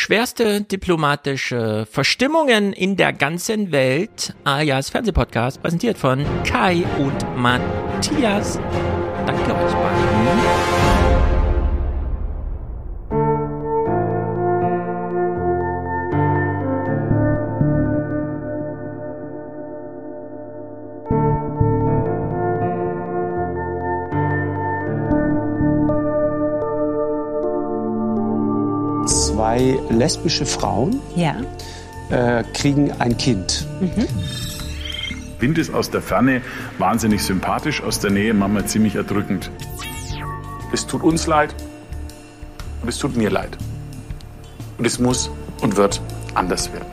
Schwerste diplomatische Verstimmungen in der ganzen Welt, alias Fernsehpodcast, präsentiert von Kai und Matthias. Danke euch beiden. Lesbische Frauen Ja. äh, kriegen ein Kind. Wind ist aus der Ferne wahnsinnig sympathisch, aus der Nähe manchmal ziemlich erdrückend. Es tut uns leid und es tut mir leid. Und es muss und wird anders werden.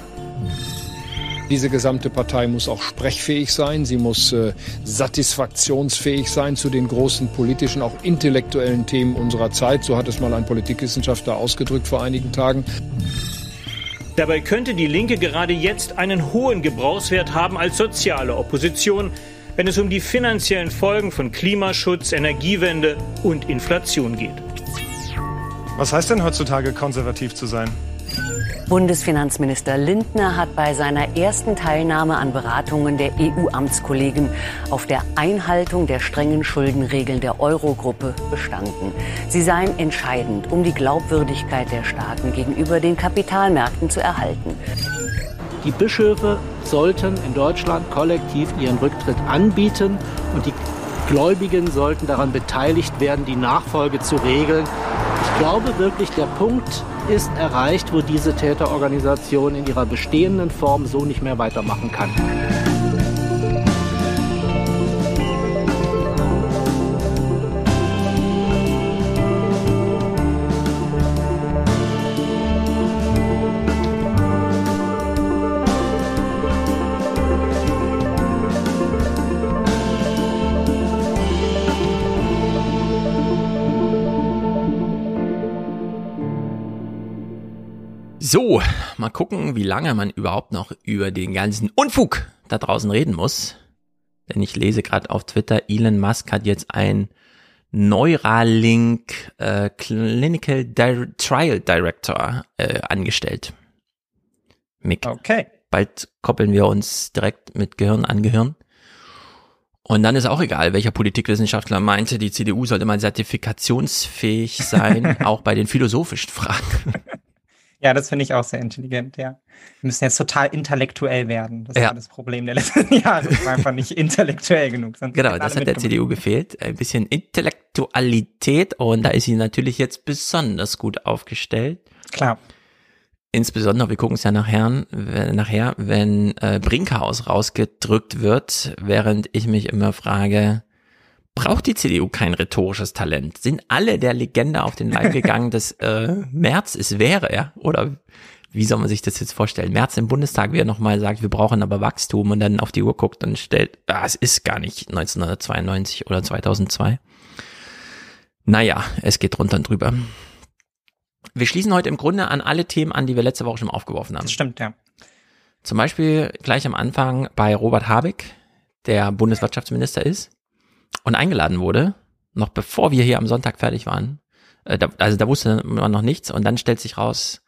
Diese gesamte Partei muss auch sprechfähig sein, sie muss äh, satisfaktionsfähig sein zu den großen politischen, auch intellektuellen Themen unserer Zeit. So hat es mal ein Politikwissenschaftler ausgedrückt vor einigen Tagen. Dabei könnte die Linke gerade jetzt einen hohen Gebrauchswert haben als soziale Opposition, wenn es um die finanziellen Folgen von Klimaschutz, Energiewende und Inflation geht. Was heißt denn heutzutage konservativ zu sein? Bundesfinanzminister Lindner hat bei seiner ersten Teilnahme an Beratungen der EU-Amtskollegen auf der Einhaltung der strengen Schuldenregeln der Eurogruppe bestanden. Sie seien entscheidend, um die Glaubwürdigkeit der Staaten gegenüber den Kapitalmärkten zu erhalten. Die Bischöfe sollten in Deutschland kollektiv ihren Rücktritt anbieten und die Gläubigen sollten daran beteiligt werden, die Nachfolge zu regeln. Ich glaube wirklich, der Punkt ist erreicht, wo diese Täterorganisation in ihrer bestehenden Form so nicht mehr weitermachen kann. So, mal gucken, wie lange man überhaupt noch über den ganzen Unfug da draußen reden muss. Denn ich lese gerade auf Twitter, Elon Musk hat jetzt ein Neuralink äh, Clinical Di Trial Director äh, angestellt. Mick. Okay. Bald koppeln wir uns direkt mit Gehirn an Gehirn. Und dann ist auch egal, welcher Politikwissenschaftler meinte, die CDU sollte mal zertifikationsfähig sein, auch bei den philosophischen Fragen. Ja, das finde ich auch sehr intelligent, ja. Wir müssen jetzt total intellektuell werden. Das Ja. war das Problem der letzten Jahre. Wir waren einfach nicht intellektuell genug. sonst Genau, das hat der. CDU gefehlt. Ein bisschen Intellektualität und da ist sie natürlich jetzt besonders gut aufgestellt. Klar. Insbesondere, wir gucken es ja nachher, wenn- nachher, wenn äh, Brinkhaus rausgedrückt wird, während ich mich immer frage, braucht die CDU kein rhetorisches Talent? Sind alle der Legende auf den Leib gegangen, dass äh, Merz es wäre, ja? Oder wie soll man sich das jetzt vorstellen? Merz im Bundestag, wie er nochmal sagt, wir brauchen aber Wachstum und dann auf die Uhr guckt und stellt, ah, es ist gar nicht 1992 oder 2002. Naja, es geht drunter und drüber. Wir schließen heute im Grunde an alle Themen an, die wir letzte Woche schon aufgeworfen haben. Das stimmt, ja. Zum Beispiel gleich am Anfang bei Robert Habeck, der Bundeswirtschaftsminister ist und eingeladen wurde, noch bevor wir hier am Sonntag fertig waren. Äh, da, also da wusste man noch nichts und dann stellt sich raus,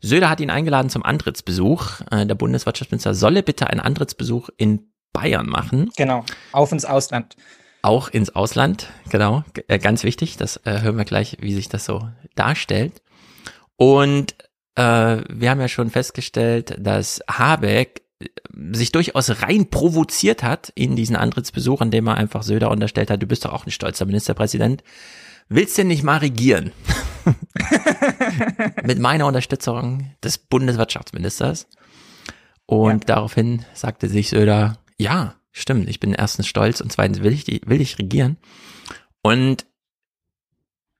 Söder hat ihn eingeladen zum Antrittsbesuch. Äh, der Bundeswirtschaftsminister solle bitte einen Antrittsbesuch in Bayern machen, Genau. Auf ins Ausland. auch ins Ausland, genau, äh, ganz wichtig, das äh, hören wir gleich, wie sich das so darstellt. Und äh, wir haben ja schon festgestellt, dass Habeck sich durchaus rein provoziert hat in diesen Antrittsbesuch, in dem er einfach Söder unterstellt hat, du bist doch auch ein stolzer Ministerpräsident. Willst denn nicht mal regieren? Mit meiner Unterstützung des Bundeswirtschaftsministers. Und daraufhin sagte sich Söder, ja, stimmt, ich bin erstens stolz und zweitens will ich, will ich regieren. Und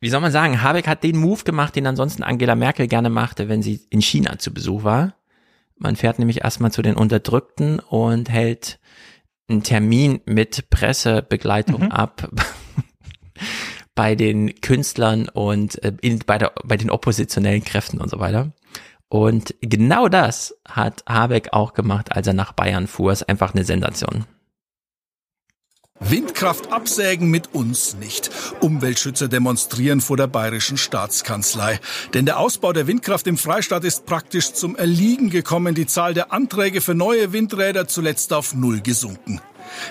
wie soll man sagen, Habeck hat den Move gemacht, den ansonsten Angela Merkel gerne machte, wenn sie in China zu Besuch war. Man fährt nämlich erstmal zu den Unterdrückten und hält einen Termin mit Pressebegleitung ab bei den Künstlern und äh, in, bei, der, bei den oppositionellen Kräften und so weiter. Und genau das hat Habeck auch gemacht, als er nach Bayern fuhr. Ist einfach eine Sensation. Windkraft absägen mit uns nicht. Umweltschützer demonstrieren vor der bayerischen Staatskanzlei. Denn der Ausbau der Windkraft im Freistaat ist praktisch zum Erliegen gekommen. Die Zahl der Anträge für neue Windräder zuletzt auf Null gesunken.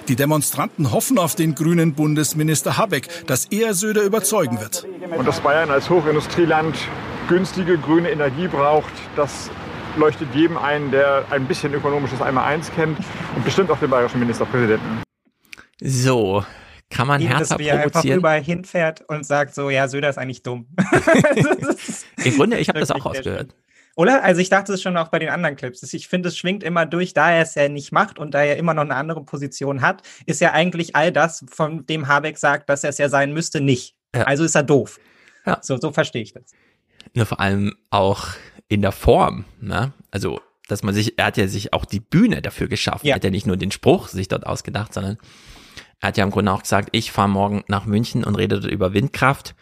Die Demonstranten hoffen auf den grünen Bundesminister Habeck, dass er Söder überzeugen wird. Und dass Bayern als Hochindustrieland günstige grüne Energie braucht, das leuchtet jedem ein, der ein bisschen ökonomisches Einmal-Eins kennt und bestimmt auch den bayerischen Ministerpräsidenten. So, kann man Eben, härter dass er einfach provozieren? überall hinfährt und sagt so, ja, Söder ist eigentlich dumm. Im Grunde, ich habe das auch sehr rausgehört. Oder? Also ich dachte es schon auch bei den anderen Clips. Ich finde, es schwingt immer durch, da er es ja nicht macht und da er immer noch eine andere Position hat, ist ja eigentlich all das, von dem Habeck sagt, dass er es ja sein müsste, nicht. Ja. Also ist er doof. Ja. So, so verstehe ich das. Nur vor allem auch in der Form, ne? Also, dass man sich, er hat ja sich auch die Bühne dafür geschaffen. Ja. Er hat ja nicht nur den Spruch sich dort ausgedacht, sondern er hat ja im Grunde auch gesagt, ich fahre morgen nach München und rede dort über Windkraft.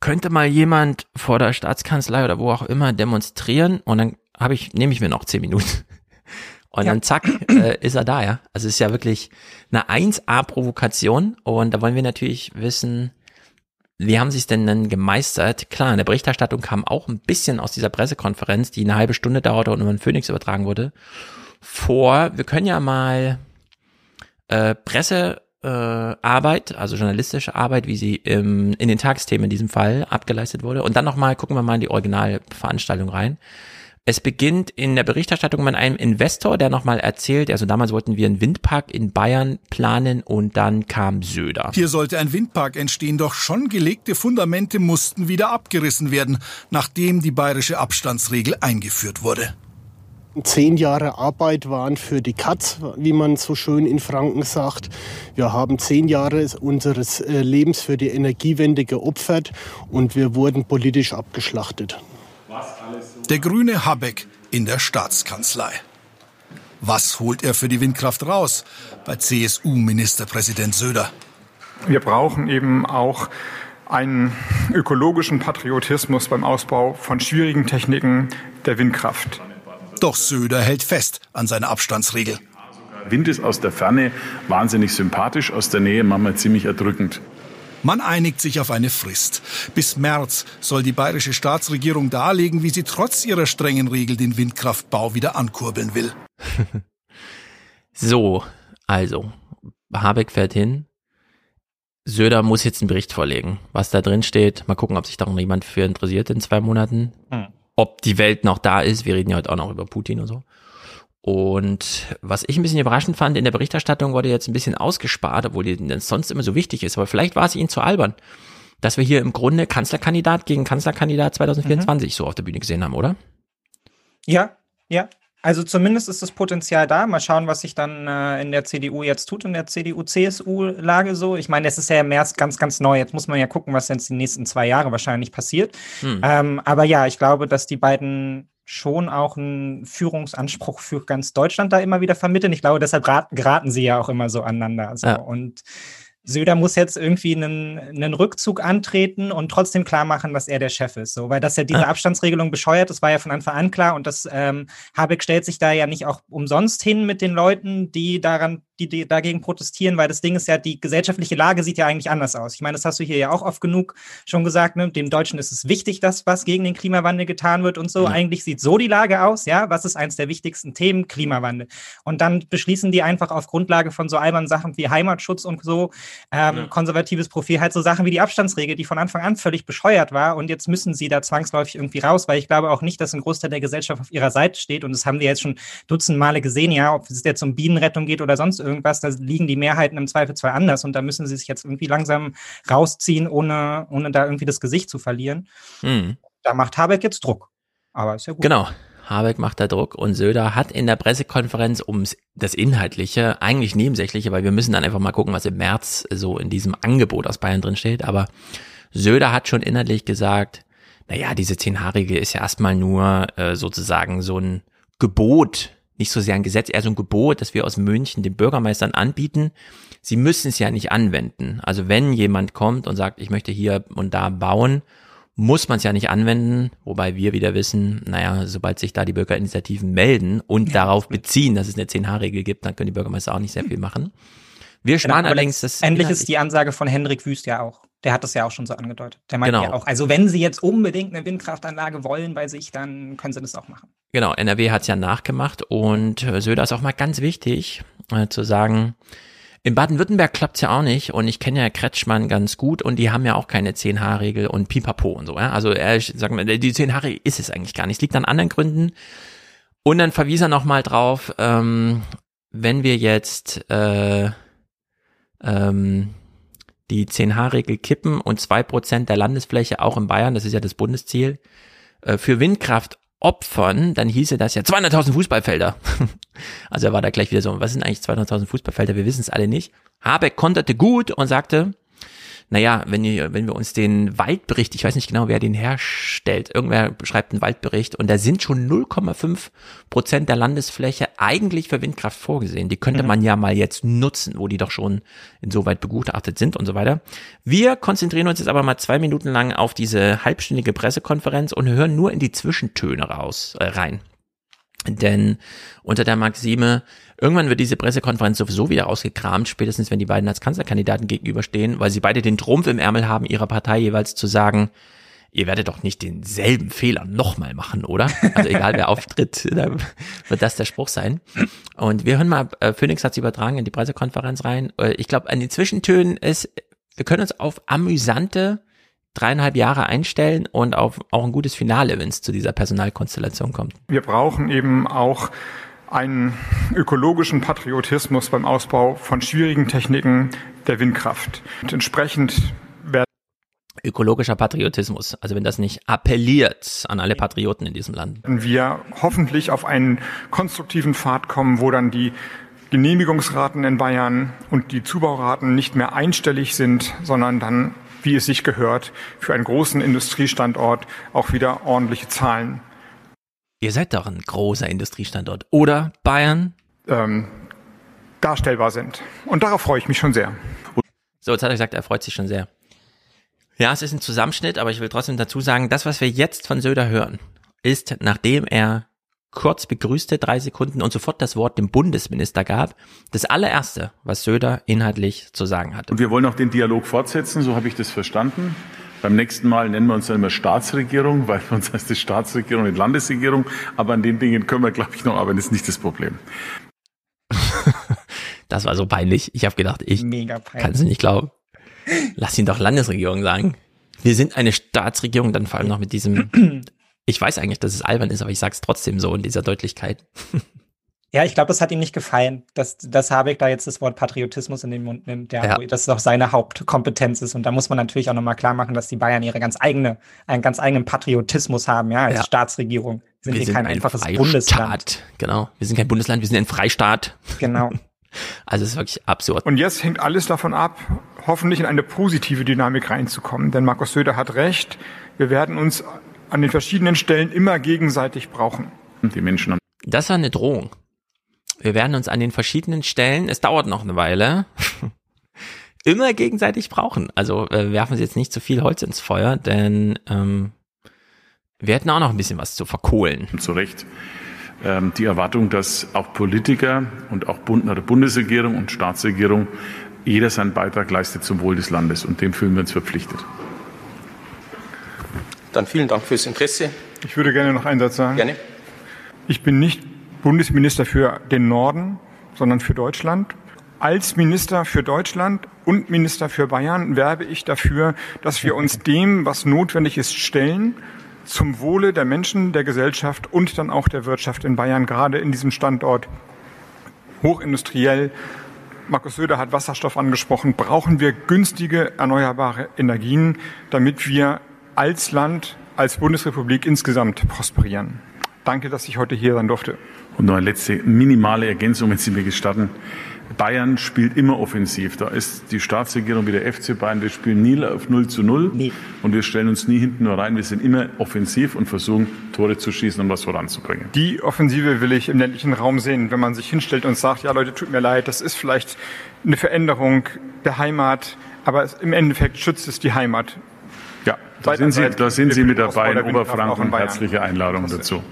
Könnte mal jemand vor der Staatskanzlei oder wo auch immer demonstrieren und dann habe ich, nehme ich mir noch zehn Minuten. Und Ja. dann zack, äh, ist er da, ja. Also es ist ja wirklich eine 1A-Provokation und da wollen wir natürlich wissen, wie haben sie es denn dann gemeistert? Klar, in der Berichterstattung kam auch ein bisschen aus dieser Pressekonferenz, die eine halbe Stunde dauerte und über den Phoenix übertragen wurde, vor. Wir können ja mal äh, Pressearbeit, äh, Arbeit, also journalistische Arbeit, wie sie im, in den Tagesthemen in diesem Fall abgeleistet wurde. Und dann nochmal gucken wir mal in die Originalveranstaltung rein. Es beginnt in der Berichterstattung mit einem Investor, der nochmal erzählt, also damals wollten wir einen Windpark in Bayern planen und dann kam Söder. Hier sollte ein Windpark entstehen, doch schon gelegte Fundamente mussten wieder abgerissen werden, nachdem die bayerische Abstandsregel eingeführt wurde. Zehn Jahre Arbeit waren für die Katz, wie man so schön in Franken sagt. Wir haben zehn Jahre unseres äh, Lebens für die Energiewende geopfert und wir wurden politisch abgeschlachtet. Der grüne Habeck in der Staatskanzlei. Was holt er für die Windkraft raus bei CSU-Ministerpräsident Söder? Wir brauchen eben auch einen ökologischen Patriotismus beim Ausbau von schwierigen Techniken der Windkraft. Doch Söder hält fest an seiner Abstandsregel. Wind ist aus der Ferne wahnsinnig sympathisch, aus der Nähe manchmal ziemlich erdrückend. Man einigt sich auf eine Frist. Bis März soll die bayerische Staatsregierung darlegen, wie sie trotz ihrer strengen Regel den Windkraftbau wieder ankurbeln will. So, also, Habeck fährt hin. Söder muss jetzt einen Bericht vorlegen. Was da drin steht, mal gucken, ob sich da noch jemand für interessiert in zwei Monaten. Hm. Ob die Welt noch da ist. Wir reden ja heute auch noch über Putin und so. Und was ich ein bisschen überraschend fand, in der Berichterstattung wurde jetzt ein bisschen ausgespart, obwohl die denn sonst immer so wichtig ist. Aber vielleicht war es ihnen zu albern, dass wir hier im Grunde Kanzlerkandidat gegen Kanzlerkandidat 2024 so auf der Bühne gesehen haben, oder? Ja, ja. Also zumindest ist das Potenzial da. Mal schauen, was sich dann äh, in der CDU jetzt tut, in der CDU-CSU-Lage so. Ich meine, es ist ja im März ganz, ganz neu. Jetzt muss man ja gucken, was jetzt die nächsten zwei Jahre wahrscheinlich passiert. Hm. Ähm, aber ja, ich glaube, dass die beiden schon auch einen Führungsanspruch für ganz Deutschland da immer wieder vermitteln. Ich glaube, deshalb rat, geraten sie ja auch immer so aneinander. So. Ja. Und Söder muss jetzt irgendwie einen, einen Rückzug antreten und trotzdem klar machen, dass er der Chef ist. So, weil das ja diese. Abstandsregelung bescheuert, das war ja von Anfang an klar und das ähm, Habeck stellt sich da ja nicht auch umsonst hin mit den Leuten, die daran, die, die dagegen protestieren, weil das Ding ist ja, die gesellschaftliche Lage sieht ja eigentlich anders aus. Ich meine, das hast du hier ja auch oft genug schon gesagt, ne? Dem Deutschen ist es wichtig, dass was gegen den Klimawandel getan wird und so. Ja. Eigentlich sieht so die Lage aus, ja. Was ist eins der wichtigsten Themen? Klimawandel. Und dann beschließen die einfach auf Grundlage von so albernen Sachen wie Heimatschutz und so, ähm, Ja. konservatives Profil, halt so Sachen wie die Abstandsregel, die von Anfang an völlig bescheuert war. Und jetzt müssen sie da zwangsläufig irgendwie raus, weil ich glaube auch nicht, dass ein Großteil der Gesellschaft auf ihrer Seite steht. Und das haben wir jetzt schon dutzend Male gesehen, ja, ob es jetzt um Bienenrettung geht oder sonst irgendwas, da liegen die Mehrheiten im Zweifelsfall anders. Und da müssen sie sich jetzt irgendwie langsam rausziehen, ohne, ohne da irgendwie das Gesicht zu verlieren. Hm. Da macht Habeck jetzt Druck. Aber ist ja gut. Genau. Habeck macht da Druck und Söder hat in der Pressekonferenz ums das Inhaltliche, eigentlich Nebensächliche, weil wir müssen dann einfach mal gucken, was im März so in diesem Angebot aus Bayern drin steht. Aber Söder hat schon inhaltlich gesagt, naja, diese Zehnhaarige ist ja erstmal nur äh, sozusagen so ein Gebot, nicht so sehr ein Gesetz, eher so ein Gebot, das wir aus München den Bürgermeistern anbieten. Sie müssen es ja nicht anwenden. Also wenn jemand kommt und sagt, ich möchte hier und da bauen, muss man es ja nicht anwenden, wobei wir wieder wissen, naja, sobald sich da die Bürgerinitiativen melden und darauf beziehen, dass es eine 10H-Regel gibt, dann können die Bürgermeister auch nicht sehr viel machen. Wir Genau, sparen aber allerdings das. Endlich ist die Ansage von Hendrik Wüst ja auch. Der hat das ja auch schon so angedeutet. Der meint Genau. ja auch, also wenn Sie jetzt unbedingt eine Windkraftanlage wollen bei sich, dann können Sie das auch machen. Genau, NRW hat's ja nachgemacht und äh, Söder ist auch mal ganz wichtig äh, zu sagen, in Baden-Württemberg klappt's ja auch nicht und ich kenne ja Kretschmann ganz gut und die haben ja auch keine 10H-Regel und Pipapo und so. Ja? Also er sagt mal, die 10H-Regel ist es eigentlich gar nicht. Es liegt an anderen Gründen. Und dann verwies er nochmal drauf, ähm, wenn wir jetzt äh, ähm, die 10H-Regel kippen und zwei Prozent der Landesfläche auch in Bayern, das ist ja das Bundesziel, äh, für Windkraft opfern, dann hieße das ja 200.000 Fußballfelder. also er war da gleich wieder so, was sind eigentlich 200.000 Fußballfelder? Wir wissen es alle nicht. Habeck konterte gut und sagte, naja, wenn, ihr, wenn wir uns den Waldbericht, ich weiß nicht genau, wer den herstellt, irgendwer schreibt einen Waldbericht und da sind schon 0,5 Prozent der Landesfläche eigentlich für Windkraft vorgesehen. Die könnte Mhm. man ja mal jetzt nutzen, wo die doch schon insoweit begutachtet sind und so weiter. Wir konzentrieren uns jetzt aber mal zwei Minuten lang auf diese halbstündige Pressekonferenz und hören nur in die Zwischentöne raus, äh, rein. Denn unter der Maxime, irgendwann wird diese Pressekonferenz sowieso wieder ausgekramt, spätestens wenn die beiden als Kanzlerkandidaten gegenüberstehen, weil sie beide den Trumpf im Ärmel haben, ihrer Partei jeweils zu sagen, ihr werdet doch nicht denselben Fehler nochmal machen, oder? Also egal wer auftritt, da wird das der Spruch sein. Und wir hören mal, äh, Phoenix hat übertragen in die Pressekonferenz rein. Äh, Ich glaube, an den Zwischentönen ist, wir können uns auf amüsante dreieinhalb Jahre einstellen und auf auch ein gutes Finale, wenn es zu dieser Personalkonstellation kommt. Wir brauchen eben auch einen ökologischen Patriotismus beim Ausbau von schwierigen Techniken der Windkraft. Und entsprechend werden ökologischer Patriotismus. Also wenn das nicht appelliert an alle Patrioten in diesem Land. wir hoffentlich auf einen konstruktiven Pfad kommen, wo dann die Genehmigungsraten in Bayern und die Zubauraten nicht mehr einstellig sind, sondern dann, wie es sich gehört, für einen großen Industriestandort auch wieder ordentliche Zahlen Ihr seid doch ein großer Industriestandort. Oder Bayern? ähm, darstellbar sind. Und darauf freue ich mich schon sehr. So, jetzt hat er gesagt, er freut sich schon sehr. Ja, es ist ein Zusammenschnitt, aber ich will trotzdem dazu sagen, das, was wir jetzt von Söder hören, ist, nachdem er kurz begrüßte, drei Sekunden und sofort das Wort dem Bundesminister gab, das allererste, was Söder inhaltlich zu sagen hatte. Und wir wollen auch den Dialog fortsetzen, so habe ich das verstanden. Beim nächsten Mal nennen wir uns dann immer Staatsregierung, weil bei uns heißt es Staatsregierung, nicht Landesregierung. Aber an den Dingen können wir, glaube ich, noch arbeiten. Das ist nicht das Problem. Das war so peinlich. Ich habe gedacht, ich kann es nicht glauben. Lass ihn doch Landesregierung sagen. Wir sind eine Staatsregierung, dann vor allem noch mit diesem. Ich weiß eigentlich, dass es albern ist, aber ich sag's trotzdem so in dieser Deutlichkeit. Ja, ich glaube, das hat ihm nicht gefallen, dass, dass Habeck da jetzt das Wort Patriotismus in den Mund nimmt, ja, Ja. das auch seine Hauptkompetenz ist. Und da muss man natürlich auch nochmal klar machen, dass die Bayern ihre ganz eigene, einen ganz eigenen Patriotismus haben, ja, als Ja. Staatsregierung. Sind wir hier sind kein ein einfaches Freistaat. Bundesland. Genau. Wir sind kein Bundesland, wir sind ein Freistaat. Genau. Also es ist wirklich absurd. Und jetzt hängt alles davon ab, hoffentlich in eine positive Dynamik reinzukommen. Denn Markus Söder hat recht. Wir werden uns an den verschiedenen Stellen immer gegenseitig brauchen. Die Menschen haben Das war eine Drohung. Wir werden uns an den verschiedenen Stellen, es dauert noch eine Weile, immer gegenseitig brauchen. Also äh, werfen Sie jetzt nicht zu viel Holz ins Feuer, denn ähm, wir hätten auch noch ein bisschen was zu verkohlen. zu Recht ähm, die Erwartung, dass auch Politiker und auch Bund oder Bundesregierung und Staatsregierung jeder seinen Beitrag leistet zum Wohl des Landes. Und dem fühlen wir uns verpflichtet. Dann vielen Dank fürs Interesse. Ich würde gerne noch einen Satz sagen. Gerne. Ich bin nicht Bundesminister für den Norden, sondern für Deutschland. Als Minister für Deutschland und Minister für Bayern werbe ich dafür, dass wir uns dem, was notwendig ist, stellen, zum Wohle der Menschen, der Gesellschaft und dann auch der Wirtschaft in Bayern, gerade in diesem Standort hochindustriell. Markus Söder hat Wasserstoff angesprochen. Brauchen wir günstige erneuerbare Energien, damit wir als Land, als Bundesrepublik insgesamt prosperieren. Danke, dass ich heute hier sein durfte. Und noch eine letzte minimale Ergänzung, wenn Sie mir gestatten. Bayern spielt immer offensiv. Da ist die Staatsregierung wie der FC Bayern. Wir spielen nie auf 0 zu 0 Nee. und wir stellen uns nie hinten nur rein. Wir sind immer offensiv und versuchen, Tore zu schießen und was voranzubringen. Die Offensive will ich im ländlichen Raum sehen, wenn man sich hinstellt und sagt, ja Leute, tut mir leid, das ist vielleicht eine Veränderung der Heimat, aber im Endeffekt schützt es die Heimat. Ja, da sind Sie, da sind Sie mit dabei in Oberfranken. Herzliche Einladung dazu.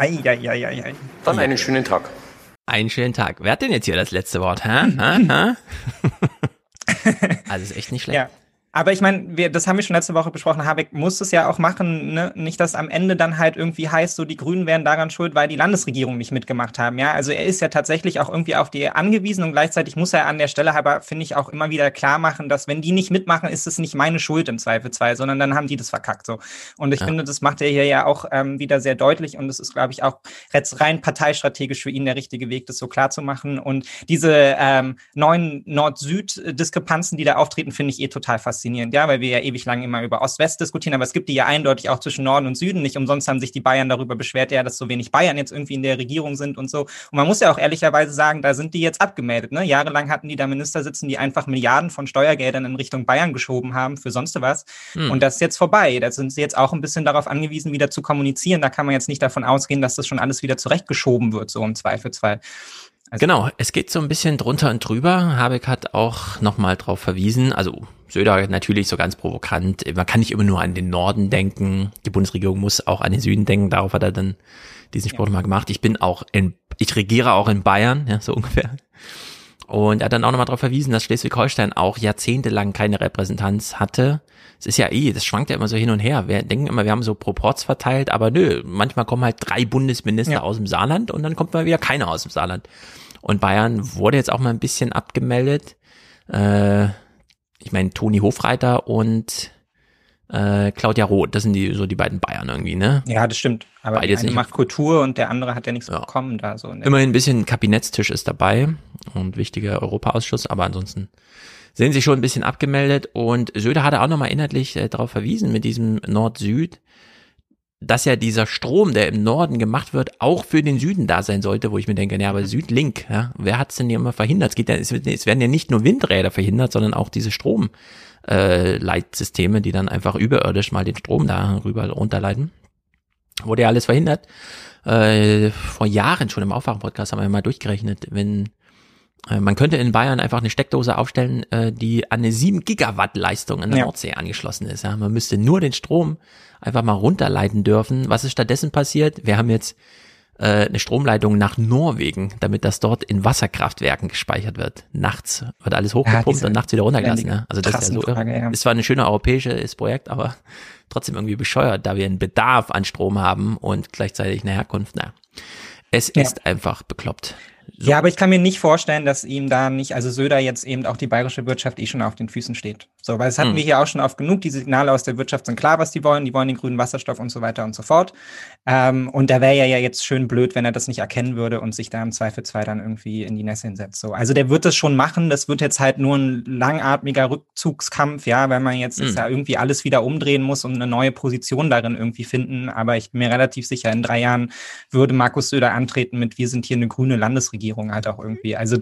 Ei, ei, ei, ei, ei. Dann einen schönen Tag. Einen schönen Tag. Wer hat denn jetzt hier das letzte Wort? Hä? Hä? Hä? also ist echt nicht schlecht. Ja. Aber ich meine, wir, das haben wir schon letzte Woche besprochen. Habeck muss es ja auch machen, ne? Nicht, dass am Ende dann halt irgendwie heißt, so die Grünen wären daran schuld, weil die Landesregierung nicht mitgemacht haben. Ja, also er ist ja tatsächlich auch irgendwie auf die angewiesen und gleichzeitig muss er an der Stelle aber, finde ich, auch immer wieder klar machen, dass wenn die nicht mitmachen, ist es nicht meine Schuld im Zweifelsfall, sondern dann haben die das verkackt so. Und ich ja. finde, das macht er hier ja auch ähm, wieder sehr deutlich und es ist, glaube ich, auch jetzt rein parteistrategisch für ihn der richtige Weg, das so klar zu machen. Und diese ähm, neuen Nord-Süd-Diskrepanzen, die da auftreten, finde ich eh total faszinierend faszinierend, ja, weil wir ja ewig lang immer über Ost-West diskutieren, aber es gibt die ja eindeutig auch zwischen Norden und Süden. Nicht umsonst haben sich die Bayern darüber beschwert, ja, dass so wenig Bayern jetzt irgendwie in der Regierung sind und so. Und man muss ja auch ehrlicherweise sagen, da sind die jetzt abgemeldet. Ne? Jahrelang hatten die da Minister sitzen, die einfach Milliarden von Steuergeldern in Richtung Bayern geschoben haben für sonst was. Hm. Und das ist jetzt vorbei. Da sind sie jetzt auch ein bisschen darauf angewiesen, wieder zu kommunizieren. Da kann man jetzt nicht davon ausgehen, dass das schon alles wieder zurechtgeschoben wird, so im Zweifelsfall. Also genau, es geht so ein bisschen drunter und drüber. Habeck hat auch nochmal drauf verwiesen, also Söder natürlich so ganz provokant, man kann nicht immer nur an den Norden denken, die Bundesregierung muss auch an den Süden denken, darauf hat er dann diesen Spruch ja. mal gemacht. Ich bin auch in, ich regiere auch in Bayern, ja, so ungefähr. Und er hat dann auch nochmal darauf verwiesen, dass Schleswig-Holstein auch jahrzehntelang keine Repräsentanz hatte. Es ist ja eh, das schwankt ja immer so hin und her. Wir denken immer, wir haben so Proports verteilt, aber nö, manchmal kommen halt drei Bundesminister ja. aus dem Saarland und dann kommt mal wieder keiner aus dem Saarland. Und Bayern wurde jetzt auch mal ein bisschen abgemeldet. Äh, ich meine, Toni Hofreiter und äh, Claudia Roth, das sind die so die beiden Bayern irgendwie, ne? Ja, das stimmt. Aber Beide der eine macht Kultur und der andere hat ja nichts ja. bekommen da so. Immerhin ein bisschen Kabinettstisch ist dabei und wichtiger Europaausschuss, aber ansonsten sehen sie schon ein bisschen abgemeldet und Söder hatte auch nochmal inhaltlich äh, darauf verwiesen mit diesem Nord-Süd, dass ja dieser Strom, der im Norden gemacht wird, auch für den Süden da sein sollte, wo ich mir denke, ja, aber Südlink, ja, wer hat's denn hier immer verhindert? Es, geht ja, es, es werden ja nicht nur Windräder verhindert, sondern auch diese Stromleitsysteme, äh, die dann einfach überirdisch mal den Strom da rüber runterleiten. Wurde ja alles verhindert. Äh, vor Jahren schon im Aufwachen-Podcast haben wir mal durchgerechnet, wenn man könnte in Bayern einfach eine Steckdose aufstellen, äh, die an eine 7 Gigawatt Leistung in der ja. Nordsee angeschlossen ist. Ja, man müsste nur den Strom einfach mal runterleiten dürfen. Was ist stattdessen passiert? Wir haben jetzt äh, eine Stromleitung nach Norwegen, damit das dort in Wasserkraftwerken gespeichert wird. Nachts wird alles hochgepumpt ja, und nachts wieder runtergelassen. Ja. Also das ist ja so Frage, ja. ist zwar ein schöner europäisches Projekt, aber trotzdem irgendwie bescheuert, da wir einen Bedarf an Strom haben und gleichzeitig eine Herkunft. Na, es ist einfach bekloppt. So. Ja, aber ich kann mir nicht vorstellen, dass ihm da nicht, also Söder jetzt eben auch die bayerische Wirtschaft eh schon auf den Füßen steht. So, weil das hatten hm. wir hier auch schon oft genug. Die Signale aus der Wirtschaft sind klar, was die wollen. Die wollen den grünen Wasserstoff und so weiter und so fort. Ähm, und da wäre ja, ja jetzt schön blöd, wenn er das nicht erkennen würde und sich da im Zweifelsfall dann irgendwie in die Nässe hinsetzt. So, also der wird das schon machen. Das wird jetzt halt nur ein langatmiger Rückzugskampf, ja, wenn man jetzt hm. ja irgendwie alles wieder umdrehen muss und eine neue Position darin irgendwie finden. Aber ich bin mir relativ sicher, in drei Jahren würde Markus Söder antreten mit, wir sind hier eine grüne Landesregierung halt auch irgendwie. Also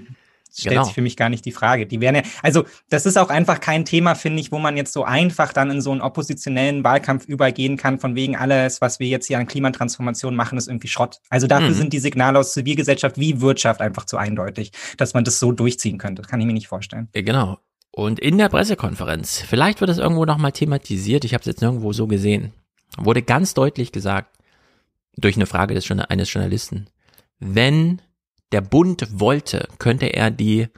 stellt genau. sich für mich gar nicht die Frage. Die wären ja, also das ist auch einfach kein Thema, finde ich, wo man jetzt so einfach dann in so einen oppositionellen Wahlkampf übergehen kann, von wegen alles, was wir jetzt hier an Klimatransformation machen, ist irgendwie Schrott. Also dafür mhm. sind die Signale aus Zivilgesellschaft wie Wirtschaft einfach zu eindeutig, dass man das so durchziehen könnte. Das kann ich mir nicht vorstellen. Genau. Und in der Pressekonferenz, vielleicht wird das irgendwo nochmal thematisiert, ich habe es jetzt nirgendwo so gesehen, wurde ganz deutlich gesagt, durch eine Frage des, eines Journalisten, wenn der Bund wollte, könnte er die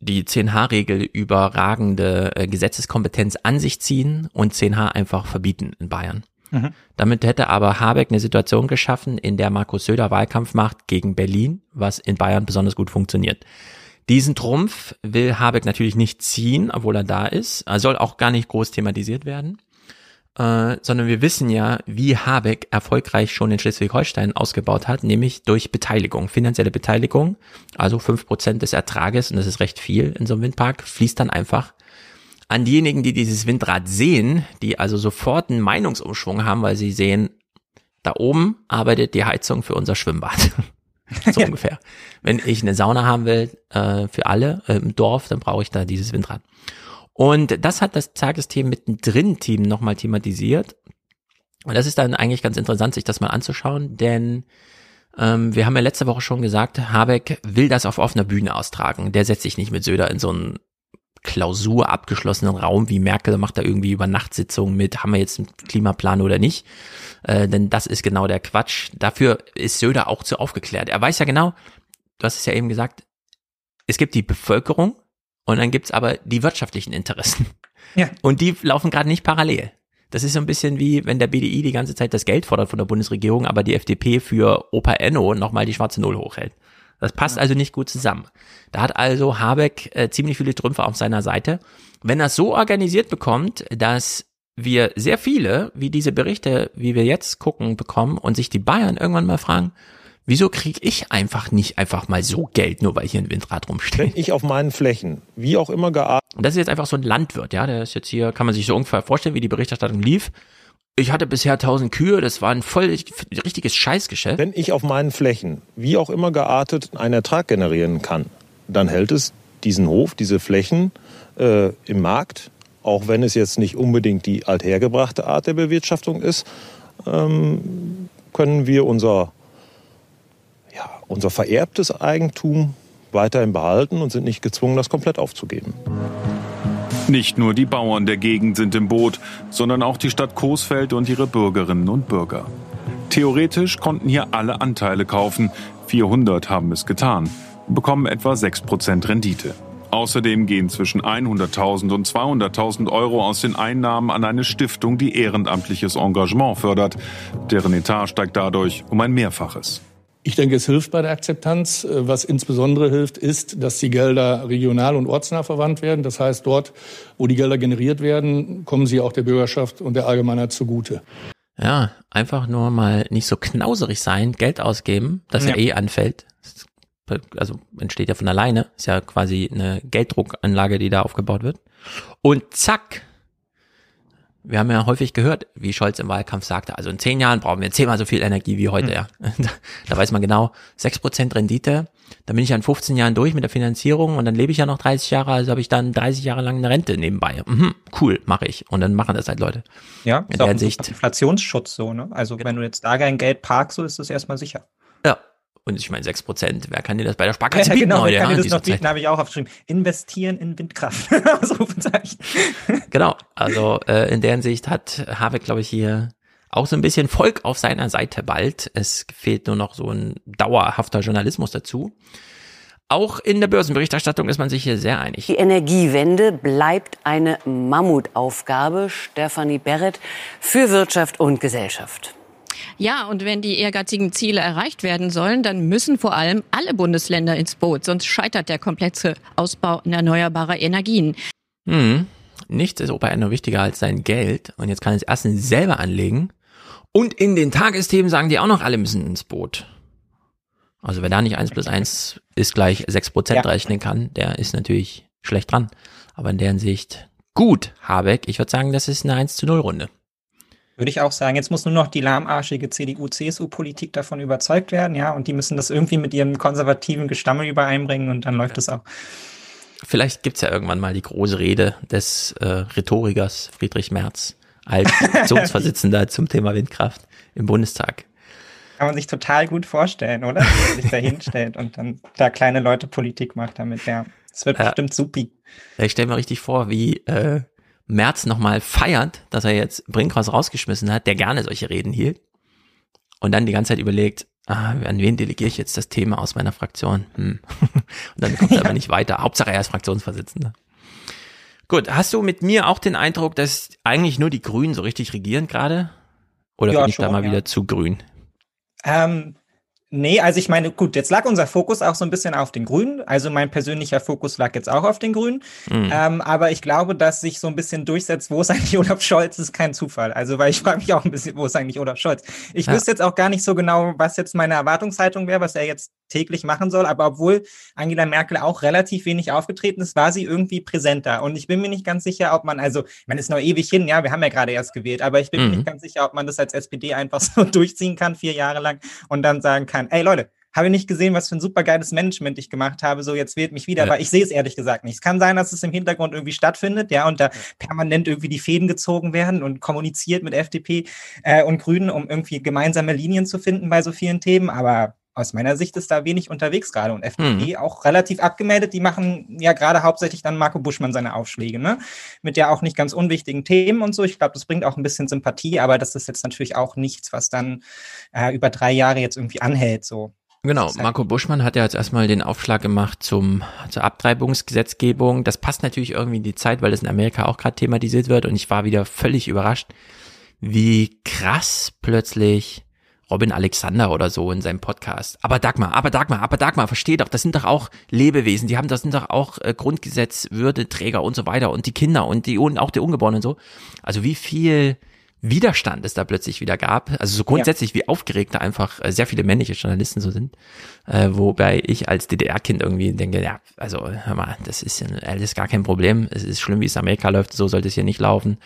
die 10H-Regel überragende äh, Gesetzeskompetenz an sich ziehen und 10H einfach verbieten in Bayern. Mhm. Damit hätte aber Habeck eine Situation geschaffen, in der Markus Söder Wahlkampf macht gegen Berlin, was in Bayern besonders gut funktioniert. Diesen Trumpf will Habeck natürlich nicht ziehen, obwohl er da ist. Er soll auch gar nicht groß thematisiert werden äh, sondern wir wissen ja, wie Habeck erfolgreich schon in Schleswig-Holstein ausgebaut hat, nämlich durch Beteiligung, finanzielle Beteiligung, also fünf Prozent des Ertrages, und das ist recht viel in so einem Windpark, fließt dann einfach an diejenigen, die dieses Windrad sehen, die also sofort einen Meinungsumschwung haben, weil sie sehen, da oben arbeitet die Heizung für unser Schwimmbad. so ungefähr. Wenn ich eine Sauna haben will äh, für alle äh, im Dorf, dann brauche ich da dieses Windrad. Und das hat das Tagesthemen mittendrin Team nochmal thematisiert. Und das ist dann eigentlich ganz interessant, sich das mal anzuschauen, denn ähm, wir haben ja letzte Woche schon gesagt, Habeck will das auf offener Bühne austragen. Der setzt sich nicht mit Söder in so einen Klausur abgeschlossenen Raum wie Merkel, macht da irgendwie über Nachtsitzungen mit, haben wir jetzt einen Klimaplan oder nicht. Äh, denn das ist genau der Quatsch. Dafür ist Söder auch zu aufgeklärt. Er weiß ja genau, du hast es ja eben gesagt, es gibt die Bevölkerung und dann gibt's aber die wirtschaftlichen Interessen. Ja. Und die laufen gerade nicht parallel. Das ist so ein bisschen wie, wenn der BDI die ganze Zeit das Geld fordert von der Bundesregierung, aber die FDP für Opa Enno nochmal die schwarze Null hochhält. Das passt also nicht gut zusammen. Da hat also Habeck äh, ziemlich viele Trümpfe auf seiner Seite. Wenn er es so organisiert bekommt, dass wir sehr viele, wie diese Berichte, wie wir jetzt gucken, bekommen und sich die Bayern irgendwann mal fragen, wieso kriege ich einfach nicht einfach mal so Geld, nur weil hier ein Windrad rumsteht? Wenn ich auf meinen Flächen, wie auch immer gearbeitet. Und das ist jetzt einfach so ein Landwirt, ja, der ist jetzt hier, kann man sich so ungefähr vorstellen, wie die Berichterstattung lief. Ich hatte bisher 1000 Kühe, das war ein voll richtiges Scheißgeschäft. Wenn ich auf meinen Flächen, wie auch immer geartet, einen Ertrag generieren kann, dann hält es diesen Hof, diese Flächen äh, im Markt, auch wenn es jetzt nicht unbedingt die althergebrachte Art der Bewirtschaftung ist, ähm, können wir unser, unser vererbtes Eigentum weiterhin behalten und sind nicht gezwungen, das komplett aufzugeben. Nicht nur die Bauern der Gegend sind im Boot, sondern auch die Stadt Coesfeld und ihre Bürgerinnen und Bürger. Theoretisch konnten hier alle Anteile kaufen. 400 haben es getan, bekommen etwa 6% Rendite. Außerdem gehen zwischen 100.000 und 200.000 Euro aus den Einnahmen an eine Stiftung, die ehrenamtliches Engagement fördert. Deren Etat steigt dadurch um ein Mehrfaches. Ich denke, es hilft bei der Akzeptanz. Was insbesondere hilft, ist, dass die Gelder regional und ortsnah verwandt werden. Das heißt, dort, wo die Gelder generiert werden, kommen sie auch der Bürgerschaft und der Allgemeinheit zugute. Ja, einfach nur mal nicht so knauserig sein, Geld ausgeben, das ja, ja eh anfällt. Also entsteht ja von alleine, ist ja quasi eine Gelddruckanlage, die da aufgebaut wird. Und zack, wir haben ja häufig gehört, wie Scholz im Wahlkampf sagte, also in zehn Jahren brauchen wir zehnmal so viel Energie wie heute. Mhm. Ja. Da weiß man genau, sechs Prozent Rendite, dann bin ich ja in 15 Jahren durch mit der Finanzierung und dann lebe ich ja noch 30 Jahre, also habe ich dann 30 Jahre lang eine Rente nebenbei. Mhm, cool, mache ich. Und dann machen das halt Leute. Ja, in ist der auch Hinsicht. Inflationsschutz so, ne? Also genau. wenn du jetzt da kein Geld parkst, so ist das erstmal sicher. Ja, und ich meine, 6 Prozent, wer kann dir das bei der Sparkasse ja, bieten genau, heute? Wer kann ja, dir das noch bieten, habe ich auch aufgeschrieben. Investieren in Windkraft. genau, also äh, in der Hinsicht hat Habeck, glaube ich, hier auch so ein bisschen Volk auf seiner Seite bald. Es fehlt nur noch so ein dauerhafter Journalismus dazu. Auch in der Börsenberichterstattung ist man sich hier sehr einig. Die Energiewende bleibt eine Mammutaufgabe, Stefanie Berret, für Wirtschaft und Gesellschaft. Ja, und wenn die ehrgeizigen Ziele erreicht werden sollen, dann müssen vor allem alle Bundesländer ins Boot, sonst scheitert der komplette Ausbau erneuerbarer Energien. Hm. Nichts ist Opa nur wichtiger als sein Geld. Und jetzt kann es erstens selber anlegen. Und in den Tagesthemen sagen die auch noch, alle müssen ins Boot. Also wer da nicht eins plus eins ist gleich sechs Prozent ja. rechnen kann, der ist natürlich schlecht dran. Aber in deren Sicht gut, Habeck. Ich würde sagen, das ist eine 1 zu 0 Runde. Würde ich auch sagen. Jetzt muss nur noch die lahmarschige CDU-CSU-Politik davon überzeugt werden, ja, und die müssen das irgendwie mit ihrem konservativen Gestammel übereinbringen und dann läuft es auch. Vielleicht gibt's ja irgendwann mal die große Rede des äh, Rhetorikers Friedrich Merz als Fraktionsvorsitzender zum Thema Windkraft im Bundestag. Kann man sich total gut vorstellen, oder? Wie er sich da hinstellt und dann da kleine Leute Politik macht damit, ja. Es wird ja. bestimmt supi. Ja, ich stelle mir richtig vor, wie äh, Merz nochmal feiert, dass er jetzt Brinkhaus rausgeschmissen hat, der gerne solche Reden hielt. Und dann die ganze Zeit überlegt, ah, an wen delegiere ich jetzt das Thema aus meiner Fraktion? Hm. Und dann kommt er aber nicht weiter. Hauptsache er ist Fraktionsvorsitzender. Gut, hast du mit mir auch den Eindruck, dass eigentlich nur die Grünen so richtig regieren gerade? Oder ja, bin ich schon, da mal ja. wieder zu grün? Ähm, Nee, also ich meine, gut, jetzt lag unser Fokus auch so ein bisschen auf den Grünen. Also mein persönlicher Fokus lag jetzt auch auf den Grünen. Mhm. Ähm, aber ich glaube, dass sich so ein bisschen durchsetzt, wo ist eigentlich Olaf Scholz, ist kein Zufall. Also, weil ich frage mich auch ein bisschen, wo ist eigentlich Olaf Scholz? Ich ja. wüsste jetzt auch gar nicht so genau, was jetzt meine Erwartungshaltung wäre, was er jetzt täglich machen soll. Aber obwohl Angela Merkel auch relativ wenig aufgetreten ist, war sie irgendwie präsenter. Und ich bin mir nicht ganz sicher, ob man, also, man ist noch ewig hin, ja, wir haben ja gerade erst gewählt, aber ich bin mhm. mir nicht ganz sicher, ob man das als SPD einfach so durchziehen kann, vier Jahre lang und dann sagen kann, ey Leute, habe nicht gesehen, was für ein super geiles Management ich gemacht habe, so jetzt wählt mich wieder, ja. weil ich sehe es ehrlich gesagt nicht. Es kann sein, dass es im Hintergrund irgendwie stattfindet, ja, und da permanent irgendwie die Fäden gezogen werden und kommuniziert mit FDP äh, und Grünen, um irgendwie gemeinsame Linien zu finden bei so vielen Themen, aber aus meiner Sicht ist da wenig unterwegs gerade und FDP mhm. auch relativ abgemeldet. Die machen ja gerade hauptsächlich dann Marco Buschmann seine Aufschläge, ne? Mit ja auch nicht ganz unwichtigen Themen und so. Ich glaube, das bringt auch ein bisschen Sympathie, aber das ist jetzt natürlich auch nichts, was dann äh, über drei Jahre jetzt irgendwie anhält, so. Genau, Marco Buschmann hat ja jetzt erstmal den Aufschlag gemacht zum, zur Abtreibungsgesetzgebung. Das passt natürlich irgendwie in die Zeit, weil das in Amerika auch gerade thematisiert wird und ich war wieder völlig überrascht, wie krass plötzlich Robin Alexander oder so in seinem Podcast. Aber Dagmar, aber Dagmar, aber Dagmar, versteh doch, das sind doch auch Lebewesen, die haben, das sind doch auch äh, Grundgesetz, und so weiter und die Kinder und die und auch die Ungeborenen und so. Also wie viel Widerstand es da plötzlich wieder gab. Also so grundsätzlich, ja. wie aufgeregt da einfach äh, sehr viele männliche Journalisten so sind. Äh, wobei ich als DDR-Kind irgendwie denke, ja, also hör mal, das ist ja alles gar kein Problem. Es ist schlimm, wie es in Amerika läuft, so sollte es hier nicht laufen.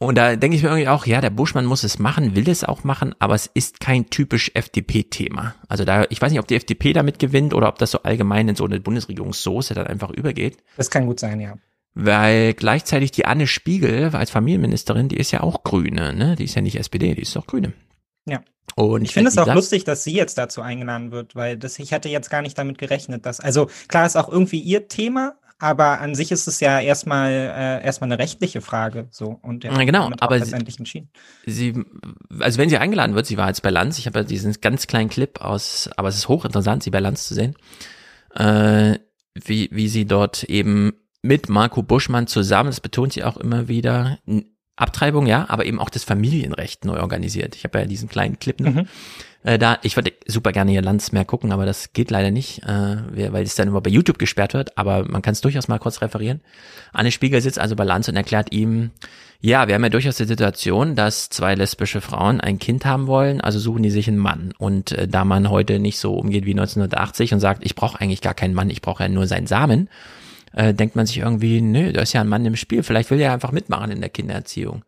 Und da denke ich mir irgendwie auch, ja, der Buschmann muss es machen, will es auch machen, aber es ist kein typisch FDP-Thema. Also da, ich weiß nicht, ob die FDP damit gewinnt oder ob das so allgemein in so eine Bundesregierungssoße dann einfach übergeht. Das kann gut sein, ja weil gleichzeitig die Anne Spiegel als Familienministerin, die ist ja auch Grüne, ne? Die ist ja nicht SPD, die ist doch Grüne. Ja. Und ich finde es auch lustig, dass sie jetzt dazu eingeladen wird, weil das, ich hätte jetzt gar nicht damit gerechnet, dass, also klar ist auch irgendwie ihr Thema, aber an sich ist es ja erstmal äh, erstmal eine rechtliche Frage so und ja, genau, aber letztendlich entschieden. Sie, also wenn sie eingeladen wird, sie war jetzt bei Lanz, ich habe ja diesen ganz kleinen Clip aus, aber es ist hochinteressant, sie bei Lanz zu sehen, äh, wie wie sie dort eben mit Marco Buschmann zusammen, das betont sie auch immer wieder, Abtreibung, ja, aber eben auch das Familienrecht neu organisiert. Ich habe ja diesen kleinen Clip noch. Mhm. Äh, da, ich würde super gerne hier Lanz mehr gucken, aber das geht leider nicht, äh, weil es dann immer bei YouTube gesperrt wird, aber man kann es durchaus mal kurz referieren. Anne Spiegel sitzt also bei Lanz und erklärt ihm, ja, wir haben ja durchaus die Situation, dass zwei lesbische Frauen ein Kind haben wollen, also suchen die sich einen Mann. Und äh, da man heute nicht so umgeht wie 1980 und sagt, ich brauche eigentlich gar keinen Mann, ich brauche ja nur seinen Samen, äh, denkt man sich irgendwie, nö, da ist ja ein Mann im Spiel, vielleicht will er einfach mitmachen in der Kindererziehung.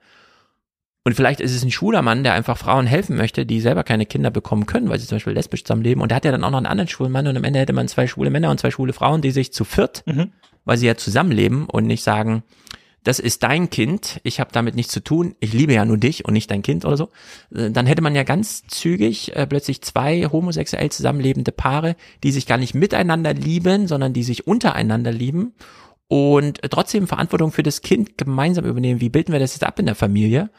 Und vielleicht ist es ein schwuler Mann, der einfach Frauen helfen möchte, die selber keine Kinder bekommen können, weil sie zum Beispiel lesbisch zusammenleben. Und der hat ja dann auch noch einen anderen schwulen Mann und am Ende hätte man zwei schwule Männer und zwei schwule Frauen, die sich zu viert, mhm. weil sie ja zusammenleben und nicht sagen, das ist dein Kind, ich habe damit nichts zu tun, ich liebe ja nur dich und nicht dein Kind oder so, äh, dann hätte man ja ganz zügig äh, plötzlich zwei homosexuell zusammenlebende Paare, die sich gar nicht miteinander lieben, sondern die sich untereinander lieben und trotzdem Verantwortung für das Kind gemeinsam übernehmen. Wie bilden wir das jetzt ab in der Familie?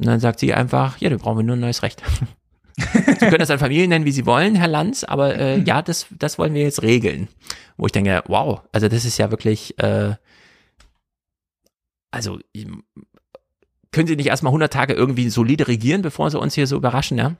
Und dann sagt sie einfach, ja, da brauchen wir nur ein neues Recht. Sie können das dann Familien nennen, wie Sie wollen, Herr Lanz, aber äh, ja, das, das wollen wir jetzt regeln. Wo ich denke, wow, also das ist ja wirklich äh, also können sie nicht erstmal 100 Tage irgendwie solide regieren, bevor sie uns hier so überraschen, ja?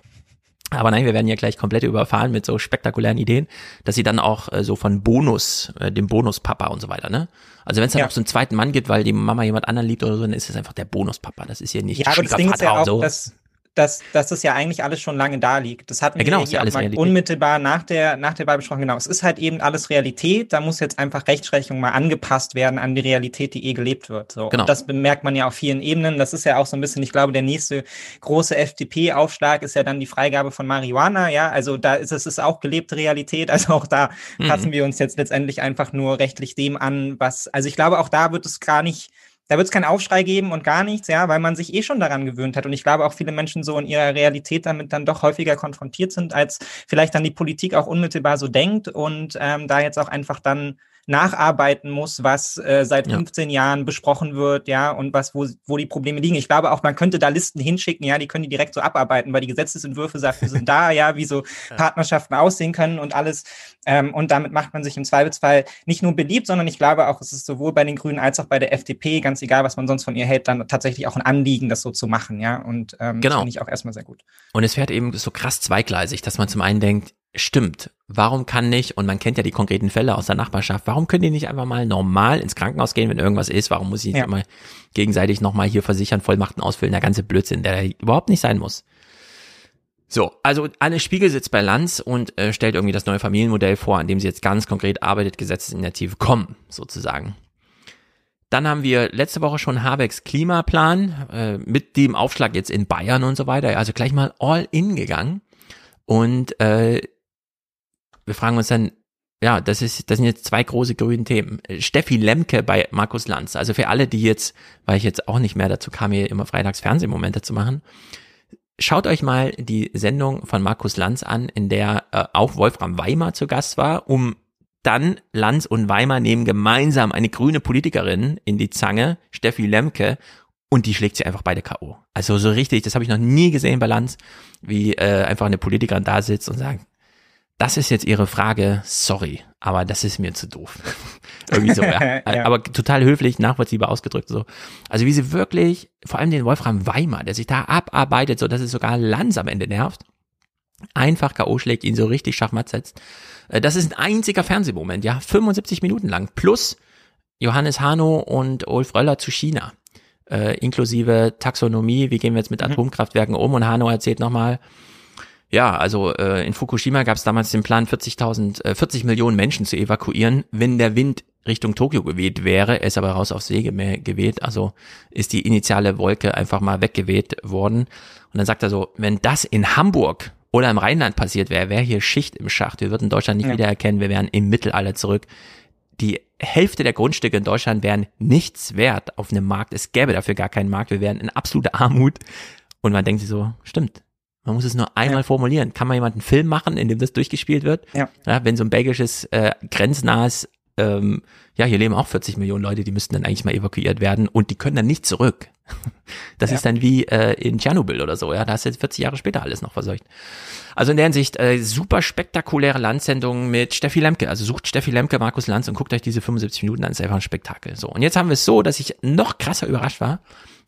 Aber nein, wir werden ja gleich komplett überfahren mit so spektakulären Ideen, dass sie dann auch äh, so von Bonus, äh, dem Bonuspapa und so weiter, ne? Also wenn es dann ja. noch so einen zweiten Mann gibt, weil die Mama jemand anderen liebt oder so, dann ist es einfach der Bonuspapa. Das ist hier nicht ja, aber das Ding ist ja auch, so. dass dass, dass das ja eigentlich alles schon lange da liegt. Das hatten ja, genau, wir ja alles mal unmittelbar nach der, nach der Wahl besprochen. Genau, es ist halt eben alles Realität. Da muss jetzt einfach Rechtsprechung mal angepasst werden an die Realität, die eh gelebt wird. So. Genau. Und das bemerkt man ja auf vielen Ebenen. Das ist ja auch so ein bisschen, ich glaube, der nächste große FDP-Aufschlag ist ja dann die Freigabe von Marihuana. Ja, also da ist es ist auch gelebte Realität. Also auch da mhm. passen wir uns jetzt letztendlich einfach nur rechtlich dem an, was, also ich glaube, auch da wird es gar nicht da wird es keinen Aufschrei geben und gar nichts, ja, weil man sich eh schon daran gewöhnt hat. Und ich glaube auch viele Menschen so in ihrer Realität damit dann doch häufiger konfrontiert sind, als vielleicht dann die Politik auch unmittelbar so denkt und ähm, da jetzt auch einfach dann nacharbeiten muss, was äh, seit ja. 15 Jahren besprochen wird, ja, und was, wo, wo die Probleme liegen. Ich glaube auch, man könnte da Listen hinschicken, ja, die können die direkt so abarbeiten, weil die Gesetzesentwürfe dafür sind da, ja, wie so Partnerschaften aussehen können und alles. Ähm, und damit macht man sich im Zweifelsfall nicht nur beliebt, sondern ich glaube auch, es ist sowohl bei den Grünen als auch bei der FDP, ganz egal, was man sonst von ihr hält, dann tatsächlich auch ein Anliegen, das so zu machen, ja. Und ähm, genau. das finde ich auch erstmal sehr gut. Und es fährt eben so krass zweigleisig, dass man zum einen denkt, stimmt, warum kann nicht, und man kennt ja die konkreten Fälle aus der Nachbarschaft, warum können die nicht einfach mal normal ins Krankenhaus gehen, wenn irgendwas ist? Warum muss ich ja. immer gegenseitig nochmal hier versichern, Vollmachten ausfüllen, der ganze Blödsinn, der überhaupt nicht sein muss. So, also Anne Spiegel sitzt bei Lanz und äh, stellt irgendwie das neue Familienmodell vor, an dem sie jetzt ganz konkret arbeitet, Gesetzesinitiative kommen, sozusagen. Dann haben wir letzte Woche schon Habecks Klimaplan äh, mit dem Aufschlag jetzt in Bayern und so weiter, also gleich mal all in gegangen. Und äh, wir fragen uns dann, ja, das ist, das sind jetzt zwei große grüne Themen. Steffi Lemke bei Markus Lanz. Also für alle, die jetzt, weil ich jetzt auch nicht mehr dazu kam, hier immer freitags Fernsehmomente zu machen. Schaut euch mal die Sendung von Markus Lanz an, in der äh, auch Wolfram Weimar zu Gast war, um dann Lanz und Weimar nehmen gemeinsam eine grüne Politikerin in die Zange, Steffi Lemke, und die schlägt sie einfach beide K.O. Also so richtig, das habe ich noch nie gesehen bei Lanz, wie äh, einfach eine Politikerin da sitzt und sagt, das ist jetzt Ihre Frage, sorry, aber das ist mir zu doof. Irgendwie so, ja. Ja. Aber total höflich, nachvollziehbar ausgedrückt so. Also wie sie wirklich, vor allem den Wolfram Weimar, der sich da abarbeitet, so dass es sogar Lanz am Ende nervt, einfach K.O. schlägt, ihn so richtig schachmatt setzt. Äh, Das ist ein einziger Fernsehmoment, ja, 75 Minuten lang. Plus Johannes Hano und Ulf Röller zu China. Äh, inklusive Taxonomie, wie gehen wir jetzt mit Atomkraftwerken um? Und Hano erzählt nochmal, ja, also äh, in Fukushima gab es damals den Plan, 40.000, äh, 40 Millionen Menschen zu evakuieren, wenn der Wind Richtung Tokio geweht wäre, ist aber raus auf See geweht, also ist die initiale Wolke einfach mal weggeweht worden. Und dann sagt er so, wenn das in Hamburg oder im Rheinland passiert wäre, wäre hier Schicht im Schacht. Wir würden Deutschland nicht Ja. wiedererkennen, wir wären im Mittelalter zurück. Die Hälfte der Grundstücke in Deutschland wären nichts wert auf einem Markt. Es gäbe dafür gar keinen Markt. Wir wären in absoluter Armut. Und man denkt sich so, stimmt. Man muss es nur einmal formulieren. Kann man jemand einen Film machen, in dem das durchgespielt wird? Ja. wenn so ein belgisches, äh, grenznahes, ähm, ja, hier leben auch 40 Millionen Leute, die müssten dann eigentlich mal evakuiert werden und die können dann nicht zurück. Das Ja. ist dann wie äh, in Tschernobyl oder so, ja, da hast du jetzt 40 Jahre später alles noch verseucht. Also in der Hinsicht äh, super spektakuläre Landsendung mit Steffi Lemke. Also sucht Steffi Lemke, Markus Lanz und guckt euch diese 75 Minuten an, ist einfach ein Spektakel. So, und jetzt haben wir es so, dass ich noch krasser überrascht war,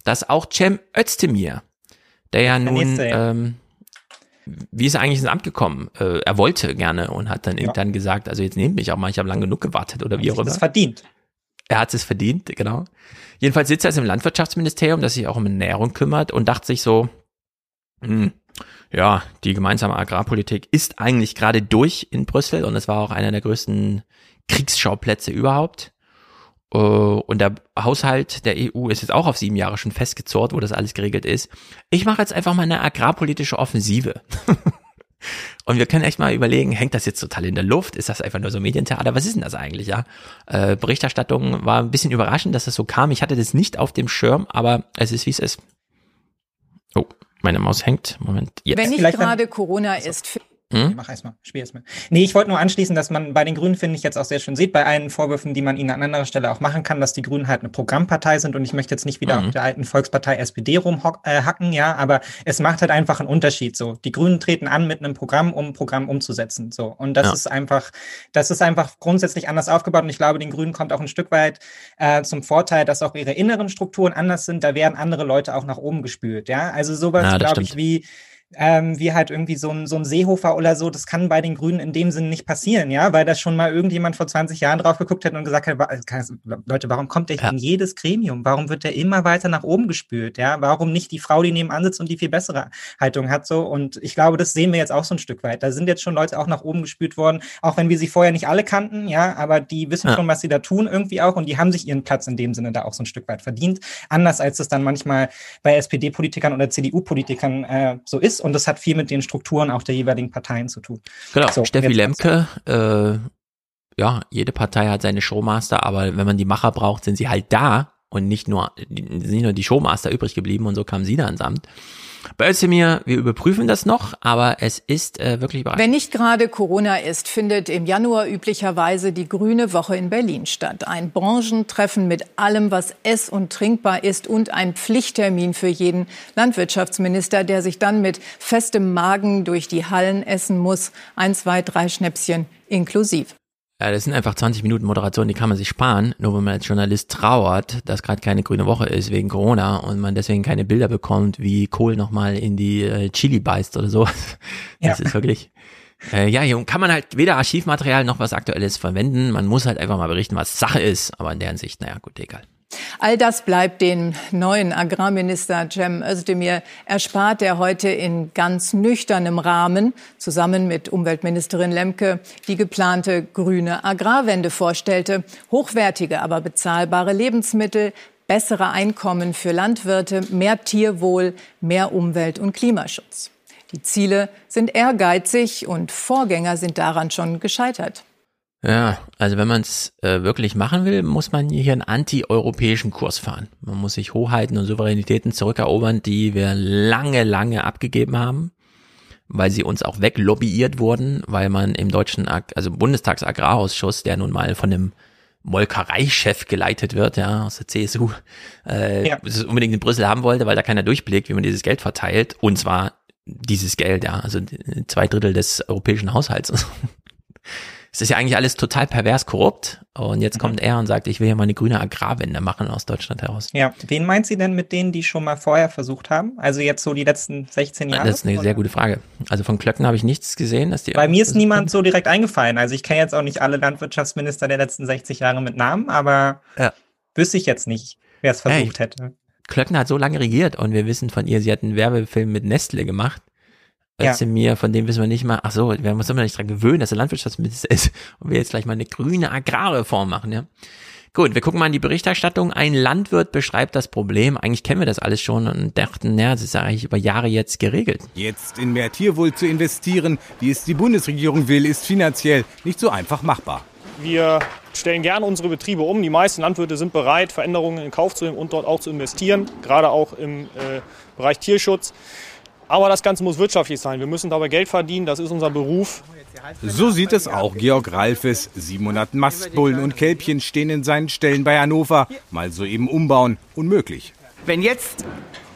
dass auch Cem Özdemir, der ja nun, nächste, ja. ähm, wie ist er eigentlich ins Amt gekommen? Äh, er wollte gerne und hat dann Ja. irgendwann gesagt, also jetzt nehmt mich auch mal, ich habe lang genug gewartet oder wie auch immer. ist verdient. Er hat es verdient, genau. Jedenfalls sitzt er jetzt im Landwirtschaftsministerium, das sich auch um Ernährung kümmert und dachte sich so, hm, ja, die gemeinsame Agrarpolitik ist eigentlich gerade durch in Brüssel und es war auch einer der größten Kriegsschauplätze überhaupt. Äh, Und der Haushalt der EU ist jetzt auch auf sieben Jahre schon festgezurrt, wo das alles geregelt ist. Ich mache jetzt einfach mal eine agrarpolitische Offensive. Und wir können echt mal überlegen, hängt das jetzt total in der Luft? Ist das einfach nur so Medientheater? Was ist denn das eigentlich, ja? Äh, Berichterstattung war ein bisschen überraschend, dass das so kam. Ich hatte das nicht auf dem Schirm, aber es ist, wie es ist. Oh, meine Maus hängt. Moment, jetzt. Wenn nicht gerade Corona ist. Hm? Mach erstmal, spiel erstmal. Nee, ich wollte nur anschließen, dass man bei den Grünen, finde ich, jetzt auch sehr schön sieht, bei allen Vorwürfen, die man ihnen an anderer Stelle auch machen kann, dass die Grünen halt eine Programmpartei sind und ich möchte jetzt nicht wieder Mhm. auf der alten Volkspartei SPD rumhacken, ja, aber es macht halt einfach einen Unterschied so. Die Grünen treten an mit einem Programm, um ein Programm umzusetzen, so. Und das Ja. ist einfach, das ist einfach grundsätzlich anders aufgebaut und ich glaube, den Grünen kommt auch ein Stück weit äh, zum Vorteil, dass auch ihre inneren Strukturen anders sind, da werden andere Leute auch nach oben gespült, ja. Also sowas, Ja, glaube ich, wie ähm, wie halt irgendwie so ein, so ein Seehofer oder so, das kann bei den Grünen in dem Sinn nicht passieren, ja, weil da schon mal irgendjemand vor 20 Jahren drauf geguckt hat und gesagt hat, wa- Leute, warum kommt der Ja. in jedes Gremium? Warum wird der immer weiter nach oben gespült, ja? Warum nicht die Frau, die nebenan sitzt und die viel bessere Haltung hat, so? Und ich glaube, das sehen wir jetzt auch so ein Stück weit. Da sind jetzt schon Leute auch nach oben gespült worden, auch wenn wir sie vorher nicht alle kannten, ja, aber die wissen Ja. schon, was sie da tun irgendwie auch und die haben sich ihren Platz in dem Sinne da auch so ein Stück weit verdient. Anders als es dann manchmal bei SPD-Politikern oder CDU-Politikern äh, so ist. Und das hat viel mit den Strukturen auch der jeweiligen Parteien zu tun. Genau, So, Steffi Lemke, äh, ja, jede Partei hat seine Showmaster, aber wenn man die Macher braucht, sind sie halt da und nicht nur, nicht nur die Showmaster übrig geblieben und so kam sie da ins Amt. Bei Özdemir, wir überprüfen das noch, aber es ist äh, wirklich überraschend. Wenn nicht gerade Corona ist, findet im Januar üblicherweise die Grüne Woche in Berlin statt. Ein Branchentreffen mit allem, was ess- und trinkbar ist und ein Pflichttermin für jeden Landwirtschaftsminister, der sich dann mit festem Magen durch die Hallen essen muss. Ein, zwei, drei Schnäpschen inklusiv. Ja, das sind einfach 20 Minuten Moderation, die kann man sich sparen, nur wenn man als Journalist trauert, dass gerade keine grüne Woche ist wegen Corona und man deswegen keine Bilder bekommt, wie Kohl nochmal in die äh, Chili beißt oder so. Das Ja. ist wirklich. Äh, ja, hier kann man halt weder Archivmaterial noch was Aktuelles verwenden. Man muss halt einfach mal berichten, was Sache ist. Aber in der Hinsicht, naja, gut, egal. All das bleibt dem neuen Agrarminister Cem Özdemir erspart, der heute in ganz nüchternem Rahmen zusammen mit Umweltministerin Lemke die geplante grüne Agrarwende vorstellte. Hochwertige, aber bezahlbare Lebensmittel, bessere Einkommen für Landwirte, mehr Tierwohl, mehr Umwelt- und Klimaschutz. Die Ziele sind ehrgeizig und Vorgänger sind daran schon gescheitert. Ja, also wenn man es äh, wirklich machen will, muss man hier einen anti-europäischen Kurs fahren. Man muss sich Hoheiten und Souveränitäten zurückerobern, die wir lange, lange abgegeben haben, weil sie uns auch weglobbyiert wurden, weil man im deutschen, Ag also Bundestagsagrarausschuss, der nun mal von einem Molkereichef geleitet wird, ja, aus der CSU, äh, Ja. das unbedingt in Brüssel haben wollte, weil da keiner durchblickt, wie man dieses Geld verteilt, und zwar dieses Geld, ja, also zwei Drittel des europäischen Haushalts. es ist ja eigentlich alles total pervers korrupt. Und jetzt mhm. kommt er und sagt, ich will ja mal eine grüne Agrarwende machen aus Deutschland heraus. Ja, wen meint sie denn mit denen, die schon mal vorher versucht haben? Also jetzt so die letzten 16 Jahre? Das ist eine oder? sehr gute Frage. Also von Klöcken habe ich nichts gesehen. Dass die Bei mir ist niemand so direkt eingefallen. Also ich kenne jetzt auch nicht alle Landwirtschaftsminister der letzten 60 Jahre mit Namen, aber ja. wüsste ich jetzt nicht, wer es versucht hey, hätte. Klöckner hat so lange regiert und wir wissen von ihr, sie hat einen Werbefilm mit Nestle gemacht ja. mir, von dem wissen wir nicht mal, ach so, wir müssen uns nicht dran gewöhnen, dass er Landwirtschaftsminister ist und wir jetzt gleich mal eine grüne Agrarreform machen, ja. Gut, wir gucken mal in die Berichterstattung. Ein Landwirt beschreibt das Problem. Eigentlich kennen wir das alles schon und dachten, ja, das ist ja eigentlich über Jahre jetzt geregelt. Jetzt in mehr Tierwohl zu investieren, wie es die Bundesregierung will, ist finanziell nicht so einfach machbar. Wir stellen gerne unsere Betriebe um. Die meisten Landwirte sind bereit, Veränderungen in Kauf zu nehmen und dort auch zu investieren, gerade auch im äh, Bereich Tierschutz. Aber das Ganze muss wirtschaftlich sein. Wir müssen dabei Geld verdienen. Das ist unser Beruf. So sieht es auch Georg Ralfes. 700 Mastbullen und Kälbchen stehen in seinen Ställen bei Hannover. Mal so eben umbauen. Unmöglich. Wenn jetzt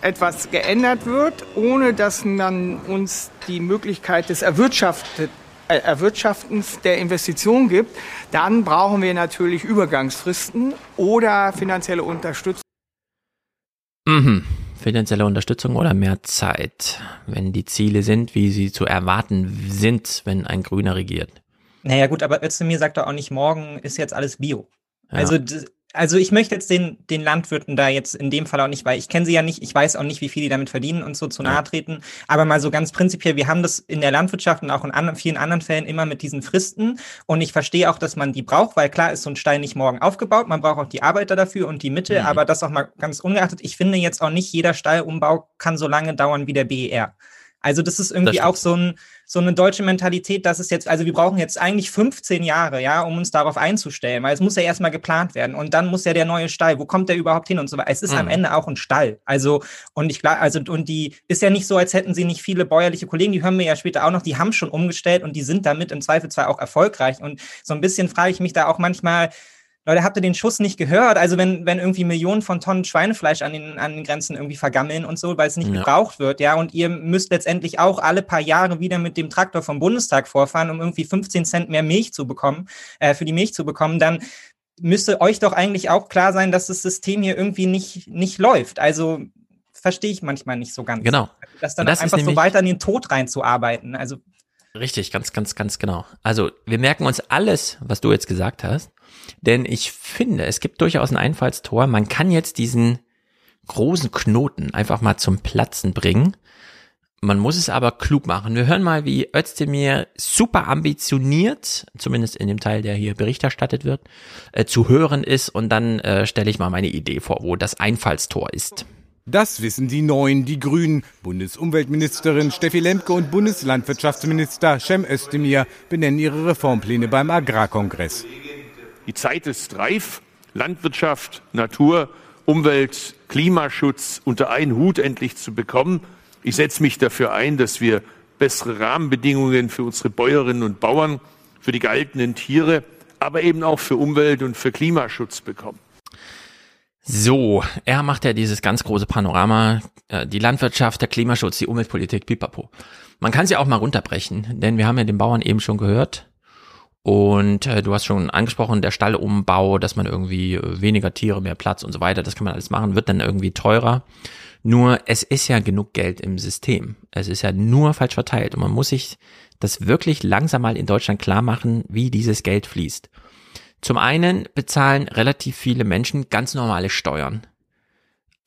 etwas geändert wird, ohne dass man uns die Möglichkeit des Erwirtschaftet, äh, Erwirtschaftens der Investition gibt, dann brauchen wir natürlich Übergangsfristen oder finanzielle Unterstützung. Mhm finanzielle Unterstützung oder mehr Zeit, wenn die Ziele sind, wie sie zu erwarten sind, wenn ein Grüner regiert? Naja gut, aber Özdemir sagt doch auch nicht, morgen ist jetzt alles Bio. Ja. Also also ich möchte jetzt den, den Landwirten da jetzt in dem Fall auch nicht, weil ich kenne sie ja nicht, ich weiß auch nicht, wie viel die damit verdienen und so zu nahe treten. Aber mal so ganz prinzipiell, wir haben das in der Landwirtschaft und auch in anderen, vielen anderen Fällen immer mit diesen Fristen. Und ich verstehe auch, dass man die braucht, weil klar ist so ein Stein nicht morgen aufgebaut. Man braucht auch die Arbeiter dafür und die Mittel. Mhm. Aber das auch mal ganz ungeachtet. Ich finde jetzt auch nicht jeder Stallumbau kann so lange dauern wie der BER. Also das ist irgendwie das auch so, ein, so eine deutsche Mentalität, dass es jetzt, also wir brauchen jetzt eigentlich 15 Jahre, ja, um uns darauf einzustellen, weil es muss ja erstmal geplant werden und dann muss ja der neue Stall, wo kommt der überhaupt hin und so weiter. Es ist mhm. am Ende auch ein Stall. Also und ich glaube, also und die ist ja nicht so, als hätten sie nicht viele bäuerliche Kollegen, die hören wir ja später auch noch, die haben schon umgestellt und die sind damit im Zweifelsfall auch erfolgreich. Und so ein bisschen frage ich mich da auch manchmal, Leute, habt ihr den Schuss nicht gehört? Also wenn, wenn irgendwie Millionen von Tonnen Schweinefleisch an den, an den Grenzen irgendwie vergammeln und so, weil es nicht ja. gebraucht wird, ja, und ihr müsst letztendlich auch alle paar Jahre wieder mit dem Traktor vom Bundestag vorfahren, um irgendwie 15 Cent mehr Milch zu bekommen, äh, für die Milch zu bekommen, dann müsste euch doch eigentlich auch klar sein, dass das System hier irgendwie nicht, nicht läuft. Also verstehe ich manchmal nicht so ganz. Genau. Dass dann das einfach so weiter in den Tod reinzuarbeiten. Also Richtig, ganz, ganz, ganz genau. Also wir merken uns alles, was du jetzt gesagt hast. Denn ich finde, es gibt durchaus ein Einfallstor. Man kann jetzt diesen großen Knoten einfach mal zum Platzen bringen. Man muss es aber klug machen. Wir hören mal, wie Özdemir super ambitioniert, zumindest in dem Teil, der hier Bericht erstattet wird, äh, zu hören ist. Und dann äh, stelle ich mal meine Idee vor, wo das Einfallstor ist. Das wissen die Neuen, die Grünen. Bundesumweltministerin Steffi Lemke und Bundeslandwirtschaftsminister Cem Özdemir benennen ihre Reformpläne beim Agrarkongress. Die Zeit ist reif, Landwirtschaft, Natur, Umwelt, Klimaschutz unter einen Hut endlich zu bekommen. Ich setze mich dafür ein, dass wir bessere Rahmenbedingungen für unsere Bäuerinnen und Bauern, für die gehaltenen Tiere, aber eben auch für Umwelt und für Klimaschutz bekommen. So, er macht ja dieses ganz große Panorama, äh, die Landwirtschaft, der Klimaschutz, die Umweltpolitik, pipapo. Man kann sie auch mal runterbrechen, denn wir haben ja den Bauern eben schon gehört, und äh, du hast schon angesprochen, der Stallumbau, dass man irgendwie äh, weniger Tiere, mehr Platz und so weiter, das kann man alles machen, wird dann irgendwie teurer. Nur es ist ja genug Geld im System. Es ist ja nur falsch verteilt und man muss sich das wirklich langsam mal in Deutschland klar machen, wie dieses Geld fließt. Zum einen bezahlen relativ viele Menschen ganz normale Steuern.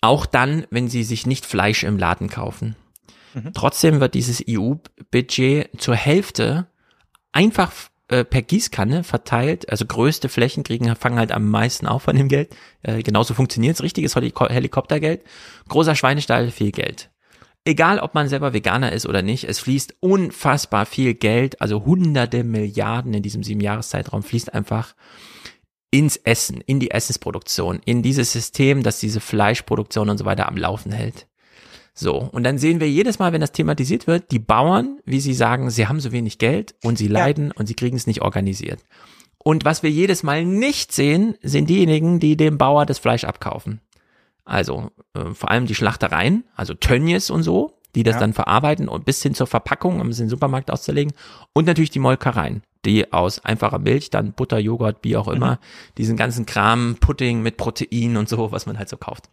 Auch dann, wenn sie sich nicht Fleisch im Laden kaufen. Mhm. Trotzdem wird dieses EU-Budget zur Hälfte einfach äh, per Gießkanne verteilt, also größte Flächen kriegen, fangen halt am meisten auf von dem Geld. Äh, genauso funktioniert's. Richtiges Helikoptergeld. Großer Schweinestall, viel Geld. Egal, ob man selber Veganer ist oder nicht, es fließt unfassbar viel Geld, also hunderte Milliarden in diesem sieben Jahreszeitraum fließt einfach ins Essen, in die Essensproduktion, in dieses System, das diese Fleischproduktion und so weiter am Laufen hält. So, und dann sehen wir jedes Mal, wenn das thematisiert wird, die Bauern, wie sie sagen, sie haben so wenig Geld und sie leiden ja. und sie kriegen es nicht organisiert. Und was wir jedes Mal nicht sehen, sind diejenigen, die dem Bauer das Fleisch abkaufen. Also äh, vor allem die Schlachtereien, also Tönnies und so, die das Ja. dann verarbeiten und bis hin zur Verpackung, um es in den Supermarkt auszulegen. Und natürlich die Molkereien, die aus einfacher Milch, dann Butter, Joghurt, wie auch immer, Mhm. diesen ganzen Kram, Pudding mit Protein und so, was man halt so kauft.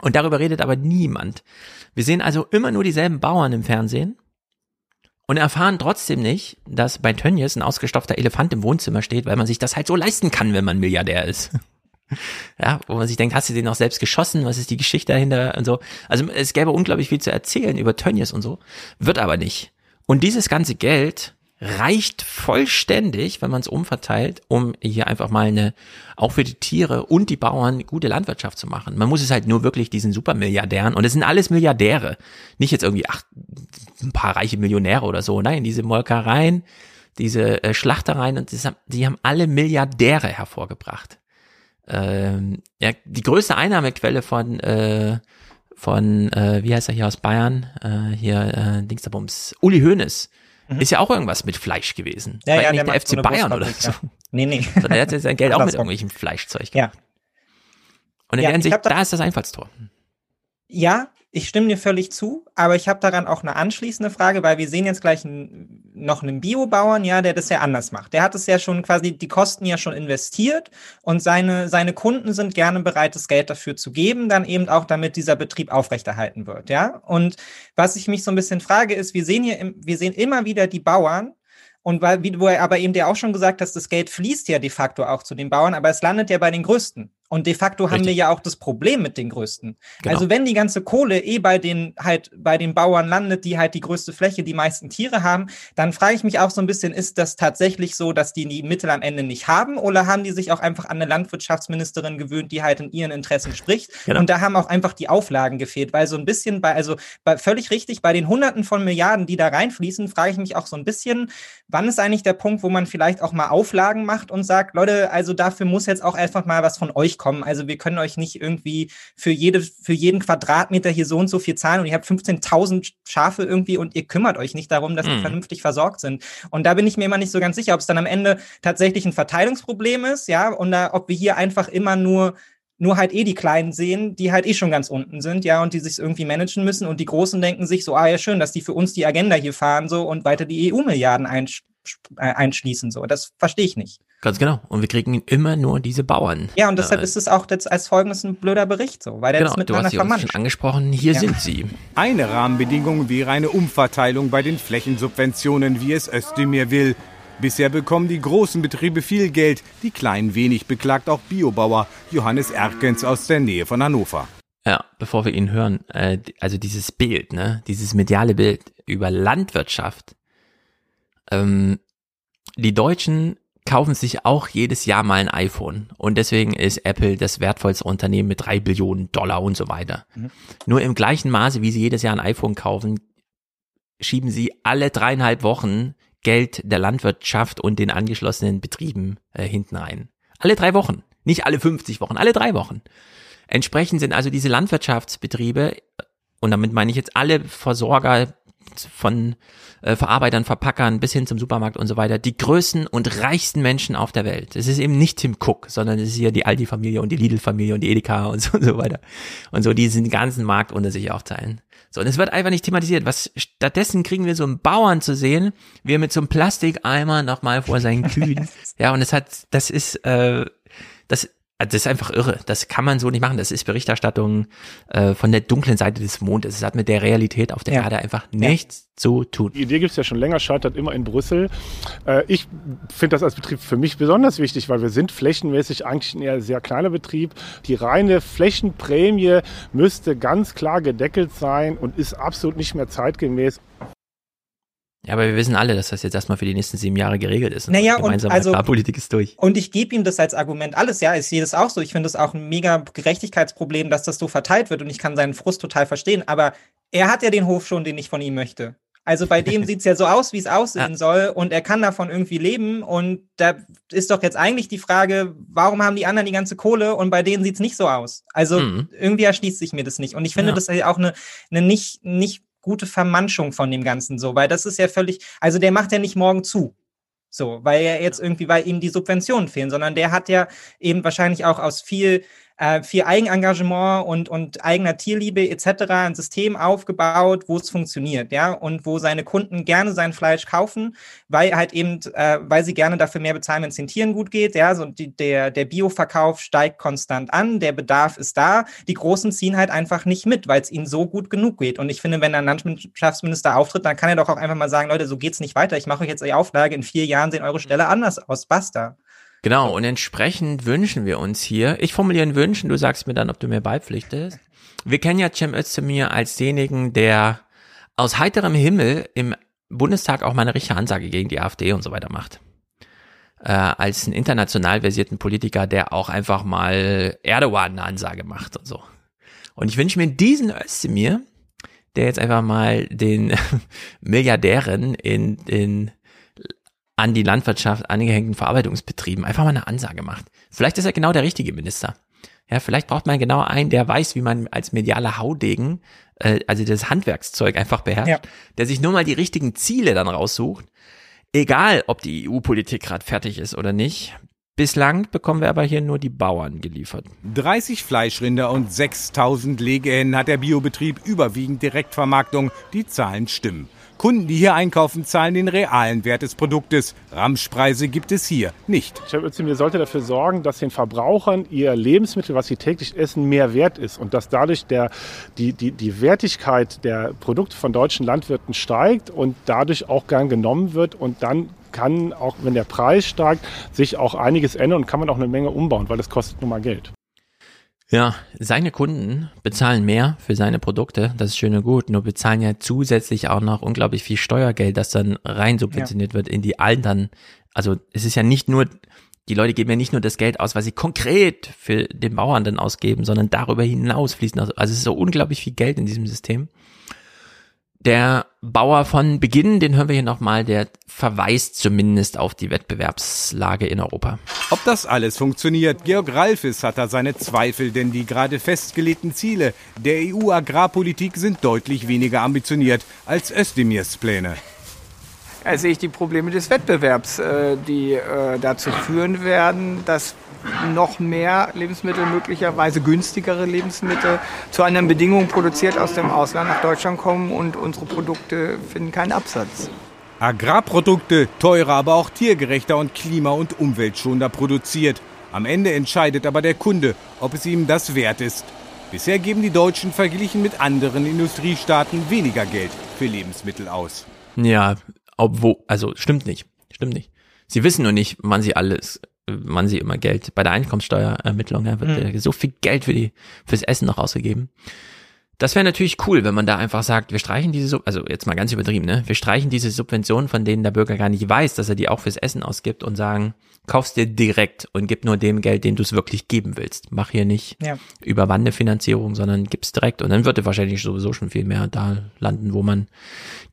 Und darüber redet aber niemand. Wir sehen also immer nur dieselben Bauern im Fernsehen und erfahren trotzdem nicht, dass bei Tönnies ein ausgestopfter Elefant im Wohnzimmer steht, weil man sich das halt so leisten kann, wenn man Milliardär ist. Ja, wo man sich denkt, hast du den auch selbst geschossen? Was ist die Geschichte dahinter und so? Also es gäbe unglaublich viel zu erzählen über Tönnies und so, wird aber nicht. Und dieses ganze Geld reicht vollständig, wenn man es umverteilt, um hier einfach mal eine, auch für die Tiere und die Bauern gute Landwirtschaft zu machen. Man muss es halt nur wirklich diesen Supermilliardären, und es sind alles Milliardäre, nicht jetzt irgendwie, ach, ein paar reiche Millionäre oder so, nein, diese Molkereien, diese äh, Schlachtereien, und das haben, die haben alle Milliardäre hervorgebracht. Ähm, ja, die größte Einnahmequelle von, äh, von, äh, wie heißt er hier aus Bayern, äh, hier, äh, Dingsterbums, Uli Hoeneß, ist ja auch irgendwas mit Fleisch gewesen. Mhm. Ja, War ja, nicht der der, FC so Bayern oder so. ja. Nee, nee. Sondern er hat sein Geld auch mit irgendwelchem Fleischzeug Ja. gemacht. Und in Ja, der Hinsicht, da ist das Einfallstor. Ja, ich stimme dir völlig zu, aber ich habe daran auch eine anschließende Frage, weil wir sehen jetzt gleich einen, noch einen Biobauern, ja, der das ja anders macht. Der hat es ja schon quasi die Kosten ja schon investiert und seine, seine Kunden sind gerne bereit, das Geld dafür zu geben, dann eben auch, damit dieser Betrieb aufrechterhalten wird, ja. Und was ich mich so ein bisschen frage, ist, wir sehen hier, wir sehen immer wieder die Bauern, und weil, wie du aber eben dir auch schon gesagt hast, das Geld fließt ja de facto auch zu den Bauern, aber es landet ja bei den Größten. Und de facto haben wir Richtig. ja auch das Problem mit den Größten. Genau. Also wenn die ganze Kohle eh bei den halt bei den Bauern landet, die halt die größte Fläche, die meisten Tiere haben, dann frage ich mich auch so ein bisschen, ist das tatsächlich so, dass die die Mittel am Ende nicht haben oder haben die sich auch einfach an eine Landwirtschaftsministerin gewöhnt, die halt in ihren Interessen spricht? Genau. Und da haben auch einfach die Auflagen gefehlt, weil so ein bisschen bei also bei, völlig richtig bei den Hunderten von Milliarden, die da reinfließen, frage ich mich auch so ein bisschen, wann ist eigentlich der Punkt, wo man vielleicht auch mal Auflagen macht und sagt, Leute, also dafür muss jetzt auch einfach mal was von euch kommen. Also wir können euch nicht irgendwie für jede, für jeden Quadratmeter hier so und so viel zahlen und ihr habt 15.000 Schafe irgendwie und ihr kümmert euch nicht darum, dass die Mhm. vernünftig versorgt sind. Und da bin ich mir immer nicht so ganz sicher, ob es dann am Ende tatsächlich ein Verteilungsproblem ist, ja, und da, ob wir hier einfach immer nur nur halt eh die Kleinen sehen, die halt eh schon ganz unten sind, ja, und die sich irgendwie managen müssen und die Großen denken sich so, ah ja, schön, dass die für uns die Agenda hier fahren so und weiter die EU-Milliarden einsch äh, einschließen so. Das verstehe ich nicht. Ganz genau. Und wir kriegen immer nur diese Bauern. Ja, und deshalb Äh, ist es auch jetzt als folgendes ein blöder Bericht so, weil der Genau, das du miteinander hast sie uns vermanscht. schon angesprochen. Hier Ja. sind sie. Eine Rahmenbedingung wäre eine Umverteilung bei den Flächensubventionen, wie es Özdemir will. Bisher bekommen die großen Betriebe viel Geld, die kleinen wenig, beklagt auch Biobauer Johannes Erkens aus der Nähe von Hannover. Ja, bevor wir ihn hören, äh, also dieses Bild, ne, dieses mediale Bild über Landwirtschaft. Ähm, die Deutschen kaufen sich auch jedes Jahr mal ein iPhone und deswegen ist Apple das wertvollste Unternehmen mit drei Billionen Dollar und so weiter. Mhm. Nur im gleichen Maße, wie sie jedes Jahr ein iPhone kaufen, schieben sie alle dreieinhalb Wochen Geld der Landwirtschaft und den angeschlossenen Betrieben äh, hinten rein. Alle drei Wochen. Nicht alle 50 Wochen, alle drei Wochen. Entsprechend sind also diese Landwirtschaftsbetriebe, und damit meine ich jetzt alle Versorger von äh, Verarbeitern, Verpackern bis hin zum Supermarkt und so weiter, die größten und reichsten Menschen auf der Welt. Es ist eben nicht Tim Cook, sondern es ist hier die Aldi-Familie und die Lidl-Familie und die Edeka und so, und so weiter. Und so, die diesen ganzen Markt unter sich aufteilen. So, und es wird einfach nicht thematisiert. Was stattdessen kriegen wir so einen Bauern zu sehen, wie er mit so einem Plastikeimer nochmal vor seinen Kühen. ja, und es hat, das ist, äh, das, also das ist einfach irre. Das kann man so nicht machen. Das ist Berichterstattung äh, von der dunklen Seite des Mondes. Es hat mit der Realität auf der Ja. Erde einfach nichts zu tun. Die Idee gibt es ja schon länger, scheitert immer in Brüssel. Äh, ich finde das als Betrieb für mich besonders wichtig, weil wir sind flächenmäßig eigentlich ein eher sehr kleiner Betrieb. Die reine Flächenprämie müsste ganz klar gedeckelt sein und ist absolut nicht mehr zeitgemäß. Ja, aber wir wissen alle, dass das jetzt erstmal für die nächsten sieben Jahre geregelt ist. Naja, und gemeinsame also- Agrarpolitik ist durch. Und ich gebe ihm das als Argument alles, ja, ich sehe das auch so. Ich finde es auch ein mega Gerechtigkeitsproblem, dass das so verteilt wird und ich kann seinen Frust total verstehen. Aber er hat ja den Hof schon, den ich von ihm möchte. Also bei dem sieht es ja so aus, wie es aussehen soll und er kann davon irgendwie leben und da ist doch jetzt eigentlich die Frage, warum haben die anderen die ganze Kohle und bei denen sieht es nicht so aus? Also Mhm. irgendwie erschließt sich mir das nicht und ich finde Ja. das ist ja auch eine, eine nicht, nicht gute Vermanschung von dem Ganzen so, weil das ist ja völlig, also der macht ja nicht morgen zu. So, weil er jetzt irgendwie, weil ihm die Subventionen fehlen, sondern der hat ja eben wahrscheinlich auch aus viel äh, viel Eigenengagement und, und eigener Tierliebe etc. ein System aufgebaut, wo es funktioniert, ja, und wo seine Kunden gerne sein Fleisch kaufen, weil halt eben, äh, weil sie gerne dafür mehr bezahlen, wenn es den Tieren gut geht, ja, so die, der, der Bioverkauf steigt konstant an, der Bedarf ist da, die Großen ziehen halt einfach nicht mit, weil es ihnen so gut genug geht. Und ich finde, wenn ein Landwirtschaftsminister auftritt, dann kann er doch auch einfach mal sagen, Leute, so geht's nicht weiter, ich mache euch jetzt die Auflage, in vier Jahren sehen eure Stelle anders aus, basta. Genau, und entsprechend wünschen wir uns hier, ich formuliere ein Wünschen, du sagst mir dann, ob du mir beipflichtest. Wir kennen ja Cem Özdemir als denjenigen, der aus heiterem Himmel im Bundestag auch mal eine richtige Ansage gegen die AfD und so weiter macht. Äh, als einen international versierten Politiker, der auch einfach mal Erdogan eine Ansage macht und so. Und ich wünsche mir diesen Özdemir, der jetzt einfach mal den Milliardären in, in an die Landwirtschaft angehängten Verarbeitungsbetrieben einfach mal eine Ansage macht. Vielleicht ist er genau der richtige Minister. Ja, vielleicht braucht man genau einen, der weiß, wie man als medialer Haudegen, äh, also das Handwerkszeug einfach beherrscht, ja. der sich nur mal die richtigen Ziele dann raussucht. Egal, ob die EU-Politik gerade fertig ist oder nicht. Bislang bekommen wir aber hier nur die Bauern geliefert. 30 Fleischrinder und 6000 Legehennen hat der Biobetrieb überwiegend Direktvermarktung. Die Zahlen stimmen. Kunden, die hier einkaufen, zahlen den realen Wert des Produktes. Ramschpreise gibt es hier nicht. Chef Özdemir sollte dafür sorgen, dass den Verbrauchern ihr Lebensmittel, was sie täglich essen, mehr wert ist und dass dadurch der, die, die, die Wertigkeit der Produkte von deutschen Landwirten steigt und dadurch auch gern genommen wird und dann kann, auch wenn der Preis steigt, sich auch einiges ändern und kann man auch eine Menge umbauen, weil das kostet nun mal Geld. Ja, seine Kunden bezahlen mehr für seine Produkte, das ist schön und gut, nur bezahlen ja zusätzlich auch noch unglaublich viel Steuergeld, das dann rein subventioniert ja. wird in die Altern. Also es ist ja nicht nur, die Leute geben ja nicht nur das Geld aus, was sie konkret für den Bauern dann ausgeben, sondern darüber hinaus fließen, also, also es ist so unglaublich viel Geld in diesem System der Bauer von Beginn, den hören wir hier nochmal, der verweist zumindest auf die Wettbewerbslage in Europa. Ob das alles funktioniert, Georg Ralfes hat da seine Zweifel, denn die gerade festgelegten Ziele der EU-Agrarpolitik sind deutlich weniger ambitioniert als Özdemirs Pläne. Da sehe ich die Probleme des Wettbewerbs, äh, die äh, dazu führen werden, dass noch mehr Lebensmittel, möglicherweise günstigere Lebensmittel, zu anderen Bedingungen produziert aus dem Ausland nach Deutschland kommen und unsere Produkte finden keinen Absatz. Agrarprodukte teurer, aber auch tiergerechter und klima- und umweltschonender produziert. Am Ende entscheidet aber der Kunde, ob es ihm das wert ist. Bisher geben die Deutschen verglichen mit anderen Industriestaaten weniger Geld für Lebensmittel aus. Ja, obwohl, also stimmt nicht, stimmt nicht. Sie wissen nur nicht, wann sie alles man sie immer Geld. Bei der Einkommenssteuerermittlung ja, wird mhm. so viel Geld für die, fürs Essen noch ausgegeben. Das wäre natürlich cool, wenn man da einfach sagt, wir streichen diese, Sub also jetzt mal ganz übertrieben, ne? Wir streichen diese Subventionen, von denen der Bürger gar nicht weiß, dass er die auch fürs Essen ausgibt und sagen, kaufst dir direkt und gib nur dem Geld, den du es wirklich geben willst. Mach hier nicht ja. über Wandefinanzierung, sondern gib's direkt und dann würde wahrscheinlich sowieso schon viel mehr da landen, wo man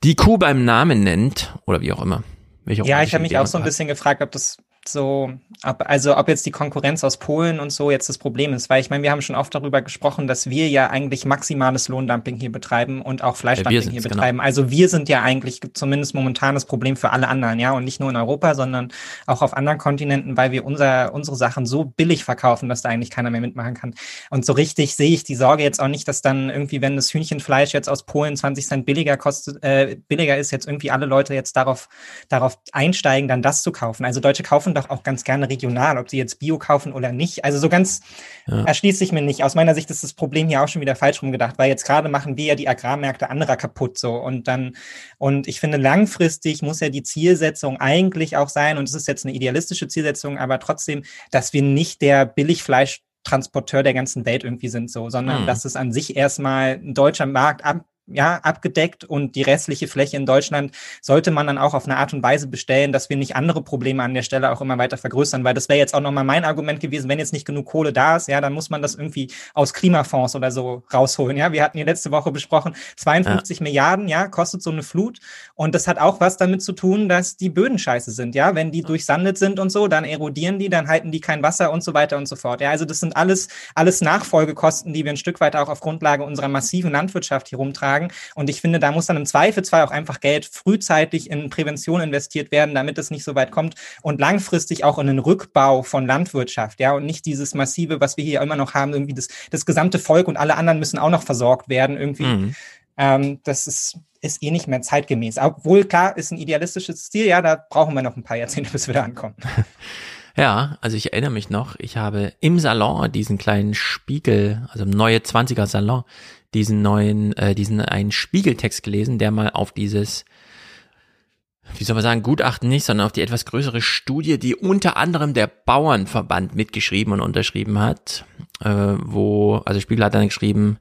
die Kuh beim Namen nennt oder wie auch immer. ja, ich habe mich auch so ein bisschen gefragt, ob das so, ob, also ob jetzt die Konkurrenz aus Polen und so jetzt das Problem ist, weil ich meine, wir haben schon oft darüber gesprochen, dass wir ja eigentlich maximales Lohndumping hier betreiben und auch Fleischdumping ja, hier genau. betreiben. Genau. Also wir sind ja eigentlich zumindest momentan das Problem für alle anderen, ja, und nicht nur in Europa, sondern auch auf anderen Kontinenten, weil wir unser, unsere Sachen so billig verkaufen, dass da eigentlich keiner mehr mitmachen kann. Und so richtig sehe ich die Sorge jetzt auch nicht, dass dann irgendwie, wenn das Hühnchenfleisch jetzt aus Polen 20 Cent billiger kostet, äh, billiger ist, jetzt irgendwie alle Leute jetzt darauf, darauf einsteigen, dann das zu kaufen. Also Deutsche kaufen doch auch ganz gerne regional, ob sie jetzt Bio kaufen oder nicht. Also so ganz ja. erschließt sich mir nicht. Aus meiner Sicht ist das Problem hier auch schon wieder falsch rumgedacht, weil jetzt gerade machen wir ja die Agrarmärkte anderer kaputt so und dann und ich finde langfristig muss ja die Zielsetzung eigentlich auch sein und es ist jetzt eine idealistische Zielsetzung, aber trotzdem, dass wir nicht der Billigfleisch Transporteur der ganzen Welt irgendwie sind, so, sondern mhm. dass es an sich erstmal ein deutscher Markt ab, ja, abgedeckt und die restliche Fläche in Deutschland sollte man dann auch auf eine Art und Weise bestellen, dass wir nicht andere Probleme an der Stelle auch immer weiter vergrößern, weil das wäre jetzt auch nochmal mein Argument gewesen, wenn jetzt nicht genug Kohle da ist, ja, dann muss man das irgendwie aus Klimafonds oder so rausholen, ja. Wir hatten hier letzte Woche besprochen, 52 ja. Milliarden, ja, kostet so eine Flut und das hat auch was damit zu tun, dass die Böden scheiße sind, ja. Wenn die durchsandet sind und so, dann erodieren die, dann halten die kein Wasser und so weiter und so fort, ja. Also das sind alles, alles Nachfolgekosten, die wir ein Stück weit auch auf Grundlage unserer massiven Landwirtschaft hier rumtragen sagen. Und ich finde, da muss dann im Zweifelsfall auch einfach Geld frühzeitig in Prävention investiert werden, damit es nicht so weit kommt und langfristig auch in den Rückbau von Landwirtschaft, ja, und nicht dieses massive, was wir hier immer noch haben, irgendwie das, das gesamte Volk und alle anderen müssen auch noch versorgt werden, irgendwie. Mhm. Ähm, das ist, ist eh nicht mehr zeitgemäß. Obwohl, klar, ist ein idealistisches Ziel, ja, da brauchen wir noch ein paar Jahrzehnte, bis wir da ankommen. Ja, also ich erinnere mich noch, ich habe im Salon diesen kleinen Spiegel, also im neue 20er Salon, diesen neuen, äh, diesen einen Spiegeltext gelesen, der mal auf dieses, wie soll man sagen, Gutachten nicht, sondern auf die etwas größere Studie, die unter anderem der Bauernverband mitgeschrieben und unterschrieben hat, äh, wo, also Spiegel hat dann geschrieben,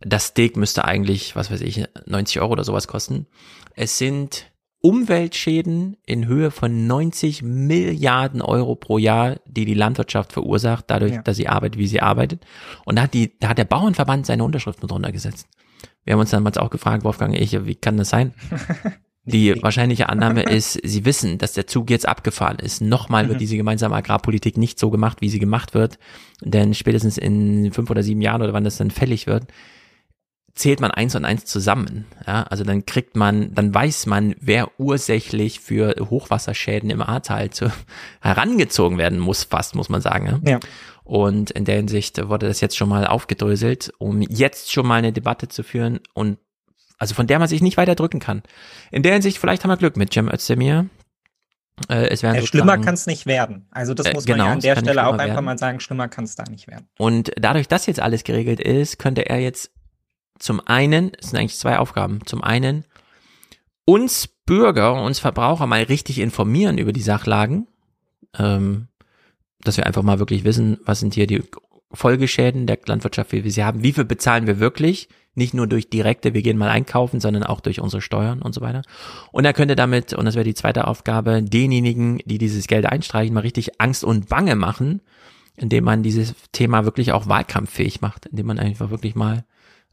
das Steak müsste eigentlich, was weiß ich, 90 Euro oder sowas kosten. Es sind Umweltschäden in Höhe von 90 Milliarden Euro pro Jahr, die die Landwirtschaft verursacht, dadurch, ja. dass sie arbeitet, wie sie arbeitet. Und da hat, die, da hat der Bauernverband seine Unterschrift mit drunter gesetzt. Wir haben uns damals auch gefragt, Wolfgang, ich, wie kann das sein? Die wahrscheinliche Annahme ist, sie wissen, dass der Zug jetzt abgefahren ist. Nochmal wird mhm. diese gemeinsame Agrarpolitik nicht so gemacht, wie sie gemacht wird. Denn spätestens in fünf oder sieben Jahren oder wann das dann fällig wird, zählt man eins und eins zusammen. Ja, also dann kriegt man, dann weiß man, wer ursächlich für Hochwasserschäden im Ahrtal zu, herangezogen werden muss, fast, muss man sagen. Ja. ja. Und in der Hinsicht wurde das jetzt schon mal aufgedröselt, um jetzt schon mal eine Debatte zu führen und also von der man sich nicht weiter drücken kann. In der Hinsicht, vielleicht haben wir Glück mit Cem Özdemir. Äh, es werden äh, schlimmer kann es nicht werden. Also das äh, muss genau, man ja an der Stelle auch einfach werden. mal sagen, schlimmer kann es da nicht werden. Und dadurch, dass jetzt alles geregelt ist, könnte er jetzt zum einen, es sind eigentlich zwei Aufgaben, zum einen uns Bürger, uns Verbraucher mal richtig informieren über die Sachlagen, ähm, dass wir einfach mal wirklich wissen, was sind hier die Folgeschäden der Landwirtschaft, wie wir sie haben, wie viel bezahlen wir wirklich, nicht nur durch direkte, wir gehen mal einkaufen, sondern auch durch unsere Steuern und so weiter. Und er könnte damit, und das wäre die zweite Aufgabe, denjenigen, die dieses Geld einstreichen, mal richtig Angst und Bange machen, indem man dieses Thema wirklich auch wahlkampffähig macht, indem man einfach wirklich mal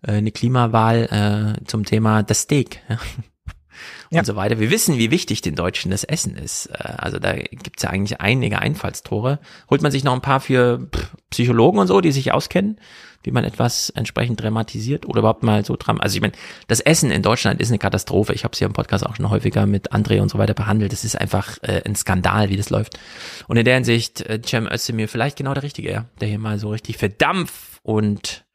äh, eine Klimawahl äh, zum Thema das Steak. Ja. und so weiter. Wir wissen, wie wichtig den Deutschen das Essen ist. Äh, also da gibt's ja eigentlich einige Einfallstore. Holt man sich noch ein paar für Psychologen und so, die sich auskennen, wie man etwas entsprechend dramatisiert oder überhaupt mal so dran. Also ich meine, das Essen in Deutschland ist eine Katastrophe. Ich habe es hier im Podcast auch schon häufiger mit André und so weiter behandelt. Das ist einfach äh, ein Skandal, wie das läuft. Und in der Hinsicht, äh, Cem Özdemir vielleicht genau der Richtige, ja, der hier mal so richtig für Dampf und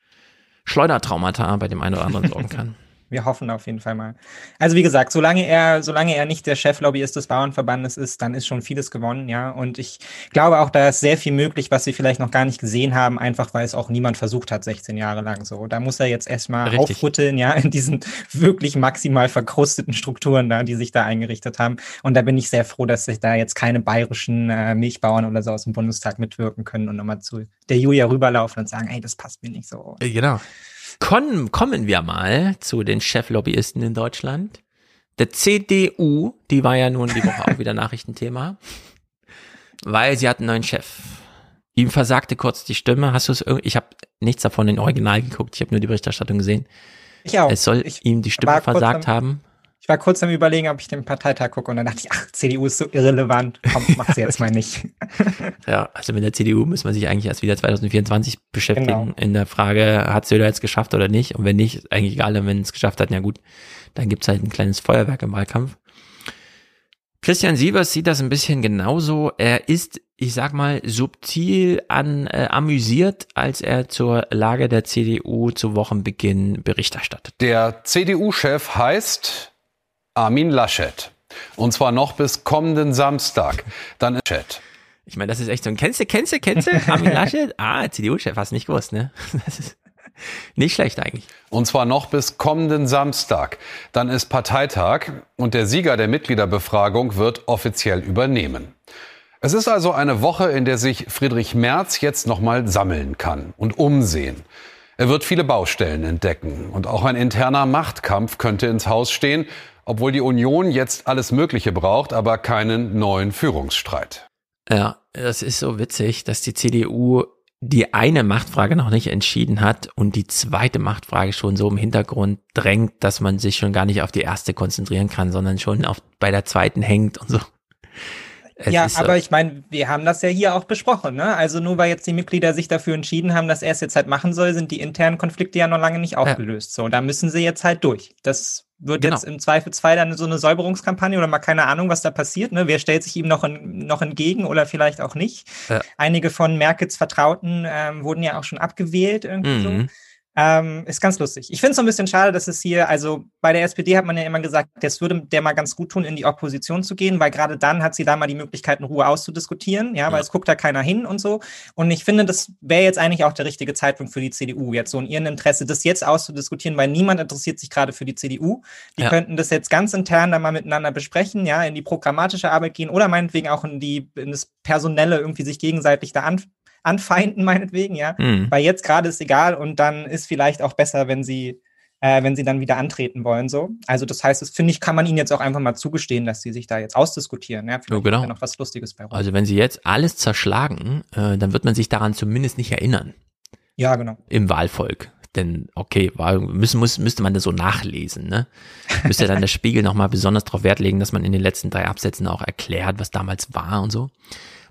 Schleudertraumata bei dem einen oder anderen sorgen kann. Wir hoffen auf jeden Fall mal. Also wie gesagt, solange er, solange er nicht der Cheflobbyist des Bauernverbandes ist, dann ist schon vieles gewonnen, ja. Und ich glaube auch, da ist sehr viel möglich, was wir vielleicht noch gar nicht gesehen haben, einfach weil es auch niemand versucht hat, 16 Jahre lang so. Da muss er jetzt erstmal aufrütteln, ja, in diesen wirklich maximal verkrusteten Strukturen da, die sich da eingerichtet haben. Und da bin ich sehr froh, dass sich da jetzt keine bayerischen äh, Milchbauern oder so aus dem Bundestag mitwirken können und nochmal zu der Julia rüberlaufen und sagen, ey, das passt mir nicht so. Genau. Kon kommen wir mal zu den Cheflobbyisten in Deutschland. Der CDU, die war ja nun die Woche auch wieder Nachrichtenthema, weil sie hat einen neuen Chef. Ihm versagte kurz die Stimme. Hast du es Ich habe nichts davon in Original geguckt. Ich habe nur die Berichterstattung gesehen. Ich auch. Es soll ich ihm die Stimme versagt haben. Ich war kurz am überlegen, ob ich den Parteitag gucke und dann dachte ich, ach, CDU ist so irrelevant. Komm, mach sie jetzt mal nicht. ja, also mit der CDU muss man sich eigentlich erst wieder 2024 beschäftigen. Genau. In der Frage, hat Söder jetzt geschafft oder nicht? Und wenn nicht, eigentlich egal, wenn es geschafft hat, na gut, dann gibt's halt ein kleines Feuerwerk im Wahlkampf. Christian Sievers sieht das ein bisschen genauso. Er ist, ich sag mal, subtil an äh, amüsiert, als er zur Lage der CDU zu Wochenbeginn Bericht erstattet. Der CDU-Chef heißt Armin Laschet. Und zwar noch bis kommenden Samstag. Dann ist Chat. Ich meine, das ist echt so ein Kennst du, kennst du, kennst du? Armin Laschet? Ah, CDU-Chef, hast nicht gewusst, ne? Das ist nicht schlecht eigentlich. Und zwar noch bis kommenden Samstag. Dann ist Parteitag und der Sieger der Mitgliederbefragung wird offiziell übernehmen. Es ist also eine Woche, in der sich Friedrich Merz jetzt nochmal sammeln kann und umsehen. Er wird viele Baustellen entdecken und auch ein interner Machtkampf könnte ins Haus stehen, obwohl die Union jetzt alles Mögliche braucht, aber keinen neuen Führungsstreit. Ja, das ist so witzig, dass die CDU die eine Machtfrage noch nicht entschieden hat und die zweite Machtfrage schon so im Hintergrund drängt, dass man sich schon gar nicht auf die erste konzentrieren kann, sondern schon auf, bei der zweiten hängt und so. Es ja, ist, aber äh, ich meine, wir haben das ja hier auch besprochen. Ne? Also nur weil jetzt die Mitglieder sich dafür entschieden haben, dass er es jetzt halt machen soll, sind die internen Konflikte ja noch lange nicht aufgelöst. So, da müssen sie jetzt halt durch. Das wird Genau. jetzt im Zweifelsfall dann so eine Säuberungskampagne oder mal keine Ahnung, was da passiert. Ne? Wer stellt sich ihm noch, in, noch entgegen oder vielleicht auch nicht? Ja. Einige von Merkels Vertrauten ähm, wurden ja auch schon abgewählt irgendwie so. Ähm, ist ganz lustig. Ich finde es so ein bisschen schade, dass es hier, also bei der SPD hat man ja immer gesagt, das würde der mal ganz gut tun, in die Opposition zu gehen, weil gerade dann hat sie da mal die Möglichkeit, in Ruhe auszudiskutieren, ja, weil es guckt da keiner hin und so. Und ich finde, das wäre jetzt eigentlich auch der richtige Zeitpunkt für die CDU, jetzt so in ihrem Interesse, das jetzt auszudiskutieren, weil niemand interessiert sich gerade für die CDU. Die Ja. könnten das jetzt ganz intern dann mal miteinander besprechen, ja, in die programmatische Arbeit gehen oder meinetwegen auch in die, in das Personelle irgendwie sich gegenseitig da an, anfeinden, meinetwegen, ja. Mhm. Weil jetzt gerade ist egal und dann ist vielleicht auch besser, wenn sie, äh, wenn sie dann wieder antreten wollen, so. Also das heißt, das finde ich, kann man ihnen jetzt auch einfach mal zugestehen, dass sie sich da jetzt ausdiskutieren, ja. Vielleicht Ja, genau. noch was Lustiges bei rum. Also wenn sie jetzt alles zerschlagen, äh, dann wird man sich daran zumindest nicht erinnern Ja, genau. im Wahlvolk. Denn okay, Wahl, müssen, muss, müsste man das so nachlesen, ne? Müsste dann der Spiegel nochmal besonders darauf Wert legen, dass man in den letzten drei Absätzen auch erklärt, was damals war und so.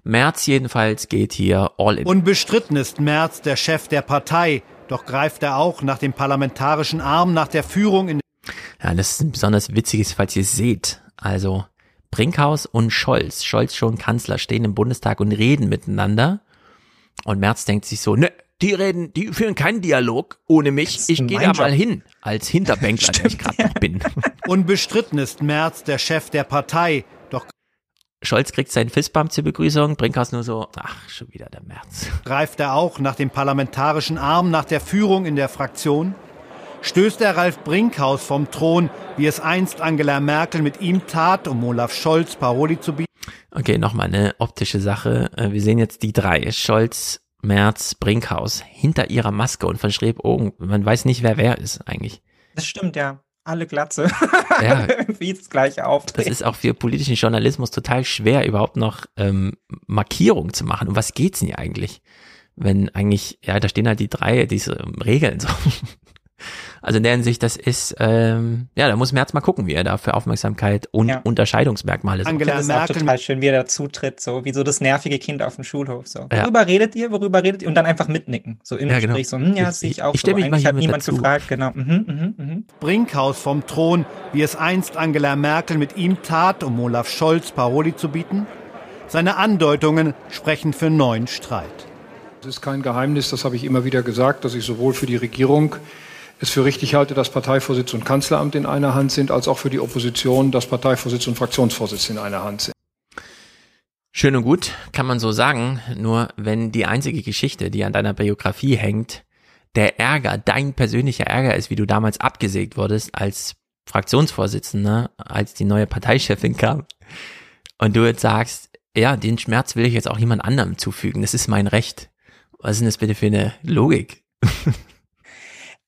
Merz jedenfalls geht hier all in. Unbestritten ist Merz der Chef der Partei. Doch greift er auch nach dem parlamentarischen Arm, nach der Führung in Ja, das ist ein besonders witziges, falls ihr es seht. Also Brinkhaus und Scholz, Scholz schon Kanzler, stehen im Bundestag und reden miteinander. Und Merz denkt sich so, ne, die reden, die führen keinen Dialog ohne mich. Ich gehe da mal Job. hin, als Hinterbänkler, der ich gerade noch bin. Unbestritten ist Merz der Chef der Partei. Scholz kriegt seinen Fistbump zur Begrüßung, Brinkhaus nur so, ach, schon wieder der Merz. greift er auch nach dem parlamentarischen Arm, nach der Führung in der Fraktion? Stößt er Ralf Brinkhaus vom Thron, wie es einst Angela Merkel mit ihm tat, um Olaf Scholz Paroli zu bieten? Okay, nochmal eine optische Sache. Äh, Wir sehen jetzt die drei. Scholz, Merz, Brinkhaus hinter ihrer Maske und von Schräbogen. Man weiß nicht, wer wer ist eigentlich. Das stimmt, ja. Alle Glatze. Ja. Wie das gleiche auf. Das ist auch für politischen Journalismus total schwer, überhaupt noch ähm, Markierung zu machen. Um was geht's denn hier eigentlich? Wenn eigentlich, ja, da stehen halt die drei, diese ähm, Regeln so. Also in der Hinsicht, das ist, ähm, ja, da muss Merz mal gucken, wie er da für Aufmerksamkeit und Unterscheidungsmerkmale sorgt. Das auch total schön, wie er dazutritt, so wie so das nervige Kind auf dem Schulhof. So. Ja. Worüber redet ihr? Worüber redet ihr? Und dann einfach mitnicken. So im Ja, genau. Gespräch. So, hm, ja, Ich- sehe ich auch. ich so. mich mal Eigentlich hier hat niemand dazu. gefragt, genau. Mhm, mhm, mhm. Brinkhaus vom Thron, wie es einst Angela Merkel mit ihm tat, um Olaf Scholz Paroli zu bieten? Seine Andeutungen sprechen für neuen Streit. Es ist kein Geheimnis, das habe ich immer wieder gesagt, dass ich sowohl für die Regierung es für richtig halte, dass Parteivorsitz und Kanzleramt in einer Hand sind, als auch für die Opposition, dass Parteivorsitz und Fraktionsvorsitz in einer Hand sind. Schön und gut, kann man so sagen. Nur wenn die einzige Geschichte, die an deiner Biografie hängt, der Ärger, dein persönlicher Ärger ist, wie du damals abgesägt wurdest als Fraktionsvorsitzender, als die neue Parteichefin kam. Und du jetzt sagst, ja, den Schmerz will ich jetzt auch jemand anderem zufügen. Das ist mein Recht. Was ist denn das bitte für eine Logik?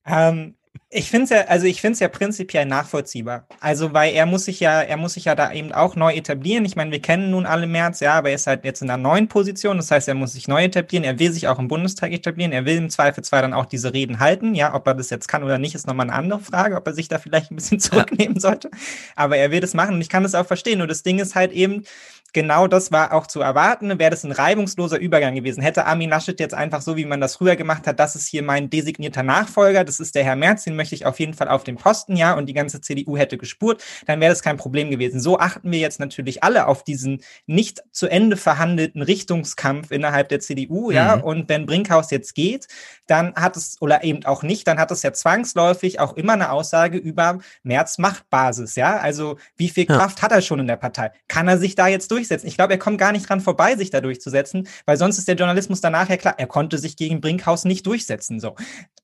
Ähm, ich finde es ja, also ich finde es ja prinzipiell nachvollziehbar. Also, weil er muss sich ja, er muss sich ja da eben auch neu etablieren. Ich meine, wir kennen nun alle März, ja, aber er ist halt jetzt in einer neuen Position. Das heißt, er muss sich neu etablieren. Er will sich auch im Bundestag etablieren. Er will im Zweifelsfall dann auch diese Reden halten. Ja, ob er das jetzt kann oder nicht, ist nochmal eine andere Frage, ob er sich da vielleicht ein bisschen zurücknehmen sollte. Aber er will das machen und ich kann das auch verstehen. Nur das Ding ist halt eben, genau das war auch zu erwarten. Wäre das ein reibungsloser Übergang gewesen. Hätte Armin Laschet jetzt einfach so, wie man das früher gemacht hat, das ist hier mein designierter Nachfolger, das ist der Herr Merz, den möchte ich auf jeden Fall auf dem Posten, ja, und die ganze CDU hätte gespurt, dann wäre das kein Problem gewesen. So achten wir jetzt natürlich alle auf diesen nicht zu Ende verhandelten Richtungskampf innerhalb der CDU, ja, Mhm. und wenn Brinkhaus jetzt geht, dann hat es, oder eben auch nicht, dann hat es ja zwangsläufig auch immer eine Aussage über Merz Machtbasis, ja, also wie viel Ja. Kraft hat er schon in der Partei? Kann er sich da jetzt durchsetzen? Ich glaube, er kommt gar nicht dran vorbei, sich da durchzusetzen, weil sonst ist der Journalismus danach ja klar, er konnte sich gegen Brinkhaus nicht durchsetzen, so.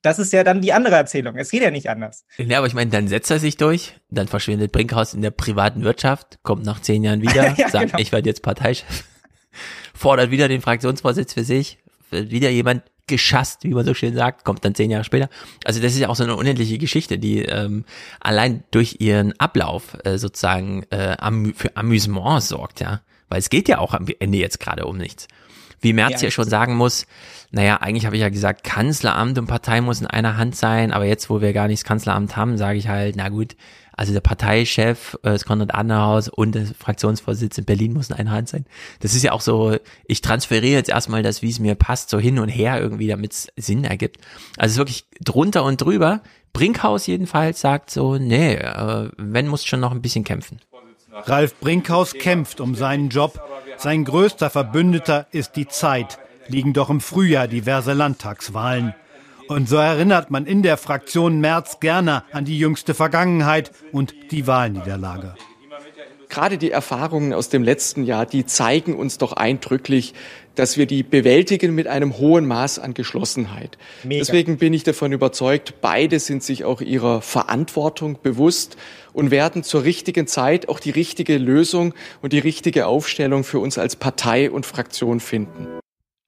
Das ist ja dann die andere Erzählung. Es geht ja nicht anders. Ja, aber ich meine, dann setzt er sich durch, dann verschwindet Brinkhaus in der privaten Wirtschaft, kommt nach zehn Jahren wieder, Ja, sagt, genau. ich werde jetzt Parteichef, fordert wieder den Fraktionsvorsitz für sich, wird wieder jemand geschasst, wie man so schön sagt, kommt dann zehn Jahre später. Also das ist ja auch so eine unendliche Geschichte, die ähm, allein durch ihren Ablauf äh, sozusagen äh, amü für Amüsement sorgt, ja. Weil es geht ja auch am Ende jetzt gerade um nichts. Wie Merz Ja, ja schon sagen muss, naja, eigentlich habe ich ja gesagt, Kanzleramt und Partei muss in einer Hand sein, aber jetzt, wo wir gar nicht das Kanzleramt haben, sage ich halt, na gut, also der Parteichef, äh, das Konrad Adenauer und der Fraktionsvorsitz in Berlin muss eine Hand sein. Das ist ja auch so, ich transferiere jetzt erstmal das, wie es mir passt, so hin und her irgendwie, damit es Sinn ergibt. Also es ist wirklich drunter und drüber. Brinkhaus jedenfalls sagt so, nee, äh, wenn muss schon noch ein bisschen kämpfen. Ralf Brinkhaus kämpft um seinen Job. Sein größter Verbündeter ist die Zeit. Liegen doch im Frühjahr diverse Landtagswahlen. Und so erinnert man in der Fraktion Merz gerne an die jüngste Vergangenheit und die Wahlniederlage. Gerade die Erfahrungen aus dem letzten Jahr, die zeigen uns doch eindrücklich, dass wir die bewältigen mit einem hohen Maß an Geschlossenheit. Mega. Deswegen bin ich davon überzeugt, beide sind sich auch ihrer Verantwortung bewusst und werden zur richtigen Zeit auch die richtige Lösung und die richtige Aufstellung für uns als Partei und Fraktion finden.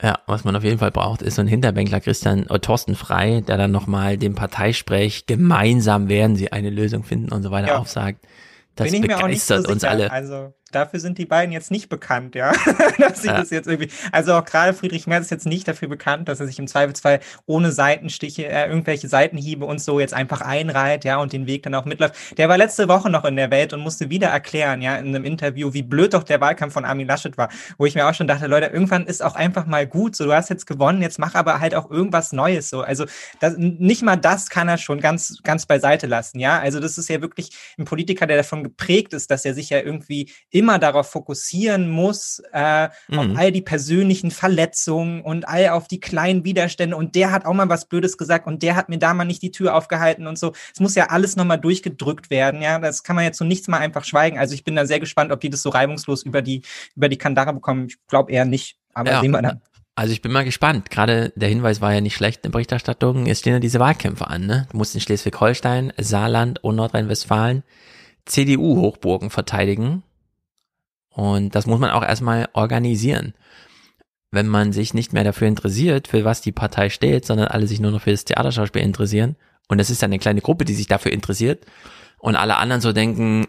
Ja, was man auf jeden Fall braucht, ist so ein Hinterbänkler Christian äh, Thorsten Frei, der dann nochmal dem Parteisprech gemeinsam werden sie eine Lösung finden und so weiter ja. aufsagt. Das begeistert so uns alle. Also dafür sind die beiden jetzt nicht bekannt, ja. dass sie ja. das jetzt irgendwie, also auch gerade Friedrich Merz ist jetzt nicht dafür bekannt, dass er sich im Zweifelsfall ohne Seitenstiche, äh, irgendwelche Seitenhiebe und so jetzt einfach einreiht, ja, und den Weg dann auch mitläuft. Der war letzte Woche noch in der Welt und musste wieder erklären, ja, in einem Interview, wie blöd doch der Wahlkampf von Armin Laschet war, wo ich mir auch schon dachte, Leute, irgendwann ist auch einfach mal gut, so, du hast jetzt gewonnen, jetzt mach aber halt auch irgendwas Neues, so. Also, das, nicht mal das kann er schon ganz, ganz beiseite lassen, ja. Also, das ist ja wirklich ein Politiker, der davon geprägt ist, dass er sich ja irgendwie immer immer darauf fokussieren muss, äh, mhm. auf all die persönlichen Verletzungen und all auf die kleinen Widerstände und der hat auch mal was Blödes gesagt und der hat mir da mal nicht die Tür aufgehalten und so. Es muss ja alles nochmal durchgedrückt werden, ja. Das kann man jetzt so nichts mal einfach schweigen. Also ich bin da sehr gespannt, ob die das so reibungslos über die, über die Kandare bekommen. Ich glaube eher nicht, aber ja. sehen wir dann. Also ich bin mal gespannt. Gerade der Hinweis war ja nicht schlecht in der Berichterstattung. Es stehen ja diese Wahlkämpfe an. Ne? Du musst in Schleswig-Holstein, Saarland und Nordrhein-Westfalen CDU-Hochburgen verteidigen. Und das muss man auch erstmal organisieren. Wenn man sich nicht mehr dafür interessiert, für was die Partei steht, sondern alle sich nur noch für das Theaterschauspiel interessieren, und das ist dann eine kleine Gruppe, die sich dafür interessiert, und alle anderen so denken,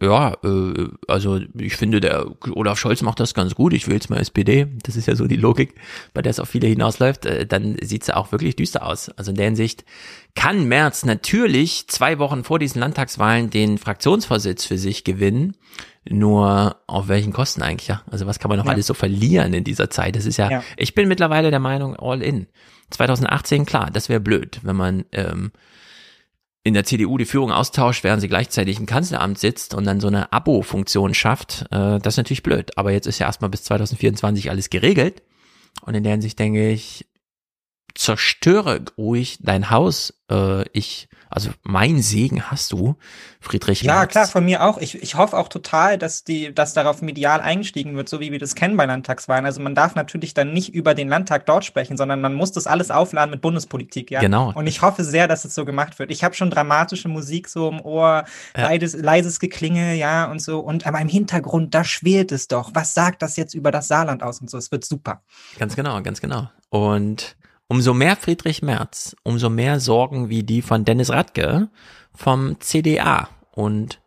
ja, äh, also ich finde, der Olaf Scholz macht das ganz gut, ich will jetzt mal SPD, das ist ja so die Logik, bei der es auf viele hinausläuft, äh, dann sieht's ja auch wirklich düster aus. Also in der Hinsicht kann Merz natürlich zwei Wochen vor diesen Landtagswahlen den Fraktionsvorsitz für sich gewinnen, nur auf welchen Kosten eigentlich, ja? Also was kann man noch ja. alles so verlieren in dieser Zeit? Das ist ja, ja, ich bin mittlerweile der Meinung, all in. 2018, klar, das wäre blöd, wenn man ähm, in der CDU die Führung austauscht, während sie gleichzeitig im Kanzleramt sitzt und dann so eine Abo-Funktion schafft. Äh, das ist natürlich blöd. Aber jetzt ist ja erstmal bis 2024 alles geregelt. Und in der Hinsicht denke ich, zerstöre ruhig dein Haus. Äh, ich also mein Segen hast du, Friedrich. Ja, Merz. klar, von mir auch. Ich, ich hoffe auch total, dass die, dass darauf medial eingestiegen wird, so wie wir das kennen bei Landtagswahlen. Also man darf natürlich dann nicht über den Landtag dort sprechen, sondern man muss das alles aufladen mit Bundespolitik, ja. Genau. Und ich hoffe sehr, dass es so gemacht wird. Ich habe schon dramatische Musik so im Ohr, ja. leises, leises Geklinge, ja, und so. Und aber im Hintergrund, da schwelt es doch. Was sagt das jetzt über das Saarland aus und so? Es wird super. Ganz genau, ganz genau. Und Umso mehr Friedrich Merz, umso mehr Sorgen wie die von Dennis Radke vom CDA. Und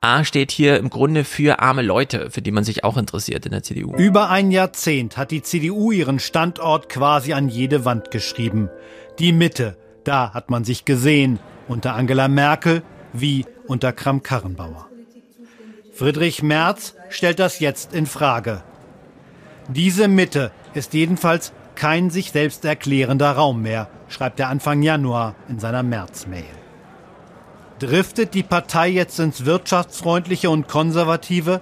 A steht hier im Grunde für arme Leute, für die man sich auch interessiert in der CDU. Über ein Jahrzehnt hat die CDU ihren Standort quasi an jede Wand geschrieben. Die Mitte, da hat man sich gesehen, unter Angela Merkel wie unter Kram-Karrenbauer. Friedrich Merz stellt das jetzt in Frage. Diese Mitte ist jedenfalls kein sich selbst erklärender Raum mehr, schreibt er Anfang Januar in seiner März-Mail. Driftet die Partei jetzt ins Wirtschaftsfreundliche und Konservative?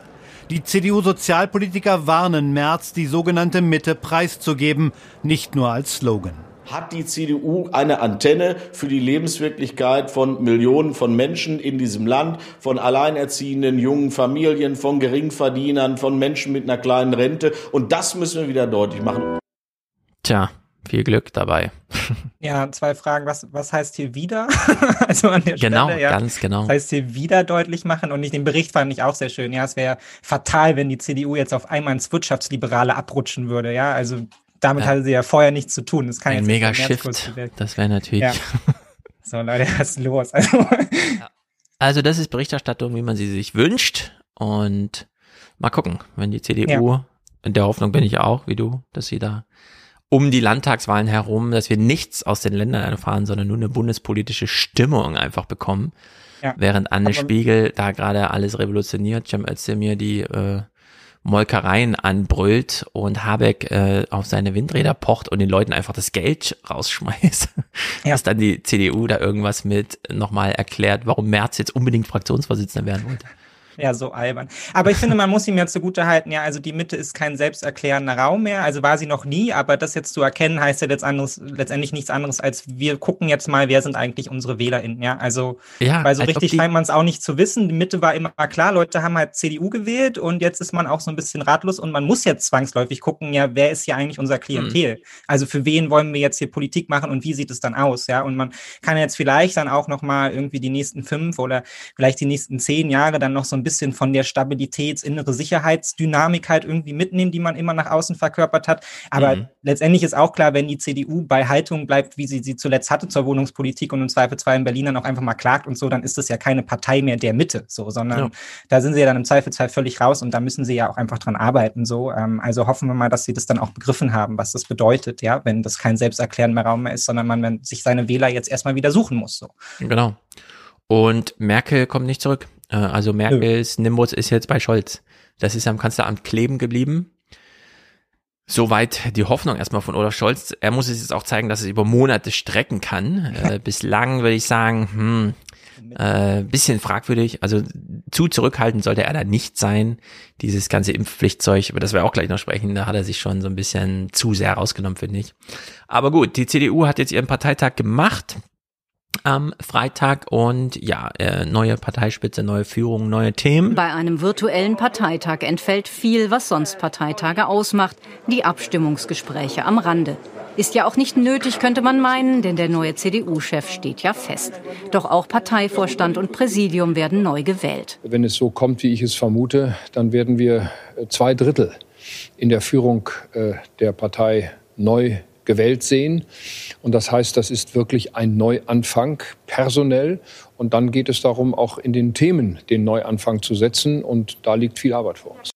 Die CDU-Sozialpolitiker warnen März, die sogenannte Mitte preiszugeben, nicht nur als Slogan. Hat die CDU eine Antenne für die Lebenswirklichkeit von Millionen von Menschen in diesem Land, von alleinerziehenden jungen Familien, von Geringverdienern, von Menschen mit einer kleinen Rente? Und das müssen wir wieder deutlich machen. Tja, viel Glück dabei. Ja, zwei Fragen. Was, was heißt hier wieder? also an der genau, Stelle, ja. ganz genau. Das heißt hier wieder deutlich machen und nicht den Bericht fand ich auch sehr schön. Ja, es wäre fatal, wenn die CDU jetzt auf einmal ins Wirtschaftsliberale abrutschen würde. Ja, also damit ja. hatte sie ja vorher nichts zu tun. Das kann Ein jetzt mega Shift. Das wäre natürlich. Ja. So, Leute, was ist los? Also. also, das ist Berichterstattung, wie man sie sich wünscht. Und mal gucken, wenn die CDU, in der Hoffnung bin ich auch, wie du, dass sie da um die Landtagswahlen herum, dass wir nichts aus den Ländern erfahren, sondern nur eine bundespolitische Stimmung einfach bekommen. Ja. Während Anne Aber Spiegel da gerade alles revolutioniert, Cem Özdemir die äh, Molkereien anbrüllt und Habeck äh, auf seine Windräder pocht und den Leuten einfach das Geld rausschmeißt, ja. dass dann die CDU da irgendwas mit nochmal erklärt, warum Merz jetzt unbedingt Fraktionsvorsitzender werden wollte. Ja, so albern. Aber ich finde, man muss ihm ja zugute halten, ja, also die Mitte ist kein selbsterklärender Raum mehr, also war sie noch nie, aber das jetzt zu erkennen, heißt ja letztendlich nichts anderes, als wir gucken jetzt mal, wer sind eigentlich unsere WählerInnen, ja, also, ja, weil so richtig scheint man es auch nicht zu wissen, die Mitte war immer klar, Leute haben halt CDU gewählt und jetzt ist man auch so ein bisschen ratlos und man muss jetzt zwangsläufig gucken, ja, wer ist hier eigentlich unser Klientel? Mhm. Also für wen wollen wir jetzt hier Politik machen und wie sieht es dann aus, ja, und man kann jetzt vielleicht dann auch nochmal irgendwie die nächsten fünf oder vielleicht die nächsten zehn Jahre dann noch so ein bisschen von der Stabilitäts-, innere Sicherheitsdynamik halt irgendwie mitnehmen, die man immer nach außen verkörpert hat. Aber mhm. letztendlich ist auch klar, wenn die CDU bei Haltung bleibt, wie sie sie zuletzt hatte zur Wohnungspolitik und im Zweifelsfall in Berlin dann auch einfach mal klagt und so, dann ist das ja keine Partei mehr der Mitte, so, sondern ja. da sind sie ja dann im Zweifelsfall völlig raus und da müssen sie ja auch einfach dran arbeiten, so. Ähm, also hoffen wir mal, dass sie das dann auch begriffen haben, was das bedeutet, ja, wenn das kein selbsterklärender Raum mehr ist, sondern man sich seine Wähler jetzt erstmal wieder suchen muss, so. Genau. Und Merkel kommt nicht zurück. Äh, also Merkels Nimbus ist jetzt bei Scholz. Das ist ja im Kanzleramt kleben geblieben. Soweit die Hoffnung erstmal von Olaf Scholz. Er muss es jetzt auch zeigen, dass es über Monate strecken kann. Äh, bislang würde ich sagen, hm, äh, bisschen fragwürdig. Also zu zurückhaltend sollte er da nicht sein. Dieses ganze Impfpflichtzeug, über das wir auch gleich noch sprechen, da hat er sich schon so ein bisschen zu sehr rausgenommen, finde ich. Aber gut, die CDU hat jetzt ihren Parteitag gemacht am Freitag und ja, äh, neue Parteispitze, neue Führung, neue Themen. Bei einem virtuellen Parteitag entfällt viel, was sonst Parteitage ausmacht, die Abstimmungsgespräche am Rande. Ist ja auch nicht nötig, könnte man meinen, denn der neue CDU-Chef steht ja fest. Doch auch Parteivorstand und Präsidium werden neu gewählt. Wenn es so kommt, wie ich es vermute, dann werden wir zwei Drittel in der Führung äh, der Partei neu gewählt sehen. Und das heißt, das ist wirklich ein Neuanfang personell. Und dann geht es darum, auch in den Themen den Neuanfang zu setzen. Und da liegt viel Arbeit vor uns.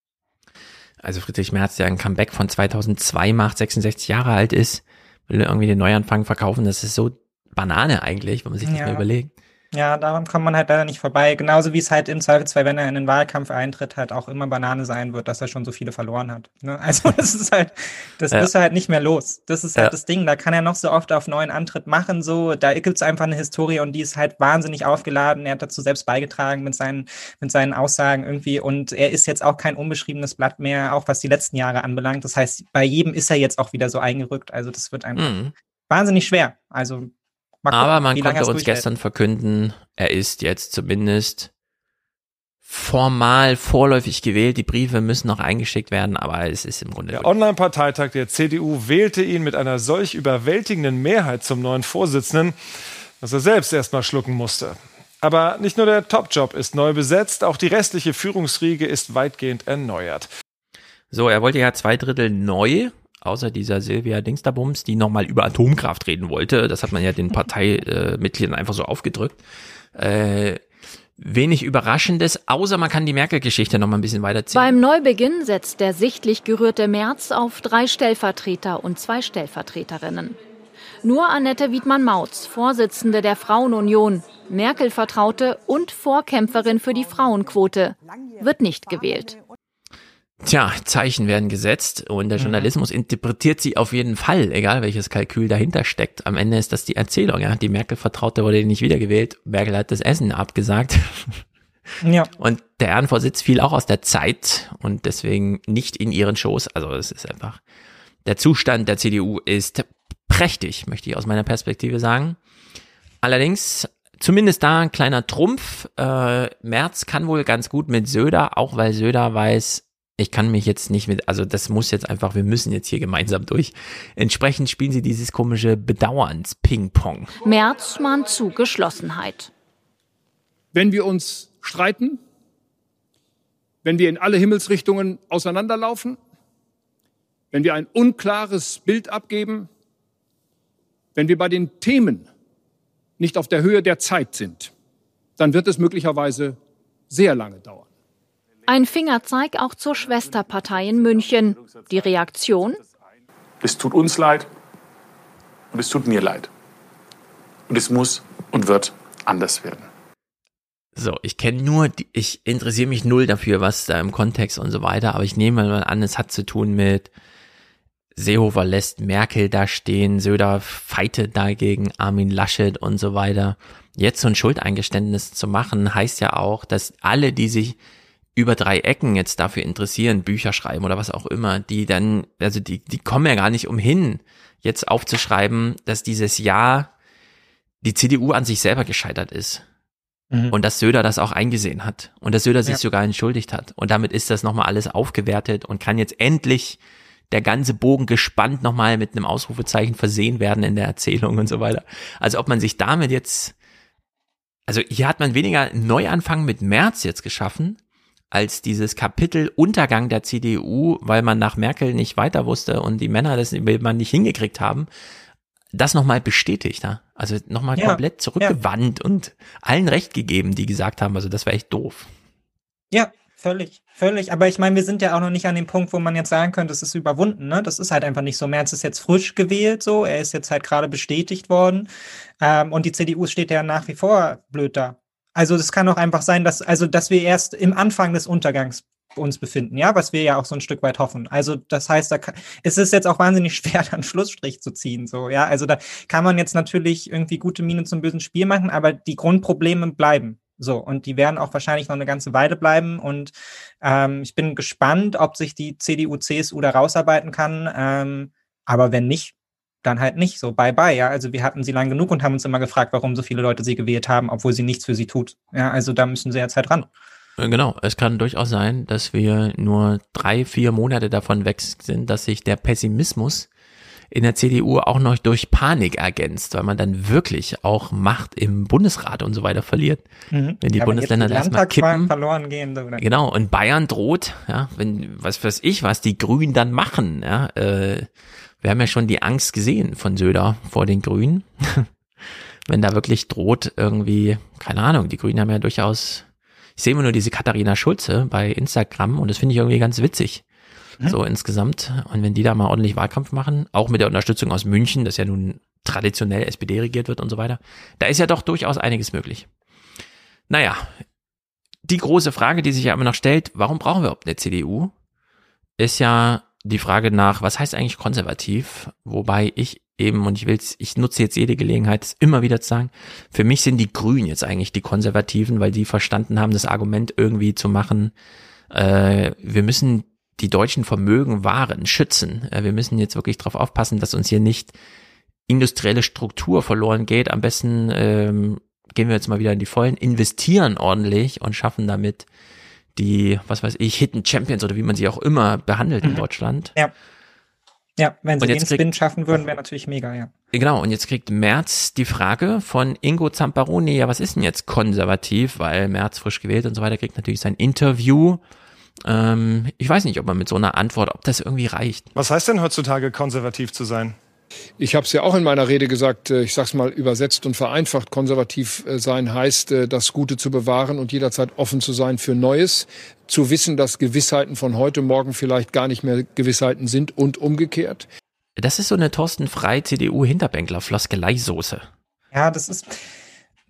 Also Friedrich Merz, der ein Comeback von 2002 macht, 66 Jahre alt ist, will irgendwie den Neuanfang verkaufen. Das ist so Banane eigentlich, wenn man sich das mal überlegt. Ja, daran kommt man halt leider nicht vorbei. Genauso wie es halt im Zweifelsfall, wenn er in den Wahlkampf eintritt, halt auch immer Banane sein wird, dass er schon so viele verloren hat. Ne? Also das ist halt, das ja. ist halt nicht mehr los. Das ist halt ja. das Ding. Da kann er noch so oft auf neuen Antritt machen. So, da gibt's einfach eine Historie und die ist halt wahnsinnig aufgeladen. Er hat dazu selbst beigetragen mit seinen, mit seinen Aussagen irgendwie. Und er ist jetzt auch kein unbeschriebenes Blatt mehr, auch was die letzten Jahre anbelangt. Das heißt, bei jedem ist er jetzt auch wieder so eingerückt. Also das wird einfach mhm. wahnsinnig schwer. Also Gucken, Aber man konnte uns gestern verkünden, er ist jetzt zumindest formal vorläufig gewählt. Die Briefe müssen noch eingeschickt werden, aber es ist im Grunde. Der Online-Parteitag der CDU wählte ihn mit einer solch überwältigenden Mehrheit zum neuen Vorsitzenden, dass er selbst erstmal schlucken musste. Aber nicht nur der Top-Job ist neu besetzt, auch die restliche Führungsriege ist weitgehend erneuert. So, er wollte ja zwei Drittel neu außer dieser Silvia Dingsterbums, die nochmal über Atomkraft reden wollte. Das hat man ja den Parteimitgliedern einfach so aufgedrückt. Äh, wenig Überraschendes, außer man kann die Merkel-Geschichte noch mal ein bisschen weiterziehen. Beim Neubeginn setzt der sichtlich gerührte März auf drei Stellvertreter und zwei Stellvertreterinnen. Nur Annette Wiedmann-Mautz, Vorsitzende der Frauenunion, Merkel-Vertraute und Vorkämpferin für die Frauenquote, wird nicht gewählt. Tja, Zeichen werden gesetzt und der mhm. Journalismus interpretiert sie auf jeden Fall, egal welches Kalkül dahinter steckt. Am Ende ist das die Erzählung, ja. Die Merkel-Vertraute wurde nicht wiedergewählt. Merkel hat das Essen abgesagt. Ja. Und der Ehrenvorsitz fiel auch aus der Zeit und deswegen nicht in ihren Schoß. Also es ist einfach, der Zustand der CDU ist prächtig, möchte ich aus meiner Perspektive sagen. Allerdings zumindest da ein kleiner Trumpf. Äh, Merz kann wohl ganz gut mit Söder, auch weil Söder weiß, ich kann mich jetzt nicht mit, also das muss jetzt einfach, wir müssen jetzt hier gemeinsam durch. Entsprechend spielen sie dieses komische Bedauerns-Ping-Pong. März mahnt zu Geschlossenheit. Wenn wir uns streiten, wenn wir in alle Himmelsrichtungen auseinanderlaufen, wenn wir ein unklares Bild abgeben, wenn wir bei den Themen nicht auf der Höhe der Zeit sind, dann wird es möglicherweise sehr lange dauern. Ein Fingerzeig auch zur Schwesterpartei in München. Die Reaktion? Es tut uns leid und es tut mir leid. Und es muss und wird anders werden. So, ich kenne nur, die, ich interessiere mich null dafür, was da im Kontext und so weiter, aber ich nehme mal an, es hat zu tun mit Seehofer lässt Merkel da stehen, Söder fightet dagegen Armin Laschet und so weiter. Jetzt so ein Schuldeingeständnis zu machen, heißt ja auch, dass alle, die sich über drei Ecken jetzt dafür interessieren, Bücher schreiben oder was auch immer, die dann, also die, die kommen ja gar nicht umhin, jetzt aufzuschreiben, dass dieses Jahr die CDU an sich selber gescheitert ist. Mhm. Und dass Söder das auch eingesehen hat. Und dass Söder sich ja. sogar entschuldigt hat. Und damit ist das nochmal alles aufgewertet und kann jetzt endlich der ganze Bogen gespannt nochmal mit einem Ausrufezeichen versehen werden in der Erzählung und so weiter. Also ob man sich damit jetzt, also hier hat man weniger Neuanfang mit März jetzt geschaffen, als dieses Kapitel Untergang der CDU, weil man nach Merkel nicht weiter wusste und die Männer das man nicht hingekriegt haben, das nochmal bestätigt. Ja? Also nochmal ja, komplett zurückgewandt ja. und allen recht gegeben, die gesagt haben, also das wäre echt doof. Ja, völlig, völlig. Aber ich meine, wir sind ja auch noch nicht an dem Punkt, wo man jetzt sagen könnte, es ist überwunden. Ne? Das ist halt einfach nicht so. Merz ist jetzt frisch gewählt, so. Er ist jetzt halt gerade bestätigt worden. Ähm, und die CDU steht ja nach wie vor blöd da. Also das kann auch einfach sein, dass, also, dass wir erst im Anfang des Untergangs uns befinden, ja, was wir ja auch so ein Stück weit hoffen. Also das heißt, da kann, es ist jetzt auch wahnsinnig schwer, da einen Schlussstrich zu ziehen, so, ja. Also da kann man jetzt natürlich irgendwie gute Miene zum bösen Spiel machen, aber die Grundprobleme bleiben. So, und die werden auch wahrscheinlich noch eine ganze Weile bleiben. Und ähm, ich bin gespannt, ob sich die CDU, CSU da rausarbeiten kann. Ähm, aber wenn nicht, dann halt nicht so. Bye bye, ja. Also wir hatten sie lang genug und haben uns immer gefragt, warum so viele Leute sie gewählt haben, obwohl sie nichts für sie tut. Ja, also da müssen sie jetzt halt ran. Äh, genau, es kann durchaus sein, dass wir nur drei, vier Monate davon weg sind, dass sich der Pessimismus in der CDU auch noch durch Panik ergänzt, weil man dann wirklich auch Macht im Bundesrat und so weiter verliert. Mhm. Wenn die ja, Bundesländer erstmal kippen. Verloren gehen, oder? Genau, und Bayern droht, ja, wenn, was weiß ich, was die Grünen dann machen, ja, äh, wir haben ja schon die Angst gesehen von Söder vor den Grünen. wenn da wirklich droht irgendwie, keine Ahnung, die Grünen haben ja durchaus, ich sehe immer nur diese Katharina Schulze bei Instagram und das finde ich irgendwie ganz witzig. Mhm. So insgesamt. Und wenn die da mal ordentlich Wahlkampf machen, auch mit der Unterstützung aus München, das ja nun traditionell SPD regiert wird und so weiter, da ist ja doch durchaus einiges möglich. Naja, die große Frage, die sich ja immer noch stellt, warum brauchen wir überhaupt eine CDU, ist ja die Frage nach, was heißt eigentlich konservativ? Wobei ich eben, und ich will's, ich nutze jetzt jede Gelegenheit, es immer wieder zu sagen, für mich sind die Grünen jetzt eigentlich die Konservativen, weil die verstanden haben, das Argument irgendwie zu machen, äh, wir müssen die deutschen Vermögen wahren, schützen. Äh, wir müssen jetzt wirklich darauf aufpassen, dass uns hier nicht industrielle Struktur verloren geht. Am besten ähm, gehen wir jetzt mal wieder in die Vollen, investieren ordentlich und schaffen damit die, was weiß ich, Hidden Champions oder wie man sie auch immer behandelt mhm. in Deutschland. Ja. Ja, wenn sie den Spin kriegt, schaffen würden, wäre natürlich mega, ja. Genau, und jetzt kriegt Merz die Frage von Ingo Zamparoni, ja, was ist denn jetzt konservativ, weil Merz frisch gewählt und so weiter, kriegt natürlich sein Interview. Ähm, ich weiß nicht, ob man mit so einer Antwort, ob das irgendwie reicht. Was heißt denn heutzutage konservativ zu sein? Ich habe es ja auch in meiner Rede gesagt, äh, ich sage es mal übersetzt und vereinfacht, konservativ äh, sein heißt, äh, das Gute zu bewahren und jederzeit offen zu sein für Neues, zu wissen, dass Gewissheiten von heute Morgen vielleicht gar nicht mehr Gewissheiten sind und umgekehrt. Das ist so eine Thorsten Frei CDU-Hinterbänkler Floskeleisoße. Ja, das ist.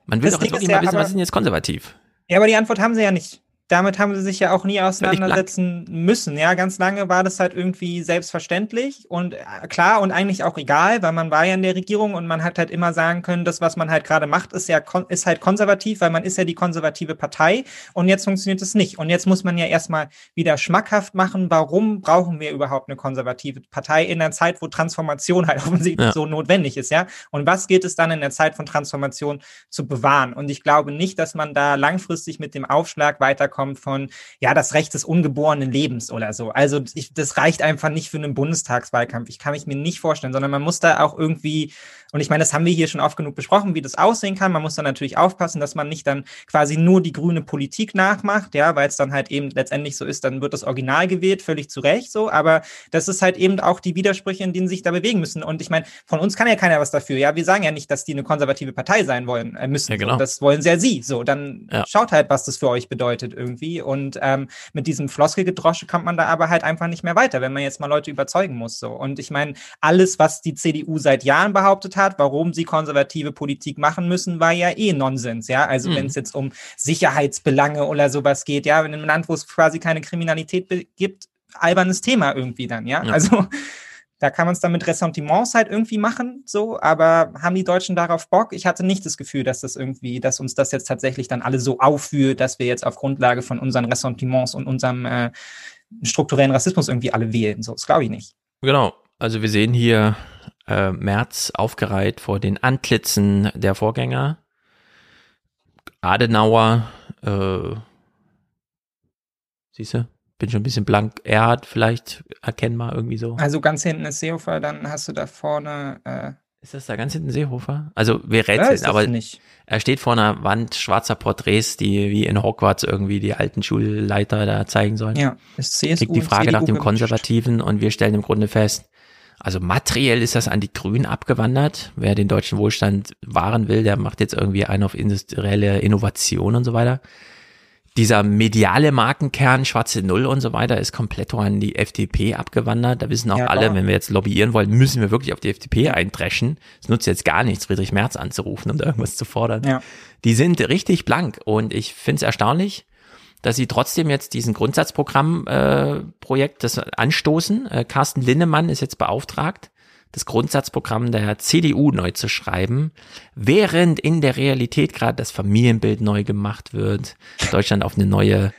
Man will doch jetzt wirklich mal wissen, was ist denn jetzt konservativ? Ja, aber die Antwort haben sie ja nicht damit haben sie sich ja auch nie auseinandersetzen müssen. Ja, ganz lange war das halt irgendwie selbstverständlich und äh, klar und eigentlich auch egal, weil man war ja in der Regierung und man hat halt immer sagen können, das, was man halt gerade macht, ist ja ist halt konservativ, weil man ist ja die konservative Partei und jetzt funktioniert es nicht. Und jetzt muss man ja erstmal wieder schmackhaft machen, warum brauchen wir überhaupt eine konservative Partei in einer Zeit, wo Transformation halt offensichtlich ja. so notwendig ist, ja? Und was geht es dann in der Zeit von Transformation zu bewahren? Und ich glaube nicht, dass man da langfristig mit dem Aufschlag weiterkommt kommt von, ja, das Recht des ungeborenen Lebens oder so. Also ich, das reicht einfach nicht für einen Bundestagswahlkampf. Ich kann mich mir nicht vorstellen, sondern man muss da auch irgendwie Und ich meine, das haben wir hier schon oft genug besprochen, wie das aussehen kann. Man muss dann natürlich aufpassen, dass man nicht dann quasi nur die grüne Politik nachmacht, ja, weil es dann halt eben letztendlich so ist, dann wird das Original gewählt, völlig zu Recht so. Aber das ist halt eben auch die Widersprüche, in denen sich da bewegen müssen. Und ich meine, von uns kann ja keiner was dafür. Ja, wir sagen ja nicht, dass die eine konservative Partei sein wollen äh, müssen. Ja, genau. So, das wollen sie ja sie. So, dann ja. schaut halt, was das für euch bedeutet irgendwie. Und ähm, mit diesem Floskelgedrosche kommt man da aber halt einfach nicht mehr weiter, wenn man jetzt mal Leute überzeugen muss. So. Und ich meine, alles, was die CDU seit Jahren behauptet hat, warum sie konservative Politik machen müssen, war ja eh Nonsens. Ja, also mhm. wenn es jetzt um Sicherheitsbelange oder sowas geht, ja, in einem Land, wo es quasi keine Kriminalität gibt, albernes Thema irgendwie dann. Ja, ja. also da kann man es dann mit Ressentiments halt irgendwie machen, so, aber haben die Deutschen darauf Bock? Ich hatte nicht das Gefühl, dass das irgendwie, dass uns das jetzt tatsächlich dann alle so aufführt, dass wir jetzt auf Grundlage von unseren Ressentiments und unserem äh, strukturellen Rassismus irgendwie alle wählen. So, das glaube ich nicht. Genau. Also wir sehen hier äh, März aufgereiht vor den Antlitzen der Vorgänger. Adenauer, äh, siehst du, bin schon ein bisschen blank. Er hat vielleicht erkennbar irgendwie so. Also ganz hinten ist Seehofer, dann hast du da vorne. Äh, ist das da ganz hinten Seehofer? Also wir rätseln, ja, aber nicht. er steht vor einer Wand schwarzer Porträts, die wie in Hogwarts irgendwie die alten Schulleiter da zeigen sollen. Ja, ist CSU Kriegt die Frage nach dem Konservativen und wir stellen im Grunde fest, also materiell ist das an die Grünen abgewandert. Wer den deutschen Wohlstand wahren will, der macht jetzt irgendwie einen auf industrielle Innovation und so weiter dieser mediale Markenkern, schwarze Null und so weiter, ist komplett an die FDP abgewandert. Da wissen auch ja, alle, wenn wir jetzt lobbyieren wollen, müssen wir wirklich auf die FDP eindreschen. Es nutzt jetzt gar nichts, Friedrich Merz anzurufen, um da irgendwas zu fordern. Ja. Die sind richtig blank und ich finde es erstaunlich, dass sie trotzdem jetzt diesen Grundsatzprogramm-Projekt äh, das anstoßen. Äh, Carsten Linnemann ist jetzt beauftragt das Grundsatzprogramm der CDU neu zu schreiben, während in der Realität gerade das Familienbild neu gemacht wird, Deutschland auf eine neue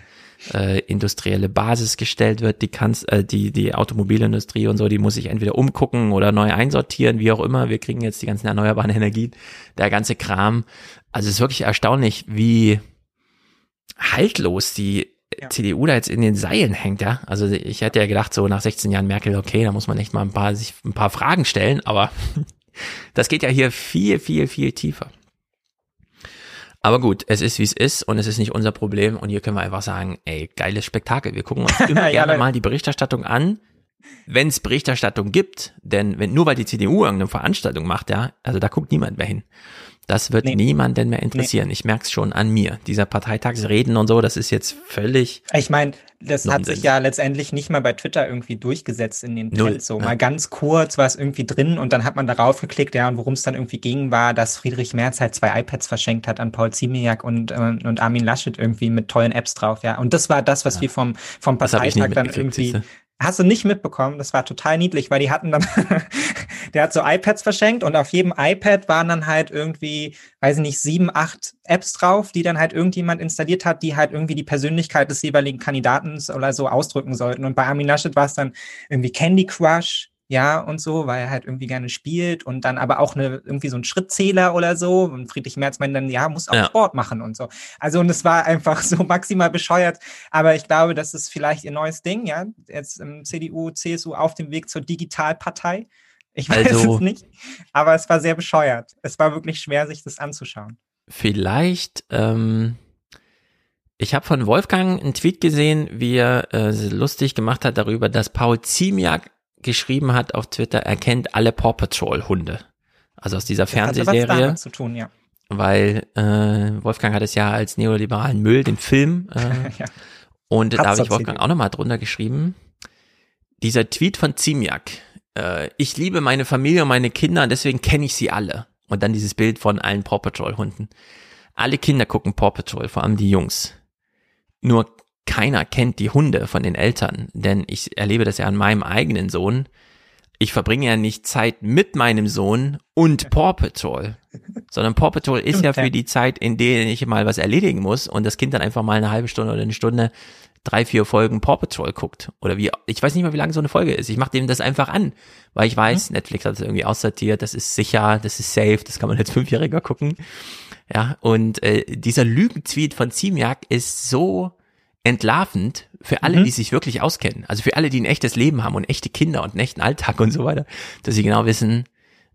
äh, industrielle Basis gestellt wird, die kann's, äh, die die Automobilindustrie und so, die muss sich entweder umgucken oder neu einsortieren, wie auch immer. Wir kriegen jetzt die ganzen erneuerbaren Energien, der ganze Kram. Also es ist wirklich erstaunlich, wie haltlos die ja. CDU da jetzt in den Seilen hängt, ja. Also ich hätte ja gedacht, so nach 16 Jahren Merkel, okay, da muss man echt mal ein paar, sich ein paar Fragen stellen, aber das geht ja hier viel, viel, viel tiefer. Aber gut, es ist wie es ist und es ist nicht unser Problem und hier können wir einfach sagen, ey, geiles Spektakel. Wir gucken uns immer ja, gerne mal die Berichterstattung an, wenn es Berichterstattung gibt, denn wenn nur weil die CDU irgendeine Veranstaltung macht, ja, also da guckt niemand mehr hin. Das wird nee. niemanden mehr interessieren. Nee. Ich merke es schon an mir. Dieser Parteitagsreden und so, das ist jetzt völlig. Ich meine, das Nonsens. hat sich ja letztendlich nicht mal bei Twitter irgendwie durchgesetzt in den Trends. So ja. mal ganz kurz war es irgendwie drin und dann hat man darauf geklickt, ja, und worum es dann irgendwie ging, war, dass Friedrich Merz halt zwei iPads verschenkt hat an Paul Ziemiak und, äh, und Armin Laschet irgendwie mit tollen Apps drauf, ja. Und das war das, was ja. wir vom, vom Parteitag dann irgendwie. Siehste? Hast du nicht mitbekommen? Das war total niedlich, weil die hatten dann, der hat so iPads verschenkt und auf jedem iPad waren dann halt irgendwie, weiß ich nicht, sieben, acht Apps drauf, die dann halt irgendjemand installiert hat, die halt irgendwie die Persönlichkeit des jeweiligen Kandidaten oder so ausdrücken sollten. Und bei Armin Laschet war es dann irgendwie Candy Crush, ja, und so, weil er halt irgendwie gerne spielt und dann aber auch eine, irgendwie so ein Schrittzähler oder so. Und Friedrich Merz meint dann, ja, muss auch ja. Sport machen und so. Also, und es war einfach so maximal bescheuert. Aber ich glaube, das ist vielleicht ihr neues Ding, ja. Jetzt im CDU, CSU auf dem Weg zur Digitalpartei. Ich weiß also, es nicht. Aber es war sehr bescheuert. Es war wirklich schwer, sich das anzuschauen. Vielleicht, ähm, ich habe von Wolfgang einen Tweet gesehen, wie er äh, lustig gemacht hat darüber, dass Paul Ziemiak geschrieben hat auf Twitter, er kennt alle Paw Patrol Hunde. Also aus dieser Fernsehserie. zu tun, ja. Weil äh, Wolfgang hat es ja als neoliberalen Müll, den Film. Äh, ja. Und Hat's da habe ich Wolfgang auch nochmal drunter geschrieben. Dieser Tweet von Ziemiak. Äh, ich liebe meine Familie und meine Kinder und deswegen kenne ich sie alle. Und dann dieses Bild von allen Paw Patrol Hunden. Alle Kinder gucken Paw Patrol, vor allem die Jungs. Nur keiner kennt die Hunde von den Eltern, denn ich erlebe das ja an meinem eigenen Sohn. Ich verbringe ja nicht Zeit mit meinem Sohn und Paw Patrol, sondern Paw Patrol ist ja für die Zeit, in der ich mal was erledigen muss und das Kind dann einfach mal eine halbe Stunde oder eine Stunde drei, vier Folgen Paw Patrol guckt. Oder wie, ich weiß nicht mal, wie lange so eine Folge ist. Ich mache dem das einfach an, weil ich weiß, mhm. Netflix hat es irgendwie aussortiert, das ist sicher, das ist safe, das kann man als Fünfjähriger gucken. Ja, und äh, dieser Lügentweet von Ziemiak ist so entlarvend für alle, mhm. die sich wirklich auskennen. Also für alle, die ein echtes Leben haben und echte Kinder und einen echten Alltag und so weiter, dass sie genau wissen,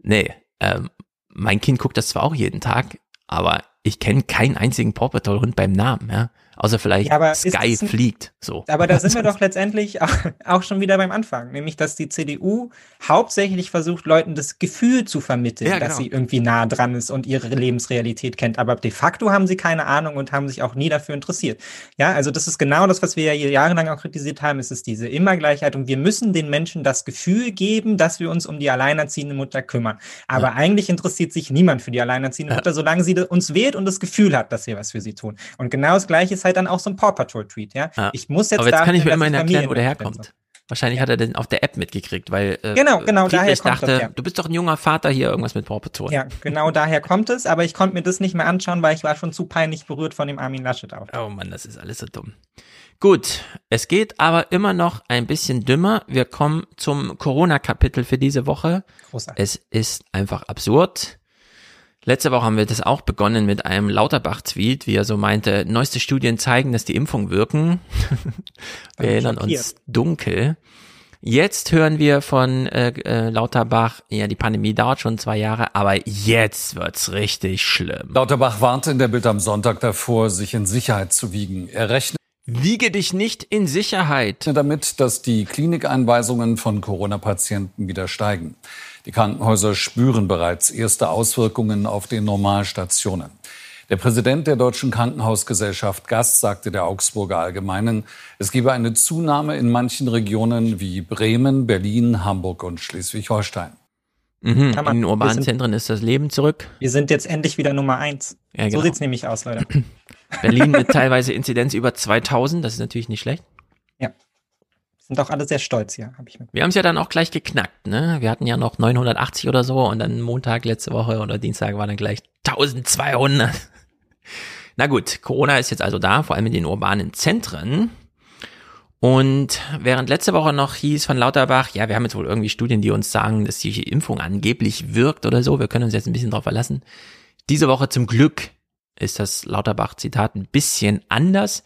nee, ähm, mein Kind guckt das zwar auch jeden Tag, aber ich kenne keinen einzigen Paw Patrol Hund beim Namen, ja. Außer vielleicht Ja, Sky ist fliegt, so. Aber da sind wir doch letztendlich auch, auch schon wieder beim Anfang, nämlich dass die CDU hauptsächlich versucht, Leuten das Gefühl zu vermitteln, Ja, dass genau. sie irgendwie nah dran ist und ihre Lebensrealität kennt. Aber de facto haben sie keine Ahnung und haben sich auch nie dafür interessiert. Ja, also das ist genau das, was wir ja jahrelang auch kritisiert haben. Es ist diese Immergleichheit und wir müssen den Menschen das Gefühl geben, dass wir uns um die alleinerziehende Mutter kümmern. Aber eigentlich interessiert sich niemand für die alleinerziehende Mutter, solange sie uns wählt und das Gefühl hat, dass wir was für sie tun. Und genau das Gleiche ist halt dann auch so ein Paw Patrol Tweet. Ja, Ja. ich muss jetzt Aber jetzt kann ich mir immerhin erklären, wo der herkommt. Wahrscheinlich hat er den auf der App mitgekriegt, weil äh, Genau, genau, daher Friedrich das, dachte, ja. du bist doch ein junger Vater hier, irgendwas mit Paw Patrol. Ja, genau daher kommt es, aber ich konnte mir das nicht mehr anschauen, weil ich war schon zu peinlich berührt von dem Armin Laschet auf. Oh Mann, das ist alles so dumm. Gut, es geht aber immer noch ein bisschen dümmer. Wir kommen zum Corona-Kapitel für diese Woche. Großartig. Es ist einfach absurd. Letzte Woche haben wir das auch begonnen mit einem Lauterbach-Tweet, wie er so meinte, neueste Studien zeigen, dass die Impfungen wirken. wir erinnern uns dunkel. Jetzt hören wir von äh, äh, Lauterbach, ja, die Pandemie dauert schon zwei Jahre, aber jetzt wird's richtig schlimm. Lauterbach warnte in der Bild am Sonntag davor, sich in Sicherheit zu wiegen. Er rechnet Wiege dich nicht in Sicherheit. damit, dass die Klinikeinweisungen von Corona-Patienten wieder steigen. Die Krankenhäuser spüren bereits erste Auswirkungen auf den Normalstationen. Der Präsident der Deutschen Krankenhausgesellschaft Gast sagte der Augsburger Allgemeinen, es gebe eine Zunahme in manchen Regionen wie Bremen, Berlin, Hamburg und Schleswig-Holstein. Mhm. In den urbanen wir sind- Zentren ist das Leben zurück. Wir sind jetzt endlich wieder Nummer eins. Ja, genau. So sieht's nämlich aus, Leute. Berlin mit teilweise Inzidenz über 2000, das ist natürlich nicht schlecht. Sind auch alle sehr stolz hier, habe ich mit. Wir haben es ja dann auch gleich geknackt, ne? Wir hatten ja noch 980 oder so und dann Montag letzte Woche oder Dienstag war dann gleich 1200. Na gut, Corona ist jetzt also da, vor allem in den urbanen Zentren. Und während letzte Woche noch hieß von Lauterbach, ja, wir haben jetzt wohl irgendwie Studien, die uns sagen, dass die Impfung angeblich wirkt oder so, wir können uns jetzt ein bisschen drauf verlassen. Diese Woche zum Glück ist das Lauterbach-Zitat ein bisschen anders.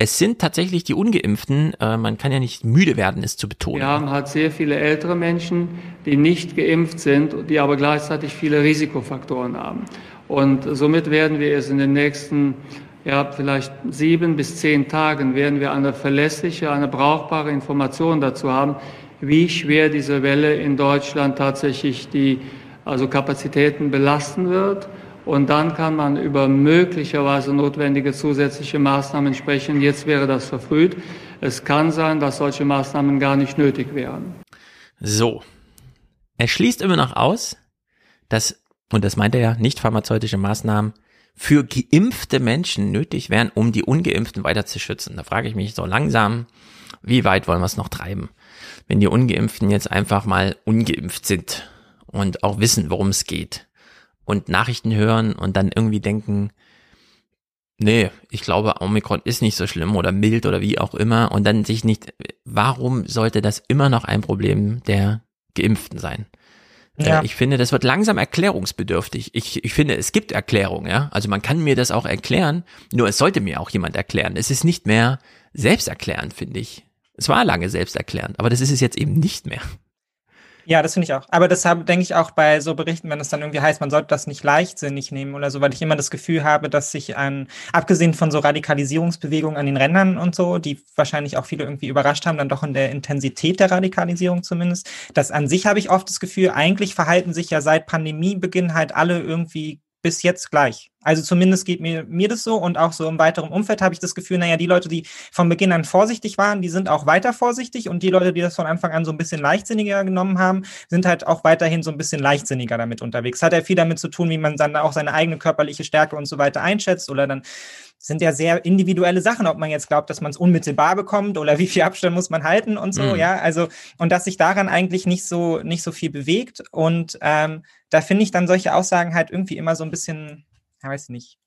Es sind tatsächlich die Ungeimpften, äh, man kann ja nicht müde werden, es zu betonen. Wir haben halt sehr viele ältere Menschen, die nicht geimpft sind, die aber gleichzeitig viele Risikofaktoren haben. Und somit werden wir es in den nächsten, ja, vielleicht sieben bis zehn Tagen werden wir eine verlässliche, eine brauchbare Information dazu haben, wie schwer diese Welle in Deutschland tatsächlich die, also Kapazitäten belasten wird. Und dann kann man über möglicherweise notwendige zusätzliche Maßnahmen sprechen. Jetzt wäre das verfrüht. Es kann sein, dass solche Maßnahmen gar nicht nötig wären. So. Er schließt immer noch aus, dass, und das meint er ja, nicht pharmazeutische Maßnahmen für geimpfte Menschen nötig wären, um die Ungeimpften weiter zu schützen. Da frage ich mich so langsam, wie weit wollen wir es noch treiben? Wenn die Ungeimpften jetzt einfach mal ungeimpft sind und auch wissen, worum es geht und Nachrichten hören und dann irgendwie denken, nee, ich glaube, Omikron ist nicht so schlimm oder mild oder wie auch immer und dann sich nicht, warum sollte das immer noch ein Problem der Geimpften sein? Ja. Äh, Ich finde, das wird langsam erklärungsbedürftig. Ich, ich finde, es gibt Erklärungen, ja. Also man kann mir das auch erklären, nur es sollte mir auch jemand erklären. Es ist nicht mehr selbsterklärend, finde ich. Es war lange selbsterklärend, aber das ist es jetzt eben nicht mehr. Ja, das finde ich auch. Aber deshalb denke ich auch bei so Berichten, wenn es dann irgendwie heißt, man sollte das nicht leichtsinnig nehmen oder so, weil ich immer das Gefühl habe, dass sich an, abgesehen von so Radikalisierungsbewegungen an den Rändern und so, die wahrscheinlich auch viele irgendwie überrascht haben, dann doch in der Intensität der Radikalisierung zumindest, dass an sich habe ich oft das Gefühl, eigentlich verhalten sich ja seit Pandemiebeginn halt alle irgendwie bis jetzt gleich. Also zumindest geht mir, mir das so und auch so im weiteren Umfeld habe ich das Gefühl, naja, die Leute, die von Beginn an vorsichtig waren, die sind auch weiter vorsichtig und die Leute, die das von Anfang an so ein bisschen leichtsinniger genommen haben, sind halt auch weiterhin so ein bisschen leichtsinniger damit unterwegs. Hat ja viel damit zu tun, wie man dann auch seine eigene körperliche Stärke und so weiter einschätzt oder dann sind ja sehr individuelle Sachen, ob man jetzt glaubt, dass man es unmittelbar bekommt oder wie viel Abstand muss man halten und so, Mhm. ja, also und dass sich daran eigentlich nicht so nicht so viel bewegt und ähm, da finde ich dann solche Aussagen halt irgendwie immer so ein bisschen, weiß nicht.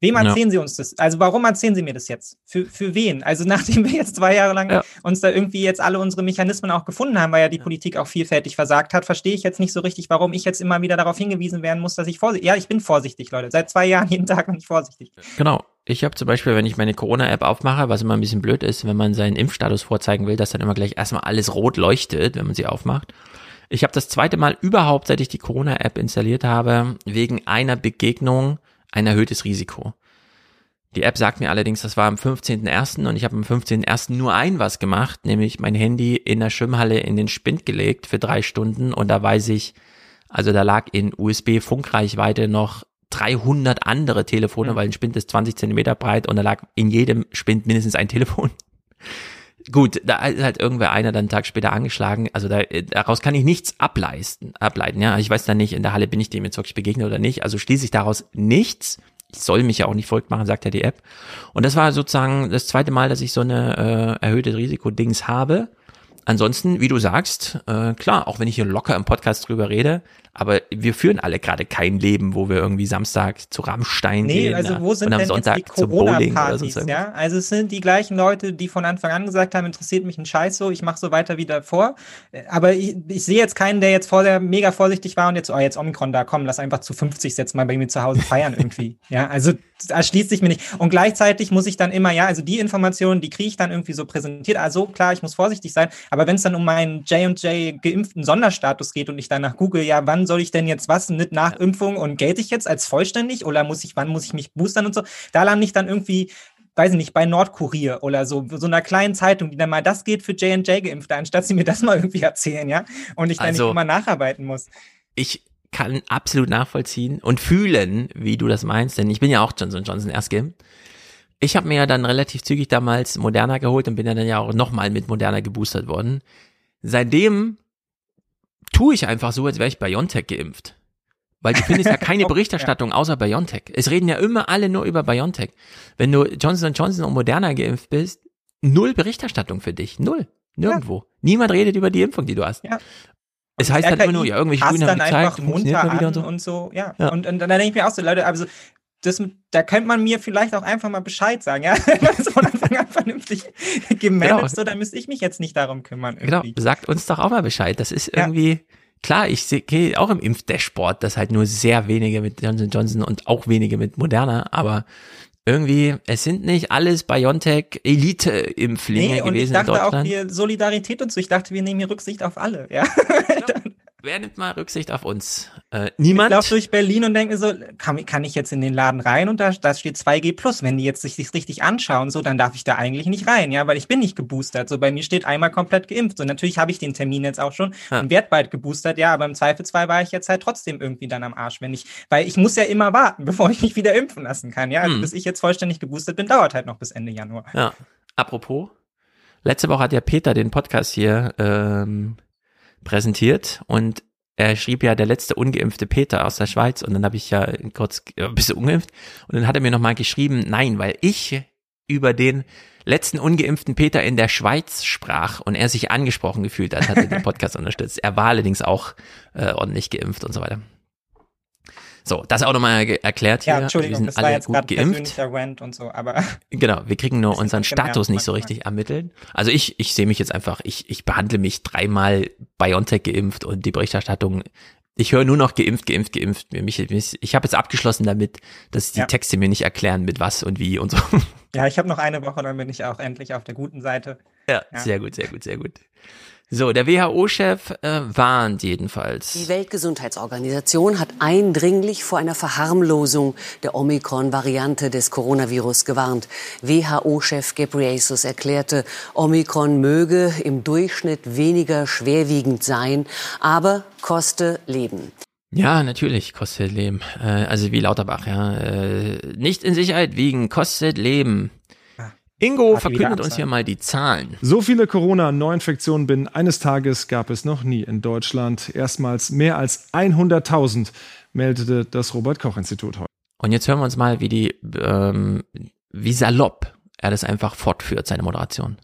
Wem Ja. erzählen Sie uns das? Also warum erzählen Sie mir das jetzt? Für, für wen? Also nachdem wir jetzt zwei Jahre lang uns da irgendwie jetzt alle unsere Mechanismen auch gefunden haben, weil ja die Politik auch vielfältig versagt hat, verstehe ich jetzt nicht so richtig, warum ich jetzt immer wieder darauf hingewiesen werden muss, dass ich vorsichtig, ja, ich bin vorsichtig, Leute. Seit zwei Jahren jeden Tag bin ich vorsichtig. Genau. Ich habe zum Beispiel, wenn ich meine Corona-App aufmache, was immer ein bisschen blöd ist, wenn man seinen Impfstatus vorzeigen will, dass dann immer gleich erstmal alles rot leuchtet, wenn man sie aufmacht. Ich habe das zweite Mal überhaupt, seit ich die Corona-App installiert habe, wegen einer Begegnung ein erhöhtes Risiko. Die App sagt mir allerdings, das war am 15.01. und ich habe am 15.01. nur ein was gemacht, nämlich mein Handy in der Schwimmhalle in den Spind gelegt für drei Stunden und da weiß ich, also da lag in USB-Funkreichweite noch 300 andere Telefone, mhm. weil ein Spind ist 20 Zentimeter breit und da lag in jedem Spind mindestens ein Telefon. Gut, da ist halt irgendwer einer dann einen Tag später angeschlagen. Also da, daraus kann ich nichts ableisten, ableiten. Ja, ich weiß dann nicht, in der Halle bin ich dem jetzt wirklich begegnet oder nicht. Also schließe ich daraus nichts. Ich soll mich ja auch nicht verrückt machen, sagt ja die App. Und das war sozusagen das zweite Mal, dass ich so eine äh, erhöhte Risikodings habe. Ansonsten, wie du sagst, äh, klar, auch wenn ich hier locker im Podcast drüber rede, aber wir führen alle gerade kein Leben, wo wir irgendwie Samstag zu Rammstein nee, gehen also wo sind und am denn Sonntag jetzt die Corona-Partys, ja? Also es sind die gleichen Leute, die von Anfang an gesagt haben, interessiert mich ein Scheiß so, ich mache so weiter wie davor. Aber ich, ich sehe jetzt keinen, der jetzt vorher mega vorsichtig war und jetzt, oh, jetzt Omikron da, komm, lass einfach zu 50 jetzt mal bei mir zu Hause feiern irgendwie. ja, also da schließt sich mir nicht. Und gleichzeitig muss ich dann immer, ja, also die Informationen, die kriege ich dann irgendwie so präsentiert. Also klar, ich muss vorsichtig sein, aber wenn es dann um meinen J&J geimpften Sonderstatus geht und ich danach google, ja, wann soll ich denn jetzt was nicht nach Impfung und gelte ich jetzt als vollständig oder muss ich, wann muss ich mich boostern und so? Da lande ich dann irgendwie weiß ich nicht, bei Nordkurier oder so, so einer kleinen Zeitung, die dann mal, das geht für J&J Geimpfte, anstatt sie mir das mal irgendwie erzählen, ja? Und ich dann also, nicht immer nacharbeiten muss. Ich kann absolut nachvollziehen und fühlen, wie du das meinst, denn ich bin ja auch Johnson Johnson erst geimpft. Ich habe mir ja dann relativ zügig damals Moderna geholt und bin ja dann ja auch nochmal mit Moderna geboostert worden. Seitdem tue ich einfach so, als wäre ich BioNTech geimpft. Weil du findest ja keine Berichterstattung außer BioNTech. Es reden ja immer alle nur über BioNTech. Wenn du Johnson Johnson und Moderna geimpft bist, null Berichterstattung für dich. Null. Nirgendwo. Ja. Niemand redet über die Impfung, die du hast. Ja. Es heißt halt immer nur, ja, irgendwelche Studien haben gezeigt, funktioniert mal wieder und so. Und so ja. ja. Und, und dann denke ich mir auch so, Leute, also das, da könnte man mir vielleicht auch einfach mal Bescheid sagen, ja. Wenn man es von Anfang an vernünftig gemanagt, genau. so, dann müsste ich mich jetzt nicht darum kümmern. Genau. Irgendwie. Genau, sagt uns doch auch mal Bescheid. Das ist irgendwie, ja. klar, ich sehe auch im Impfdashboard, dass halt nur sehr wenige mit Johnson Johnson und auch wenige mit Moderna, aber irgendwie, es sind nicht alles BioNTech Elite-Impflinge nee, gewesen ich dachte auch hier Solidarität und so. Ich dachte, wir nehmen hier Rücksicht auf alle, ja. Wer nimmt mal Rücksicht auf uns? Äh, niemand. Ich laufe durch Berlin und denke so, kann, kann ich jetzt in den Laden rein und da, da steht 2G plus. Wenn die jetzt sich das richtig anschauen, so, dann darf ich da eigentlich nicht rein, ja, weil ich bin nicht geboostert. So, bei mir steht einmal komplett geimpft. Und natürlich habe ich den Termin jetzt auch schon ja. und werd bald geboostert, ja, aber im Zweifelsfall war ich jetzt halt trotzdem irgendwie dann am Arsch, wenn ich, weil ich muss ja immer warten, bevor ich mich wieder impfen lassen kann, ja. Also hm. bis ich jetzt vollständig geboostert bin, dauert halt noch bis Ende Januar. Ja. Apropos, letzte Woche hat ja Peter den Podcast hier ähm, präsentiert und er schrieb ja der letzte ungeimpfte Peter aus der Schweiz und dann habe ich ja kurz äh, bist du ungeimpft und dann hat er mir nochmal geschrieben, nein, weil ich über den letzten ungeimpften Peter in der Schweiz sprach und er sich angesprochen gefühlt hat, hat er den Podcast unterstützt. Er war allerdings auch äh, ordentlich geimpft und so weiter. So, das auch nochmal erklärt hier. Ja, Entschuldigung, wir sind alle gut geimpft. Rant und so, aber genau, wir kriegen nur unseren Status nicht so richtig ermittelt. Also ich, ich sehe mich jetzt einfach, ich, ich behandle mich dreimal BioNTech geimpft und die Berichterstattung ich höre nur noch geimpft, geimpft, geimpft. Mich, mich, ich habe jetzt abgeschlossen damit, dass die ja. Texte mir nicht erklären, mit was und wie und so. Ja, ich habe noch eine Woche, dann bin ich auch endlich auf der guten Seite. Ja, ja. sehr gut, sehr gut, sehr gut. So, der WHO-Chef äh, warnt jedenfalls. Die Weltgesundheitsorganisation hat eindringlich vor einer Verharmlosung der Omikron-Variante des Coronavirus gewarnt. WHO-Chef Ghebreyesus erklärte, Omikron möge im Durchschnitt weniger schwerwiegend sein, aber koste Leben. Ja, natürlich kostet Leben. Äh, also wie Lauterbach, ja. Äh, nicht in Sicherheit wiegen, kostet Leben. Ingo verkündet uns hier mal die Zahlen. So viele Corona-Neuinfektionen binnen eines Tages gab es noch nie in Deutschland. Erstmals mehr als 100.000 meldete das Robert-Koch-Institut heute. Und jetzt hören wir uns mal, wie die, ähm, wie salopp er das einfach fortführt, seine Moderation.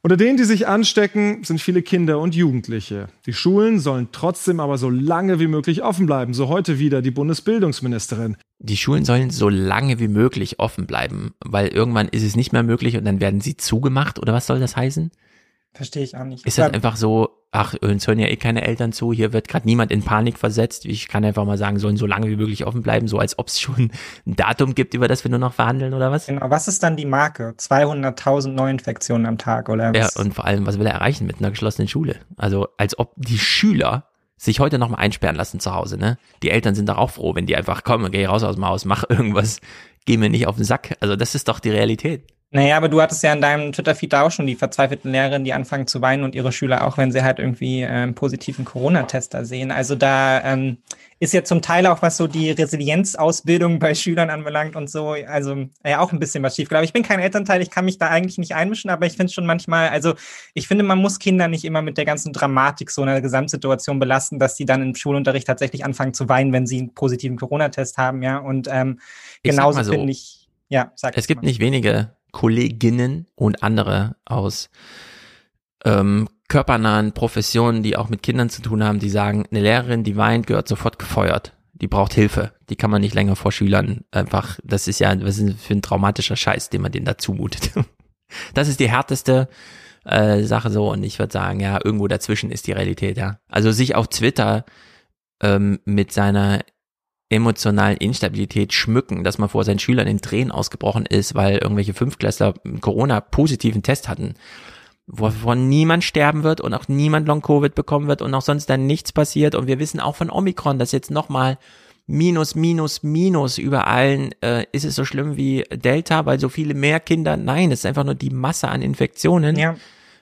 Unter denen, die sich anstecken, sind viele Kinder und Jugendliche. Die Schulen sollen trotzdem aber so lange wie möglich offen bleiben, so heute wieder die Bundesbildungsministerin. Die Schulen sollen so lange wie möglich offen bleiben, weil irgendwann ist es nicht mehr möglich und dann werden sie zugemacht oder was soll das heißen? Verstehe ich auch nicht. Ist das einfach so, ach, uns hören ja eh keine Eltern zu, hier wird gerade niemand in Panik versetzt. Ich kann einfach mal sagen, sollen so lange wie möglich offen bleiben, so als ob es schon ein Datum gibt, über das wir nur noch verhandeln oder was? Genau, was ist dann die Marke? 200.000 Neuinfektionen am Tag oder Ja, was? und vor allem, was will er erreichen mit einer geschlossenen Schule? Also, als ob die Schüler sich heute noch mal einsperren lassen zu Hause, ne? Die Eltern sind doch auch froh, wenn die einfach kommen, geh raus aus dem Haus, mach irgendwas, geh mir nicht auf den Sack. Also, das ist doch die Realität. Naja, aber du hattest ja in deinem Twitter-Feed da auch schon die verzweifelten Lehrerinnen, die anfangen zu weinen und ihre Schüler auch, wenn sie halt irgendwie äh, einen positiven Corona-Tester sehen. Also da ähm, ist ja zum Teil auch, was so die Resilienzausbildung bei Schülern anbelangt und so, also ja auch ein bisschen was schief. Glaube ich bin kein Elternteil, ich kann mich da eigentlich nicht einmischen, aber ich finde schon manchmal, also ich finde, man muss Kinder nicht immer mit der ganzen Dramatik so einer Gesamtsituation belasten, dass sie dann im Schulunterricht tatsächlich anfangen zu weinen, wenn sie einen positiven Corona-Test haben, ja. Und ähm, genauso mal so, finde ich, ja, sag Es gibt nicht wenige Kolleginnen und andere aus ähm, körpernahen Professionen, die auch mit Kindern zu tun haben, die sagen, eine Lehrerin, die weint, gehört sofort gefeuert. Die braucht Hilfe. Die kann man nicht länger vor Schülern einfach, das ist ja, was ist für ein traumatischer Scheiß, den man denen da zumutet. Das ist die härteste äh, Sache so und ich würde sagen, ja, irgendwo dazwischen ist die Realität, ja. Also sich auf Twitter ähm, mit seiner emotionalen Instabilität schmücken, dass man vor seinen Schülern in Tränen ausgebrochen ist, weil irgendwelche Fünftklässler einen Corona-positiven Test hatten, wovon niemand sterben wird und auch niemand Long-Covid bekommen wird und auch sonst dann nichts passiert. Und wir wissen auch von Omikron, dass jetzt nochmal Minus, Minus, Minus über allen, äh, ist es so schlimm wie Delta, weil so viele mehr Kinder, nein, es ist einfach nur die Masse an Infektionen. Ja.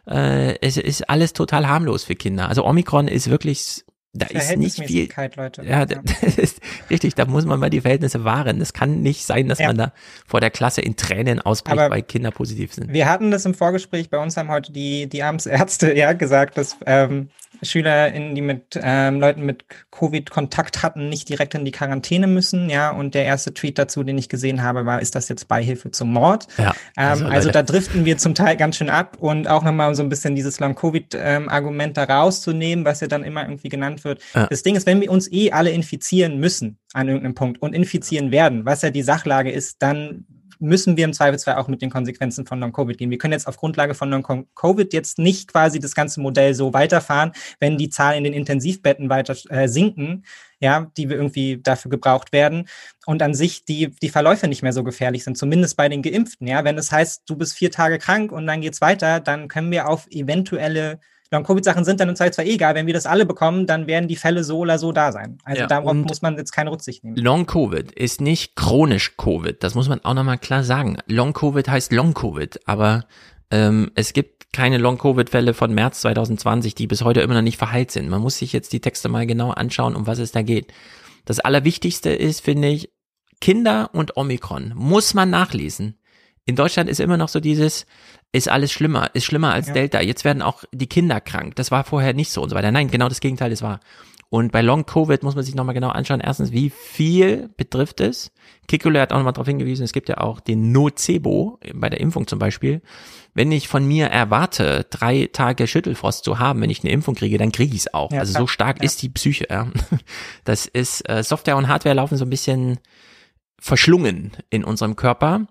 Äh, es ist alles total harmlos für Kinder. Also Omikron ist wirklich, da ist nicht viel. Leute. Ja, das ist richtig, da muss man mal die Verhältnisse wahren. Es kann nicht sein, dass Ja. man da vor der Klasse in Tränen ausbricht, Aber weil Kinder positiv sind. Wir hatten das im Vorgespräch, bei uns haben heute die, die Amtsärzte ja gesagt, dass ähm, SchülerInnen, die mit ähm, Leuten mit Covid Kontakt hatten, nicht direkt in die Quarantäne müssen, ja. Und der erste Tweet dazu, den ich gesehen habe, war, ist das jetzt Beihilfe zum Mord? Ja, Ähm, also, also, da driften wir zum Teil ganz schön ab und auch nochmal so ein bisschen dieses Long-Covid-Argument da rauszunehmen, was ja dann immer irgendwie genannt wird. Ja. Das Ding ist, wenn wir uns eh alle infizieren müssen an irgendeinem Punkt und infizieren werden, was ja die Sachlage ist, dann müssen wir im Zweifelsfall auch mit den Konsequenzen von Long-Covid gehen. Wir können jetzt auf Grundlage von Long-Covid jetzt nicht quasi das ganze Modell so weiterfahren, wenn die Zahlen in den Intensivbetten weiter äh, sinken, ja, die wir irgendwie dafür gebraucht werden und an sich die, die Verläufe nicht mehr so gefährlich sind, zumindest bei den Geimpften, ja. Wenn es heißt, du bist vier Tage krank und dann geht's weiter, dann können wir auf eventuelle Long-Covid-Sachen sind dann im Zweifelsfall eh egal. Wenn wir das alle bekommen, dann werden die Fälle so oder so da sein. Also Ja, darauf muss man jetzt keine Rücksicht nehmen. Long-Covid ist nicht chronisch Covid. Das muss man auch nochmal klar sagen. Long-Covid heißt Long-Covid, aber ähm, es gibt keine Long-Covid-Fälle von März 2020, die bis heute immer noch nicht verheilt sind. Man muss sich jetzt die Texte mal genau anschauen, um was es da geht. Das Allerwichtigste ist, finde ich, Kinder und Omikron muss man nachlesen. In Deutschland ist immer noch so dieses, ist alles schlimmer, ist schlimmer als Ja. Delta. Jetzt werden auch die Kinder krank. Das war vorher nicht so und so weiter. Nein, genau das Gegenteil ist wahr. Und bei Long Covid muss man sich nochmal genau anschauen. Erstens, wie viel betrifft es? Kikule hat auch nochmal darauf hingewiesen, es gibt ja auch den Nocebo bei der Impfung zum Beispiel. Wenn ich von mir erwarte, drei Tage Schüttelfrost zu haben, wenn ich eine Impfung kriege, dann kriege ich es auch. Ja, also so stark Ja. ist die Psyche. Ja. Das ist äh, Software und Hardware laufen so ein bisschen verschlungen in unserem Körper.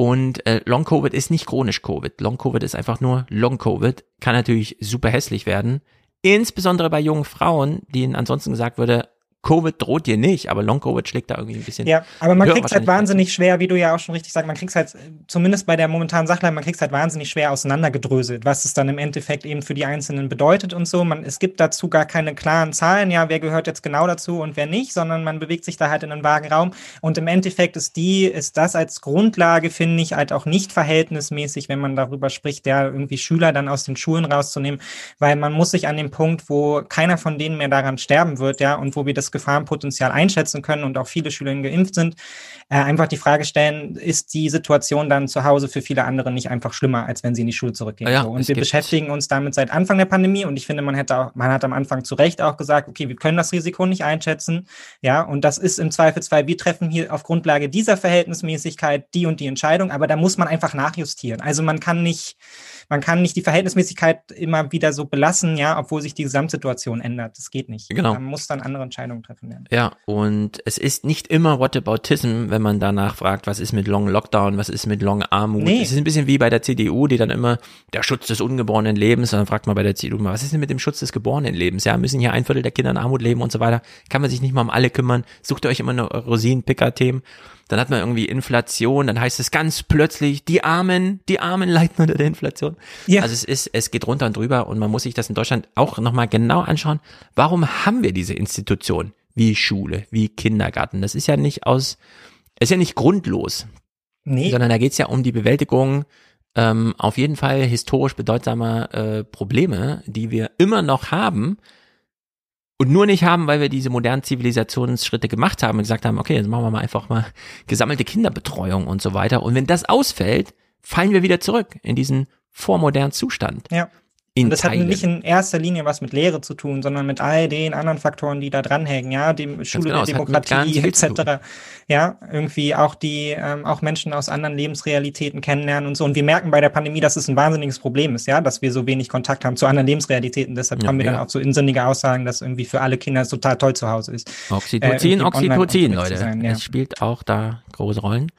Und äh, Long Covid ist nicht chronisch Covid. Long Covid ist einfach nur Long Covid. Kann natürlich super hässlich werden. Insbesondere bei jungen Frauen, denen ansonsten gesagt würde, Covid droht dir nicht, aber Long Covid schlägt da irgendwie ein bisschen. Ja, aber man kriegt halt Wahrscheinlichkeit. wahnsinnig schwer, wie du ja auch schon richtig sagst, man kriegt halt, zumindest bei der momentanen Sachlage, man kriegt halt wahnsinnig schwer auseinandergedröselt, was es dann im Endeffekt eben für die Einzelnen bedeutet und so. Man, es gibt dazu gar keine klaren Zahlen, ja, wer gehört jetzt genau dazu und wer nicht, sondern man bewegt sich da halt in einem vagen Raum. Und im Endeffekt ist die, ist das als Grundlage, finde ich, halt auch nicht verhältnismäßig, wenn man darüber spricht, ja, irgendwie Schüler dann aus den Schulen rauszunehmen, weil man muss sich an dem Punkt, wo keiner von denen mehr daran sterben wird, ja, und wo wir das Gefahrenpotenzial einschätzen können und auch viele Schülerinnen geimpft sind, äh, einfach die Frage stellen, ist die Situation dann zu Hause für viele andere nicht einfach schlimmer, als wenn sie in die Schule zurückgehen? Ja, so. Und wir beschäftigen uns damit seit Anfang der Pandemie und ich finde, man hätte auch, man hat am Anfang zu Recht auch gesagt, okay, wir können das Risiko nicht einschätzen, ja, und das ist im Zweifelsfall, wir treffen hier auf Grundlage dieser Verhältnismäßigkeit die und die Entscheidung, aber da muss man einfach nachjustieren. Also man kann nicht, man kann nicht die Verhältnismäßigkeit immer wieder so belassen, ja, obwohl sich die Gesamtsituation ändert. Das geht nicht. Genau. Man muss dann andere Entscheidungen treffen werden. Ja, und es ist nicht immer Whataboutism, wenn man danach fragt, was ist mit Long Lockdown, was ist mit Long Armut. Nee. Es ist ein bisschen wie bei der CDU, die dann immer der Schutz des ungeborenen Lebens, und dann fragt man bei der CDU mal, was ist denn mit dem Schutz des geborenen Lebens? Ja, müssen hier ein Viertel der Kinder in Armut leben und so weiter. Kann man sich nicht mal um alle kümmern. Sucht ihr euch immer nur Rosinenpicker-Themen. Dann hat man irgendwie Inflation, dann heißt es ganz plötzlich, die Armen, die Armen leiden unter der Inflation. Ja. Also es ist, es geht runter und drüber und man muss sich das in Deutschland auch nochmal genau anschauen. Warum haben wir diese Institution wie Schule, wie Kindergarten? Das ist ja nicht aus, ist ja nicht grundlos. Nee. Sondern da geht's ja um die Bewältigung ähm, auf jeden Fall historisch bedeutsamer äh, Probleme, die wir immer noch haben, und nur nicht haben, weil wir diese modernen Zivilisationsschritte gemacht haben und gesagt haben, okay, jetzt machen wir mal einfach mal gesammelte Kinderbetreuung und so weiter. Und wenn das ausfällt, fallen wir wieder zurück in diesen vormodernen Zustand. Ja. In das hat Teilen. nicht in erster Linie was mit Lehre zu tun, sondern mit all den anderen Faktoren, die da dranhängen, ja, dem Schule genau, hat Demokratie etc. Ja, irgendwie auch die, ähm, auch Menschen aus anderen Lebensrealitäten kennenlernen und so. Und wir merken bei der Pandemie, dass es ein wahnsinniges Problem ist, ja, dass wir so wenig Kontakt haben zu anderen Lebensrealitäten. Deshalb Ja, kommen wir ja. dann auch zu insinnigen Aussagen, dass irgendwie für alle Kinder es total toll zu Hause ist. Oxytocin, Äh, Oxytocin, unterwegs zu Leute. sein, ja. Es spielt auch da große Rollen.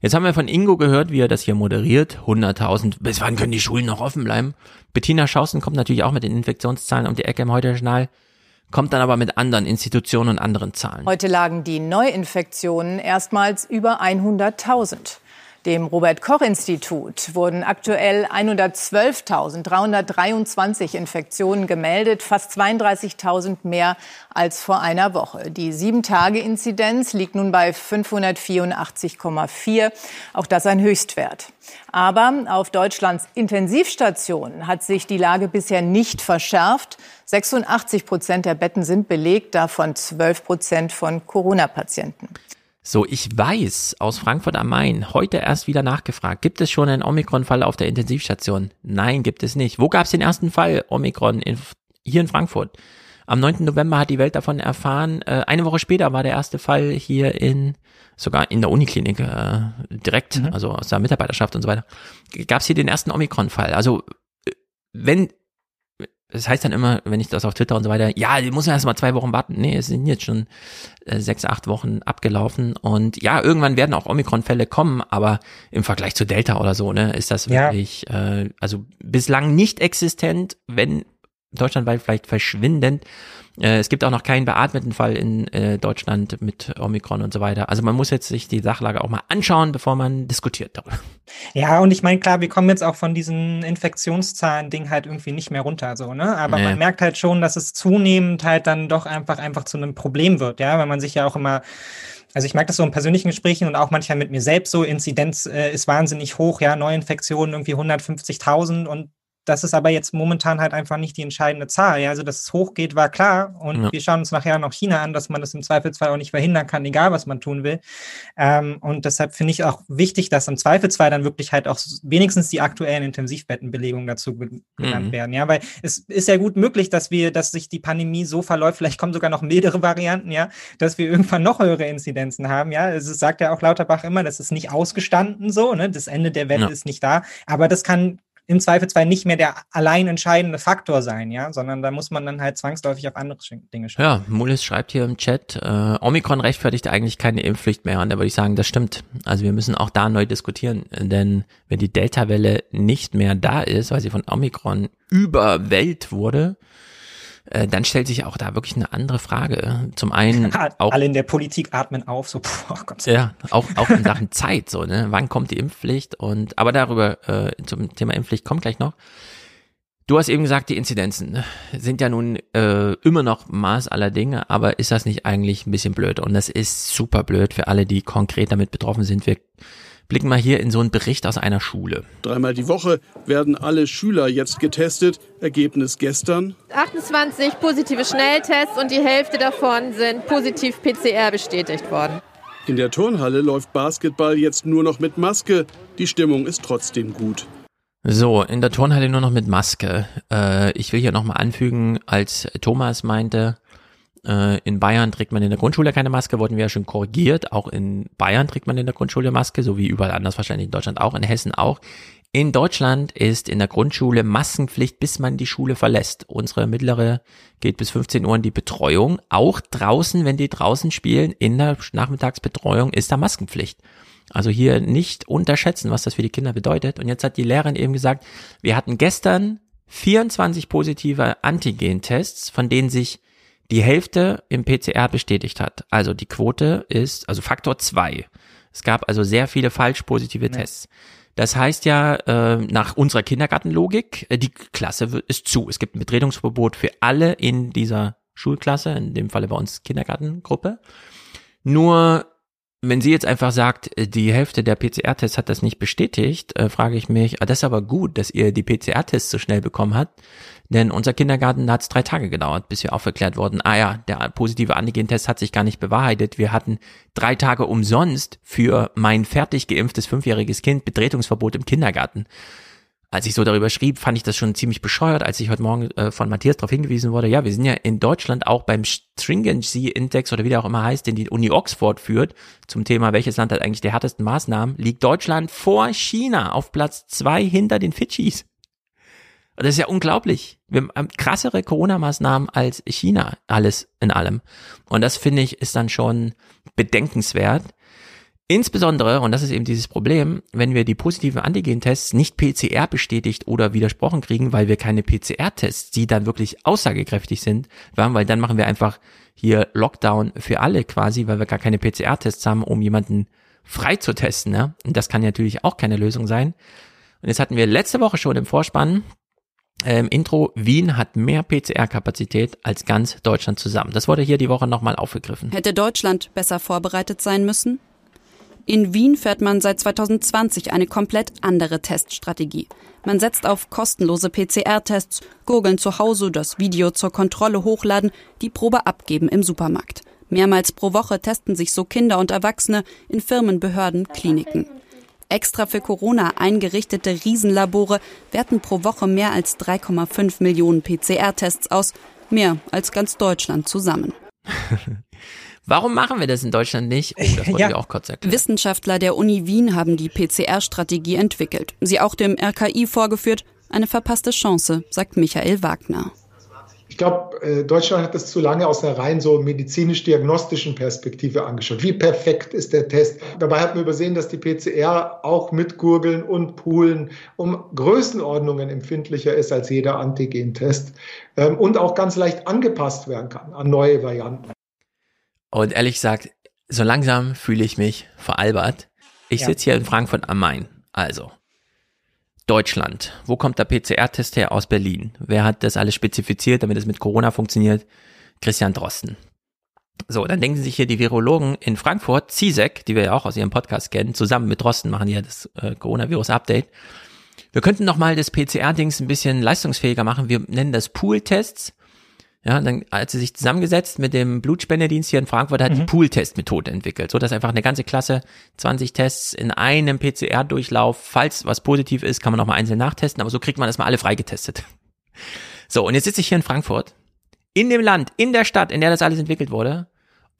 Jetzt haben wir von Ingo gehört, wie er das hier moderiert. 100.000. Bis wann können die Schulen noch offen bleiben? Bettina Schausen kommt natürlich auch mit den Infektionszahlen um die Ecke im Heute-Journal, kommt dann aber mit anderen Institutionen und anderen Zahlen. Heute lagen die Neuinfektionen erstmals über 100.000. Dem Robert Koch Institut wurden aktuell 112.323 Infektionen gemeldet, fast 32.000 mehr als vor einer Woche. Die 7-Tage-Inzidenz liegt nun bei 584,4, auch das ein Höchstwert. Aber auf Deutschlands Intensivstationen hat sich die Lage bisher nicht verschärft. 86 Prozent der Betten sind belegt, davon 12 Prozent von Corona-Patienten. So, ich weiß aus Frankfurt am Main, heute erst wieder nachgefragt, gibt es schon einen Omikron-Fall auf der Intensivstation? Nein, gibt es nicht. Wo gab es den ersten Fall Omikron? In, hier in Frankfurt. Am 9. November hat die Welt davon erfahren. Äh, eine Woche später war der erste Fall hier in, sogar in der Uniklinik, äh, direkt, also aus der Mitarbeiterschaft und so weiter. Gab es hier den ersten Omikron-Fall. Also, äh, wenn, das heißt dann immer, wenn ich das auf Twitter und so weiter, ja, die muss man erst mal zwei Wochen warten. Nee, es sind jetzt schon äh, sechs, acht Wochen abgelaufen. Und ja, irgendwann werden auch Omikron-Fälle kommen, aber im Vergleich zu Delta oder so, ne, ist das Ja. wirklich, äh, also bislang nicht existent, wenn deutschlandweit vielleicht verschwindend. Äh, es gibt auch noch keinen beatmeten Fall in äh, Deutschland mit Omikron und so weiter. Also man muss jetzt sich die Sachlage auch mal anschauen, bevor man diskutiert darüber. Ja, und ich meine, klar, wir kommen jetzt auch von diesen Infektionszahlen-Ding halt irgendwie nicht mehr runter, so, ne? Aber Nee. man merkt halt schon, dass es zunehmend halt dann doch einfach, einfach zu einem Problem wird, ja, weil man sich ja auch immer also ich merke das so in persönlichen Gesprächen und auch manchmal mit mir selbst so, Inzidenz äh, ist wahnsinnig hoch, ja, Neuinfektionen irgendwie 150.000 und das ist aber jetzt momentan halt einfach nicht die entscheidende Zahl. Ja, also dass es hochgeht, war klar. Und Ja. wir schauen uns nachher noch China an, dass man das im Zweifelsfall auch nicht verhindern kann, egal was man tun will. Ähm, und deshalb finde ich auch wichtig, dass im Zweifelsfall dann wirklich halt auch wenigstens die aktuellen Intensivbettenbelegungen dazu ge- genannt Mhm. werden. Ja, weil es ist ja gut möglich, dass wir, dass sich die Pandemie so verläuft, vielleicht kommen sogar noch mildere Varianten, ja, dass wir irgendwann noch höhere Inzidenzen haben. Ja, es sagt ja auch Lauterbach immer, das ist nicht ausgestanden so, ne? Das Ende der Welle Ja. ist nicht da. Aber das kann im Zweifelsfall nicht mehr der allein entscheidende Faktor sein, ja, sondern da muss man dann halt zwangsläufig auf andere Dinge schauen. Ja, Mulis schreibt hier im Chat, äh, Omikron rechtfertigt eigentlich keine Impfpflicht mehr. Und da würde ich sagen, das stimmt. Also wir müssen auch da neu diskutieren. Denn wenn die Delta-Welle nicht mehr da ist, weil sie von Omikron überwellt wurde, äh, dann stellt sich auch da wirklich eine andere Frage. Zum einen auch Alle in der Politik atmen auf, so, puh, oh Gott. ja, auch, auch in Sachen Zeit, so, ne? Wann kommt die Impfpflicht? Und, aber darüber, äh, zum Thema Impfpflicht kommt gleich noch. Du hast eben gesagt, die Inzidenzen sind ja nun äh, immer noch Maß aller Dinge, aber ist das nicht eigentlich ein bisschen blöd? Und das ist super blöd für alle, die konkret damit betroffen sind. Wir blicken mal hier in so einen Bericht aus einer Schule. Dreimal die Woche werden alle Schüler jetzt getestet. Ergebnis gestern. 28 positive Schnelltests und die Hälfte davon sind positiv PCR bestätigt worden. In der Turnhalle läuft Basketball jetzt nur noch mit Maske. Die Stimmung ist trotzdem gut. So, in der Turnhalle nur noch mit Maske. Äh, ich will hier nochmal anfügen, als Thomas meinte, Äh, in Bayern trägt man in der Grundschule keine Maske, wurden wir ja schon korrigiert. Auch in Bayern trägt man in der Grundschule Maske, so wie überall anders wahrscheinlich in Deutschland auch, in Hessen auch. In Deutschland ist in der Grundschule Maskenpflicht, bis man die Schule verlässt. Unsere mittlere geht bis 15 Uhr in die Betreuung. Auch draußen, wenn die draußen spielen, in der Nachmittagsbetreuung ist da Maskenpflicht. Also hier nicht unterschätzen, was das für die Kinder bedeutet. Und jetzt hat die Lehrerin eben gesagt, wir hatten gestern 24 positive Antigen-Tests, von denen sich die Hälfte im PCR bestätigt hat. Also die Quote ist, also Faktor zwei. Es gab also sehr viele falsch positive ja. Tests. Das heißt ja, äh, nach unserer Kindergartenlogik, äh, die Klasse ist zu. Es gibt ein Betretungsverbot für alle in dieser Schulklasse, in dem Falle bei uns Kindergartengruppe. Nur wenn sie jetzt einfach sagt, äh, die Hälfte der PCR-Tests hat das nicht bestätigt, äh, frage ich mich, ah, das ist aber gut, dass ihr die PCR-Tests so schnell bekommen habt, denn unser Kindergarten, da hat es drei Tage gedauert, bis wir aufgeklärt wurden, ah ja, der positive Antigen-Test hat sich gar nicht bewahrheitet. Wir hatten drei Tage umsonst für mein fertig geimpftes fünfjähriges Kind Betretungsverbot im Kindergarten als ich so darüber schrieb, fand ich das schon ziemlich bescheuert, als ich heute Morgen äh, von Matthias darauf hingewiesen wurde, ja, wir sind ja in Deutschland auch beim Stringency Index oder wie der auch immer heißt, den die Uni Oxford führt, zum Thema, welches Land hat eigentlich die härtesten Maßnahmen, liegt Deutschland vor China auf Platz zwei hinter den Fidschis. Das ist ja unglaublich. Wir haben krassere Corona-Maßnahmen als China, alles in allem. Und das finde ich ist dann schon bedenkenswert. Insbesondere, und das ist eben dieses Problem, wenn wir die positiven Antigen-Tests nicht PCR bestätigt oder widersprochen kriegen, weil wir keine PCR-Tests, die dann wirklich aussagekräftig sind, weil dann machen wir einfach hier Lockdown für alle quasi, weil wir gar keine PCR-Tests haben, um jemanden frei zu testen. Ne? Und das kann natürlich auch keine Lösung sein. Und jetzt hatten wir letzte Woche schon im Vorspann ähm, Intro, Wien hat mehr PCR-Kapazität als ganz Deutschland zusammen. Das wurde hier die Woche nochmal aufgegriffen. Hätte Deutschland besser vorbereitet sein müssen? In Wien fährt man seit 2020 eine komplett andere Teststrategie. Man setzt auf kostenlose PCR-Tests, gurgeln zu Hause, das Video zur Kontrolle hochladen, die Probe abgeben im Supermarkt. Mehrmals pro Woche testen sich so Kinder und Erwachsene in Firmen, Behörden, Kliniken. Extra für Corona eingerichtete Riesenlabore werten pro Woche mehr als 3,5 Millionen PCR-Tests aus, mehr als ganz Deutschland zusammen. Warum machen wir das in Deutschland nicht? Oh, das wollte ja. ich auch kurz erklären. Wissenschaftler der Uni Wien haben die PCR-Strategie entwickelt, sie auch dem RKI vorgeführt. Eine verpasste Chance, sagt Michael Wagner. Ich glaube, äh, Deutschland hat das zu lange aus einer rein so medizinisch-diagnostischen Perspektive angeschaut. Wie perfekt ist der Test? Dabei hat man übersehen, dass die PCR auch mit Gurgeln und Poolen um Größenordnungen empfindlicher ist als jeder Antigen-Test ähm, und auch ganz leicht angepasst werden kann an neue Varianten. Und ehrlich gesagt, so langsam fühle ich mich veralbert. Ich ja. sitze hier in Frankfurt am Main. Also, Deutschland. Wo kommt der PCR-Test her? Aus Berlin. Wer hat das alles spezifiziert, damit es mit Corona funktioniert? Christian Drosten. So, dann denken sich hier die Virologen in Frankfurt, CISEC, die wir ja auch aus ihrem Podcast kennen, zusammen mit Drosten machen ja das äh, Coronavirus-Update. Wir könnten nochmal das PCR-Dings ein bisschen leistungsfähiger machen. Wir nennen das Pool-Tests. Ja, dann hat sie sich zusammengesetzt mit dem Blutspendedienst hier in Frankfurt, hat mhm. die Pool-Test-Methode entwickelt, so dass einfach eine ganze Klasse 20 Tests in einem PCR-Durchlauf, falls was positiv ist, kann man nochmal einzeln nachtesten, aber so kriegt man erstmal alle freigetestet. So, und jetzt sitze ich hier in Frankfurt, in dem Land, in der Stadt, in der das alles entwickelt wurde,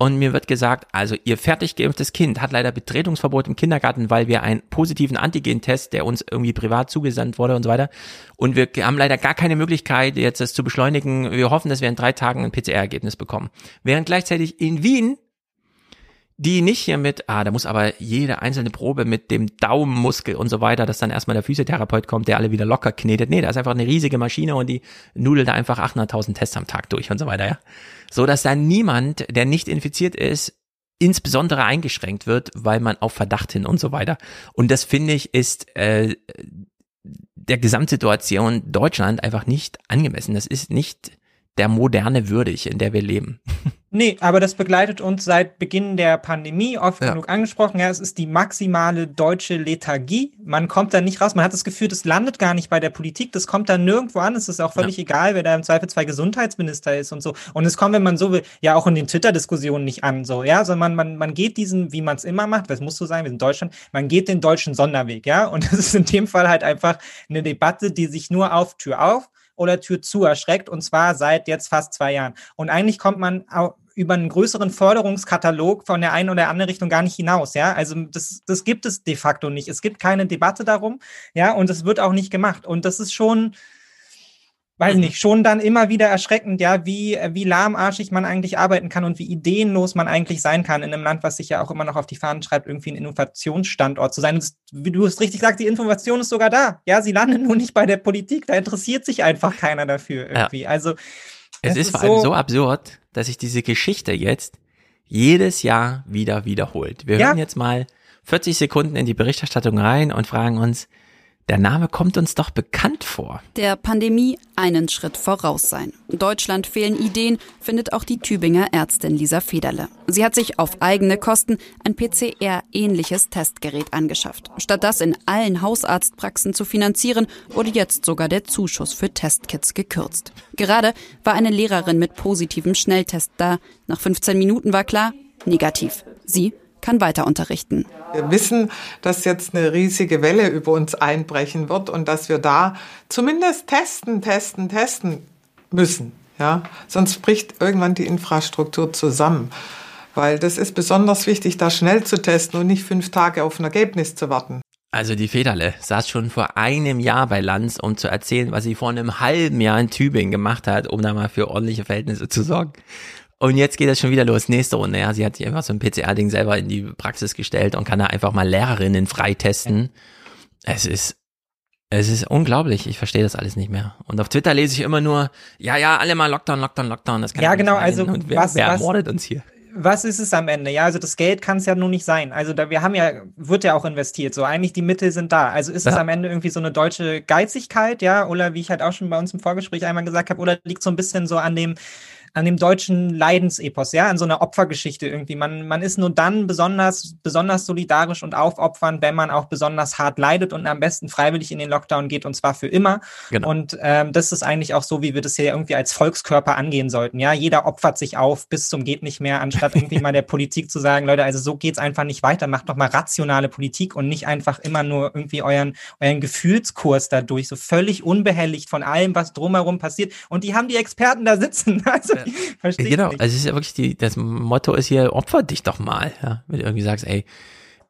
und mir wird gesagt, also ihr fertig geimpftes Kind hat leider Betretungsverbot im Kindergarten, weil wir einen positiven Antigen-Test, der uns irgendwie privat zugesandt wurde und so weiter. Und wir haben leider gar keine Möglichkeit, jetzt das zu beschleunigen. Wir hoffen, dass wir in drei Tagen ein PCR-Ergebnis bekommen. Während gleichzeitig in Wien die nicht hier mit, ah, da muss aber jede einzelne Probe mit dem Daumenmuskel und so weiter, dass dann erstmal der Physiotherapeut kommt, der alle wieder locker knetet. Nee, da ist einfach eine riesige Maschine und die nudelt da einfach 800.000 Tests am Tag durch und so weiter, ja. So, dass da niemand, der nicht infiziert ist, insbesondere eingeschränkt wird, weil man auf Verdacht hin und so weiter. Und das finde ich ist äh, der Gesamtsituation Deutschland einfach nicht angemessen. Das ist nicht der Moderne würdig, in der wir leben. Nee, aber das begleitet uns seit Beginn der Pandemie, oft ja. genug angesprochen. Ja, es ist die maximale deutsche Lethargie. Man kommt da nicht raus. Man hat das Gefühl, das landet gar nicht bei der Politik. Das kommt dann nirgendwo an. Es ist auch völlig ja. egal, wer da im Zweifelsfall Gesundheitsminister ist und so. Und es kommt, wenn man so will, ja auch in den Twitter-Diskussionen nicht an. So, ja, sondern man, man, man geht diesen, wie man es immer macht, das muss so sein, wir sind Deutschland, man geht den deutschen Sonderweg, ja. Und das ist in dem Fall halt einfach eine Debatte, die sich nur auf Tür auf oder Tür zu erschreckt und zwar seit jetzt fast zwei Jahren. Und eigentlich kommt man über einen größeren Forderungskatalog von der einen oder anderen Richtung gar nicht hinaus, ja. Also das, das gibt es de facto nicht. Es gibt keine Debatte darum, ja, und es wird auch nicht gemacht. Und das ist schon, weiß nicht, schon dann immer wieder erschreckend, ja, wie, wie lahmarschig man eigentlich arbeiten kann und wie ideenlos man eigentlich sein kann in einem Land, was sich ja auch immer noch auf die Fahnen schreibt, irgendwie ein Innovationsstandort zu sein. Und wie du es richtig sagst, die Information ist sogar da. Ja, sie landet nur nicht bei der Politik. Da interessiert sich einfach keiner dafür irgendwie. Ja. Also, es ist, ist vor allem so, so absurd, dass sich diese Geschichte jetzt jedes Jahr wieder wiederholt. Wir ja. hören jetzt mal 40 Sekunden in die Berichterstattung rein und fragen uns, der Name kommt uns doch bekannt vor. Der Pandemie einen Schritt voraus sein. Deutschland fehlen Ideen, findet auch die Tübinger Ärztin Lisa Federle. Sie hat sich auf eigene Kosten ein PCR-ähnliches Testgerät angeschafft. Statt das in allen Hausarztpraxen zu finanzieren, wurde jetzt sogar der Zuschuss für Testkits gekürzt. Gerade war eine Lehrerin mit positivem Schnelltest da. Nach 15 Minuten war klar, negativ. Sie kann weiter unterrichten. Wir wissen, dass jetzt eine riesige Welle über uns einbrechen wird und dass wir da zumindest testen, testen, testen müssen. Ja? Sonst bricht irgendwann die Infrastruktur zusammen. Weil das ist besonders wichtig, da schnell zu testen und nicht fünf Tage auf ein Ergebnis zu warten. Also die Federle saß schon vor einem Jahr bei Lanz, um zu erzählen, was sie vor einem halben Jahr in Tübingen gemacht hat, um da mal für ordentliche Verhältnisse zu sorgen. Und jetzt geht das schon wieder los. Nächste Runde. Ja, sie hat sich einfach so ein PCR-Ding selber in die Praxis gestellt und kann da einfach mal Lehrerinnen freitesten. Es ist, es ist unglaublich. Ich verstehe das alles nicht mehr. Und auf Twitter lese ich immer nur, ja, ja, alle mal Lockdown, Lockdown, Lockdown. Das kann ja, genau. Also, und wer, was, wer was, ermordet uns hier? was ist es am Ende? Ja, also das Geld kann es ja nun nicht sein. Also da, wir haben ja, wird ja auch investiert. So eigentlich die Mittel sind da. Also ist ja. es am Ende irgendwie so eine deutsche Geizigkeit, ja, oder wie ich halt auch schon bei uns im Vorgespräch einmal gesagt habe, oder liegt so ein bisschen so an dem, an dem deutschen Leidensepos, ja, an so einer Opfergeschichte irgendwie. Man, man ist nur dann besonders, besonders solidarisch und aufopfernd, wenn man auch besonders hart leidet und am besten freiwillig in den Lockdown geht und zwar für immer. Genau. Und ähm, das ist eigentlich auch so, wie wir das hier irgendwie als Volkskörper angehen sollten. Ja, jeder opfert sich auf bis zum geht nicht mehr, anstatt irgendwie mal der Politik zu sagen, Leute, also so geht's einfach nicht weiter. Macht doch mal rationale Politik und nicht einfach immer nur irgendwie euren, euren Gefühlskurs dadurch, so völlig unbehelligt von allem, was drumherum passiert. Und die haben die Experten da sitzen. Also Verstehe genau, also es ist ja wirklich die, das Motto ist hier, opfer dich doch mal, ja. Wenn du irgendwie sagst, ey,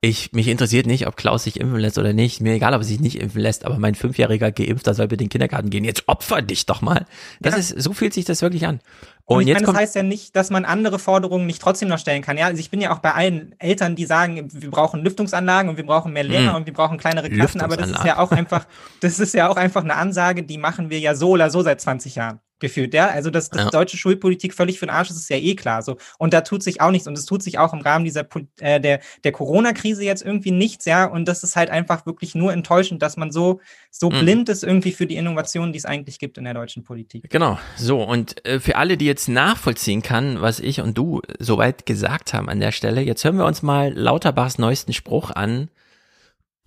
ich, mich interessiert nicht, ob Klaus sich impfen lässt oder nicht. Mir egal, ob er sich nicht impfen lässt, aber mein fünfjähriger Geimpfter soll bitte in den Kindergarten gehen. Jetzt opfer dich doch mal. Das ja. ist, so fühlt sich das wirklich an. Und, und jetzt meine, das heißt ja nicht, dass man andere Forderungen nicht trotzdem noch stellen kann. Ja, also ich bin ja auch bei allen Eltern, die sagen, wir brauchen Lüftungsanlagen und wir brauchen mehr Lehrer mm. und wir brauchen kleinere Klassen, aber das ist ja auch einfach, das ist ja auch einfach eine Ansage, die machen wir ja so oder so seit 20 Jahren gefühlt, ja. Also, dass, dass ja. deutsche Schulpolitik völlig für den Arsch ist, ist ja eh klar so. Und da tut sich auch nichts. Und es tut sich auch im Rahmen dieser äh, der, der Corona-Krise jetzt irgendwie nichts, ja. Und das ist halt einfach wirklich nur enttäuschend, dass man so, so mhm. blind ist irgendwie für die Innovationen, die es eigentlich gibt in der deutschen Politik. Genau. So, und äh, für alle, die jetzt nachvollziehen kann, was ich und du soweit gesagt haben an der Stelle, jetzt hören wir uns mal Lauterbachs neuesten Spruch an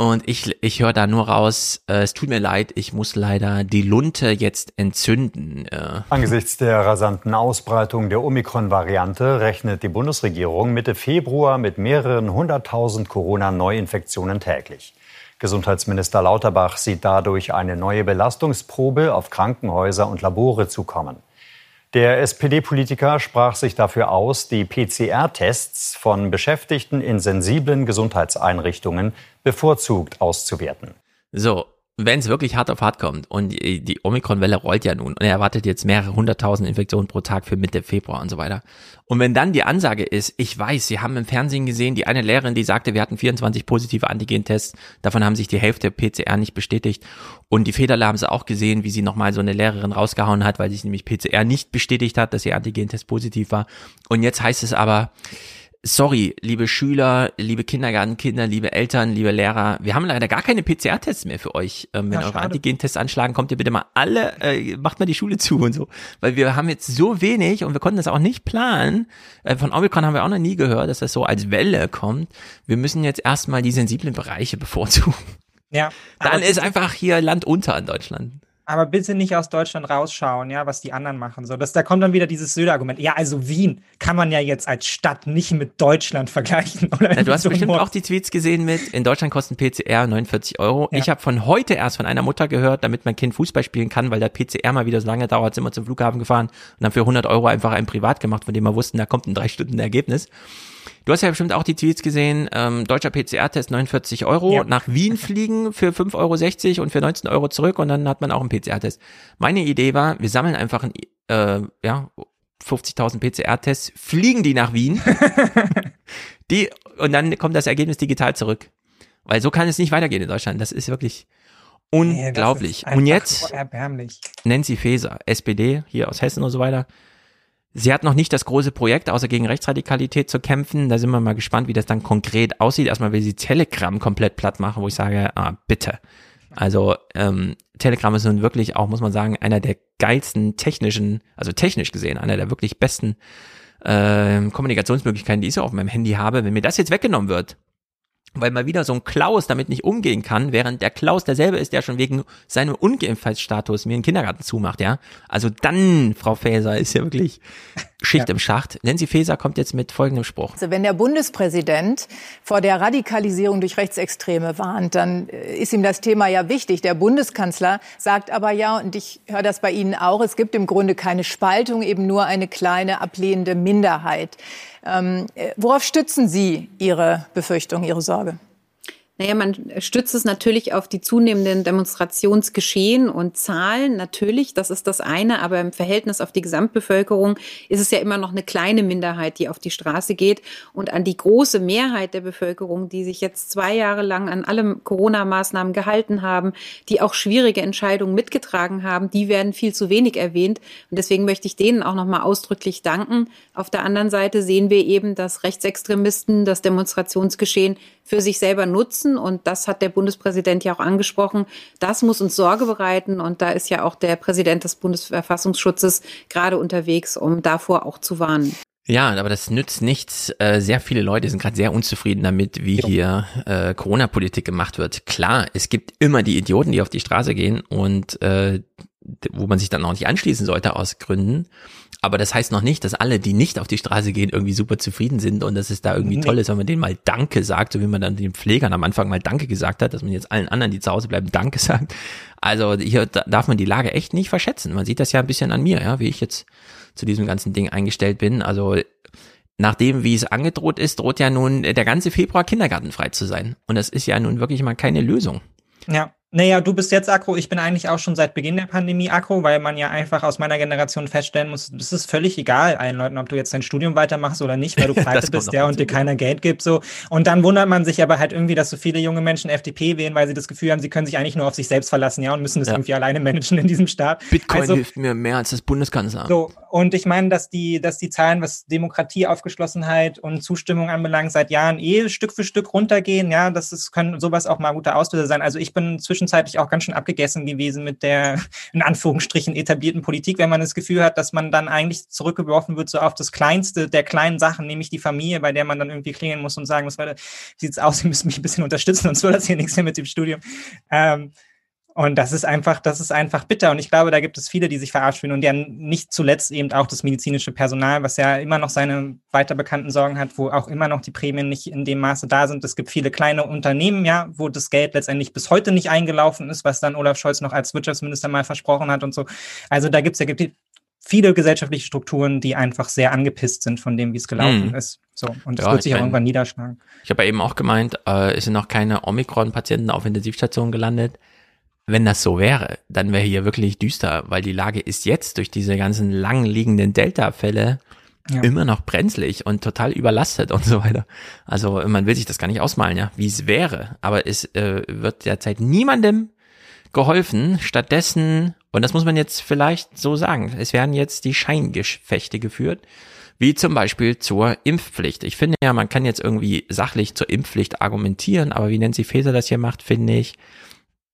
und ich, ich höre da nur raus, äh, es tut mir leid, ich muss leider die Lunte jetzt entzünden. Äh. Angesichts der rasanten Ausbreitung der Omikron-Variante rechnet die Bundesregierung Mitte Februar mit mehreren hunderttausend Corona-Neuinfektionen täglich. Gesundheitsminister Lauterbach sieht dadurch eine neue Belastungsprobe auf Krankenhäuser und Labore zukommen. Der SPD-Politiker sprach sich dafür aus, die PCR-Tests von Beschäftigten in sensiblen Gesundheitseinrichtungen bevorzugt auszuwerten. So, wenn es wirklich hart auf hart kommt und die Omikron-Welle rollt ja nun und er erwartet jetzt mehrere hunderttausend Infektionen pro Tag für Mitte Februar und so weiter. Und wenn dann die Ansage ist, ich weiß, Sie haben im Fernsehen gesehen, die eine Lehrerin, die sagte, wir hatten 24 positive Antigen-Tests, davon haben sich die Hälfte PCR nicht bestätigt und die Federle haben sie auch gesehen, wie sie nochmal so eine Lehrerin rausgehauen hat, weil sich nämlich PCR nicht bestätigt hat, dass ihr Antigen-Test positiv war. Und jetzt heißt es aber, sorry, liebe Schüler, liebe Kindergartenkinder, liebe Eltern, liebe Lehrer, wir haben leider gar keine PCR-Tests mehr für euch. Ähm, wenn ja, eure Antigen-Tests anschlagen, kommt ihr bitte mal alle, äh, macht mal die Schule zu und so. Weil wir haben jetzt so wenig und wir konnten das auch nicht planen. Äh, von Omikron haben wir auch noch nie gehört, dass das so als Welle kommt. Wir müssen jetzt erstmal die sensiblen Bereiche bevorzugen. Ja. Dann ist einfach hier Land unter in Deutschland. Aber bitte nicht aus Deutschland rausschauen, ja, was die anderen machen. So, das, da kommt dann wieder dieses Söder-Argument. Ja, also Wien kann man ja jetzt als Stadt nicht mit Deutschland vergleichen. Oder ja, du hast so bestimmt auch die Tweets gesehen mit, in Deutschland kosten PCR 49 Euro. Ja. Ich habe von heute erst von einer Mutter gehört, damit mein Kind Fußball spielen kann, weil der PCR mal wieder so lange dauert, sind wir zum Flughafen gefahren und haben für 100 Euro einfach ein Privat gemacht, von dem wir wussten, da kommt in drei Stunden ein Ergebnis. Du hast ja bestimmt auch die Tweets gesehen, ähm, deutscher PCR-Test 49 Euro, ja. nach Wien fliegen für 5,60 Euro und für 19 Euro zurück und dann hat man auch einen PCR-Test. Meine Idee war, wir sammeln einfach ein, äh, ja, 50.000 PCR-Tests, fliegen die nach Wien, die, und dann kommt das Ergebnis digital zurück. Weil so kann es nicht weitergehen in Deutschland. Das ist wirklich unglaublich. Nee, ist und jetzt erbärmlich. Nancy Faeser, SPD, hier aus Hessen und so weiter, Sie hat noch nicht das große Projekt, außer gegen Rechtsradikalität zu kämpfen. Da sind wir mal gespannt, wie das dann konkret aussieht. Erstmal will sie Telegram komplett platt machen, wo ich sage, ah, bitte. Also ähm, Telegram ist nun wirklich auch, muss man sagen, einer der geilsten technischen, also technisch gesehen, einer der wirklich besten äh, Kommunikationsmöglichkeiten, die ich so auf meinem Handy habe. Wenn mir das jetzt weggenommen wird, weil mal wieder so ein Klaus damit nicht umgehen kann, während der Klaus derselbe ist, der schon wegen seinem Ungeimpftheitsstatus mir einen Kindergarten zumacht, ja. Also dann, Frau Faeser, ist ja wirklich Schicht ja. im Schacht. Nancy Faeser kommt jetzt mit folgendem Spruch. Also wenn der Bundespräsident vor der Radikalisierung durch Rechtsextreme warnt, dann äh, ist ihm das Thema ja wichtig. Der Bundeskanzler sagt aber ja, und ich höre das bei Ihnen auch, es gibt im Grunde keine Spaltung, eben nur eine kleine ablehnende Minderheit. Ähm, äh, worauf stützen Sie Ihre Befürchtung, Ihre Sorge? Naja, man stützt es natürlich auf die zunehmenden Demonstrationsgeschehen und Zahlen. Natürlich, das ist das eine, aber im Verhältnis auf die Gesamtbevölkerung ist es ja immer noch eine kleine Minderheit, die auf die Straße geht. Und an die große Mehrheit der Bevölkerung, die sich jetzt zwei Jahre lang an alle Corona-Maßnahmen gehalten haben, die auch schwierige Entscheidungen mitgetragen haben, die werden viel zu wenig erwähnt. Und deswegen möchte ich denen auch nochmal ausdrücklich danken. Auf der anderen Seite sehen wir eben, dass Rechtsextremisten das Demonstrationsgeschehen für sich selber nutzen. Und das hat der Bundespräsident ja auch angesprochen. Das muss uns Sorge bereiten. Und da ist ja auch der Präsident des Bundesverfassungsschutzes gerade unterwegs, um davor auch zu warnen. Ja, aber das nützt nichts. Äh, sehr viele Leute sind gerade sehr unzufrieden damit, wie hier äh, Corona-Politik gemacht wird. Klar, es gibt immer die Idioten, die auf die Straße gehen und äh, wo man sich dann auch nicht anschließen sollte aus Gründen. Aber das heißt noch nicht, dass alle, die nicht auf die Straße gehen, irgendwie super zufrieden sind und dass es da irgendwie nee. toll ist, wenn man denen mal Danke sagt, so wie man dann den Pflegern am Anfang mal Danke gesagt hat, dass man jetzt allen anderen, die zu Hause bleiben, Danke sagt. Also hier darf man die Lage echt nicht verschätzen. Man sieht das ja ein bisschen an mir, ja, wie ich jetzt zu diesem ganzen Ding eingestellt bin. Also nachdem, wie es angedroht ist, droht ja nun der ganze Februar kindergartenfrei zu sein. Und das ist ja nun wirklich mal keine Lösung. Ja, naja, du bist jetzt Akro. Ich bin eigentlich auch schon seit Beginn der Pandemie Akro, weil man ja einfach aus meiner Generation feststellen muss, es ist völlig egal allen Leuten, ob du jetzt dein Studium weitermachst oder nicht, weil du pleite bist, ja, und dir keiner Geld gibt, so. Und dann wundert man sich aber halt irgendwie, dass so viele junge Menschen FDP wählen, weil sie das Gefühl haben, sie können sich eigentlich nur auf sich selbst verlassen, ja, und müssen das ja. irgendwie alleine managen in diesem Staat. Bitcoin also, hilft mir mehr als das Bundeskanzleramt. So. Und ich meine, dass die, dass die Zahlen, was Demokratie, Aufgeschlossenheit und Zustimmung anbelangt, seit Jahren eh Stück für Stück runtergehen, ja, das ist, können sowas auch mal gute Auslöser sein. Also ich bin zwischen zwischenzeitlich auch ganz schön abgegessen gewesen mit der, in Anführungsstrichen, etablierten Politik, wenn man das Gefühl hat, dass man dann eigentlich zurückgeworfen wird, so auf das Kleinste der kleinen Sachen, nämlich die Familie, bei der man dann irgendwie klingeln muss und sagen muss, wie sieht's aus, Sie müssen mich ein bisschen unterstützen, sonst wird das hier nichts mehr mit dem Studium. Ähm, und das ist einfach, das ist einfach bitter. Und ich glaube, da gibt es viele, die sich verarscht fühlen und ja nicht zuletzt eben auch das medizinische Personal, was ja immer noch seine weiter bekannten Sorgen hat, wo auch immer noch die Prämien nicht in dem Maße da sind. Es gibt viele kleine Unternehmen, ja, wo das Geld letztendlich bis heute nicht eingelaufen ist, was dann Olaf Scholz noch als Wirtschaftsminister mal versprochen hat und so. Also da gibt es ja viele gesellschaftliche Strukturen, die einfach sehr angepisst sind von dem, wie es gelaufen hm. ist. So, und das ja, wird sich auch irgendwann niederschlagen. Ich habe ja eben auch gemeint, äh, es sind noch keine Omikron-Patienten auf Intensivstationen gelandet wenn das so wäre, dann wäre hier wirklich düster, weil die Lage ist jetzt durch diese ganzen lang liegenden Delta-Fälle ja. immer noch brenzlig und total überlastet und so weiter. Also man will sich das gar nicht ausmalen, ja, wie es wäre. Aber es äh, wird derzeit niemandem geholfen. Stattdessen, und das muss man jetzt vielleicht so sagen, es werden jetzt die Scheingefechte geführt, wie zum Beispiel zur Impfpflicht. Ich finde ja, man kann jetzt irgendwie sachlich zur Impfpflicht argumentieren, aber wie Nancy Faeser das hier macht, finde ich,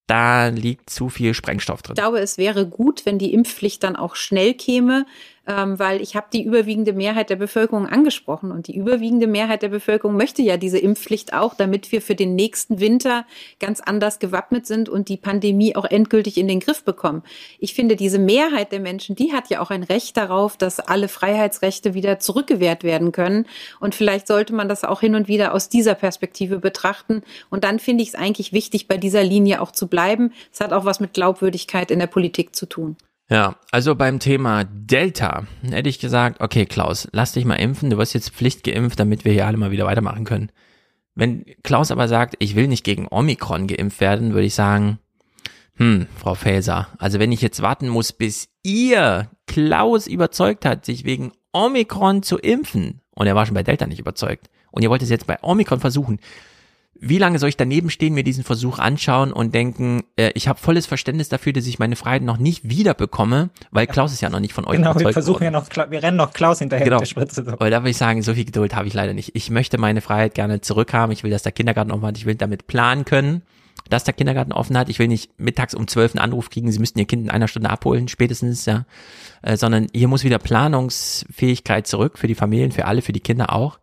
da liegt zu viel Sprengstoff drin. Ich glaube, es wäre gut, wenn die Impfpflicht dann auch schnell käme. Ähm, weil ich habe die überwiegende Mehrheit der Bevölkerung angesprochen und die überwiegende Mehrheit der Bevölkerung möchte ja diese Impfpflicht auch, damit wir für den nächsten Winter ganz anders gewappnet sind und die Pandemie auch endgültig in den Griff bekommen. Ich finde, diese Mehrheit der Menschen, die hat ja auch ein Recht darauf, dass alle Freiheitsrechte wieder zurückgewährt werden können. Und vielleicht sollte man das auch hin und wieder aus dieser Perspektive betrachten. Und dann finde ich es eigentlich wichtig, bei dieser Linie auch zu bleiben. Es hat auch was mit Glaubwürdigkeit in der Politik zu tun. Ja, also beim Thema Delta hätte ich gesagt, okay Klaus, lass dich mal impfen, du wirst jetzt Pflicht geimpft, damit wir hier alle mal wieder weitermachen können. Wenn Klaus aber sagt, ich will nicht gegen Omikron geimpft werden, würde ich sagen, hm, Frau Faeser, also wenn ich jetzt warten muss, bis ihr Klaus überzeugt hat, sich wegen Omikron zu impfen, und er war schon bei Delta nicht überzeugt, und ihr wollt es jetzt bei Omikron versuchen, wie lange soll ich daneben stehen, mir diesen Versuch anschauen und denken, äh, ich habe volles Verständnis dafür, dass ich meine Freiheit noch nicht wieder bekomme, weil Klaus ist ja noch nicht von euch Genau, wir versuchen worden. ja noch, wir rennen noch Klaus hinterher genau. mit der Spritze. So. Aber da würde ich sagen, so viel Geduld habe ich leider nicht. Ich möchte meine Freiheit gerne zurückhaben. Ich will, dass der Kindergarten offen hat. Ich will damit planen können, dass der Kindergarten offen hat. Ich will nicht mittags um zwölf einen Anruf kriegen, sie müssten ihr Kind in einer Stunde abholen, spätestens, ja. Äh, sondern hier muss wieder Planungsfähigkeit zurück für die Familien, für alle, für die Kinder auch.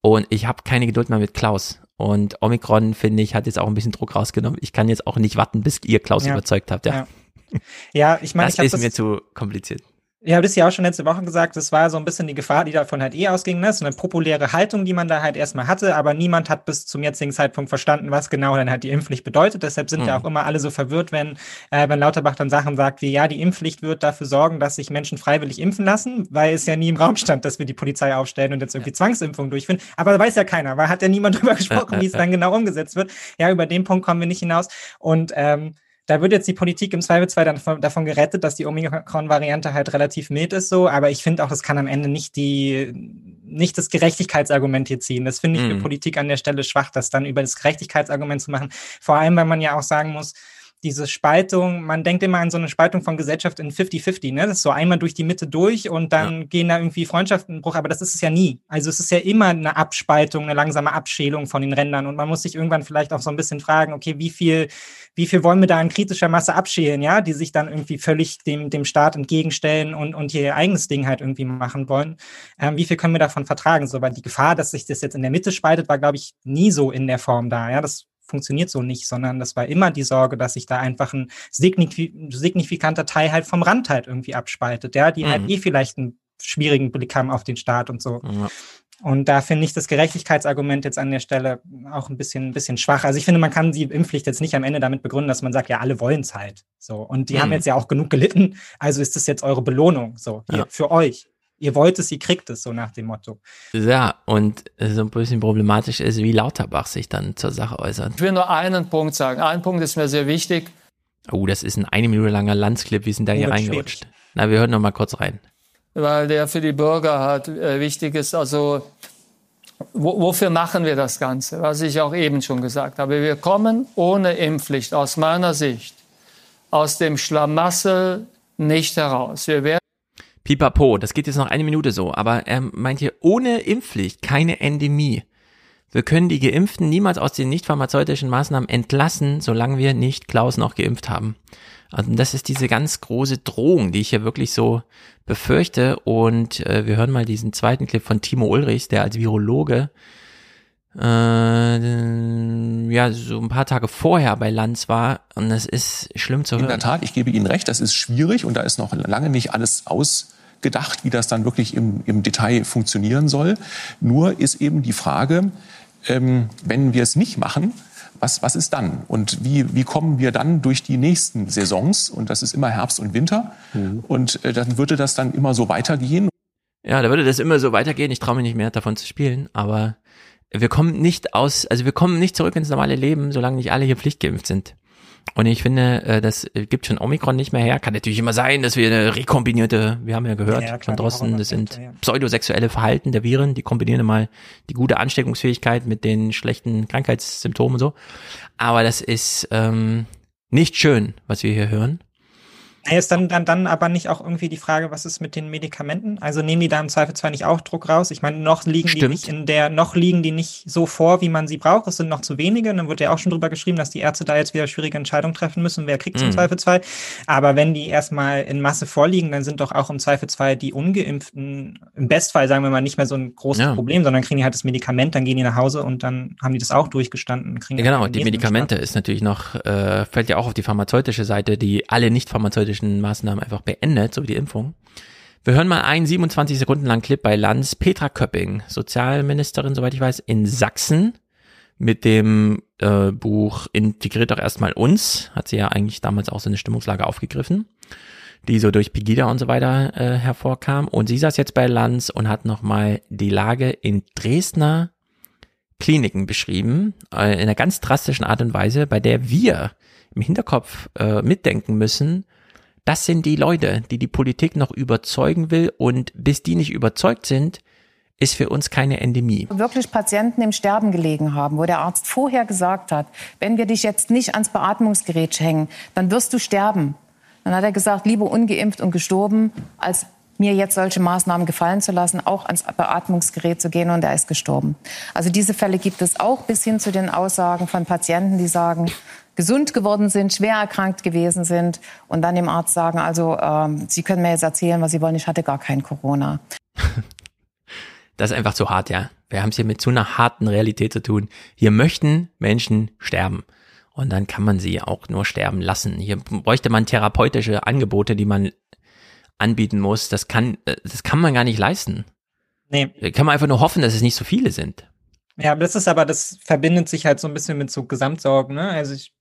Und ich habe keine Geduld mehr mit Klaus. Und Omikron, finde ich, hat jetzt auch ein bisschen Druck rausgenommen. Ich kann jetzt auch nicht warten, bis ihr Klaus ja. überzeugt habt. Ja, ja. ja ich meine, das ich ist das, mir zu kompliziert. Ich habe das ja auch schon letzte Woche gesagt, das war so ein bisschen die Gefahr, die davon halt eh ausging, ne? so eine populäre Haltung, die man da halt erstmal hatte, aber niemand hat bis zum jetzigen Zeitpunkt verstanden, was genau dann halt die Impfpflicht bedeutet. Deshalb sind mhm. ja auch immer alle so verwirrt, wenn, äh, wenn Lauterbach dann Sachen sagt wie, ja, die Impfpflicht wird dafür sorgen, dass sich Menschen freiwillig impfen lassen, weil es ja nie im Raum stand, dass wir die Polizei aufstellen und jetzt irgendwie ja. Zwangsimpfung durchführen. Aber da weiß ja keiner, weil hat ja niemand drüber gesprochen, wie es dann genau umgesetzt wird. Ja, über den Punkt kommen wir nicht hinaus. Und ähm, da wird jetzt die Politik im Zweifelsfall dann von, davon gerettet, dass die Omikron-Variante halt relativ mild ist, so. Aber ich finde auch, das kann am Ende nicht die, nicht das Gerechtigkeitsargument hier ziehen. Das finde ich für mhm. Politik an der Stelle schwach, das dann über das Gerechtigkeitsargument zu machen. Vor allem, weil man ja auch sagen muss, diese Spaltung, man denkt immer an so eine Spaltung von Gesellschaft in 50-50, ne? Das ist so einmal durch die Mitte durch und dann ja. gehen da irgendwie Freundschaften in Bruch, aber das ist es ja nie. Also es ist ja immer eine Abspaltung, eine langsame Abschälung von den Rändern und man muss sich irgendwann vielleicht auch so ein bisschen fragen, okay, wie viel, wie viel wollen wir da in kritischer Masse abschälen, ja, die sich dann irgendwie völlig dem, dem Staat entgegenstellen und, und ihr eigenes Ding halt irgendwie machen wollen. Ähm, wie viel können wir davon vertragen? So, weil die Gefahr, dass sich das jetzt in der Mitte spaltet, war, glaube ich, nie so in der Form da. Ja, das funktioniert so nicht, sondern das war immer die Sorge, dass sich da einfach ein signifikanter Teil halt vom Rand halt irgendwie abspaltet, ja, die halt mhm. halt eh vielleicht einen schwierigen Blick haben auf den Staat und so. Ja. Und da finde ich das Gerechtigkeitsargument jetzt an der Stelle auch ein bisschen, ein bisschen schwach. Also ich finde, man kann die Impfpflicht jetzt nicht am Ende damit begründen, dass man sagt, ja, alle wollen es halt. So. Und die mhm. haben jetzt ja auch genug gelitten. Also ist das jetzt eure Belohnung. So, hier, ja. für euch ihr wollt es, ihr kriegt es, so nach dem Motto. Ja, und so ein bisschen problematisch ist, wie Lauterbach sich dann zur Sache äußert. Ich will nur einen Punkt sagen. Ein Punkt ist mir sehr wichtig. Oh, das ist ein eine Minute langer Landsclip. Wir sind da oh, hier reingerutscht. Na, wir hören noch mal kurz rein. Weil der für die Bürger halt äh, wichtig ist. Also, wo, wofür machen wir das Ganze? Was ich auch eben schon gesagt habe. Wir kommen ohne Impfpflicht aus meiner Sicht aus dem Schlamassel nicht heraus. Wir werden Pipapo, das geht jetzt noch eine Minute so, aber er meint hier, ohne Impfpflicht keine Endemie. Wir können die Geimpften niemals aus den nicht pharmazeutischen Maßnahmen entlassen, solange wir nicht Klaus noch geimpft haben. Also das ist diese ganz große Drohung, die ich hier wirklich so befürchte. Und äh, wir hören mal diesen zweiten Clip von Timo Ulrichs, der als Virologe äh, ja so ein paar Tage vorher bei Lanz war und das ist schlimm zu hören. In der Tat, ich gebe Ihnen recht, das ist schwierig und da ist noch lange nicht alles ausgedacht, wie das dann wirklich im, im Detail funktionieren soll. Nur ist eben die Frage, ähm, wenn wir es nicht machen, was, was ist dann? Und wie, wie kommen wir dann durch die nächsten Saisons? Und das ist immer Herbst und Winter. Mhm. Und äh, dann würde das dann immer so weitergehen. Ja, da würde das immer so weitergehen. Ich traue mich nicht mehr davon zu spielen, aber wir kommen nicht aus, also wir kommen nicht zurück ins normale Leben, solange nicht alle hier pflichtgeimpft sind. Und ich finde, äh, das gibt schon Omikron nicht mehr her. Kann natürlich immer sein, dass wir eine rekombinierte, wir haben ja gehört ja, von draußen, das sind pseudosexuelle Verhalten der Viren, die kombinieren mal die gute Ansteckungsfähigkeit mit den schlechten Krankheitssymptomen und so. Aber das ist ähm, nicht schön, was wir hier hören. Naja, ist dann, dann, dann aber nicht auch irgendwie die Frage, was ist mit den Medikamenten? Also nehmen die da im Zweifelsfall nicht auch Druck raus? Ich meine, noch liegen Stimmt. die nicht in der, noch liegen die nicht so vor, wie man sie braucht. Es sind noch zu wenige. Und dann wird ja auch schon drüber geschrieben, dass die Ärzte da jetzt wieder schwierige Entscheidungen treffen müssen. Wer kriegt im Mhm. Zweifelsfall? Aber wenn die erstmal in Masse vorliegen, dann sind doch auch im Zweifelsfall die Ungeimpften, im Bestfall sagen wir mal, nicht mehr so ein großes Ja. Problem, sondern kriegen die halt das Medikament, dann gehen die nach Hause und dann haben die das auch durchgestanden. Kriegen Ja, genau, die Medikamente ist natürlich noch, äh, fällt ja auch auf die pharmazeutische Seite, die alle nicht pharmazeutischen Maßnahmen einfach beendet, so wie die Impfung. Wir hören mal einen 27 Sekunden lang Clip bei Lanz. Petra Köpping, Sozialministerin, soweit ich weiß, in Sachsen mit dem äh, Buch Integriert doch erstmal uns, hat sie ja eigentlich damals auch so eine Stimmungslage aufgegriffen, die so durch Pegida und so weiter äh, hervorkam. Und sie saß jetzt bei Lanz und hat nochmal die Lage in Dresdner Kliniken beschrieben, äh, in einer ganz drastischen Art und Weise, bei der wir im Hinterkopf äh, mitdenken müssen, das sind die Leute, die die Politik noch überzeugen will und bis die nicht überzeugt sind, ist für uns keine Endemie. wirklich Patienten im Sterben gelegen haben, wo der Arzt vorher gesagt hat, wenn wir dich jetzt nicht ans Beatmungsgerät hängen, dann wirst du sterben. Dann hat er gesagt, lieber ungeimpft und gestorben, als mir jetzt solche Maßnahmen gefallen zu lassen, auch ans Beatmungsgerät zu gehen und er ist gestorben. Also diese Fälle gibt es auch bis hin zu den Aussagen von Patienten, die sagen, gesund geworden sind, schwer erkrankt gewesen sind und dann dem Arzt sagen, also ähm, Sie können mir jetzt erzählen, was Sie wollen, ich hatte gar kein Corona. Das ist einfach zu hart, ja. Wir haben es hier mit so einer harten Realität zu tun. Hier möchten Menschen sterben. Und dann kann man sie auch nur sterben lassen. Hier bräuchte man therapeutische Angebote, die man anbieten muss. Das kann, äh, das kann man gar nicht leisten. Nee. Kann man einfach nur hoffen, dass es nicht so viele sind. Ja, das ist aber, das verbindet sich halt so ein bisschen mit so Gesamtsorgen, ne? Also ich,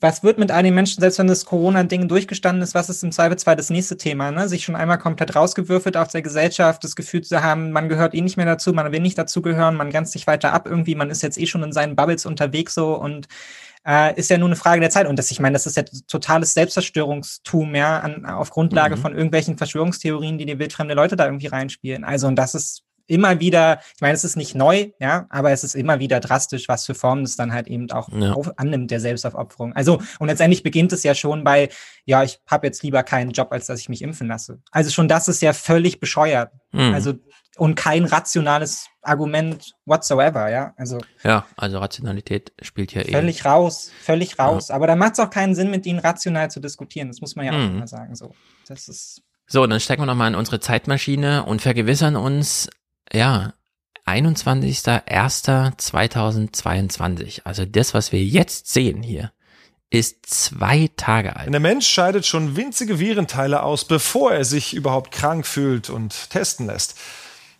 was wird mit all den Menschen, selbst wenn das Corona-Ding durchgestanden ist, was ist im Zweifelsfall das nächste Thema, ne? Sich schon einmal komplett rausgewürfelt aus der Gesellschaft, das Gefühl zu haben, man gehört eh nicht mehr dazu, man will nicht dazugehören, man grenzt sich weiter ab irgendwie, man ist jetzt eh schon in seinen Bubbles unterwegs so und äh, ist ja nur eine Frage der Zeit. Und das, ich meine, das ist ja totales Selbstzerstörungstum, ja, an, auf Grundlage Mhm. von irgendwelchen Verschwörungstheorien, die die wildfremde Leute da irgendwie reinspielen. Also, und das ist immer wieder, ich meine, es ist nicht neu, ja, aber es ist immer wieder drastisch, was für Formen es dann halt eben auch Ja. auf, annimmt, der Selbstaufopferung. Also, und letztendlich beginnt es ja schon bei, ja, ich habe jetzt lieber keinen Job, als dass ich mich impfen lasse. Also schon das ist ja völlig bescheuert. Mhm. Also, und kein rationales Argument whatsoever, ja. Also Ja, also Rationalität spielt hier völlig raus, völlig raus. Aber da macht es auch keinen Sinn, mit ihnen rational zu diskutieren. Das muss man ja auch Mhm. immer sagen. So, das ist So, dann stecken wir nochmal in unsere Zeitmaschine und vergewissern uns, ja, 21.01.2022. Also das, was wir jetzt sehen hier, ist zwei Tage alt. Denn der Mensch scheidet schon winzige Virenteile aus, bevor er sich überhaupt krank fühlt und testen lässt.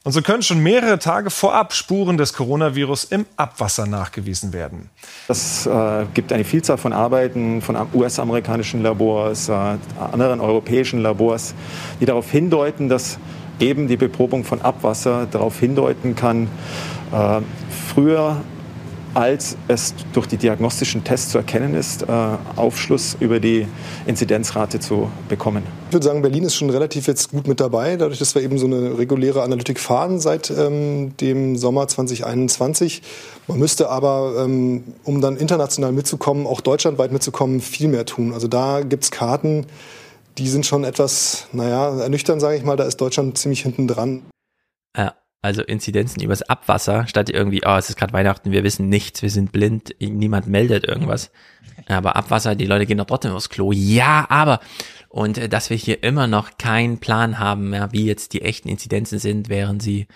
Und so können schon mehrere Tage vorab Spuren des Coronavirus im Abwasser nachgewiesen werden. Es äh, gibt eine Vielzahl von Arbeiten von US-amerikanischen Labors, äh, anderen europäischen Labors, die darauf hindeuten, dass eben die Beprobung von Abwasser darauf hindeuten kann, äh, früher als es durch die diagnostischen Tests zu erkennen ist, äh, Aufschluss über die Inzidenzrate zu bekommen. Ich würde sagen, Berlin ist schon relativ jetzt gut mit dabei, dadurch, dass wir eben so eine reguläre Analytik fahren seit ähm, dem Sommer 2021. Man müsste aber, ähm, um dann international mitzukommen, auch deutschlandweit mitzukommen, viel mehr tun. Also da gibt's Karten, die sind schon etwas, naja, ernüchternd, sage ich mal. Da ist Deutschland ziemlich hinten dran. Ja, also Inzidenzen übers Abwasser, statt irgendwie, oh, es ist gerade Weihnachten, wir wissen nichts, wir sind blind, niemand meldet irgendwas. Aber Abwasser, die Leute gehen doch trotzdem aufs Klo. Ja, aber, und äh, dass wir hier immer noch keinen Plan haben, ja, wie jetzt die echten Inzidenzen sind, während sie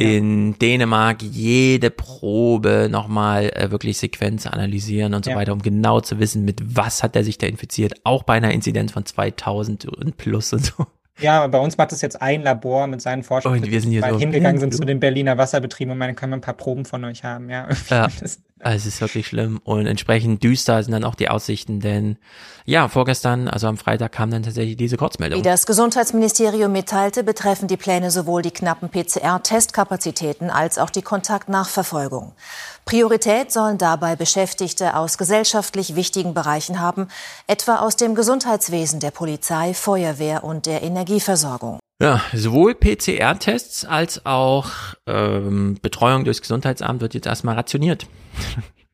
in Dänemark jede Probe nochmal äh, wirklich Sequenz analysieren und so Ja. weiter, um genau zu wissen, mit was hat er sich da infiziert, auch bei einer Inzidenz von 2000 und plus und so. Ja, bei uns macht das jetzt ein Labor mit seinen Forschern, Und wir sind hier die mal so, hingegangen sind zu den Berliner Wasserbetrieben und meinen, können wir ein paar Proben von euch haben, ja. Ja, Das- es ist wirklich schlimm und entsprechend düster sind dann auch die Aussichten, denn ja, vorgestern, also am Freitag kam dann tatsächlich diese Kurzmeldung. Wie das Gesundheitsministerium mitteilte, betreffen die Pläne sowohl die knappen PCR-Testkapazitäten als auch die Kontaktnachverfolgung. Priorität sollen dabei Beschäftigte aus gesellschaftlich wichtigen Bereichen haben, etwa aus dem Gesundheitswesen, der Polizei, Feuerwehr und der Energieversorgung. Ja, sowohl PCR-Tests als auch ähm, Betreuung durchs Gesundheitsamt wird jetzt erstmal rationiert.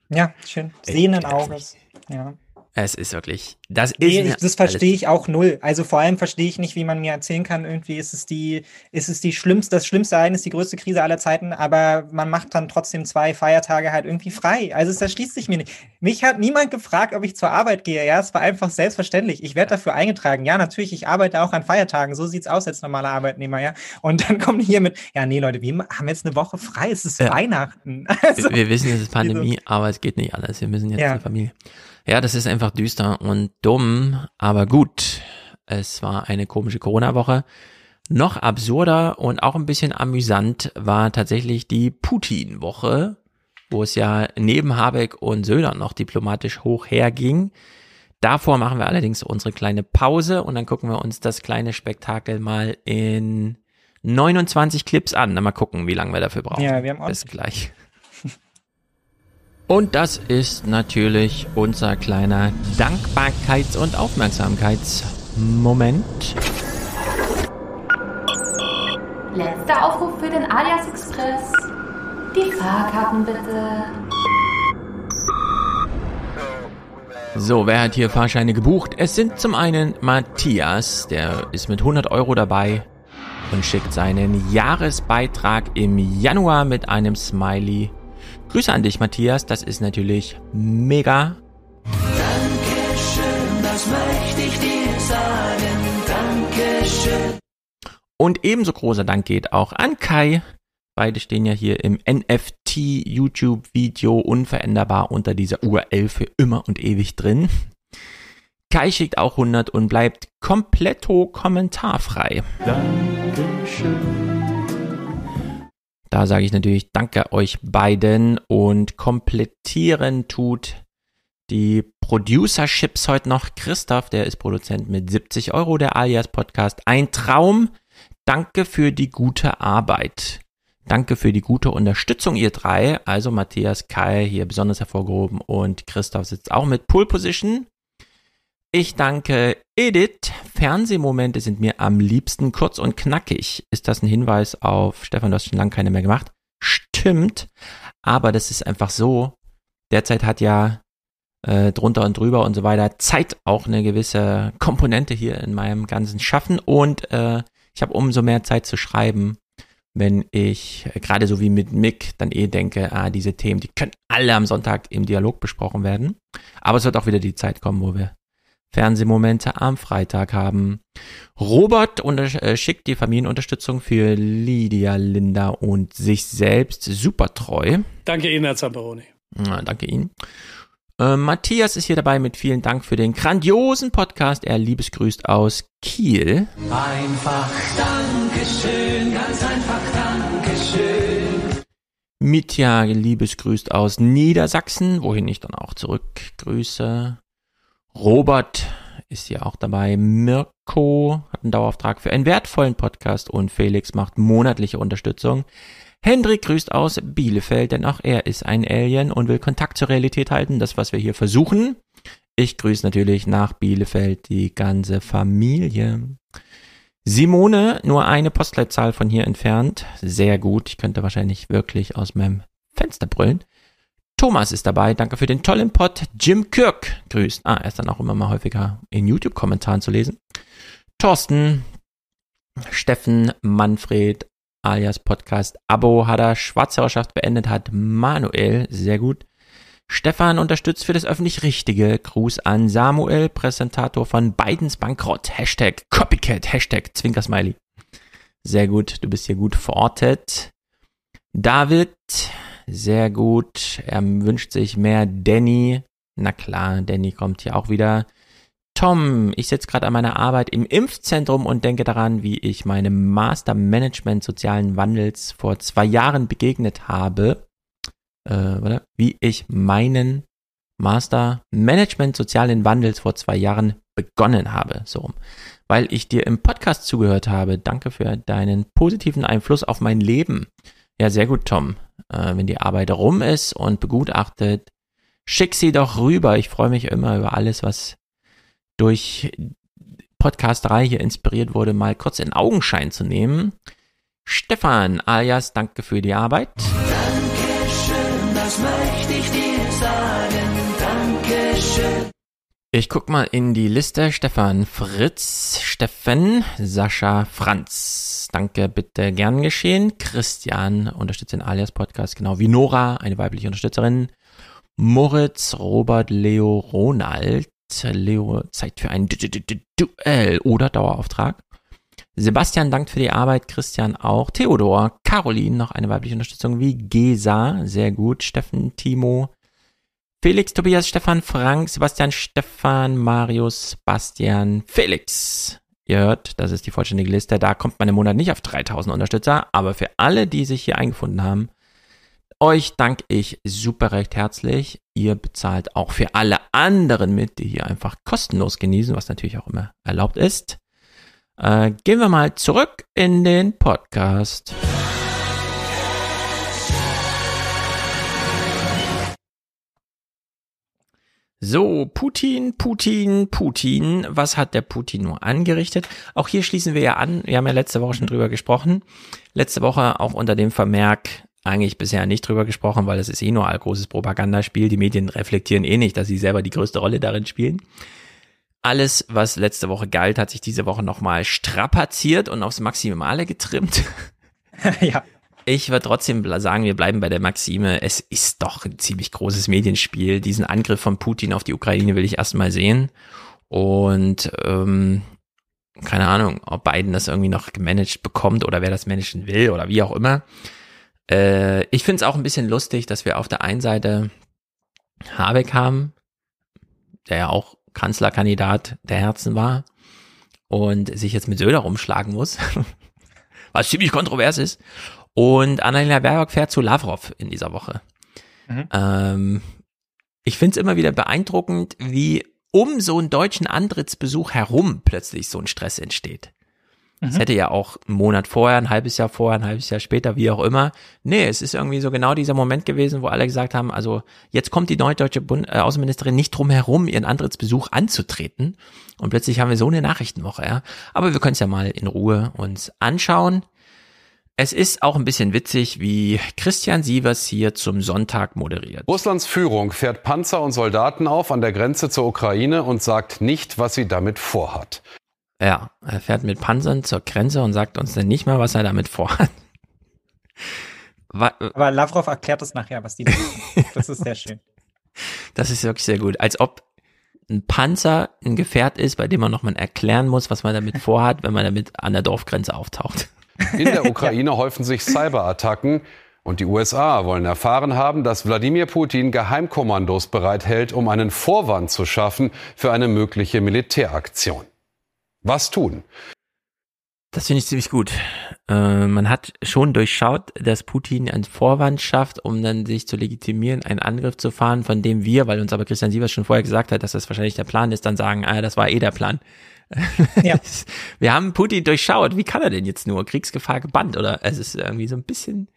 Ja, schön. Sehenden glaub's Auges. Ja. Es ist wirklich, das ist. Ich, das verstehe ich auch null. Also vor allem verstehe ich nicht, wie man mir erzählen kann, irgendwie ist es die, ist es die schlimmste, das schlimmste Ereignis, die größte Krise aller Zeiten, aber man macht dann trotzdem zwei Feiertage halt irgendwie frei. Also das schließt sich mir nicht. Mich hat niemand gefragt, ob ich zur Arbeit gehe. Ja, es war einfach selbstverständlich. Ich werde dafür eingetragen. Ja, natürlich, ich arbeite auch an Feiertagen. So sieht's aus als normaler Arbeitnehmer, ja. Und dann kommen die hier mit, ja, nee, Leute, wir haben jetzt eine Woche frei. Es ist ja. Weihnachten. Also, wir, wir, wissen, es ist Pandemie, aber es geht nicht alles. Wir müssen jetzt ja. die Familie. Ja, das ist einfach düster und dumm, aber gut. Es war eine komische Corona-Woche. Noch absurder und auch ein bisschen amüsant war tatsächlich die Putin-Woche, wo es ja neben Habeck und Söder noch diplomatisch hoch herging. Davor machen wir allerdings unsere kleine Pause und dann gucken wir uns das kleine Spektakel mal in 29 Clips an. Dann mal gucken, wie lange wir dafür brauchen. Ja, wir haben Bis gleich. Und das ist natürlich unser kleiner Dankbarkeits- und Aufmerksamkeitsmoment. Letzter Aufruf für den Alias Express. Die Fahrkarten bitte. So, wer hat hier Fahrscheine gebucht? Es sind zum einen Matthias, der ist mit 100 Euro dabei und schickt seinen Jahresbeitrag im Januar mit einem Smiley Grüße an dich, Matthias. Das ist natürlich mega. Dankeschön, das möchte ich dir sagen. Dankeschön. Und ebenso großer Dank geht auch an Kai. Beide stehen ja hier im NFT YouTube Video unveränderbar unter dieser URL für immer und ewig drin. Kai schickt auch 100 und bleibt kompletto kommentarfrei. Dankeschön. Da sage ich natürlich Danke euch beiden und komplettieren tut die Producerships heute noch Christoph, der ist Produzent mit 70 Euro, der Alias Podcast. Ein Traum. Danke für die gute Arbeit. Danke für die gute Unterstützung, ihr drei. Also Matthias, Kai hier besonders hervorgehoben und Christoph sitzt auch mit Pole Position. Ich danke Edith. Fernsehmomente sind mir am liebsten kurz und knackig. Ist das ein Hinweis auf, Stefan, du hast schon lange keine mehr gemacht? Stimmt. Aber das ist einfach so. Derzeit hat ja äh, drunter und drüber und so weiter Zeit auch eine gewisse Komponente hier in meinem ganzen Schaffen. Und äh, ich habe umso mehr Zeit zu schreiben, wenn ich äh, gerade so wie mit Mick dann eh denke, ah, diese Themen, die können alle am Sonntag im Dialog besprochen werden. Aber es wird auch wieder die Zeit kommen, wo wir Fernsehmomente am Freitag haben. Robert äh, schickt die Familienunterstützung für Lydia, Linda und sich selbst super treu. Danke Ihnen, Herr Zamperoni. Ja, danke Ihnen. Äh, Matthias ist hier dabei mit vielen Dank für den grandiosen Podcast. Er liebesgrüßt aus Kiel. Einfach Dankeschön, ganz einfach Dankeschön. Mitja liebesgrüßt aus Niedersachsen, wohin ich dann auch zurückgrüße. Robert ist ja auch dabei. Mirko hat einen Dauerauftrag für einen wertvollen Podcast und Felix macht monatliche Unterstützung. Hendrik grüßt aus Bielefeld, denn auch er ist ein Alien und will Kontakt zur Realität halten. Das, was wir hier versuchen. Ich grüße natürlich nach Bielefeld die ganze Familie. Simone, nur eine Postleitzahl von hier entfernt. Sehr gut. Ich könnte wahrscheinlich wirklich aus meinem Fenster brüllen. Thomas ist dabei. Danke für den tollen Pod. Jim Kirk grüßt. Ah, er ist dann auch immer mal häufiger in YouTube-Kommentaren zu lesen. Thorsten, Steffen, Manfred, alias Podcast Abo hat er Schwarzhörerschaft beendet hat. Manuel, sehr gut. Stefan unterstützt für das öffentlich Richtige. Gruß an Samuel, Präsentator von Bidens Bankrott. Hashtag Copycat, Hashtag Zwinkersmiley. Sehr gut, du bist hier gut verortet. David, sehr gut. Er wünscht sich mehr Danny. Na klar, Danny kommt hier auch wieder. Tom, ich sitze gerade an meiner Arbeit im Impfzentrum und denke daran, wie ich meinem Master Management sozialen Wandels vor zwei Jahren begegnet habe. Äh, oder? Wie ich meinen Master Management sozialen Wandels vor zwei Jahren begonnen habe. So Weil ich dir im Podcast zugehört habe. Danke für deinen positiven Einfluss auf mein Leben. Ja, sehr gut, Tom. Äh, wenn die Arbeit rum ist und begutachtet, schick sie doch rüber. Ich freue mich immer über alles, was durch Podcasterei hier inspiriert wurde, mal kurz in Augenschein zu nehmen. Stefan alias Danke für die Arbeit. Dankeschön, das möchte ich dir sagen. Dankeschön. Ich guck mal in die Liste. Stefan Fritz, Steffen, Sascha Franz. Danke, bitte gern geschehen. Christian unterstützt den Alias Podcast, genau wie Nora, eine weibliche Unterstützerin. Moritz, Robert, Leo, Ronald. Leo Zeit für ein Duell oder Dauerauftrag. Sebastian dankt für die Arbeit, Christian auch. Theodor, Caroline, noch eine weibliche Unterstützung wie Gesa, sehr gut. Steffen, Timo, Felix, Tobias, Stefan, Frank, Sebastian, Stefan, Marius, Bastian, Felix. Ihr hört, das ist die vollständige Liste. Da kommt man im Monat nicht auf 3000 Unterstützer, aber für alle, die sich hier eingefunden haben, euch danke ich super recht herzlich. Ihr bezahlt auch für alle anderen mit, die hier einfach kostenlos genießen, was natürlich auch immer erlaubt ist. Äh, gehen wir mal zurück in den Podcast. So, Putin, Putin, Putin. Was hat der Putin nur angerichtet? Auch hier schließen wir ja an. Wir haben ja letzte Woche schon drüber gesprochen. Letzte Woche auch unter dem Vermerk eigentlich bisher nicht drüber gesprochen, weil es ist eh nur ein großes Propagandaspiel. Die Medien reflektieren eh nicht, dass sie selber die größte Rolle darin spielen. Alles, was letzte Woche galt, hat sich diese Woche nochmal strapaziert und aufs Maximale getrimmt. ja. Ich würde trotzdem sagen, wir bleiben bei der Maxime. Es ist doch ein ziemlich großes Medienspiel. Diesen Angriff von Putin auf die Ukraine will ich erstmal sehen. Und ähm, keine Ahnung, ob Biden das irgendwie noch gemanagt bekommt oder wer das managen will oder wie auch immer. Äh, ich finde es auch ein bisschen lustig, dass wir auf der einen Seite Habeck haben, der ja auch Kanzlerkandidat der Herzen war und sich jetzt mit Söder rumschlagen muss, was ziemlich kontrovers ist. Und Annalena Baerbock fährt zu Lavrov in dieser Woche. Mhm. Ähm, ich finde es immer wieder beeindruckend, wie um so einen deutschen Antrittsbesuch herum plötzlich so ein Stress entsteht. Es mhm. hätte ja auch einen Monat vorher, ein halbes Jahr vorher, ein halbes Jahr später, wie auch immer. Nee, es ist irgendwie so genau dieser Moment gewesen, wo alle gesagt haben, also jetzt kommt die neue deutsche Bund äh, Außenministerin nicht drum herum, ihren Antrittsbesuch anzutreten. Und plötzlich haben wir so eine Nachrichtenwoche, ja. Aber wir können es ja mal in Ruhe uns anschauen. Es ist auch ein bisschen witzig, wie Christian Sievers hier zum Sonntag moderiert. Russlands Führung fährt Panzer und Soldaten auf an der Grenze zur Ukraine und sagt nicht, was sie damit vorhat. Ja, er fährt mit Panzern zur Grenze und sagt uns dann nicht mal, was er damit vorhat. Aber Lavrov erklärt es nachher, was die. Das ist sehr schön. Das ist wirklich sehr gut. Als ob ein Panzer ein Gefährt ist, bei dem man nochmal erklären muss, was man damit vorhat, wenn man damit an der Dorfgrenze auftaucht. In der Ukraine häufen sich Cyberattacken und die USA wollen erfahren haben, dass Wladimir Putin Geheimkommandos bereithält, um einen Vorwand zu schaffen für eine mögliche Militäraktion was tun. Das finde ich ziemlich gut. Äh, man hat schon durchschaut, dass Putin einen Vorwand schafft, um dann sich zu legitimieren, einen Angriff zu fahren, von dem wir, weil uns aber Christian Sievers schon vorher gesagt hat, dass das wahrscheinlich der Plan ist, dann sagen, ah, das war eh der Plan. Ja. wir haben Putin durchschaut. Wie kann er denn jetzt nur? Kriegsgefahr gebannt oder? Es ist irgendwie so ein bisschen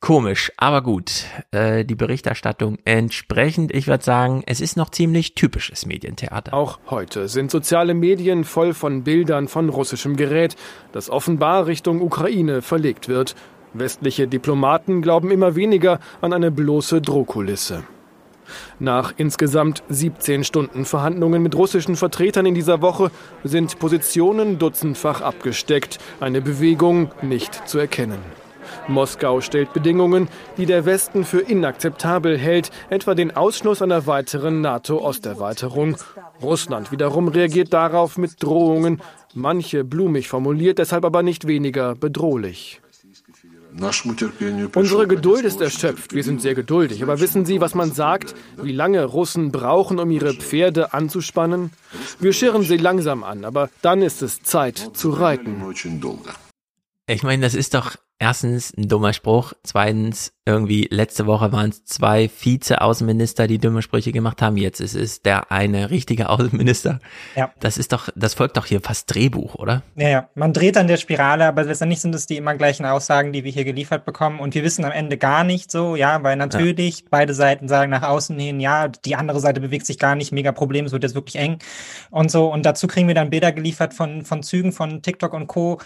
Komisch, aber gut. Äh, die Berichterstattung entsprechend. Ich würde sagen, es ist noch ziemlich typisches Medientheater. Auch heute sind soziale Medien voll von Bildern von russischem Gerät, das offenbar Richtung Ukraine verlegt wird. Westliche Diplomaten glauben immer weniger an eine bloße Drohkulisse. Nach insgesamt 17 Stunden Verhandlungen mit russischen Vertretern in dieser Woche sind Positionen dutzendfach abgesteckt, eine Bewegung nicht zu erkennen. Moskau stellt Bedingungen, die der Westen für inakzeptabel hält, etwa den Ausschluss einer weiteren NATO-Osterweiterung. Russland wiederum reagiert darauf mit Drohungen, manche blumig formuliert, deshalb aber nicht weniger bedrohlich. Unsere Geduld ist erschöpft. Wir sind sehr geduldig. Aber wissen Sie, was man sagt? Wie lange Russen brauchen, um ihre Pferde anzuspannen? Wir schirren sie langsam an, aber dann ist es Zeit zu reiten. Ich meine, das ist doch erstens ein dummer Spruch, zweitens irgendwie letzte Woche waren es zwei Vize-Außenminister, die dumme Sprüche gemacht haben, jetzt ist es der eine richtige Außenminister. Ja. Das ist doch, das folgt doch hier fast Drehbuch, oder? Ja, ja. Man dreht an der Spirale, aber letztendlich sind es die immer gleichen Aussagen, die wir hier geliefert bekommen und wir wissen am Ende gar nicht so, ja, weil natürlich ja. beide Seiten sagen nach außen hin, ja, die andere Seite bewegt sich gar nicht, mega Problem, es wird jetzt wirklich eng und so und dazu kriegen wir dann Bilder geliefert von, von Zügen von TikTok und Co.,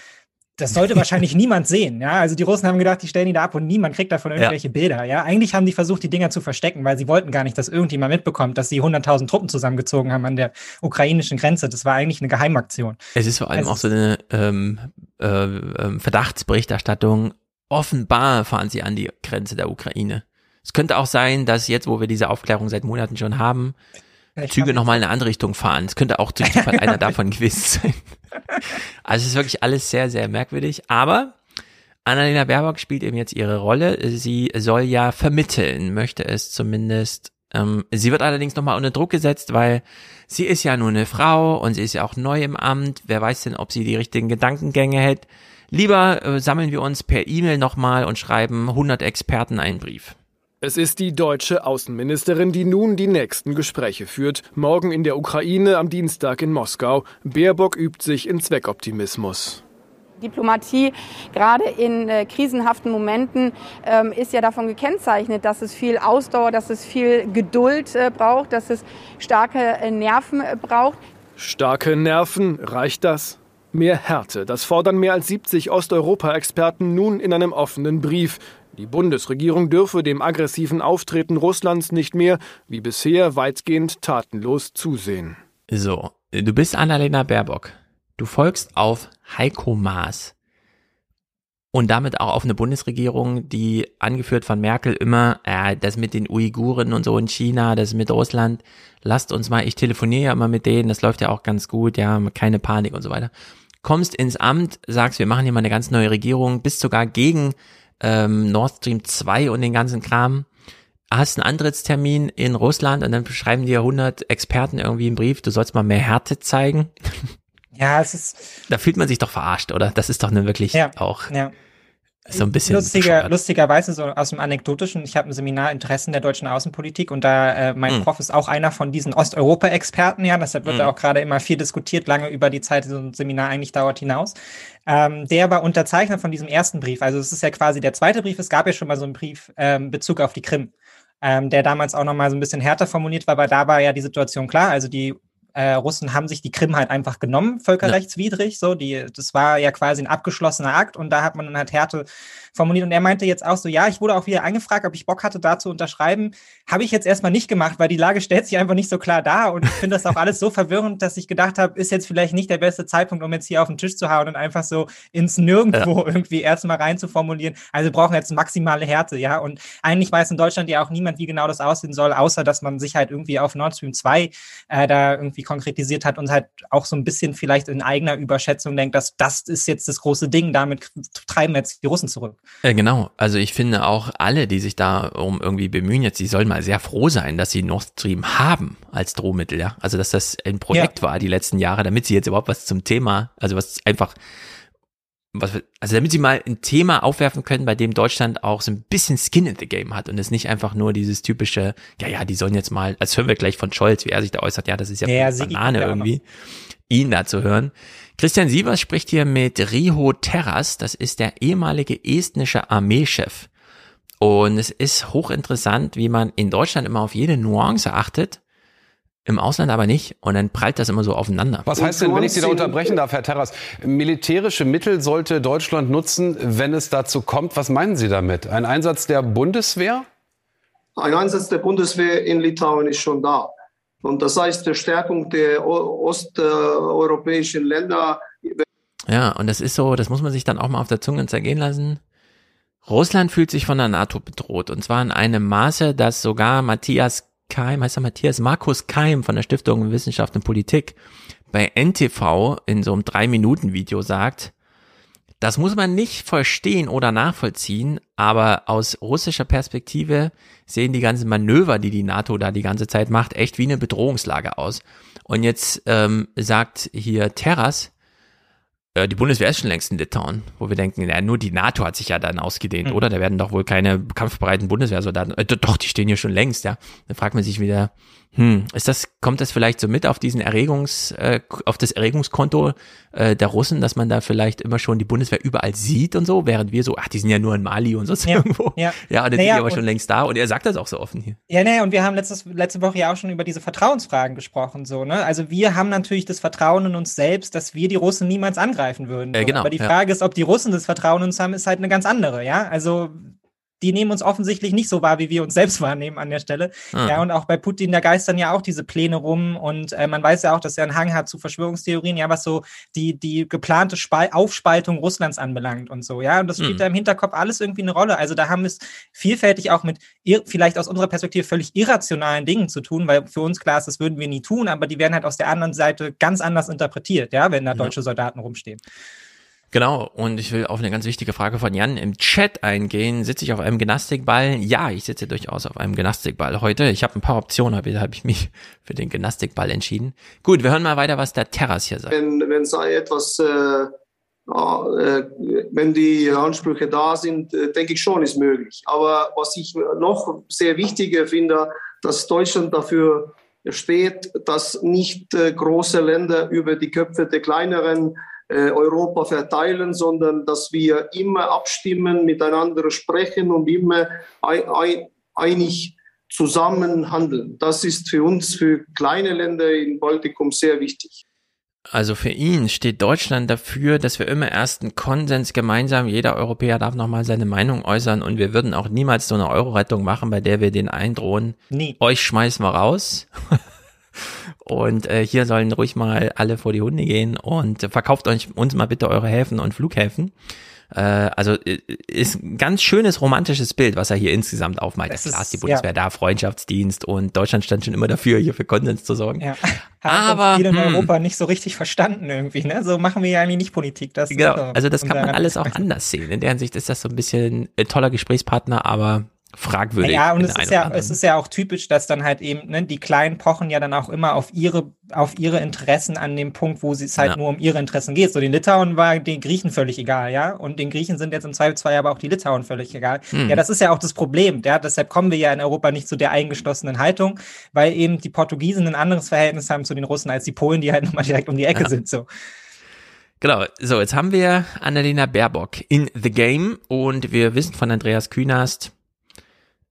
das sollte wahrscheinlich niemand sehen. Ja, also die Russen haben gedacht, die stellen die da ab und niemand kriegt davon irgendwelche ja. Bilder. Ja, eigentlich haben die versucht, die Dinger zu verstecken, weil sie wollten gar nicht, dass irgendjemand mitbekommt, dass sie 100.000 Truppen zusammengezogen haben an der ukrainischen Grenze. Das war eigentlich eine Geheimaktion. Es ist vor allem also, auch so eine ähm, äh, ähm, Verdachtsberichterstattung. Offenbar fahren sie an die Grenze der Ukraine. Es könnte auch sein, dass jetzt, wo wir diese Aufklärung seit Monaten schon haben, Züge nochmal in eine andere Richtung fahren. Es könnte auch durch Zufall einer davon gewesen sein. Also es ist wirklich alles sehr, sehr merkwürdig. Aber Annalena Baerbock spielt eben jetzt ihre Rolle. Sie soll ja vermitteln, möchte es zumindest. Ähm, sie wird allerdings nochmal unter Druck gesetzt, weil sie ist ja nur eine Frau und sie ist ja auch neu im Amt. Wer weiß denn, ob sie die richtigen Gedankengänge hält. Lieber äh, sammeln wir uns per E-Mail nochmal und schreiben 100 Experten einen Brief. Es ist die deutsche Außenministerin, die nun die nächsten Gespräche führt. Morgen in der Ukraine, am Dienstag in Moskau. Baerbock übt sich in Zweckoptimismus. Diplomatie, gerade in äh, krisenhaften Momenten, ähm, ist ja davon gekennzeichnet, dass es viel Ausdauer, dass es viel Geduld äh, braucht, dass es starke äh, Nerven äh, braucht. Starke Nerven, reicht das? Mehr Härte, das fordern mehr als 70 Osteuropa-Experten nun in einem offenen Brief. Die Bundesregierung dürfe dem aggressiven Auftreten Russlands nicht mehr, wie bisher, weitgehend tatenlos zusehen. So, du bist Annalena Baerbock. Du folgst auf Heiko Maas. Und damit auch auf eine Bundesregierung, die angeführt von Merkel immer, äh, das mit den Uiguren und so in China, das mit Russland, lasst uns mal, ich telefoniere ja immer mit denen, das läuft ja auch ganz gut, ja, keine Panik und so weiter. Kommst ins Amt, sagst, wir machen hier mal eine ganz neue Regierung, bist sogar gegen ähm, Nord Stream 2 und den ganzen Kram, hast einen Antrittstermin in Russland und dann beschreiben dir 100 Experten irgendwie im Brief, du sollst mal mehr Härte zeigen. Ja, es ist. Da fühlt man sich doch verarscht, oder? Das ist doch eine wirklich ja, auch. Ja so ein bisschen. Lustiger, lustigerweise so aus dem Anekdotischen, ich habe ein Seminar Interessen der deutschen Außenpolitik und da äh, mein mm. Prof ist auch einer von diesen Osteuropa-Experten, ja, deshalb wird mm. da auch gerade immer viel diskutiert, lange über die Zeit, die so ein Seminar eigentlich dauert, hinaus. Ähm, der war Unterzeichner von diesem ersten Brief. Also es ist ja quasi der zweite Brief. Es gab ja schon mal so einen Brief ähm, Bezug auf die Krim. Ähm, der damals auch nochmal so ein bisschen härter formuliert war, weil da war ja die Situation klar. Also die äh, Russen haben sich die Krim halt einfach genommen, völkerrechtswidrig. Ja. So, die, das war ja quasi ein abgeschlossener Akt und da hat man dann halt Härte formuliert. Und er meinte jetzt auch so, ja, ich wurde auch wieder angefragt, ob ich Bock hatte, da zu unterschreiben. Habe ich jetzt erstmal nicht gemacht, weil die Lage stellt sich einfach nicht so klar dar. Und ich finde das auch alles so verwirrend, dass ich gedacht habe, ist jetzt vielleicht nicht der beste Zeitpunkt, um jetzt hier auf den Tisch zu hauen und einfach so ins Nirgendwo ja. irgendwie erstmal rein zu formulieren. Also wir brauchen jetzt maximale Härte, ja. Und eigentlich weiß in Deutschland ja auch niemand, wie genau das aussehen soll, außer dass man sich halt irgendwie auf Nord Stream 2 äh, da irgendwie konkretisiert hat und halt auch so ein bisschen vielleicht in eigener Überschätzung denkt, dass das ist jetzt das große Ding, damit treiben jetzt die Russen zurück. Äh, genau, also ich finde auch alle, die sich da um irgendwie bemühen, jetzt, die sollen mal sehr froh sein, dass sie Nord Stream haben als Drohmittel, ja. Also dass das ein Projekt ja. war die letzten Jahre, damit sie jetzt überhaupt was zum Thema, also was einfach, was, also damit sie mal ein Thema aufwerfen können, bei dem Deutschland auch so ein bisschen Skin in the Game hat und es nicht einfach nur dieses typische, ja, ja, die sollen jetzt mal, als hören wir gleich von Scholz, wie er sich da äußert, ja, das ist ja, ja Banane irgendwie, ihn da zu hören. Christian Sievers spricht hier mit Riho Terras, das ist der ehemalige estnische Armeechef. Und es ist hochinteressant, wie man in Deutschland immer auf jede Nuance achtet, im Ausland aber nicht. Und dann prallt das immer so aufeinander. Was heißt denn, wenn ich Sie da unterbrechen darf, Herr Terras, militärische Mittel sollte Deutschland nutzen, wenn es dazu kommt? Was meinen Sie damit? Ein Einsatz der Bundeswehr? Ein Einsatz der Bundeswehr in Litauen ist schon da. Und das heißt, die Stärkung der osteuropäischen Länder. Ja, und das ist so, das muss man sich dann auch mal auf der Zunge zergehen lassen. Russland fühlt sich von der NATO bedroht. Und zwar in einem Maße, dass sogar Matthias Keim, heißt er Matthias, Markus Keim von der Stiftung Wissenschaft und Politik bei NTV in so einem Drei-Minuten-Video sagt, das muss man nicht verstehen oder nachvollziehen, aber aus russischer Perspektive sehen die ganzen Manöver, die die NATO da die ganze Zeit macht, echt wie eine Bedrohungslage aus. Und jetzt ähm, sagt hier Terras, äh, die Bundeswehr ist schon längst in Litauen, wo wir denken, ja, nur die NATO hat sich ja dann ausgedehnt, mhm. oder? Da werden doch wohl keine kampfbereiten Bundeswehrsoldaten, äh, doch, die stehen hier schon längst, ja. Dann fragt man sich wieder, Hm, ist das, kommt das vielleicht so mit auf diesen Erregungs, äh, auf das Erregungskonto äh, der Russen, dass man da vielleicht immer schon die Bundeswehr überall sieht und so, während wir so, ach, die sind ja nur in Mali und sonst Ja, irgendwo. ja. ja und dann Naja, sind die aber schon längst da und er sagt das auch so offen hier. Ja, ne, und wir haben letztes, letzte Woche ja auch schon über diese Vertrauensfragen gesprochen, so, ne? Also wir haben natürlich das Vertrauen in uns selbst, dass wir die Russen niemals angreifen würden. Äh, so. genau, Aber die ja. Frage ist, ob die Russen das Vertrauen in uns haben, ist halt eine ganz andere, ja? Also die nehmen uns offensichtlich nicht so wahr, wie wir uns selbst wahrnehmen an der Stelle. Ah. Ja, und auch bei Putin, da geistern ja auch diese Pläne rum und äh, man weiß ja auch, dass er einen Hang hat zu Verschwörungstheorien, ja, was so die, die geplante Spal Aufspaltung Russlands anbelangt und so, ja. Und das spielt Hm. da im Hinterkopf alles irgendwie eine Rolle. Also da haben wir es vielfältig auch mit vielleicht aus unserer Perspektive völlig irrationalen Dingen zu tun, weil für uns klar ist, das würden wir nie tun, aber die werden halt aus der anderen Seite ganz anders interpretiert, ja, wenn da deutsche Soldaten rumstehen. Genau, und ich will auf eine ganz wichtige Frage von Jan im Chat eingehen. Sitze ich auf einem Gymnastikball? Ja, ich sitze durchaus auf einem Gymnastikball heute. Ich habe ein paar Optionen, habe ich mich für den Gymnastikball entschieden. Gut, wir hören mal weiter, was der Terras hier sagt. wenn, wenn sei etwas, äh, äh, wenn die Ansprüche da sind, äh, denke ich schon, ist möglich. Aber was ich noch sehr wichtiger finde, dass Deutschland dafür steht, dass nicht äh, große Länder über die Köpfe der kleineren Europa verteilen, sondern dass wir immer abstimmen, miteinander sprechen und immer ein, ein, einig zusammen handeln. Das ist für uns, für kleine Länder im Baltikum sehr wichtig. Also für ihn steht Deutschland dafür, dass wir immer erst einen Konsens gemeinsam, jeder Europäer darf nochmal seine Meinung äußern und wir würden auch niemals so eine Euro-Rettung machen, bei der wir den eindrohen, Nee. euch schmeißen wir raus. Und äh, hier sollen ruhig mal alle vor die Hunde gehen und äh, verkauft euch uns mal bitte eure Häfen und Flughäfen. Äh, also äh, ist ein ganz schönes romantisches Bild, was er hier insgesamt aufmalt. Es Klar ist- die Bundeswehr ja. da, Freundschaftsdienst und Deutschland stand schon immer dafür, hier für Konsens zu sorgen. Ja. Aber, Haben viele in hm. Europa nicht so richtig verstanden irgendwie, ne? So machen wir ja eigentlich nicht Politik. Das Genau, äh, also das kann man alles auch anders sehen. In der Hinsicht ist das so ein bisschen ein toller Gesprächspartner, aber fragwürdig. Ja, und es ist ja, es ist ja auch typisch, dass dann halt eben, ne, die Kleinen pochen ja dann auch immer auf ihre, auf ihre Interessen an dem Punkt, wo es halt Ja. nur um ihre Interessen geht. So den Litauen war den Griechen völlig egal, ja. Und den Griechen sind jetzt im Zweifelsfall aber auch die Litauen völlig egal. Hm. Ja, das ist ja auch das Problem. Ja, deshalb kommen wir ja in Europa nicht zu der eingeschlossenen Haltung, weil eben die Portugiesen ein anderes Verhältnis haben zu den Russen als die Polen, die halt nochmal direkt um die Ecke Ja. sind. So. Genau, so, jetzt haben wir Annalena Baerbock in the game und wir wissen von Andreas Künast,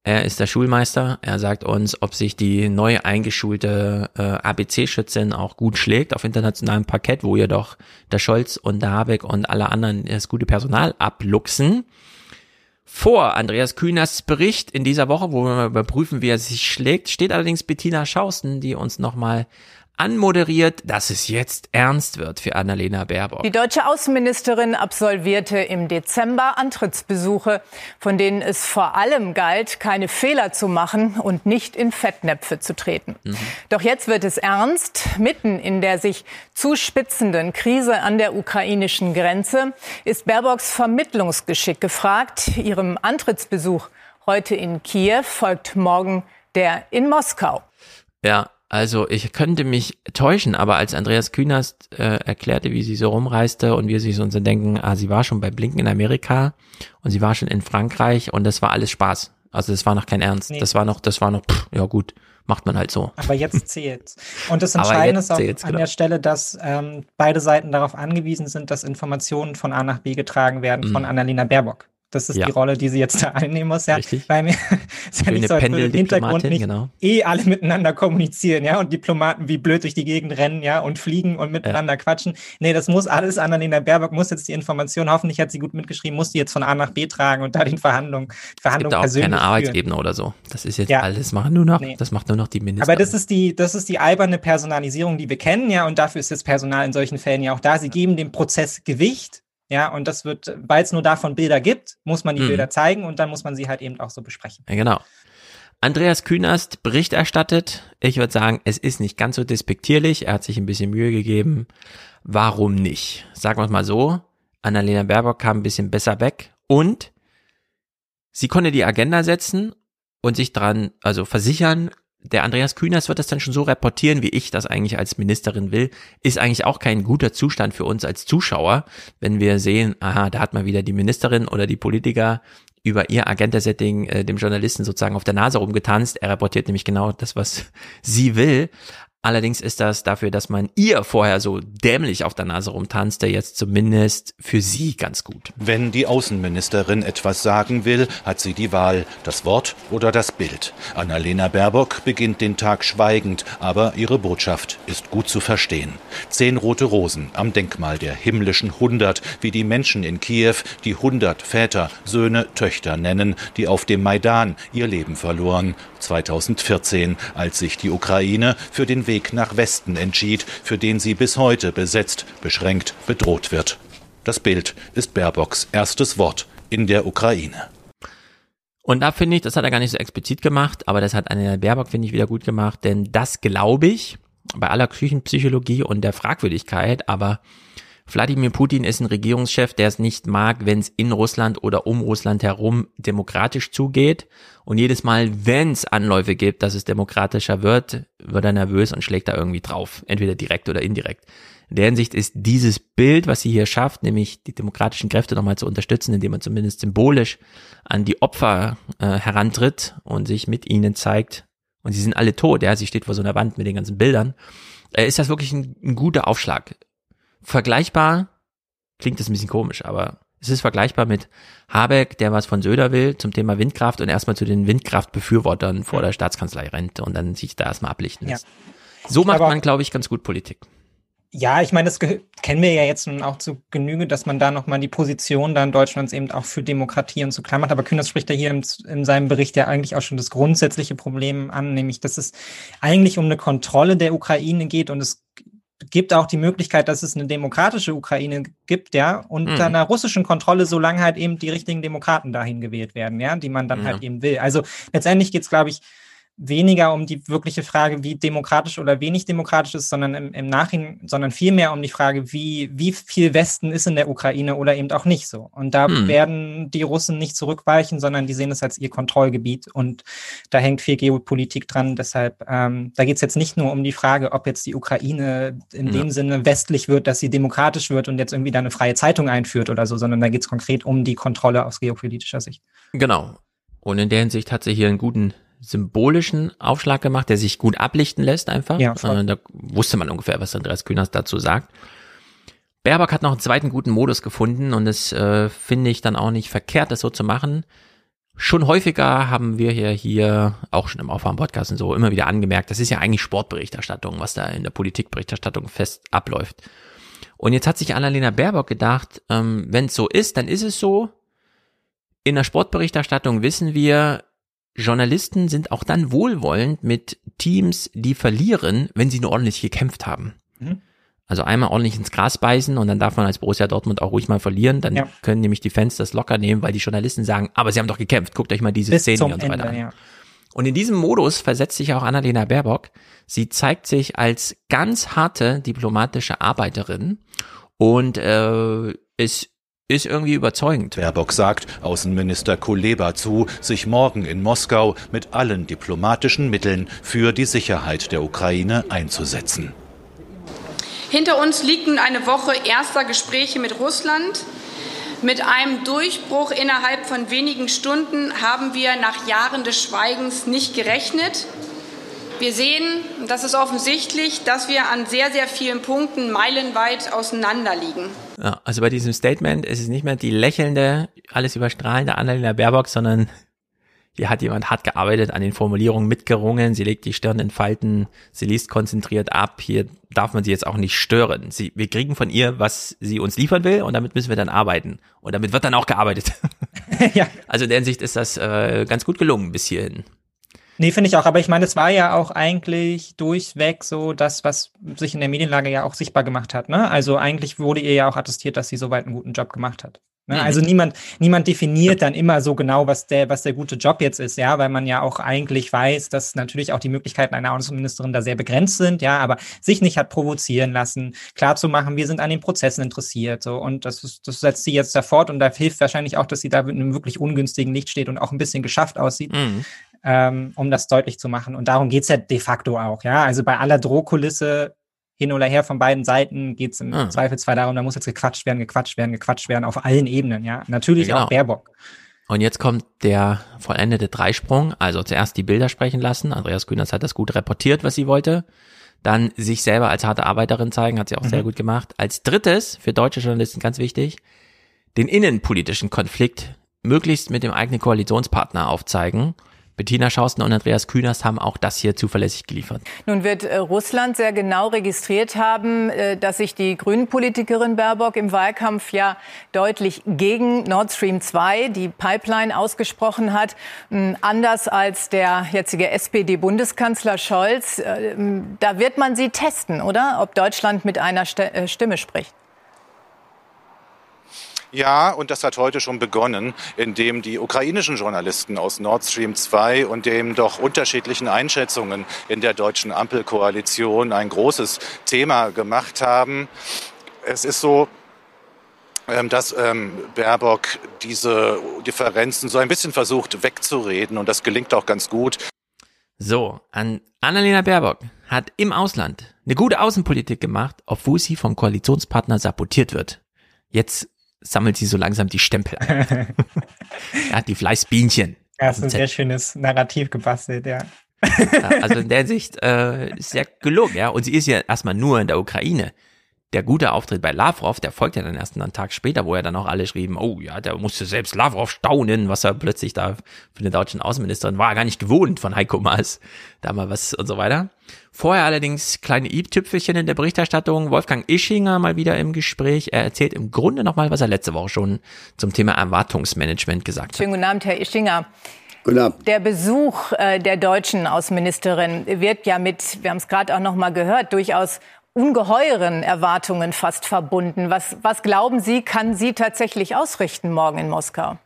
er ist der Schulmeister. Er sagt uns, ob sich die neu eingeschulte äh, ABC-Schützin auch gut schlägt auf internationalem Parkett, wo ihr doch der Scholz und der Habeck und alle anderen das gute Personal abluchsen. Vor Andreas Kühners Bericht in dieser Woche, wo wir mal überprüfen, wie er sich schlägt, steht allerdings Bettina Schausten, die uns nochmal anmoderiert, dass es jetzt ernst wird für Annalena Baerbock. Die deutsche Außenministerin absolvierte im Dezember Antrittsbesuche, von denen es vor allem galt, keine Fehler zu machen und nicht in Fettnäpfe zu treten. Doch jetzt wird es ernst. Mitten in der sich zuspitzenden Krise an der ukrainischen Grenze ist Baerbocks Vermittlungsgeschick gefragt. Ihrem Antrittsbesuch heute in Kiew folgt morgen der in Moskau. Ja, also ich könnte mich täuschen, aber als Andreas Künast äh, erklärte, wie sie so rumreiste und wir sich so denken, ah, sie war schon bei Blinken in Amerika und sie war schon in Frankreich und das war alles Spaß. Also das war noch kein Ernst. Nee. Das war noch, das war noch, pff, ja gut, macht man halt so. Aber jetzt zählt's. Und das Entscheidende ist auch an genau. der Stelle, dass ähm, beide Seiten darauf angewiesen sind, dass Informationen von A nach B getragen werden von Mhm. Annalena Baerbock. Das ist Ja. die Rolle, die sie jetzt da einnehmen muss, ja. Richtig. Weil mir ist ja nicht so, würde im Hintergrund nicht genau. eh alle miteinander kommunizieren, ja, und Diplomaten wie blöd durch die Gegend rennen, ja, und fliegen und miteinander quatschen. Nee, das muss alles Annalena Baerbock muss jetzt die Information, hoffentlich hat sie gut mitgeschrieben, muss die jetzt von A nach B tragen und da den Verhandlungen, Es gibt Verhandlungen da auch persönlich keine führen. Arbeitsebene oder so. Das ist jetzt Ja. alles, machen nur noch, Nee. das macht nur noch die Ministerin. Aber das ist die, das ist die alberne Personalisierung, die wir kennen, ja, und dafür ist das Personal in solchen Fällen ja auch da. Sie geben dem Prozess Gewicht, ja, und das wird, weil es nur davon Bilder gibt, muss man die Mhm. Bilder zeigen und dann muss man sie halt eben auch so besprechen. Ja, genau. Andreas Künast Bericht erstattet. Ich würde sagen, es ist nicht ganz so despektierlich. Er hat sich ein bisschen Mühe gegeben. Warum nicht? Sagen wir es mal so. Annalena Baerbock kam ein bisschen besser weg und sie konnte die Agenda setzen und sich dran, also versichern, der Andreas Kühners wird das dann schon so reportieren, wie ich das eigentlich als Ministerin will, ist eigentlich auch kein guter Zustand für uns als Zuschauer, wenn wir sehen, aha, da hat mal wieder die Ministerin oder die Politiker über ihr Agenda-Setting äh, dem Journalisten sozusagen auf der Nase rumgetanzt. Er reportiert nämlich genau das, was sie will. Allerdings ist das dafür, dass man ihr vorher so dämlich auf der Nase rumtanzte, jetzt zumindest für sie ganz gut. Wenn die Außenministerin etwas sagen will, hat sie die Wahl, das Wort oder das Bild. Annalena Baerbock beginnt den Tag schweigend, aber ihre Botschaft ist gut zu verstehen. Zehn rote Rosen am Denkmal der himmlischen Hundert, wie die Menschen in Kiew die hundert Väter, Söhne, Töchter nennen, die auf dem Maidan ihr Leben verloren. 2014, als sich die Ukraine für den Weg nach Westen entschied, für den sie bis heute besetzt, beschränkt, bedroht wird. Das Bild ist Baerbocks erstes Wort in der Ukraine. Und da finde ich, das hat er gar nicht so explizit gemacht, aber das hat Annalena Baerbock, finde ich, wieder gut gemacht, denn das glaube ich, bei aller Küchenpsychologie und der Fragwürdigkeit, aber Wladimir Putin ist ein Regierungschef, der es nicht mag, wenn es in Russland oder um Russland herum demokratisch zugeht. Und jedes Mal, wenn es Anläufe gibt, dass es demokratischer wird, wird er nervös und schlägt da irgendwie drauf. Entweder direkt oder indirekt. In der Hinsicht ist dieses Bild, was sie hier schafft, nämlich die demokratischen Kräfte nochmal zu unterstützen, indem man zumindest symbolisch an die Opfer äh, herantritt und sich mit ihnen zeigt. Und sie sind alle tot, ja, sie steht vor so einer Wand mit den ganzen Bildern. Äh, ist das wirklich ein, ein guter Aufschlag vergleichbar, klingt das ein bisschen komisch, aber es ist vergleichbar mit Habeck, der was von Söder will zum Thema Windkraft und erstmal zu den Windkraftbefürwortern vor der Staatskanzlei rennt und dann sich da erstmal ablichten lässt. Ja. So macht aber man, glaube ich, ganz gut Politik. Ja, ich meine, das kennen wir ja jetzt nun auch zu Genüge, dass man da nochmal die Position dann Deutschlands eben auch für Demokratie und so klar macht. Aber Kühners spricht ja hier in, in seinem Bericht ja eigentlich auch schon das grundsätzliche Problem an, nämlich, dass es eigentlich um eine Kontrolle der Ukraine geht und es gibt auch die Möglichkeit, dass es eine demokratische Ukraine gibt, ja, unter mhm. einer russischen Kontrolle, solange halt eben die richtigen Demokraten dahin gewählt werden, ja, die man dann ja. halt eben will. Also letztendlich geht es, glaube ich, weniger um die wirkliche Frage, wie demokratisch oder wenig demokratisch ist, sondern im, im Nachhinein, sondern vielmehr um die Frage, wie, wie viel Westen ist in der Ukraine oder eben auch nicht so. Und da hm. werden die Russen nicht zurückweichen, sondern die sehen es als ihr Kontrollgebiet und da hängt viel Geopolitik dran. Deshalb, ähm, da geht es jetzt nicht nur um die Frage, ob jetzt die Ukraine in ja. dem Sinne westlich wird, dass sie demokratisch wird und jetzt irgendwie da eine freie Zeitung einführt oder so, sondern da geht es konkret um die Kontrolle aus geopolitischer Sicht. Genau. Und in der Hinsicht hat sie hier einen guten symbolischen Aufschlag gemacht, der sich gut ablichten lässt einfach. Ja, äh, da wusste man ungefähr, was Andreas Kühners dazu sagt. Baerbock hat noch einen zweiten guten Modus gefunden und das äh, finde ich dann auch nicht verkehrt, das so zu machen. Schon häufiger haben wir hier, hier auch schon im Aufwärm-Podcast und so immer wieder angemerkt, das ist ja eigentlich Sportberichterstattung, was da in der Politikberichterstattung fest abläuft. Und jetzt hat sich Annalena Baerbock gedacht, ähm, wenn es so ist, dann ist es so. In der Sportberichterstattung wissen wir, Journalisten sind auch dann wohlwollend mit Teams, die verlieren, wenn sie nur ordentlich gekämpft haben. Mhm. Also einmal ordentlich ins Gras beißen und dann darf man als Borussia Dortmund auch ruhig mal verlieren. Dann ja. können nämlich die Fans das locker nehmen, weil die Journalisten sagen, aber sie haben doch gekämpft. Guckt euch mal diese Bis Szene und so weiter Ende, an. Ja. Und in diesem Modus versetzt sich auch Annalena Baerbock. Sie zeigt sich als ganz harte diplomatische Arbeiterin und äh, ist ist irgendwie überzeugend. Baerbock sagt Außenminister Kuleba zu, sich morgen in Moskau mit allen diplomatischen Mitteln für die Sicherheit der Ukraine einzusetzen. Hinter uns liegt nun eine Woche erster Gespräche mit Russland. Mit einem Durchbruch innerhalb von wenigen Stunden haben wir nach Jahren des Schweigens nicht gerechnet. Wir sehen, das ist offensichtlich, dass wir an sehr, sehr vielen Punkten meilenweit auseinander liegen. Ja, also bei diesem Statement ist es nicht mehr die lächelnde, alles überstrahlende Annalena Baerbock, sondern hier hat jemand hart gearbeitet, an den Formulierungen mitgerungen, sie legt die Stirn in Falten, sie liest konzentriert ab, hier darf man sie jetzt auch nicht stören. Sie, wir kriegen von ihr, was sie uns liefern will und damit müssen wir dann arbeiten. Und damit wird dann auch gearbeitet. ja. Also in der Hinsicht ist das äh, ganz gut gelungen bis hierhin. Nee, finde ich auch. Aber ich meine, es war ja auch eigentlich durchweg so das, was sich in der Medienlage ja auch sichtbar gemacht hat. Ne? Also eigentlich wurde ihr ja auch attestiert, dass sie soweit einen guten Job gemacht hat. Ne? Mhm. Also niemand, niemand definiert dann immer so genau, was der, was der gute Job jetzt ist, ja, weil man ja auch eigentlich weiß, dass natürlich auch die Möglichkeiten einer Außenministerin da sehr begrenzt sind, ja, aber sich nicht hat provozieren lassen, klar zu machen, wir sind an den Prozessen interessiert, so und das, ist, das setzt sie jetzt da fort und da hilft wahrscheinlich auch, dass sie da in einem wirklich ungünstigen Licht steht und auch ein bisschen geschafft aussieht. Mhm. Ähm, um das deutlich zu machen. Und darum geht's ja de facto auch. Ja, also bei aller Drohkulisse hin oder her von beiden Seiten geht's im Ah. Zweifelsfall darum, da muss jetzt gequatscht werden, gequatscht werden, gequatscht werden auf allen Ebenen. Ja, natürlich Genau. auch Baerbock. Und jetzt kommt der vollendete Dreisprung. Also zuerst die Bilder sprechen lassen. Andreas Kühners hat das gut reportiert, was sie wollte. Dann sich selber als harte Arbeiterin zeigen, hat sie auch Mhm. sehr gut gemacht. Als drittes, für deutsche Journalisten ganz wichtig, den innenpolitischen Konflikt möglichst mit dem eigenen Koalitionspartner aufzeigen. Bettina Schausten und Andreas Kühners haben auch das hier zuverlässig geliefert. Nun wird äh, Russland sehr genau registriert haben, äh, dass sich die Grünen-Politikerin Baerbock im Wahlkampf ja deutlich gegen Nord Stream 2, die Pipeline, ausgesprochen hat. Ähm, Anders als der jetzige SPD-Bundeskanzler Scholz. Äh, ähm, Da wird man sie testen, oder? Ob Deutschland mit einer Stimme spricht. Ja, und das hat heute schon begonnen, indem die ukrainischen Journalisten aus Nord Stream 2 und dem doch unterschiedlichen Einschätzungen in der deutschen Ampelkoalition ein großes Thema gemacht haben. Es ist so, ähm, dass ähm, Baerbock diese Differenzen so ein bisschen versucht wegzureden und das gelingt auch ganz gut. So, an Annalena Baerbock hat im Ausland eine gute Außenpolitik gemacht, obwohl sie vom Koalitionspartner sabotiert wird. Jetzt sammelt sie so langsam die Stempel ein. ja, die Fleißbienchen. Ja, ist ein sehr schönes Narrativ gebastelt, ja. Ja, also in der Sicht äh, sehr gelungen, ja. Und sie ist ja erstmal nur in der Ukraine. Der gute Auftritt bei Lavrov, der folgt ja dann erst einen Tag später, wo ja dann auch alle schrieben, oh ja, der musste selbst Lavrov staunen, was er plötzlich da für den deutschen Außenministerin war, er gar nicht gewohnt von Heiko Maas, da mal was und so weiter. Vorher allerdings kleine i-Tüpfelchen in der Berichterstattung, Wolfgang Ischinger mal wieder im Gespräch, er erzählt im Grunde nochmal, was er letzte Woche schon zum Thema Erwartungsmanagement gesagt hat. Schönen guten Abend, Herr Ischinger. Guten Abend. Der Besuch äh, der deutschen Außenministerin wird ja mit, wir haben es gerade auch noch mal gehört, durchaus ungeheuren Erwartungen fast verbunden. Was, was glauben Sie, kann sie tatsächlich ausrichten morgen in Moskau?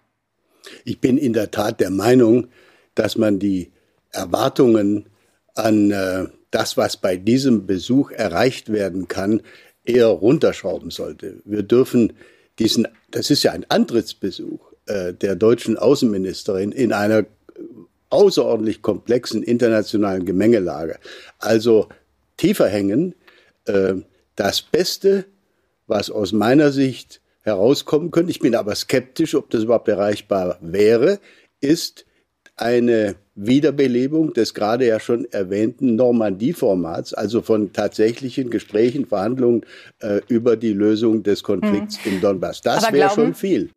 Ich bin in der Tat der Meinung, dass man die Erwartungen an äh, das, was bei diesem Besuch erreicht werden kann, eher runterschrauben sollte. Wir dürfen diesen, das ist ja ein Antrittsbesuch äh, der deutschen Außenministerin in einer außerordentlich komplexen internationalen Gemengelage. Also tiefer hängen. Äh, das Beste, was aus meiner Sicht herauskommen könnte, ich bin aber skeptisch, ob das überhaupt erreichbar wäre, ist eine Wiederbelebung des gerade ja schon erwähnten Normandie-Formats, also von tatsächlichen Gesprächen, Verhandlungen äh, über die Lösung des Konflikts im Donbass. Das wäre schon viel.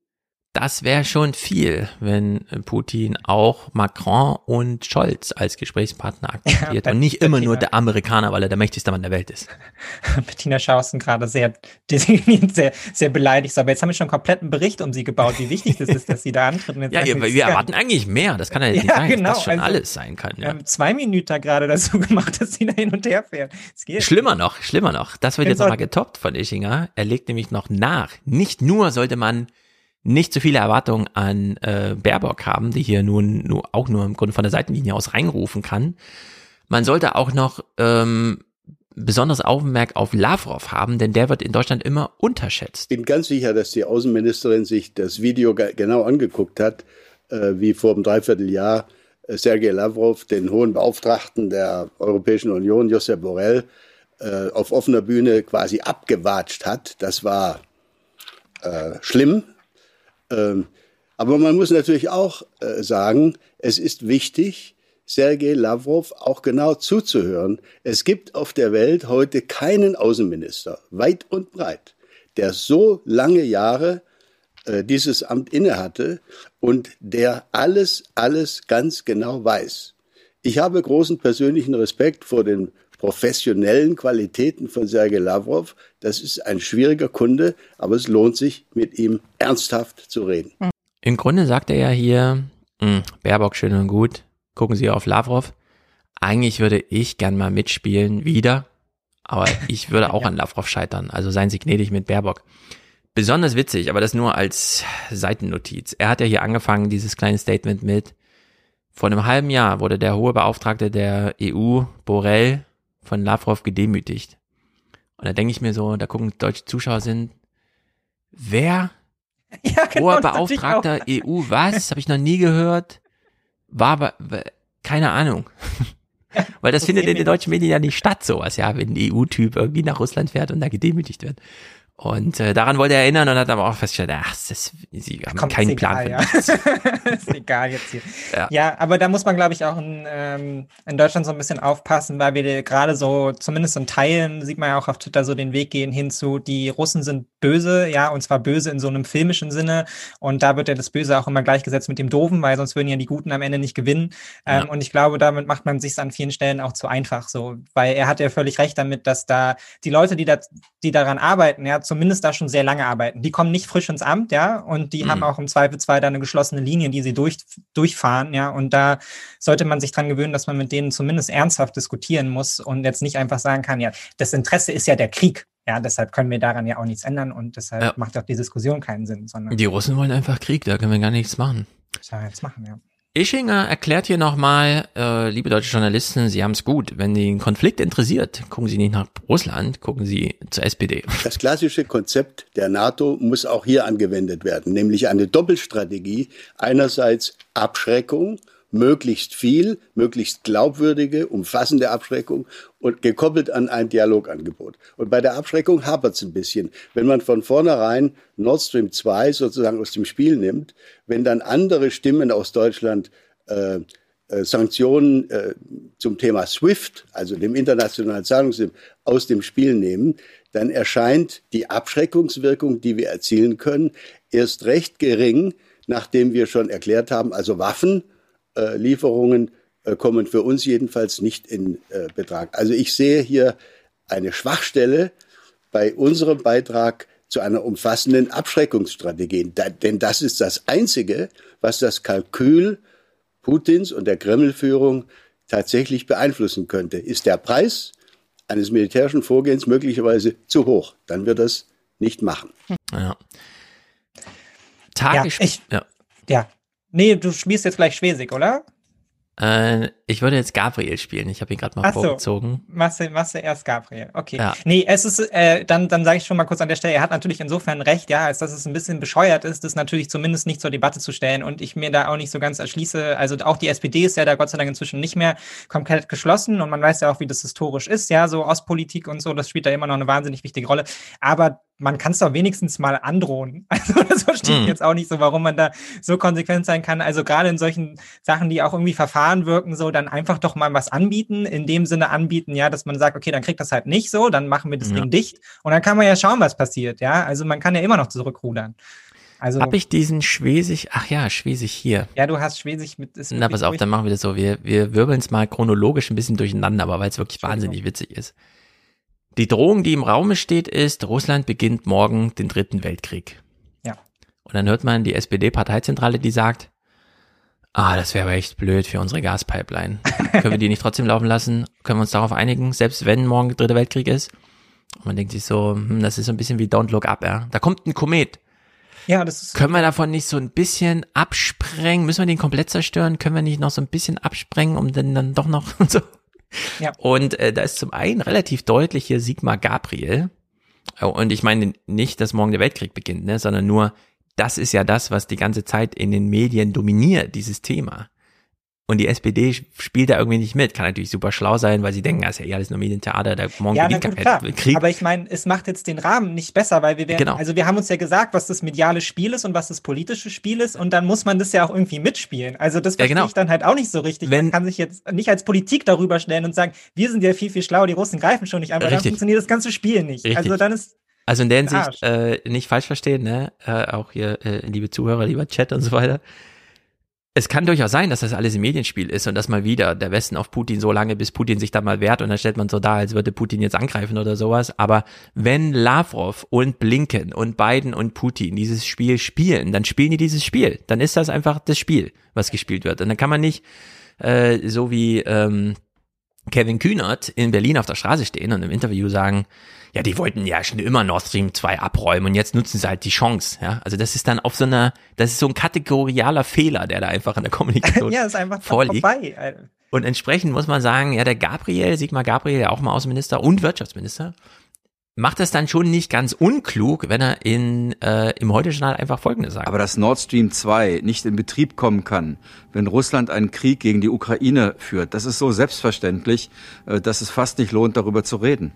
Das wäre schon viel, wenn Putin auch Macron und Scholz als Gesprächspartner akzeptiert Ja, und nicht immer nur Bettina. der Amerikaner, weil er der mächtigste Mann der Welt ist. Bettina Schausten gerade sehr designiert, sehr, sehr beleidigt. Aber jetzt haben wir schon einen kompletten Bericht um sie gebaut, wie wichtig das ist, dass sie da antritt. Ja, wir, wir erwarten eigentlich mehr. Das kann ja jetzt nicht Ja, sein, genau, dass das schon also, alles sein kann. Wir Ja. haben zwei Minuten gerade dazu gemacht, dass sie da hin und her fährt. Schlimmer noch, schlimmer noch. Das wird jetzt nochmal getoppt von Ischinger. Er legt nämlich noch nach. Nicht nur sollte man nicht so viele Erwartungen an äh, Baerbock haben, die hier nun nur, auch nur im Grunde von der Seitenlinie aus reinrufen kann. Man sollte auch noch ähm, besonderes Augenmerk auf Lavrov haben, denn der wird in Deutschland immer unterschätzt. Ich bin ganz sicher, dass die Außenministerin sich das Video ge- genau angeguckt hat, äh, wie vor einem Dreivierteljahr äh, Sergei Lavrov den hohen Beauftragten der Europäischen Union, Josep Borrell, äh, auf offener Bühne quasi abgewatscht hat. Das war äh, schlimm. Ähm, aber man muss natürlich auch äh, sagen, es ist wichtig, Sergei Lavrov auch genau zuzuhören. Es gibt auf der Welt heute keinen Außenminister, weit und breit, der so lange Jahre äh, dieses Amt innehatte und der alles, alles ganz genau weiß. Ich habe großen persönlichen Respekt vor den professionellen Qualitäten von Sergei Lavrov. Das ist ein schwieriger Kunde, aber es lohnt sich, mit ihm ernsthaft zu reden. Im Grunde sagt er ja hier, mh, Baerbock schön und gut, gucken Sie auf Lavrov. Eigentlich würde ich gern mal mitspielen, wieder, aber ich würde auch an Lavrov scheitern. Also seien Sie gnädig mit Baerbock. Besonders witzig, aber das nur als Seitennotiz. Er hat ja hier angefangen, dieses kleine Statement mit, vor einem halben Jahr wurde der hohe Beauftragte der EU, Borrell, von Lavrov gedemütigt. Und da denke ich mir so, da gucken deutsche Zuschauer sind, wer genau, Hoher Beauftragter EU, was? Habe ich noch nie gehört. War, aber- Keine Ahnung. Weil das findet in den deutschen Medien ja nicht statt, sowas, ja, wenn ein EU-Typ irgendwie nach Russland fährt und da gedemütigt wird. Und äh, daran wollte er erinnern und hat aber auch festgestellt, ach, das, sie haben Komm, keinen ist Plan egal, für ja. ist egal jetzt hier. Ja. Ja. aber da muss man, glaube ich, auch in, ähm, in Deutschland so ein bisschen aufpassen, weil wir gerade so, zumindest in Teilen, sieht man ja auch auf Twitter so den Weg gehen hin zu, die Russen sind böse, ja, und zwar böse in so einem filmischen Sinne. Und da wird ja das Böse auch immer gleichgesetzt mit dem Doofen, weil sonst würden ja die Guten am Ende nicht gewinnen. Ähm, Ja. Und ich glaube, damit macht man sich an vielen Stellen auch zu einfach so, weil er hat ja völlig recht damit, dass da die Leute, die da, die daran arbeiten, ja, zumindest da schon sehr lange arbeiten. Die kommen nicht frisch ins Amt, ja, und die Mhm. haben auch im Zweifelsfall da eine geschlossene Linie, die sie durch, durchfahren, ja, und da sollte man sich dran gewöhnen, dass man mit denen zumindest ernsthaft diskutieren muss und jetzt nicht einfach sagen kann, ja, das Interesse ist ja der Krieg, ja, deshalb können wir daran ja auch nichts ändern und deshalb Ja. macht auch die Diskussion keinen Sinn, sondern Die Russen wollen einfach Krieg, da können wir gar nichts machen. ja, jetzt machen, ja. Ischinger erklärt hier nochmal, äh, liebe deutsche Journalisten, Sie haben es gut. Wenn den Konflikt interessiert, gucken Sie nicht nach Russland, gucken Sie zur SPD. Das klassische Konzept der NATO muss auch hier angewendet werden, nämlich eine Doppelstrategie. Einerseits Abschreckung, möglichst viel, möglichst glaubwürdige, umfassende Abschreckung und gekoppelt an ein Dialogangebot. Und bei der Abschreckung hapert es ein bisschen. Wenn man von vornherein Nord Stream 2 sozusagen aus dem Spiel nimmt, wenn dann andere Stimmen aus Deutschland äh, äh, Sanktionen äh, zum Thema SWIFT, also dem internationalen Zahlungssystem, aus dem Spiel nehmen, dann erscheint die Abschreckungswirkung, die wir erzielen können, erst recht gering, nachdem wir schon erklärt haben, also Waffenlieferungen äh, kommen für uns jedenfalls nicht in äh, Betrag. Also ich sehe hier eine Schwachstelle bei unserem Beitrag zu einer umfassenden Abschreckungsstrategie. Denn das ist das Einzige, was das Kalkül Putins und der Kreml-Führung tatsächlich beeinflussen könnte. Ist der Preis eines militärischen Vorgehens möglicherweise zu hoch, dann wird das nicht machen. Ja. Tage Ja, ich- ja. Ja. Nee, du spielst jetzt gleich Schwesig, oder? Äh, ich würde jetzt Gabriel spielen. Ich habe ihn gerade mal Ach so. vorgezogen. Machst du, machst du erst Gabriel. Okay. Ja. Nee, es ist, äh, dann, dann sage ich schon mal kurz an der Stelle, er hat natürlich insofern recht, ja, als dass es ein bisschen bescheuert ist, das natürlich zumindest nicht zur Debatte zu stellen und ich mir da auch nicht so ganz erschließe. Also auch die SPD ist ja da Gott sei Dank inzwischen nicht mehr komplett geschlossen und man weiß ja auch, wie das historisch ist, ja, so Ostpolitik und so, das spielt da immer noch eine wahnsinnig wichtige Rolle. Aber man kann es doch wenigstens mal androhen. Also das verstehe ich Mhm. jetzt auch nicht so, warum man da so konsequent sein kann. Also gerade in solchen Sachen, die auch irgendwie Verfahren wirken, so dann einfach doch mal was anbieten, in dem Sinne anbieten, ja, dass man sagt, okay, dann kriegt das halt nicht so, dann machen wir das Ja. Ding dicht und dann kann man ja schauen, was passiert, ja. Also man kann ja immer noch zurückrudern. Also Habe ich diesen Schwesig, ach ja, Schwesig hier. ja, du hast Schwesig mit ist Na, pass auf, durch- dann machen wir das so. Wir, wir wirbeln es mal chronologisch ein bisschen durcheinander, aber weil es wirklich wahnsinnig witzig ist. Die Drohung, die im Raume steht, ist, Russland beginnt morgen den dritten Weltkrieg. Ja. Und dann hört man die SPD-Parteizentrale, die sagt, ah, das wäre aber echt blöd für unsere Gaspipeline. Können wir die nicht trotzdem laufen lassen? Können wir uns darauf einigen, selbst wenn morgen der dritte Weltkrieg ist? Und man denkt sich so, hm, das ist so ein bisschen wie Don't Look Up, ja. Da kommt ein Komet. Ja, das ist Können wir davon nicht so ein bisschen absprengen? Müssen wir den komplett zerstören? Können wir nicht noch so ein bisschen absprengen, um dann, dann doch noch so? Ja. Und äh, da ist zum einen relativ deutlich hier Sigmar Gabriel. Oh, Und ich meine nicht, dass morgen der Weltkrieg beginnt, ne, sondern nur, das ist ja das, was die ganze Zeit in den Medien dominiert, dieses Thema. Und die SPD spielt da irgendwie nicht mit. Kann natürlich super schlau sein, weil sie denken, das ist ja eh alles nur Medientheater, da morgen ja, na gut, klar. Krieg. Aber ich meine, es macht jetzt den Rahmen nicht besser, weil wir werden, Genau. also wir haben uns ja gesagt, was das mediale Spiel ist und was das politische Spiel ist und dann muss man das ja auch irgendwie mitspielen. Also das Ja, verstehe genau. ich dann halt auch nicht so richtig. man kann sich jetzt nicht als Politik darüber stellen und sagen, wir sind ja viel, viel schlauer, die Russen greifen schon nicht an, weil dann funktioniert das ganze Spiel nicht. Richtig. Also dann ist Also in der. Hinsicht äh, nicht falsch verstehen, ne? Äh, auch hier, äh, liebe Zuhörer, lieber Chat und so weiter. Es kann durchaus sein, dass das alles im Medienspiel ist und dass mal wieder der Westen auf Putin so lange, bis Putin sich dann mal wehrt und dann stellt man so dar, als würde Putin jetzt angreifen oder sowas. Aber wenn Lavrov und Blinken und Biden und Putin dieses Spiel spielen, dann spielen die dieses Spiel. Dann ist das einfach das Spiel, was gespielt wird. Und dann kann man nicht äh, so wie ähm, Kevin Kühnert in Berlin auf der Straße stehen und im Interview sagen, ja, die wollten ja schon immer Nord Stream 2 abräumen und jetzt nutzen sie halt die Chance, ja. Also das ist dann auf so einer, das ist so ein kategorialer Fehler, der da einfach in der Kommunikation ja, ist einfach vorliegt. vorbei. Und entsprechend muss man sagen, ja, der Gabriel, Sigmar Gabriel, ja auch mal Außenminister und Wirtschaftsminister, macht es dann schon nicht ganz unklug, wenn er in, äh, im Heute-Journal einfach Folgendes sagt. Aber dass Nord Stream 2 nicht in Betrieb kommen kann, wenn Russland einen Krieg gegen die Ukraine führt, das ist so selbstverständlich, äh, dass es fast nicht lohnt, darüber zu reden.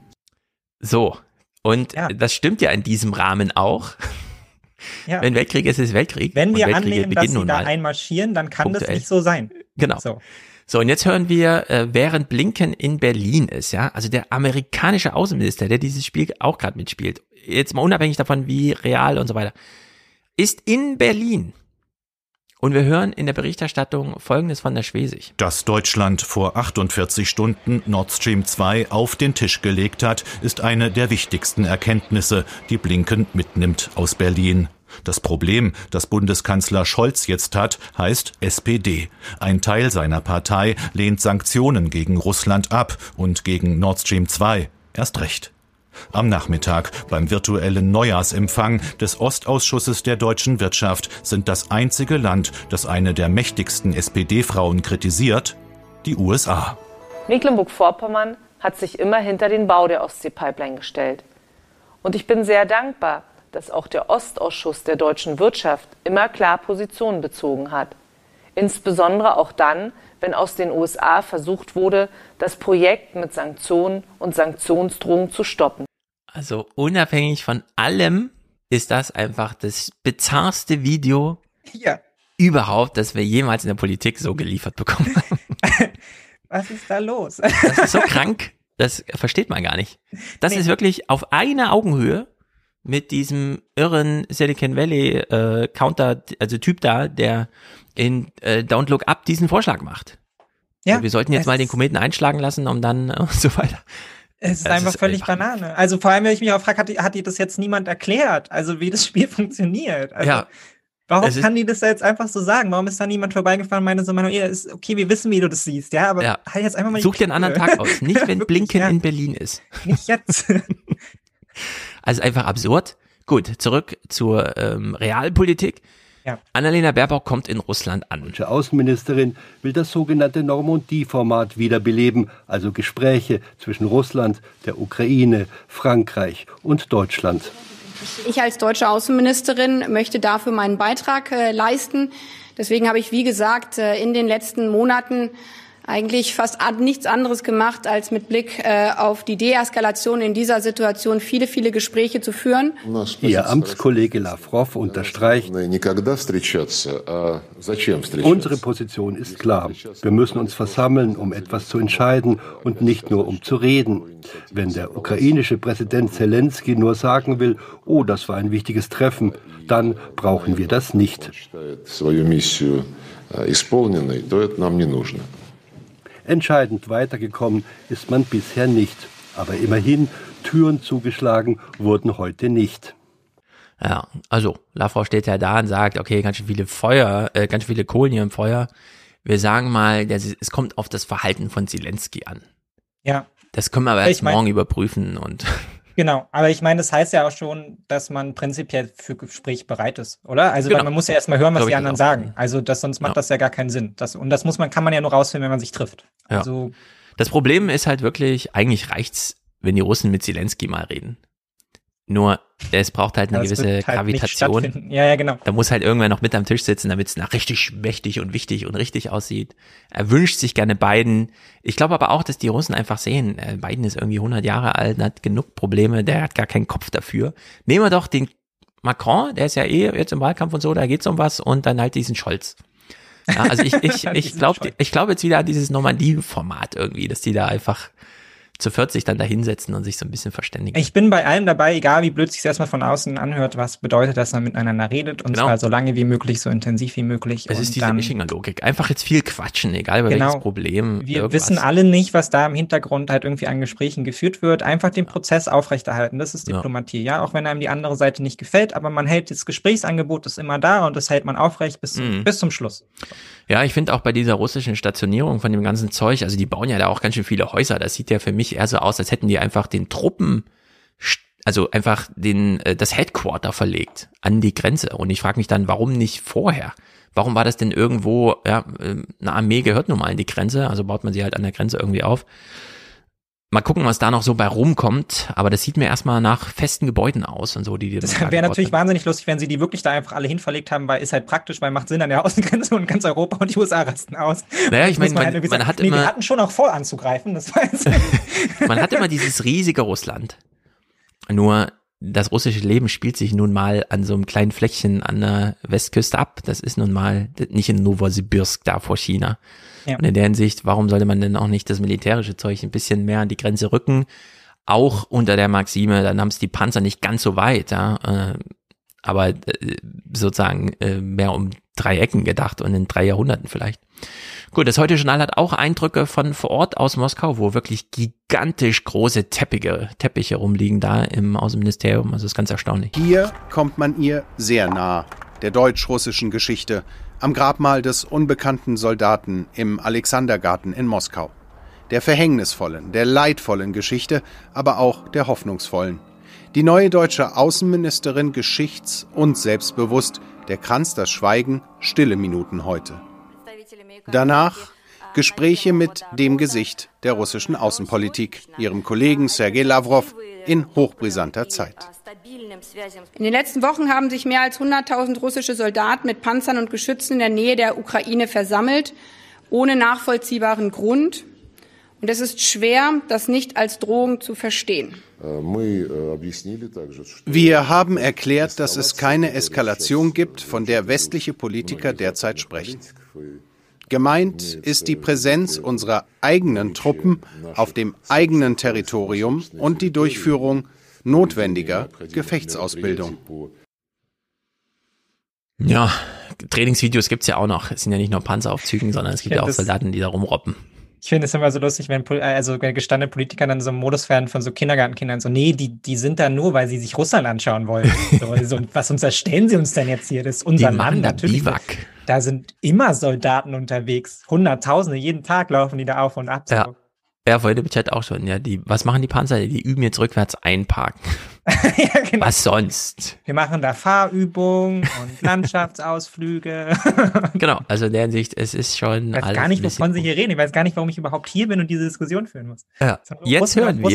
So. Und ja. das stimmt ja in diesem Rahmen auch. Ja. Wenn Weltkrieg ist, ist Weltkrieg. Wenn wir annehmen, dass sie da einmarschieren, dann kann Punktuell. das nicht so sein. Genau. So. So, und jetzt hören wir, äh, während Blinken in Berlin ist, ja, also der amerikanische Außenminister, der dieses Spiel auch gerade mitspielt, jetzt mal unabhängig davon, wie real und so weiter, ist in Berlin. Und wir hören in der Berichterstattung Folgendes von der Schwesig. Dass Deutschland vor 48 Stunden Nord Stream 2 auf den Tisch gelegt hat, ist eine der wichtigsten Erkenntnisse, die Blinken mitnimmt aus Berlin. Das Problem, das Bundeskanzler Scholz jetzt hat, heißt SPD. Ein Teil seiner Partei lehnt Sanktionen gegen Russland ab und gegen Nord Stream 2 erst recht. Am Nachmittag beim virtuellen Neujahrsempfang des Ostausschusses der deutschen Wirtschaft sind das einzige Land, das eine der mächtigsten SPD-Frauen kritisiert, die USA. Mecklenburg-Vorpommern hat sich immer hinter den Bau der Ostsee-Pipeline gestellt. Und ich bin sehr dankbar, dass auch der Ostausschuss der deutschen Wirtschaft immer klar Positionen bezogen hat. Insbesondere auch dann, wenn aus den USA versucht wurde, das Projekt mit Sanktionen und Sanktionsdrohungen zu stoppen. Also unabhängig von allem ist das einfach das bizarrste Video ja. überhaupt, das wir jemals in der Politik so geliefert bekommen haben. Was ist da los? Das ist so krank, das versteht man gar nicht. Das nee. ist wirklich auf einer Augenhöhe mit diesem irren Silicon Valley äh, Counter, also Typ da, der in äh, Don't Look Up diesen Vorschlag macht. Ja. Also wir sollten jetzt mal den Kometen einschlagen lassen, um dann äh, und so weiter. Es ist es einfach ist völlig einfach Banane. Also vor allem, wenn ich mich auch frage, hat, hat dir das jetzt niemand erklärt? Also wie das Spiel funktioniert? Also, ja. Warum kann die das da jetzt einfach so sagen? Warum ist da niemand vorbeigefahren und meinte so, Manuel, ist okay, wir wissen, wie du das siehst, ja, aber ja. halt jetzt einfach mal Such dir einen anderen Tag aus. Nicht, wenn Wirklich, Blinken ja. in Berlin ist. Nicht jetzt. Also einfach absurd. Gut, zurück zur ähm, Realpolitik. Ja. Annalena Baerbock kommt in Russland an. Die Außenministerin will das sogenannte Normandie-Format wiederbeleben, also Gespräche zwischen Russland, der Ukraine, Frankreich und Deutschland. Ich als deutsche Außenministerin möchte dafür meinen Beitrag äh, leisten. Deswegen habe ich, wie gesagt, äh, in den letzten Monaten eigentlich fast nichts anderes gemacht, als mit Blick äh, auf die Deeskalation in dieser Situation viele, viele Gespräche zu führen. Ihr Amtskollege Lavrov unterstreicht, unsere Position ist klar. Wir müssen uns versammeln, um etwas zu entscheiden und nicht nur um zu reden. Wenn der ukrainische Präsident Zelensky nur sagen will, oh, das war ein wichtiges Treffen, dann brauchen wir das nicht. Entscheidend weitergekommen ist man bisher nicht. Aber immerhin, Türen zugeschlagen wurden heute nicht. Ja, also Lavrov steht ja da und sagt, okay, ganz schön viele Feuer, äh, ganz viele Kohlen hier im Feuer. Wir sagen mal, es kommt auf das Verhalten von Zelensky an. Ja. Das können wir aber erst mein, morgen überprüfen und Genau, aber ich meine, das heißt ja auch schon, dass man prinzipiell für Gespräch bereit ist, oder? Also genau. man muss ja erstmal hören, was die anderen sagen. Also das, sonst macht ja. das ja gar keinen Sinn. Das, und das muss man, kann man ja nur rausfinden, wenn man sich trifft. Ja. Also das Problem ist halt wirklich, eigentlich reicht's, wenn die Russen mit Zelensky mal reden. Nur es braucht halt eine ja, gewisse halt Gravitation. Ja, ja, genau. Da muss halt irgendwer noch mit am Tisch sitzen, damit es nach richtig mächtig und wichtig und richtig aussieht. Er wünscht sich gerne Biden. Ich glaube aber auch, dass die Russen einfach sehen, äh, Biden ist irgendwie 100 Jahre alt, hat genug Probleme, der hat gar keinen Kopf dafür. Nehmen wir doch den Macron, der ist ja eh jetzt im Wahlkampf und so, da geht's um was und dann halt diesen Scholz. Ja, also ich, ich, ich glaube ich glaube jetzt wieder an dieses Normandie-Format irgendwie, dass die da einfach zu 40 dann da hinsetzen und sich so ein bisschen verständigen. Ich bin bei allem dabei, egal wie blöd sich erstmal von außen anhört, was bedeutet, dass man miteinander redet und genau. zwar so lange wie möglich, so intensiv wie möglich. Es ist diese Mischinger-Logik. Einfach jetzt viel quatschen, egal über genau. welches Problem. Wir irgendwas. wissen alle nicht, was da im Hintergrund halt irgendwie an Gesprächen geführt wird. Einfach den Prozess aufrechterhalten. Das ist Diplomatie, ja. ja? Auch wenn einem die andere Seite nicht gefällt, aber man hält das Gesprächsangebot ist immer da und das hält man aufrecht bis, mhm. bis zum Schluss. Ja, ich finde auch bei dieser russischen Stationierung von dem ganzen Zeug, also die bauen ja da auch ganz schön viele Häuser. Das sieht ja für mich eher so aus, als hätten die einfach den Truppen, also einfach den, äh, das Headquarter verlegt an die Grenze. Und ich frage mich dann, warum nicht vorher? Warum war das denn irgendwo, ja, äh, eine Armee gehört nun mal an die Grenze, also baut man sie halt an der Grenze irgendwie auf. Mal gucken, was da noch so bei rumkommt, aber das sieht mir erstmal nach festen Gebäuden aus und so, die die Das wäre natürlich wahnsinnig lustig, wenn sie die wirklich da einfach alle hinverlegt haben, weil ist halt praktisch, weil macht Sinn an der Außengrenze und ganz Europa und die USA rasten aus. Naja, ich meine, man, halt man, hat nee, immer, wir hatten schon auch vor anzugreifen, das weiß ich. man hat immer dieses riesige Russland. Nur das russische Leben spielt sich nun mal an so einem kleinen Fleckchen an der Westküste ab. Das ist nun mal nicht in Novosibirsk da vor China. Ja. Und in der Hinsicht, warum sollte man denn auch nicht das militärische Zeug ein bisschen mehr an die Grenze rücken? Auch unter der Maxime, dann haben es die Panzer nicht ganz so weit, ja. Äh, aber äh, sozusagen äh, mehr um drei Ecken gedacht und in drei Jahrhunderten vielleicht. Gut, das heute Journal hat auch Eindrücke von vor Ort aus Moskau, wo wirklich gigantisch große Teppiche, Teppiche rumliegen da im Außenministerium. Also das ist ganz erstaunlich. Hier kommt man ihr sehr nah, der deutsch-russischen Geschichte, am Grabmal des unbekannten Soldaten im Alexandergarten in Moskau. Der verhängnisvollen, der leidvollen Geschichte, aber auch der hoffnungsvollen. Die neue deutsche Außenministerin geschichts- und selbstbewusst, der Kranz das Schweigen, stille Minuten heute. Danach Gespräche mit dem Gesicht der russischen Außenpolitik, ihrem Kollegen Sergei Lavrov, in hochbrisanter Zeit. In den letzten Wochen haben sich mehr als 100.000 russische Soldaten mit Panzern und Geschützen in der Nähe der Ukraine versammelt, ohne nachvollziehbaren Grund. Und es ist schwer, das nicht als Drohung zu verstehen. Wir haben erklärt, dass es keine Eskalation gibt, von der westliche Politiker derzeit sprechen. Gemeint ist die Präsenz unserer eigenen Truppen auf dem eigenen Territorium und die Durchführung notwendiger Gefechtsausbildung. Ja, Trainingsvideos gibt's ja auch noch. Es sind ja nicht nur Panzeraufzügen, sondern es gibt Ja, auch Soldaten, die da rumroppen. Ich finde es immer so lustig, wenn Pol- also gestandene Politiker dann so im Modus werden von so Kindergartenkindern so, nee, die, die sind da nur, weil sie sich Russland anschauen wollen. So, so, was unterstellen sie uns denn jetzt hier? Das ist unser Die da natürlich. Biwak. Da sind immer Soldaten unterwegs. Hunderttausende, jeden Tag laufen die da auf und ab. So. Ja. Ja, vorhin im Chat auch schon. Ja, die, was machen die Panzer? Die üben jetzt rückwärts einparken. genau. Was sonst? Wir machen da Fahrübungen und Landschaftsausflüge. Genau, also in der Hinsicht, es ist schon Ich weiß alles gar nicht, wovon Sie hier reden. Ich weiß gar nicht, warum ich überhaupt hier bin und diese Diskussion führen muss. Ja. Jetzt hören wir,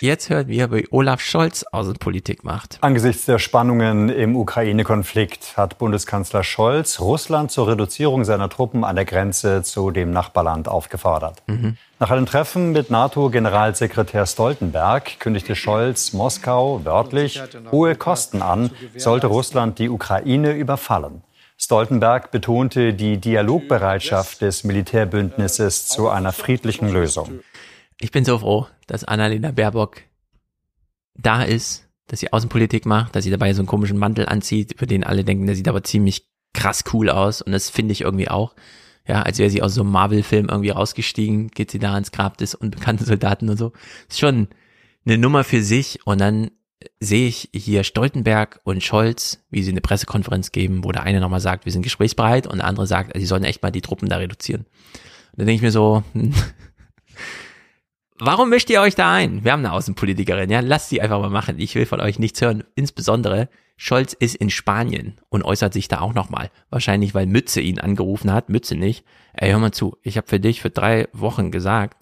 jetzt hören wir, wie Olaf Scholz Außenpolitik macht. Angesichts der Spannungen im Ukraine-Konflikt hat Bundeskanzler Scholz Russland zur Reduzierung seiner Truppen an der Grenze zu dem Nachbarland aufgefordert. Mhm. Nach einem Treffen mit NATO-Generalsekretär Stoltenberg kündigte Scholz Moskau wörtlich hohe Kosten an, sollte Russland die Ukraine überfallen. Stoltenberg betonte die Dialogbereitschaft des Militärbündnisses zu einer friedlichen Lösung. Ich bin so froh, dass Annalena Baerbock da ist, dass sie Außenpolitik macht, dass sie dabei so einen komischen Mantel anzieht, über den alle denken, der sieht aber ziemlich krass cool aus und das finde ich irgendwie auch. Ja, als wäre sie aus so einem Marvel-Film irgendwie rausgestiegen, geht sie da ins Grab des unbekannten Soldaten und so. Ist schon eine Nummer für sich und dann sehe ich hier Stoltenberg und Scholz, wie sie eine Pressekonferenz geben, wo der eine nochmal sagt, wir sind gesprächsbereit und der andere sagt, sie sollen echt mal die Truppen da reduzieren. Und dann denke ich mir so, hm, warum mischt ihr euch da ein? Wir haben eine Außenpolitikerin, ja, lasst sie einfach mal machen. Ich will von euch nichts hören. Insbesondere Scholz ist in Spanien und äußert sich da auch nochmal. Wahrscheinlich, weil Mütze ihn angerufen hat. Mütze nicht. Ey, hör mal zu. Ich habe für dich für drei Wochen gesagt,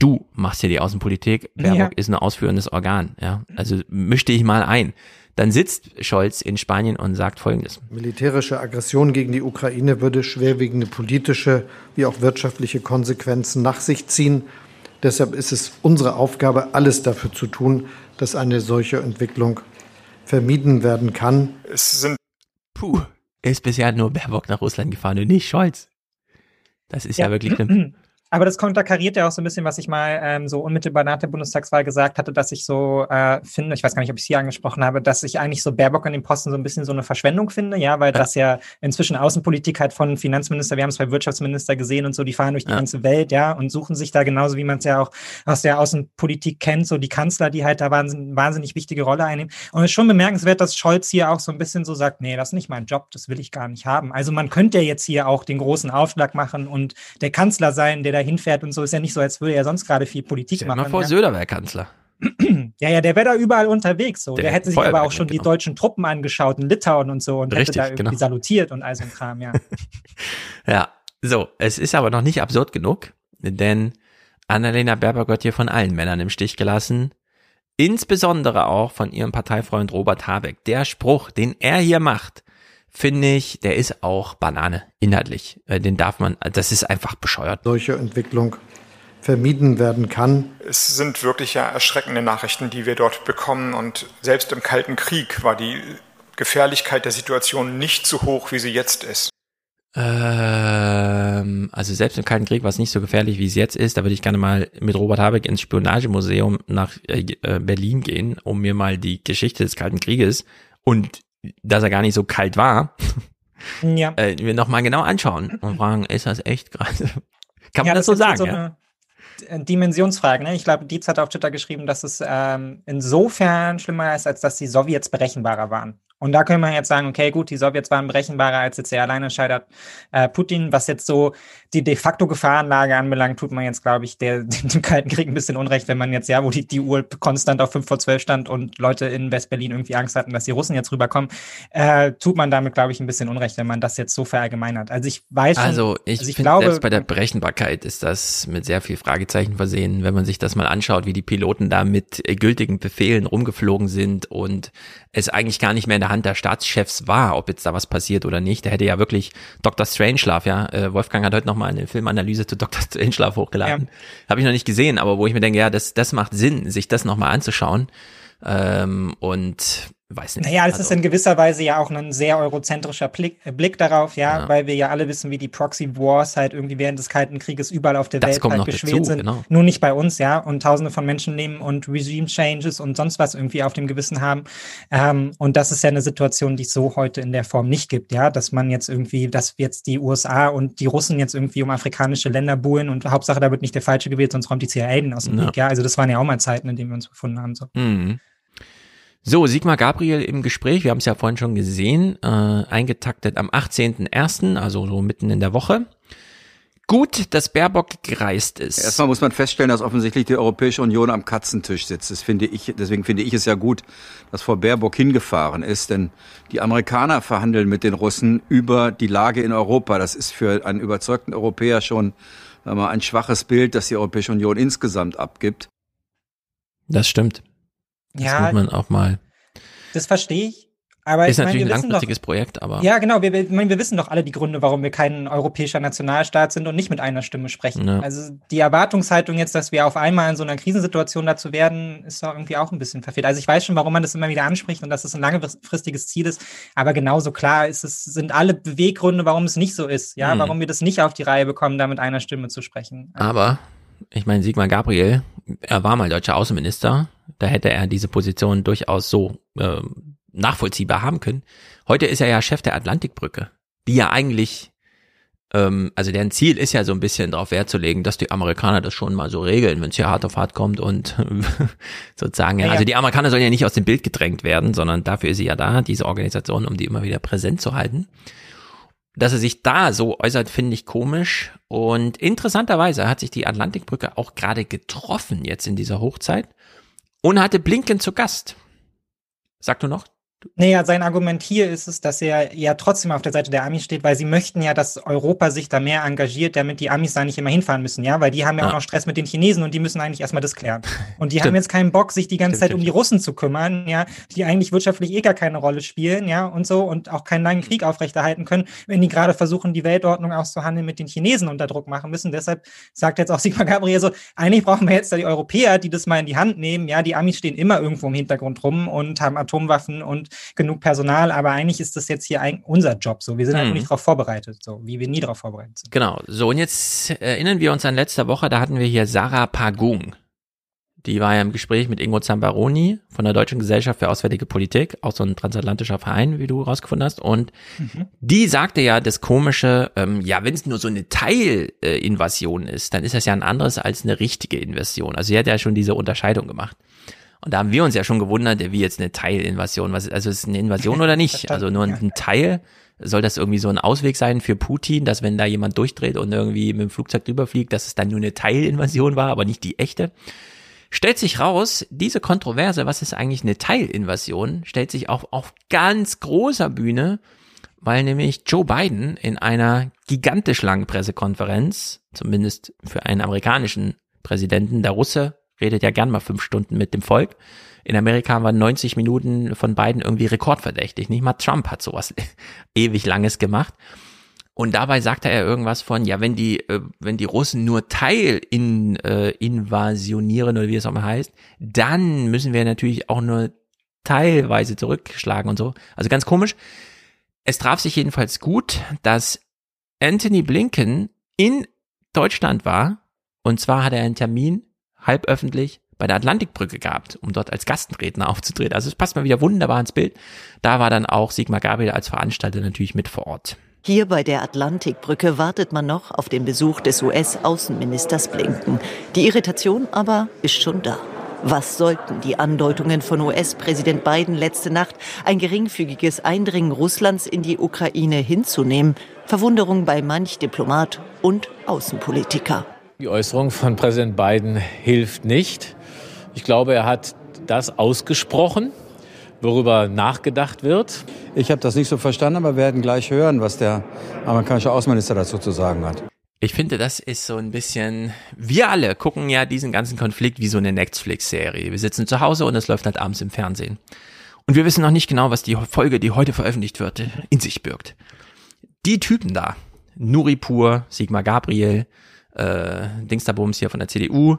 du machst hier die Außenpolitik. Baerbock Ja. ist ein ausführendes Organ. Ja, also misch dich mal ein. Dann sitzt Scholz in Spanien und sagt Folgendes. Militärische Aggression gegen die Ukraine würde schwerwiegende politische wie auch wirtschaftliche Konsequenzen nach sich ziehen. Deshalb ist es unsere Aufgabe, alles dafür zu tun, dass eine solche Entwicklung vermieden werden kann. Es sind Puh, ist bisher nur Baerbock nach Russland gefahren und nicht Scholz. Das ist ja, wirklich eine, Aber das konterkariert ja auch so ein bisschen, was ich mal ähm, so unmittelbar nach der Bundestagswahl gesagt hatte, dass ich so äh, finde, ich weiß gar nicht, ob ich es hier angesprochen habe, dass ich eigentlich so Baerbock an dem Posten so ein bisschen so eine Verschwendung finde, ja, weil das ja inzwischen Außenpolitik halt von Finanzminister, wir haben es bei Wirtschaftsminister gesehen und so, die fahren durch die Ja. ganze Welt, ja, und suchen sich da genauso, wie man es ja auch aus der Außenpolitik kennt, so die Kanzler, die halt da wahnsinnig, wahnsinnig wichtige Rolle einnehmen. Und es ist schon bemerkenswert, dass Scholz hier auch so ein bisschen so sagt, nee, das ist nicht mein Job, das will ich gar nicht haben. Also man könnte ja jetzt hier auch den großen Aufschlag machen und der Kanzler sein, der da hinfährt und so, ist ja nicht so, als würde er sonst gerade viel Politik Stell machen. mal vor, ja. Söder wäre Kanzler. Ja, ja, der wäre da überall unterwegs. So. Der Der, hätte sich aber auch schon die genau. deutschen Truppen angeschaut in Litauen und so und Richtig, hätte da irgendwie genau. salutiert und all so ein Kram, ja. Ja, so, es ist aber noch nicht absurd genug, denn Annalena Baerbock wird hier von allen Männern im Stich gelassen. Insbesondere auch von ihrem Parteifreund Robert Habeck. Der Spruch, den er hier macht, finde ich, der ist auch Banane, inhaltlich. Äh, Den darf man, das ist einfach bescheuert. Solche Entwicklung vermieden werden kann. Es sind wirklich ja erschreckende Nachrichten, die wir dort bekommen. Und selbst im Kalten Krieg war die Gefährlichkeit der Situation nicht so hoch, wie sie jetzt ist. Ähm, also selbst im Kalten Krieg war es nicht so gefährlich, wie es jetzt ist. Da würde ich gerne mal mit Robert Habeck ins Spionagemuseum nach äh, Berlin gehen, um mir mal die Geschichte des Kalten Krieges und dass er gar nicht so kalt war, Ja. äh, mir nochmal genau anschauen und fragen, ist das echt gerade? Kann man Ja, das, so ist jetzt sagen? ja? eine D- Dimensionsfrage. Ne? Ich glaube, Dietz hat auf Twitter geschrieben, dass es ähm, insofern schlimmer ist, als dass die Sowjets berechenbarer waren. Und da können wir jetzt sagen, okay, gut, die Sowjets waren berechenbarer als jetzt der Alleinentscheider äh, Putin. Was jetzt so die de facto Gefahrenlage anbelangt, tut man jetzt, glaube ich, der, dem Kalten Krieg ein bisschen Unrecht, wenn man jetzt, ja, wo die, die Uhr konstant auf 5 vor 12 stand und Leute in Westberlin irgendwie Angst hatten, dass die Russen jetzt rüberkommen, äh, tut man damit, glaube ich, ein bisschen Unrecht, wenn man das jetzt so verallgemeinert. Also ich weiß schon, Also ich, also ich finde, glaube, selbst bei der Berechenbarkeit ist das mit sehr viel Fragezeichen versehen, wenn man sich das mal anschaut, wie die Piloten da mit äh, gültigen Befehlen rumgeflogen sind und es eigentlich gar nicht mehr in der Hand der Staatschefs war, ob jetzt da was passiert oder nicht. Da hätte ja wirklich Dr. Strangelove, ja, äh, Wolfgang hat heute nochmal eine Filmanalyse zu Dr. Strangelove hochgeladen. Habe ich noch nicht gesehen, aber wo ich mir denke, ja, das, das macht Sinn, sich das nochmal anzuschauen. Ähm, und weiß nicht. Naja, es also, ist in gewisser Weise ja auch ein sehr eurozentrischer Blick, äh, Blick darauf, ja, Ja. weil wir ja alle wissen, wie die Proxy Wars halt irgendwie während des Kalten Krieges überall auf der Das Welt halt geschwelt dazu, sind. genau. Nur nicht bei uns, ja, und tausende von Menschen nehmen und Regime Changes und sonst was irgendwie auf dem Gewissen haben. Ähm, und das ist ja eine Situation, die es so heute in der Form nicht gibt, ja, dass man jetzt irgendwie, dass jetzt die USA und die Russen jetzt irgendwie um afrikanische Länder buhlen und Hauptsache, da wird nicht der Falsche gewählt, sonst räumt die CIA den aus dem Ja. Weg, ja. Also das waren ja auch mal Zeiten, in denen wir uns befunden haben, so. Mhm. So, Sigmar Gabriel im Gespräch, wir haben es ja vorhin schon gesehen, äh, eingetaktet am 18.01., also so mitten in der Woche. Gut, dass Baerbock gereist ist. Erstmal muss man feststellen, dass offensichtlich die Europäische Union am Katzentisch sitzt. Das finde ich, deswegen finde ich es ja gut, dass Frau Baerbock hingefahren ist, denn die Amerikaner verhandeln mit den Russen über die Lage in Europa. Das ist für einen überzeugten Europäer schon mal, ein schwaches Bild, das die Europäische Union insgesamt abgibt. Das stimmt. Das Ja, muss man auch mal. Das verstehe ich. Aber ist ich natürlich wir ein langfristiges doch, Projekt, aber. Ja, genau. Wir, ich wir wissen doch alle die Gründe, warum wir kein europäischer Nationalstaat sind und nicht mit einer Stimme sprechen. Ja. Also die Erwartungshaltung jetzt, dass wir auf einmal in so einer Krisensituation dazu werden, ist doch irgendwie auch ein bisschen verfehlt. Also ich weiß schon, warum man das immer wieder anspricht und dass es ein langfristiges Ziel ist. Aber genauso klar ist es, sind alle Beweggründe, warum es nicht so ist. Ja, Mhm. warum wir das nicht auf die Reihe bekommen, da mit einer Stimme zu sprechen. Aber, ich meine, Sigmar Gabriel, er war mal deutscher Außenminister, da hätte er diese Position durchaus so äh, nachvollziehbar haben können. Heute ist er ja Chef der Atlantikbrücke, die ja eigentlich, ähm, also deren Ziel ist ja so ein bisschen darauf Wert zu legen, dass die Amerikaner das schon mal so regeln, wenn es hier hart auf hart kommt und sozusagen, ja, Ja, ja. also die Amerikaner sollen ja nicht aus dem Bild gedrängt werden, sondern dafür ist sie ja da, diese Organisation, um die immer wieder präsent zu halten. Dass er sich da so äußert, finde ich komisch. Und interessanterweise hat sich die Atlantikbrücke auch gerade getroffen jetzt in dieser Hochzeit und hatte Blinken zu Gast. Sag du noch? Naja, sein Argument hier ist es, dass er ja trotzdem auf der Seite der Amis steht, weil sie möchten ja, dass Europa sich da mehr engagiert, damit die Amis da nicht immer hinfahren müssen, ja, weil die haben ja, Ja. auch noch Stress mit den Chinesen und die müssen eigentlich erstmal das klären. Und die Stimmt. haben jetzt keinen Bock, sich die ganze Stimmt, Zeit um die Russen zu kümmern, ja, die eigentlich wirtschaftlich eh gar keine Rolle spielen, ja, und so und auch keinen langen Krieg aufrechterhalten können, wenn die gerade versuchen, die Weltordnung auszuhandeln mit den Chinesen unter Druck machen müssen. Deshalb sagt jetzt auch Sigmar Gabriel so, eigentlich brauchen wir jetzt da die Europäer, die das mal in die Hand nehmen, ja, die Amis stehen immer irgendwo im Hintergrund rum und haben Atomwaffen und genug Personal, aber eigentlich ist das jetzt hier eigentlich unser Job so. Wir sind einfach Mhm. nicht darauf vorbereitet, so wie wir nie darauf vorbereitet sind. Genau. So, und jetzt erinnern wir uns an letzte Woche, da hatten wir hier Sarah Pagung. Die war ja im Gespräch mit Ingo Zambaroni von der Deutschen Gesellschaft für Auswärtige Politik, auch so ein transatlantischer Verein, wie du rausgefunden hast. Und Mhm. die sagte ja das Komische, ähm, ja, wenn es nur so eine Teilinvasion äh, ist, dann ist das ja ein anderes als eine richtige Invasion. Also sie hat ja schon diese Unterscheidung gemacht. Und da haben wir uns ja schon gewundert, wie jetzt eine Teilinvasion, was, also ist es eine Invasion oder nicht? Also nur ein Teil, soll das irgendwie so ein Ausweg sein für Putin, dass wenn da jemand durchdreht und irgendwie mit dem Flugzeug drüber fliegt, dass es dann nur eine Teilinvasion war, aber nicht die echte? Stellt sich raus, diese Kontroverse, was ist eigentlich eine Teilinvasion, stellt sich auch auf ganz großer Bühne, weil nämlich Joe Biden in einer gigantisch langen Pressekonferenz, zumindest für einen amerikanischen Präsidenten. Der Russe redet ja gern mal fünf Stunden mit dem Volk. In Amerika waren 90 Minuten von beiden irgendwie rekordverdächtig. Nicht mal Trump hat sowas ewig langes gemacht. Und dabei sagte er irgendwas von, ja, wenn die, äh, wenn die Russen nur Teil in, äh, invasionieren oder wie es auch mal heißt, dann müssen wir natürlich auch nur teilweise zurückschlagen und so. Also ganz komisch. Es traf sich jedenfalls gut, dass Anthony Blinken in Deutschland war. Und zwar hat er einen Termin halb öffentlich bei der Atlantikbrücke gehabt, um dort als Gastredner aufzutreten. Also es passt mal wieder wunderbar ins Bild. Da war dann auch Sigmar Gabriel als Veranstalter natürlich mit vor Ort. Hier bei der Atlantikbrücke wartet man noch auf den Besuch des US-Außenministers Blinken. Die Irritation aber ist schon da. Was sollten die Andeutungen von US-Präsident Biden letzte Nacht, ein geringfügiges Eindringen Russlands in die Ukraine hinzunehmen? Verwunderung bei manch Diplomat und Außenpolitiker. Die Äußerung von Präsident Biden hilft nicht. Ich glaube, er hat das ausgesprochen, worüber nachgedacht wird. Ich habe das nicht so verstanden, aber wir werden gleich hören, was der amerikanische Außenminister dazu zu sagen hat. Ich finde, das ist so ein bisschen, wir alle gucken ja diesen ganzen Konflikt wie so eine Netflix-Serie. Wir sitzen zu Hause und es läuft halt abends im Fernsehen. Und wir wissen noch nicht genau, was die Folge, die heute veröffentlicht wird, in sich birgt. Die Typen da, Nuripur, Sigmar Gabriel, äh, Dingsterbums hier von der CDU,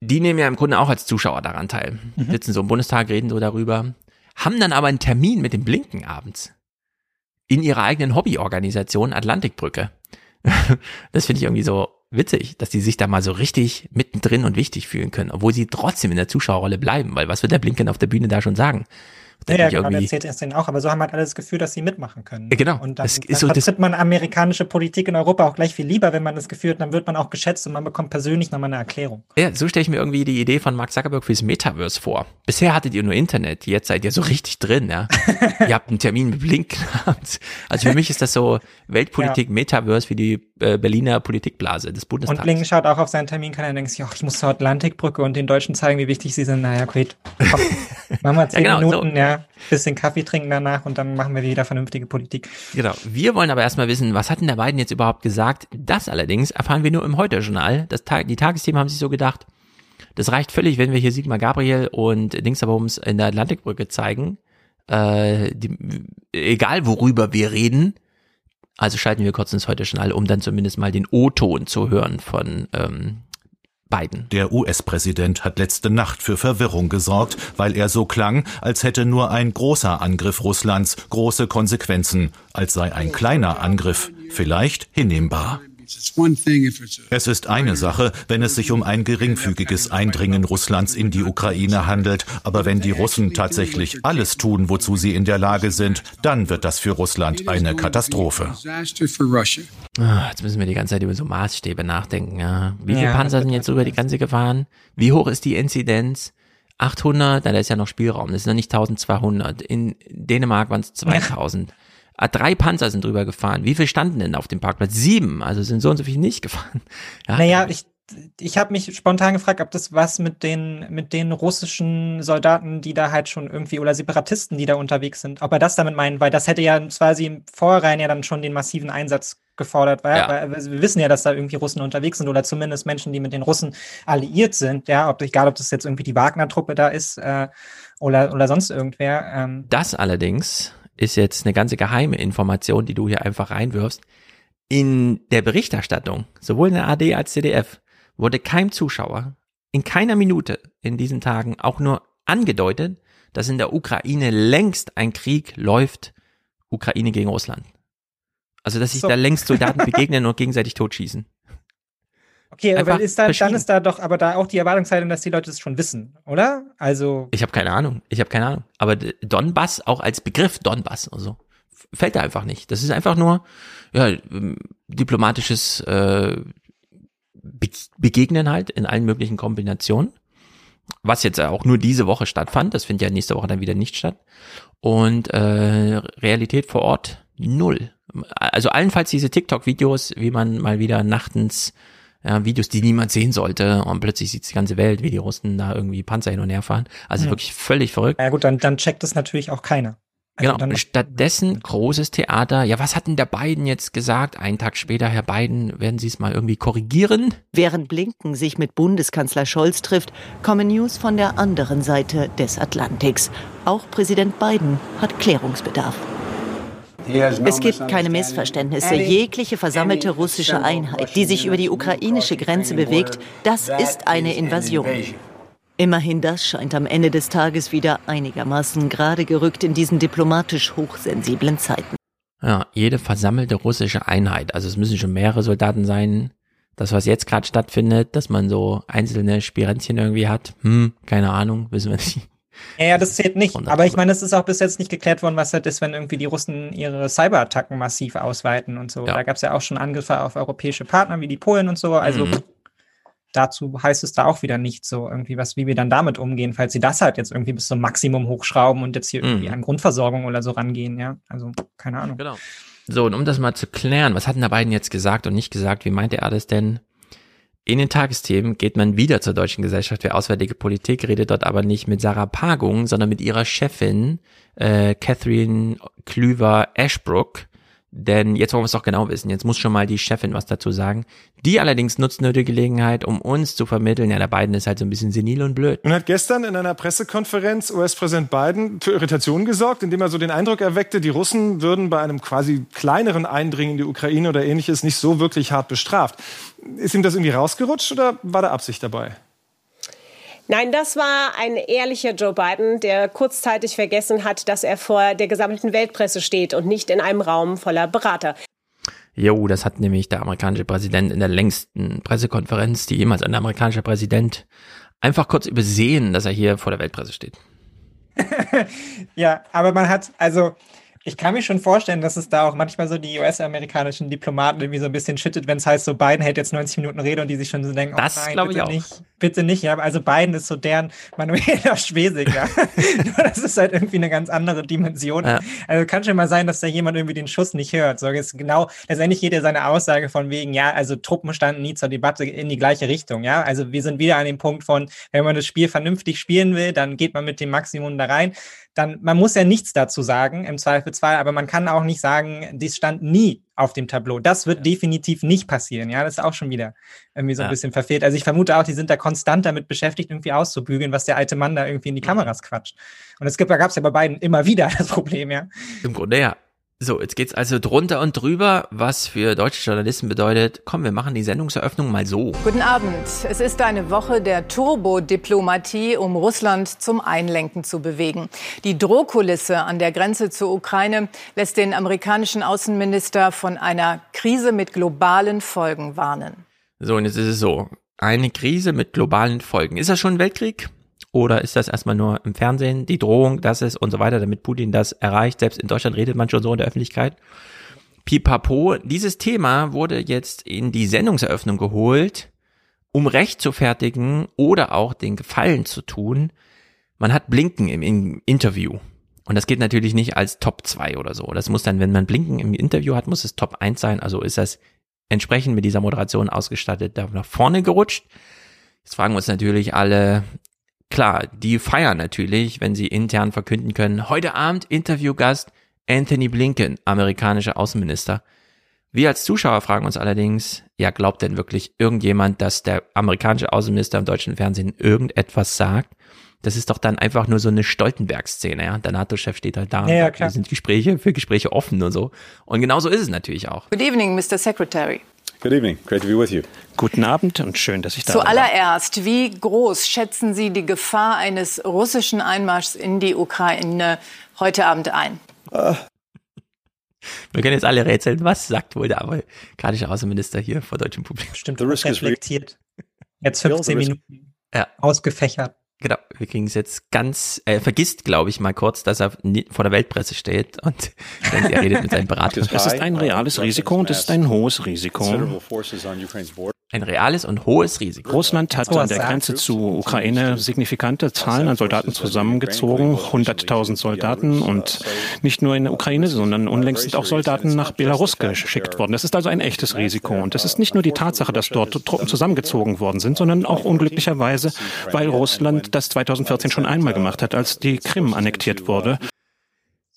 die nehmen ja im Grunde auch als Zuschauer daran teil. Mhm. Sitzen so im Bundestag, reden so darüber, haben dann aber einen Termin mit dem Blinken abends. In ihrer eigenen Hobbyorganisation Atlantikbrücke. das finde ich irgendwie so witzig, dass die sich da mal so richtig mittendrin und wichtig fühlen können, obwohl sie trotzdem in der Zuschauerrolle bleiben, weil was wird der Blinken auf der Bühne da schon sagen? Ja, ja genau, erzählt es denen auch, aber so haben halt alle das Gefühl, dass sie mitmachen können. Ja, genau. Und dann, das dann so, vertritt man amerikanische Politik in Europa auch gleich viel lieber, wenn man das Gefühl hat, dann wird man auch geschätzt und man bekommt persönlich nochmal eine Erklärung. Ja, so stelle ich mir irgendwie die Idee von Mark Zuckerberg fürs Metaverse vor. Bisher hattet ihr nur Internet, jetzt seid ihr so richtig drin, ja. ihr habt einen Termin mit Blink gehabt. Also für mich ist das so Weltpolitik, ja. Metaverse wie die äh, Berliner Politikblase des Bundestags. Und Blink schaut auch auf seinen Terminkalender und denkt sich, ich muss zur Atlantikbrücke und den Deutschen zeigen, wie wichtig sie sind. Naja, great. Komm, machen wir zehn ja, genau, Minuten, so. ja, bisschen Kaffee trinken danach und dann machen wir wieder vernünftige Politik. Genau. Wir wollen aber erstmal wissen, was hat denn der Biden jetzt überhaupt gesagt? Das allerdings erfahren wir nur im Heute-Journal. Die Tagesthemen haben sich so gedacht, das reicht völlig, wenn wir hier Sigmar Gabriel und Dingsabums in der Atlantikbrücke zeigen. Äh, die, egal worüber wir reden, also schalten wir kurz ins Heute-Journal, um dann zumindest mal den O-Ton zu hören von ähm, Biden. Der US-Präsident hat letzte Nacht für Verwirrung gesorgt, weil er so klang, als hätte nur ein großer Angriff Russlands große Konsequenzen, als sei ein kleiner Angriff vielleicht hinnehmbar. Es ist eine Sache, wenn es sich um ein geringfügiges Eindringen Russlands in die Ukraine handelt, aber wenn die Russen tatsächlich alles tun, wozu sie in der Lage sind, dann wird das für Russland eine Katastrophe. Ah, jetzt müssen wir die ganze Zeit über so Maßstäbe nachdenken. Ja. Wie viele ja, Panzer sind jetzt über die Grenze gefahren? Wie hoch ist die Inzidenz? 800, da ist ja noch Spielraum, das ist noch nicht 1200. In Dänemark waren es 2000. Ah, drei Panzer sind drüber gefahren. Wie viel standen denn auf dem Parkplatz? Sieben. Also sind so und so viele nicht gefahren. Ja, naja, ich, ich habe mich spontan gefragt, ob das was mit den, mit den russischen Soldaten, die da halt schon irgendwie, oder Separatisten, die da unterwegs sind, ob er das damit meint, weil das hätte ja quasi im Vorrein ja dann schon den massiven Einsatz gefordert, weil, ja. weil, wir wissen ja, dass da irgendwie Russen unterwegs sind oder zumindest Menschen, die mit den Russen alliiert sind, ja, ob, egal ob das jetzt irgendwie die Wagner-Truppe da ist äh, oder, oder sonst irgendwer. Ähm. Das allerdings ist jetzt eine ganze geheime Information, die du hier einfach reinwirfst. In der Berichterstattung, sowohl in der AD als CDF, wurde kein Zuschauer in keiner Minute in diesen Tagen auch nur angedeutet, dass in der Ukraine längst ein Krieg läuft, Ukraine gegen Russland. Also, dass sich so. da längst Soldaten begegnen und gegenseitig totschießen. Okay, aber ist da, dann ist da doch aber da auch die Erwartungshaltung, dass die Leute das schon wissen, oder? Also. Ich habe keine Ahnung. Ich habe keine Ahnung. Aber Donbass auch als Begriff Donbass also fällt da einfach nicht. Das ist einfach nur ja ähm, diplomatisches äh, Be Begegnen halt in allen möglichen Kombinationen. Was jetzt auch nur diese Woche stattfand, das findet ja nächste Woche dann wieder nicht statt. Und äh, Realität vor Ort null. Also allenfalls diese TikTok-Videos, wie man mal wieder nachtens ja, Videos, die niemand sehen sollte und plötzlich sieht die ganze Welt, wie die Russen da irgendwie Panzer hin und her fahren. Also hm. wirklich völlig verrückt. Ja gut, dann, dann checkt das natürlich auch keiner. Also genau, stattdessen großes Theater. Ja, was hat denn der Biden jetzt gesagt? Einen Tag später, Herr Biden, werden Sie es mal irgendwie korrigieren? Während Blinken sich mit Bundeskanzler Scholz trifft, kommen News von der anderen Seite des Atlantiks. Auch Präsident Biden hat Klärungsbedarf. Es gibt keine Missverständnisse. Jegliche versammelte russische Einheit, die sich über die ukrainische Grenze bewegt, das ist eine Invasion. Immerhin das scheint am Ende des Tages wieder einigermaßen gerade gerückt in diesen diplomatisch hochsensiblen Zeiten. Ja, jede versammelte russische Einheit, also es müssen schon mehrere Soldaten sein. Das, was jetzt gerade stattfindet, dass man so einzelne Spirenzchen irgendwie hat, hm, keine Ahnung, wissen wir nicht. Ja, das zählt nicht. Aber ich meine, es ist auch bis jetzt nicht geklärt worden, was halt ist, wenn irgendwie die Russen ihre Cyberattacken massiv ausweiten und so. Ja. Da gab es ja auch schon Angriffe auf europäische Partner wie die Polen und so. Also mhm. dazu heißt es da auch wieder nicht so irgendwie, was, wie wir dann damit umgehen, falls sie das halt jetzt irgendwie bis zum Maximum hochschrauben und jetzt hier mhm. irgendwie an Grundversorgung oder so rangehen, ja. Also, keine Ahnung. Genau. So, und um das mal zu klären, was hatten da beiden jetzt gesagt und nicht gesagt? Wie meinte er das denn? In den Tagesthemen geht man wieder zur Deutschen Gesellschaft für Auswärtige Politik, redet dort aber nicht mit Sarah Pagung, sondern mit ihrer Chefin äh, Catherine Klüver-Ashbrook. Denn jetzt wollen wir es doch genau wissen. Jetzt muss schon mal die Chefin was dazu sagen. Die allerdings nutzt nur die Gelegenheit, um uns zu vermitteln, ja, der Biden ist halt so ein bisschen senil und blöd. Und hat gestern in einer Pressekonferenz US-Präsident Biden für Irritationen gesorgt, indem er so den Eindruck erweckte, die Russen würden bei einem quasi kleineren Eindringen in die Ukraine oder ähnliches nicht so wirklich hart bestraft. Ist ihm das irgendwie rausgerutscht oder war da Absicht dabei? Nein, das war ein ehrlicher Joe Biden, der kurzzeitig vergessen hat, dass er vor der gesammelten Weltpresse steht und nicht in einem Raum voller Berater. Jo, das hat nämlich der amerikanische Präsident in der längsten Pressekonferenz, die jemals ein amerikanischer Präsident einfach kurz übersehen, dass er hier vor der Weltpresse steht. ja, aber man hat, also ich kann mir schon vorstellen, dass es da auch manchmal so die US-amerikanischen Diplomaten irgendwie so ein bisschen schüttet, wenn es heißt, so Biden hält jetzt 90 Minuten Rede und die sich schon so denken, das oh nein, bitte ich nicht, bitte nicht. Ja, also Biden ist so deren Manuela Schwesig, ja. Nur das ist halt irgendwie eine ganz andere Dimension. Ja. Also kann schon mal sein, dass da jemand irgendwie den Schuss nicht hört. So ist genau, letztendlich geht ja seine Aussage von wegen, ja, also Truppen standen nie zur Debatte in die gleiche Richtung, ja. Also wir sind wieder an dem Punkt von, wenn man das Spiel vernünftig spielen will, dann geht man mit dem Maximum da rein dann, man muss ja nichts dazu sagen, im Zweifelsfall, aber man kann auch nicht sagen, dies stand nie auf dem Tableau. Das wird ja. definitiv nicht passieren. Ja, das ist auch schon wieder irgendwie so ein ja. bisschen verfehlt. Also ich vermute auch, die sind da konstant damit beschäftigt, irgendwie auszubügeln, was der alte Mann da irgendwie in die Kameras quatscht. Und es gibt, da gab es ja bei beiden immer wieder das Problem, ja. Im Grunde ja. So, jetzt geht's also drunter und drüber, was für deutsche Journalisten bedeutet, komm, wir machen die Sendungseröffnung mal so. Guten Abend. Es ist eine Woche der Turbodiplomatie, um Russland zum Einlenken zu bewegen. Die Drohkulisse an der Grenze zur Ukraine lässt den amerikanischen Außenminister von einer Krise mit globalen Folgen warnen. So, und jetzt ist es so. Eine Krise mit globalen Folgen. Ist das schon ein Weltkrieg? Oder ist das erstmal nur im Fernsehen die Drohung, dass es und so weiter, damit Putin das erreicht? Selbst in Deutschland redet man schon so in der Öffentlichkeit. Pipapo, dieses Thema wurde jetzt in die Sendungseröffnung geholt, um Recht zu fertigen oder auch den Gefallen zu tun. Man hat Blinken im Interview. Und das geht natürlich nicht als Top 2 oder so. Das muss dann, wenn man Blinken im Interview hat, muss es Top 1 sein. Also ist das entsprechend mit dieser Moderation ausgestattet da nach vorne gerutscht. Jetzt fragen wir uns natürlich alle, Klar, die feiern natürlich, wenn sie intern verkünden können, heute Abend Interviewgast Anthony Blinken, amerikanischer Außenminister. Wir als Zuschauer fragen uns allerdings, ja, glaubt denn wirklich irgendjemand, dass der amerikanische Außenminister im deutschen Fernsehen irgendetwas sagt? Das ist doch dann einfach nur so eine Stoltenberg-Szene, ja. Der NATO-Chef steht halt da. Ja, ja, klar. sind Gespräche für Gespräche offen und so. Und genauso ist es natürlich auch. Good evening, Mr. Secretary. Good evening. Great to be with you. Guten Abend und schön, dass ich da bin. Zuallererst, wie groß schätzen Sie die Gefahr eines russischen Einmarschs in die Ukraine heute Abend ein? Uh. Wir können jetzt alle rätseln, was sagt wohl der amerikanische Außenminister hier vor deutschem Publikum? Stimmt, reflektiert. Jetzt 15 Minuten ja. ausgefächert. Genau, wir kriegen es jetzt ganz, äh, vergisst, glaube ich, mal kurz, dass er vor der Weltpresse steht und er redet mit seinem Berater. Es ist ein reales Risiko und es ist ein hohes Risiko. Ein reales und hohes Risiko. Russland hat an der Grenze zu Ukraine signifikante Zahlen an Soldaten zusammengezogen, 100.000 Soldaten und nicht nur in der Ukraine, sondern unlängst sind auch Soldaten nach Belarus geschickt worden. Das ist also ein echtes Risiko und es ist nicht nur die Tatsache, dass dort Truppen zusammengezogen worden sind, sondern auch unglücklicherweise, weil Russland das 2014 schon einmal gemacht hat, als die Krim annektiert wurde.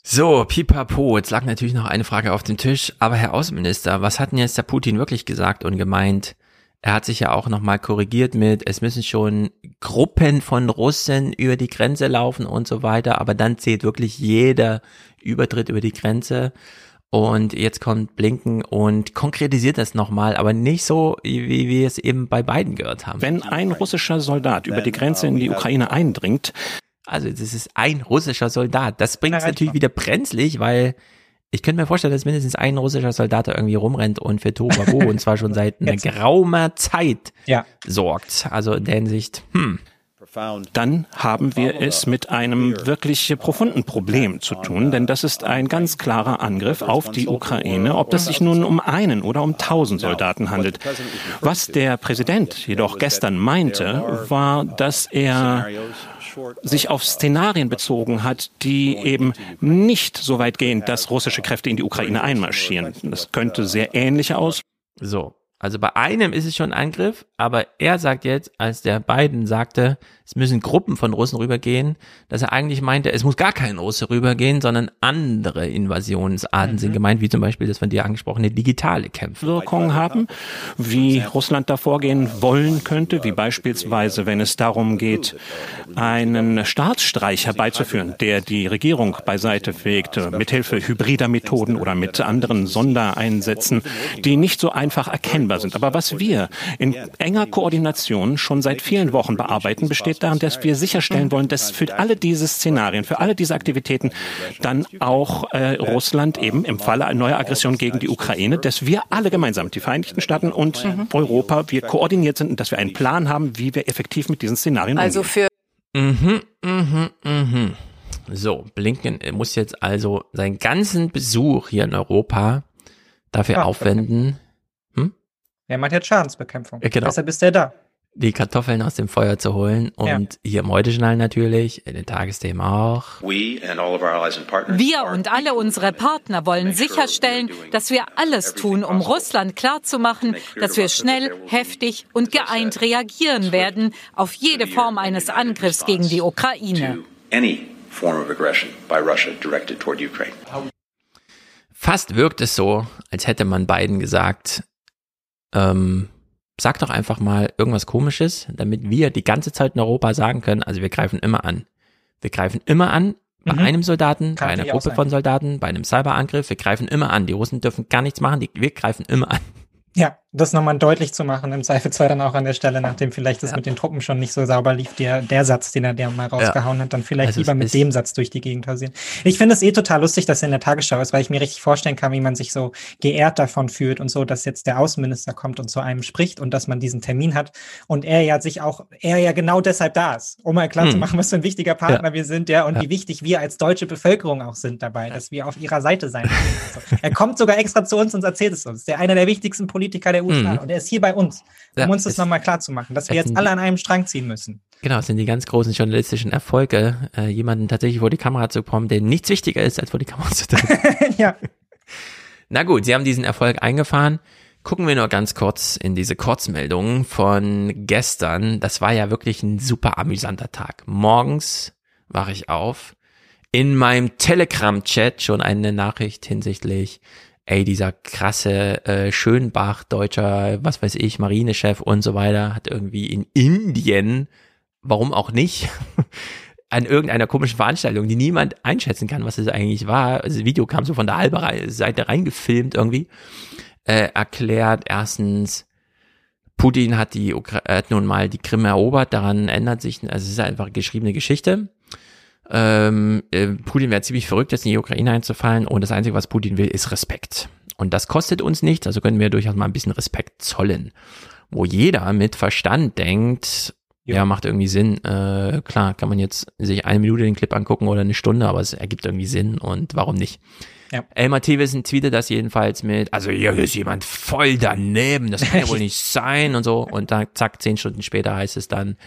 So, pipapo, jetzt lag natürlich noch eine Frage auf dem Tisch, aber Herr Außenminister, was hat denn jetzt der Putin wirklich gesagt und gemeint? Er hat sich ja auch nochmal korrigiert mit, es müssen schon Gruppen von Russen über die Grenze laufen und so weiter, aber dann zählt wirklich jeder Übertritt über die Grenze. Und jetzt kommt Blinken und konkretisiert das nochmal, aber nicht so, wie wir es eben bei beiden gehört haben. Wenn ein russischer Soldat über die Grenze in die Ukraine eindringt, also das ist ein russischer Soldat. Das bringt es natürlich wieder brenzlig, weil ich könnte mir vorstellen, dass mindestens ein russischer Soldat da irgendwie rumrennt und für Tobago und zwar schon seit einer geraumer Zeit ja. sorgt. Also in der Hinsicht, hm. Dann haben wir es mit einem wirklich profunden Problem zu tun, denn das ist ein ganz klarer Angriff auf die Ukraine, ob das sich nun um einen oder um tausend Soldaten handelt. Was der Präsident jedoch gestern meinte, war, dass er sich auf Szenarien bezogen hat, die eben nicht so weit gehen, dass russische Kräfte in die Ukraine einmarschieren. Das könnte sehr ähnlich aus. So, also bei einem ist es schon ein Angriff, aber er sagt jetzt, als der Biden sagte, es müssen Gruppen von Russen rübergehen, dass er eigentlich meinte, es muss gar kein Russe rübergehen, sondern andere Invasionsarten mhm. sind gemeint, wie zum Beispiel das von dir angesprochene digitale Kämpfe. Haben, wie Russland da vorgehen wollen könnte, wie beispielsweise, wenn es darum geht, einen Staatsstreich herbeizuführen, der die Regierung beiseite fegt, mithilfe hybrider Methoden oder mit anderen Sondereinsätzen, die nicht so einfach erkennbar sind. Aber was wir in enger Koordination schon seit vielen Wochen bearbeiten, besteht darin, dass wir sicherstellen wollen, dass für alle diese Szenarien, für alle diese Aktivitäten dann auch äh, Russland eben im Falle einer neuen Aggression gegen die Ukraine, dass wir alle gemeinsam, die Vereinigten Staaten und mhm. Europa, wir koordiniert sind und dass wir einen Plan haben, wie wir effektiv mit diesen Szenarien also umgehen. Für mhm, mhm, mhm. So, Blinken muss jetzt also seinen ganzen Besuch hier in Europa dafür aufwenden, er macht jetzt Schadensbekämpfung. Ja, genau. Deshalb ist er da. Die Kartoffeln aus dem Feuer zu holen und ja. hier im Heute-Journal natürlich, in den Tagesthemen auch. Wir und alle unsere Partner wollen sicherstellen, dass wir alles tun, um Russland klarzumachen, dass wir schnell, heftig und geeint reagieren werden auf jede Form eines Angriffs gegen die Ukraine. Fast wirkt es so, als hätte man beiden gesagt, ähm, sag doch einfach mal irgendwas komisches, damit wir die ganze Zeit in Europa sagen können, also wir greifen immer an. Wir greifen immer an bei mhm. einem Soldaten, Kann bei einer Gruppe von Soldaten, bei einem Cyberangriff, wir greifen immer an. Die Russen dürfen gar nichts machen, die, wir greifen immer an. Ja, das nochmal deutlich zu machen, im Zweifelsfall dann auch an der Stelle, nachdem vielleicht das ja. mit den Truppen schon nicht so sauber lief, der, der Satz, den er der mal rausgehauen ja. hat, dann vielleicht also lieber mit dem Satz durch die Gegend hausieren. Ich finde es eh total lustig, dass er in der Tagesschau ist, weil ich mir richtig vorstellen kann, wie man sich so geehrt davon fühlt und so, dass jetzt der Außenminister kommt und zu einem spricht und dass man diesen Termin hat und er ja sich auch, er ja genau deshalb da ist, um mal klar hm. zu machen, was für ein wichtiger Partner ja. wir sind, ja, und wie wichtig wir als deutsche Bevölkerung auch sind dabei, dass wir auf ihrer Seite sein. also, er kommt sogar extra zu uns und erzählt es uns. Der einer der wichtigsten Politiker der USA. Hm und er ist hier bei uns, um ja, uns das nochmal klar zu machen, dass wir jetzt alle an einem Strang ziehen müssen. Genau, es sind die ganz großen journalistischen Erfolge, äh, jemanden tatsächlich vor die Kamera zu bekommen, der nichts wichtiger ist, als vor die Kamera zu treten. ja. Na gut, sie haben diesen Erfolg eingefahren. Gucken wir nur ganz kurz in diese Kurzmeldung von gestern. Das war ja wirklich ein super amüsanter Tag. Morgens wache ich auf, in meinem Telegram-Chat schon eine Nachricht hinsichtlich ey, dieser krasse äh, Schönbach, deutscher, was weiß ich, Marinechef und so weiter, hat irgendwie in Indien, warum auch nicht, an irgendeiner komischen Veranstaltung, die niemand einschätzen kann, was es eigentlich war. Also das Video kam so von der halben Seite reingefilmt irgendwie, äh, erklärt erstens, Putin hat die Ukra hat nun mal die Krim erobert, daran ändert sich, also es ist einfach geschriebene Geschichte ähm, äh, Putin wäre ziemlich verrückt, jetzt in die Ukraine einzufallen und das Einzige, was Putin will, ist Respekt. Und das kostet uns nichts, also können wir durchaus mal ein bisschen Respekt zollen. Wo jeder mit Verstand denkt, ja, ja macht irgendwie Sinn. Äh, klar, kann man jetzt sich eine Minute den Clip angucken oder eine Stunde, aber es ergibt irgendwie Sinn und warum nicht? Ja. Elmar Thewissen tweetet das jedenfalls mit, also hier ist jemand voll daneben, das kann ja wohl nicht sein und so. Und dann zack, zehn Stunden später heißt es dann,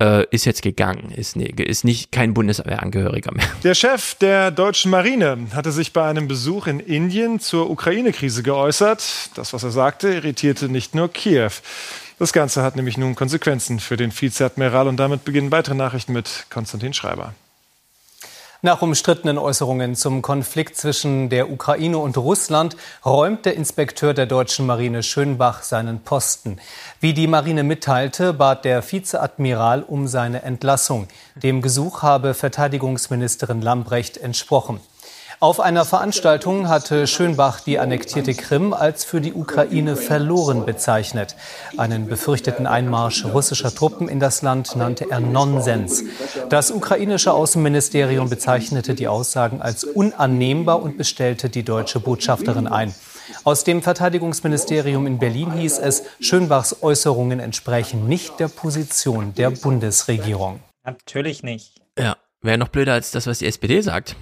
äh, ist jetzt gegangen, ist, ne, ist nicht kein Bundeswehrangehöriger mehr. Der Chef der deutschen Marine hatte sich bei einem Besuch in Indien zur Ukraine-Krise geäußert. Das, was er sagte, irritierte nicht nur Kiew. Das Ganze hat nämlich nun Konsequenzen für den Vizeadmiral und damit beginnen weitere Nachrichten mit Konstantin Schreiber. Nach umstrittenen Äußerungen zum Konflikt zwischen der Ukraine und Russland räumt der Inspekteur der deutschen Marine Schönbach seinen Posten. Wie die Marine mitteilte, bat der Vizeadmiral um seine Entlassung. Dem Gesuch habe Verteidigungsministerin Lambrecht entsprochen. Auf einer Veranstaltung hatte Schönbach die annektierte Krim als für die Ukraine verloren bezeichnet. Einen befürchteten Einmarsch russischer Truppen in das Land nannte er Nonsens. Das ukrainische Außenministerium bezeichnete die Aussagen als unannehmbar und bestellte die deutsche Botschafterin ein. Aus dem Verteidigungsministerium in Berlin hieß es, Schönbachs Äußerungen entsprechen nicht der Position der Bundesregierung. Natürlich nicht. Ja, wäre noch blöder als das, was die SPD sagt.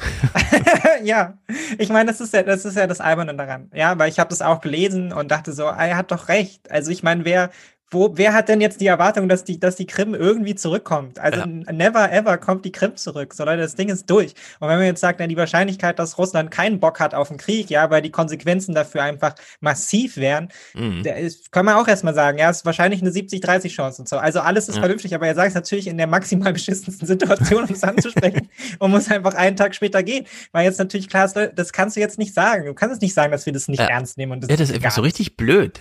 ja, ich meine, das ist ja, das ist ja das Alberne daran. Ja, weil ich habe das auch gelesen und dachte so, ah, er hat doch recht. Also ich meine, wer, wo, wer hat denn jetzt die Erwartung, dass die, dass die Krim irgendwie zurückkommt? Also ja. never ever kommt die Krim zurück, sondern das Ding ist durch. Und wenn man jetzt sagt, na, die Wahrscheinlichkeit, dass Russland keinen Bock hat auf den Krieg, ja, weil die Konsequenzen dafür einfach massiv wären, mhm. da ist, kann man auch erstmal sagen, ja, ist wahrscheinlich eine 70-30 Chance und so. Also alles ist ja. vernünftig, aber er sagt es natürlich in der maximal beschissensten Situation, um es anzusprechen und muss einfach einen Tag später gehen. Weil jetzt natürlich klar ist, das kannst du jetzt nicht sagen. Du kannst es nicht sagen, dass wir das nicht ja. ernst nehmen. Und das ja, das ist einfach so richtig blöd.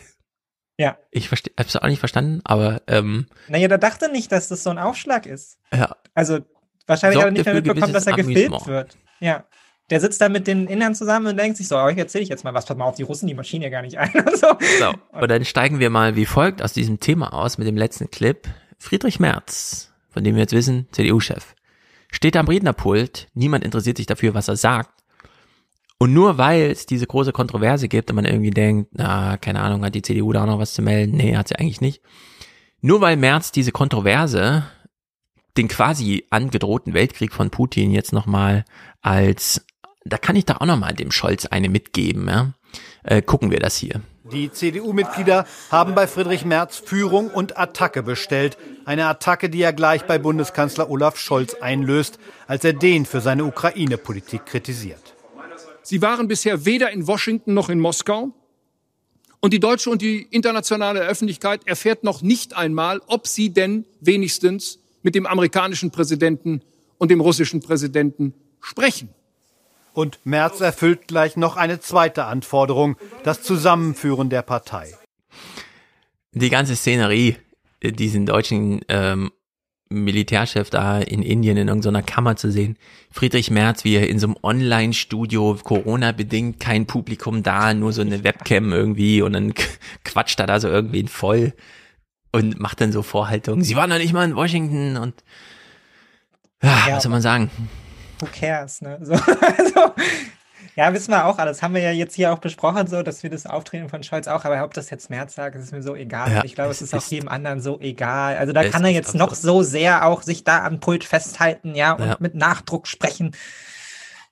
Ja. Ich habe es auch nicht verstanden, aber. Ähm, naja, der dachte nicht, dass das so ein Aufschlag ist. Ja. Also wahrscheinlich hat er nicht mehr mitbekommen, dass er gefilmt wird. Ja. Der sitzt da mit den Innern zusammen und denkt sich so, euch erzähle ich jetzt mal was, pass mal auf, die Russen, die Maschine ja gar nicht ein und so. so. Und dann steigen wir mal wie folgt aus diesem Thema aus mit dem letzten Clip. Friedrich Merz, von dem wir jetzt wissen, CDU-Chef, steht am Rednerpult, niemand interessiert sich dafür, was er sagt, und nur weil es diese große Kontroverse gibt und man irgendwie denkt, na, keine Ahnung, hat die CDU da auch noch was zu melden? Nee, hat sie eigentlich nicht. Nur weil Merz diese Kontroverse, den quasi angedrohten Weltkrieg von Putin jetzt nochmal als, da kann ich da auch nochmal dem Scholz eine mitgeben, ja. Äh, gucken wir das hier. Die CDU-Mitglieder haben bei Friedrich Merz Führung und Attacke bestellt. Eine Attacke, die er gleich bei Bundeskanzler Olaf Scholz einlöst, als er den für seine Ukraine-Politik kritisiert. Sie waren bisher weder in Washington noch in Moskau. Und die deutsche und die internationale Öffentlichkeit erfährt noch nicht einmal, ob sie denn wenigstens mit dem amerikanischen Präsidenten und dem russischen Präsidenten sprechen. Und Merz erfüllt gleich noch eine zweite Anforderung, das Zusammenführen der Partei. Die ganze Szenerie, diesen deutschen ähm, Militärchef da in Indien in irgendeiner Kammer zu sehen. Friedrich Merz, wie er in so einem Online-Studio, Corona-bedingt, kein Publikum da, nur so eine Webcam irgendwie und dann quatscht er da so irgendwie voll und macht dann so Vorhaltungen. Sie waren doch nicht mal in Washington und ja, ja was soll man sagen? Who cares, ne? So, also, ja, wissen wir auch alles. Haben wir ja jetzt hier auch besprochen, so, dass wir das Auftreten von Scholz auch, aber ob das jetzt März sagt, ist mir so egal. Ja, ich glaube, es ist auch jedem anderen so egal. Also da kann er jetzt noch so sehr auch sich da am Pult festhalten, ja, und ja. mit Nachdruck sprechen.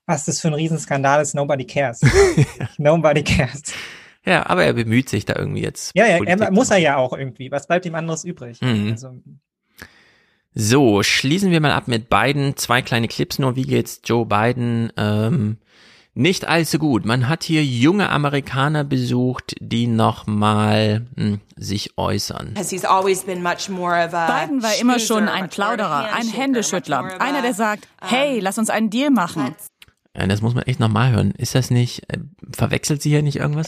Was das für ein Riesenskandal ist, nobody cares. nobody cares. Ja, aber er bemüht sich da irgendwie jetzt. Ja, ja, er, muss er ja auch irgendwie. Was bleibt ihm anderes übrig? Mhm. Also, so, schließen wir mal ab mit Biden. Zwei kleine Clips nur. Wie geht's Joe Biden? Ähm, nicht allzu gut. Man hat hier junge Amerikaner besucht, die nochmal hm, sich äußern. Biden war immer schon ein Plauderer, ein Händeschüttler, einer, der sagt, hey, lass uns einen Deal machen. Ja, das muss man echt nochmal hören. Ist das nicht, äh, verwechselt sie hier nicht irgendwas?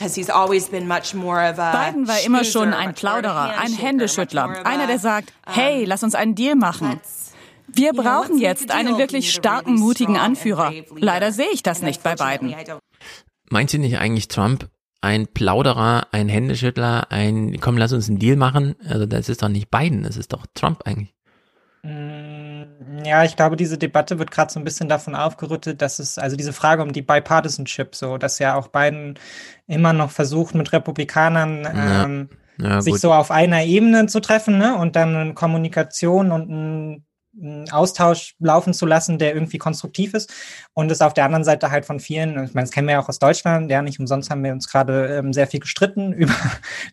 Biden war immer schon ein Plauderer, ein Händeschüttler, einer, der sagt, hey, lass uns einen Deal machen. Wir brauchen jetzt einen wirklich starken, mutigen Anführer. Leider sehe ich das nicht bei beiden. Meint sie nicht eigentlich Trump ein Plauderer, ein Händeschüttler, ein komm, lass uns einen Deal machen? Also das ist doch nicht Biden, das ist doch Trump eigentlich. Mm, ja, ich glaube, diese Debatte wird gerade so ein bisschen davon aufgerüttet, dass es, also diese Frage um die Bipartisanship, so, dass ja auch Biden immer noch versucht, mit Republikanern ja. Ähm, ja, sich so auf einer Ebene zu treffen, ne? Und dann Kommunikation und ein Austausch laufen zu lassen, der irgendwie konstruktiv ist und es auf der anderen Seite halt von vielen, ich meine, das kennen wir ja auch aus Deutschland, ja, nicht umsonst haben wir uns gerade ähm, sehr viel gestritten über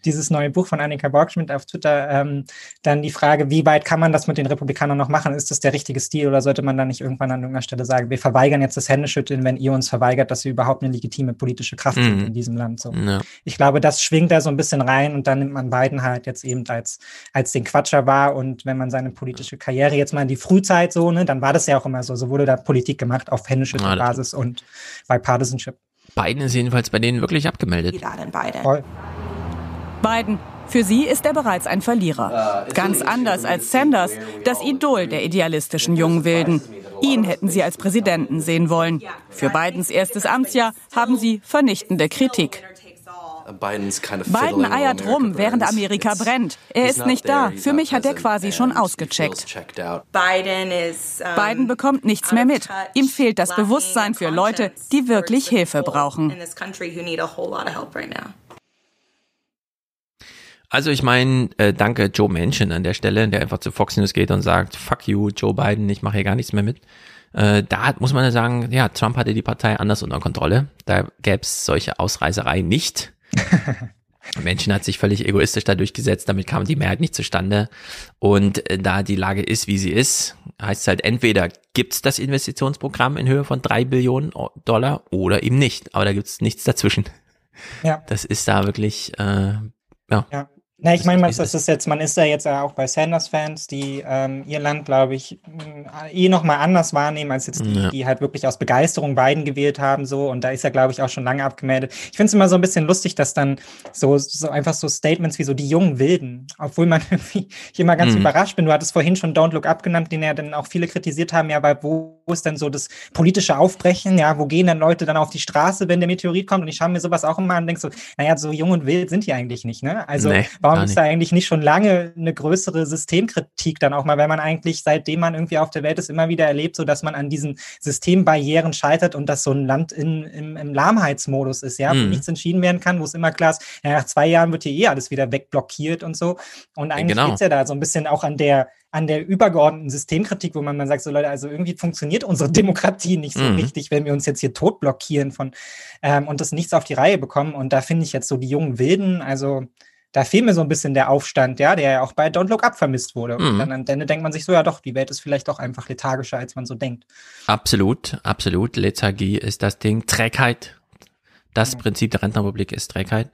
dieses neue Buch von Annika Borgschmidt auf Twitter, ähm, dann die Frage, wie weit kann man das mit den Republikanern noch machen? Ist das der richtige Stil oder sollte man dann nicht irgendwann an irgendeiner Stelle sagen, wir verweigern jetzt das Händeschütteln, wenn ihr uns verweigert, dass wir überhaupt eine legitime politische Kraft mhm. sind in diesem Land, so. Ja. Ich glaube, das schwingt da so ein bisschen rein und dann nimmt man Biden halt jetzt eben als, als den Quatscher wahr und wenn man seine politische Karriere jetzt mal in die die Frühzeit so, ne, dann war das ja auch immer so. So wurde da Politik gemacht auf händischer ja, Basis und bei Partisanship. Biden ist jedenfalls bei denen wirklich abgemeldet. Voll. Biden. Für sie ist er bereits ein Verlierer. Ganz anders als Sanders, das Idol der idealistischen jungen Wilden. Ihn hätten sie als Präsidenten sehen wollen. Für Bidens erstes Amtsjahr haben sie vernichtende Kritik. Biden eiert rum, während Amerika brennt. Er ist nicht da. Für mich hat er quasi schon ausgecheckt. Biden bekommt nichts mehr mit. Ihm fehlt das Bewusstsein für Leute, die wirklich Hilfe brauchen. Also ich meine, äh, danke Joe Manchin an der Stelle, der einfach zu Fox News geht und sagt, fuck you, Joe Biden, ich mache hier gar nichts mehr mit. Äh, da muss man ja sagen, ja, Trump hatte die Partei anders unter Kontrolle. Da gäbe es solche Ausreißereien nicht. Menschen hat sich völlig egoistisch da durchgesetzt, damit kam die Mehrheit nicht zustande. Und äh, da die Lage ist, wie sie ist, heißt es halt, entweder gibt's das Investitionsprogramm in Höhe von drei Billionen Dollar oder eben nicht. Aber da gibt's nichts dazwischen. Ja. Das ist da wirklich, äh, ja. ja. Na, ich meine, das ist jetzt, man ist ja jetzt auch bei Sanders-Fans, die ähm, ihr Land, glaube ich, eh nochmal anders wahrnehmen, als jetzt die, ja. die halt wirklich aus Begeisterung Biden gewählt haben, so. Und da ist er, glaube ich, auch schon lange abgemeldet. Ich finde es immer so ein bisschen lustig, dass dann so, so einfach so Statements wie so die jungen Wilden, obwohl man irgendwie, ich immer ganz mhm. überrascht bin. Du hattest vorhin schon Don't Look Up genannt, den ja dann auch viele kritisiert haben, ja, weil wo ist denn so das politische Aufbrechen? Ja, wo gehen dann Leute dann auf die Straße, wenn der Meteorit kommt? Und ich schaue mir sowas auch immer an und denke so, naja, so jung und wild sind die eigentlich nicht, ne? Also, nee. Warum ist da eigentlich nicht schon lange eine größere Systemkritik dann auch mal, wenn man eigentlich seitdem man irgendwie auf der Welt ist, immer wieder erlebt, so dass man an diesen Systembarrieren scheitert und dass so ein Land in, im, im Lahmheitsmodus ist, ja, mhm. wo nichts entschieden werden kann, wo es immer klar ist, ja, nach zwei Jahren wird hier eh alles wieder wegblockiert und so. Und eigentlich genau. geht es ja da so ein bisschen auch an der an der übergeordneten Systemkritik, wo man, man sagt, so Leute, also irgendwie funktioniert unsere Demokratie nicht so mhm. richtig, wenn wir uns jetzt hier tot blockieren von ähm, und das nichts auf die Reihe bekommen. Und da finde ich jetzt so die jungen Wilden, also da fehlt mir so ein bisschen der Aufstand, ja, der ja auch bei Don't Look Up vermisst wurde. Mhm. Und dann am Ende denkt man sich so, ja doch, die Welt ist vielleicht doch einfach lethargischer, als man so denkt. Absolut, absolut. Lethargie ist das Ding. Trägheit. Das mhm. Prinzip der Rentenrepublik ist Trägheit.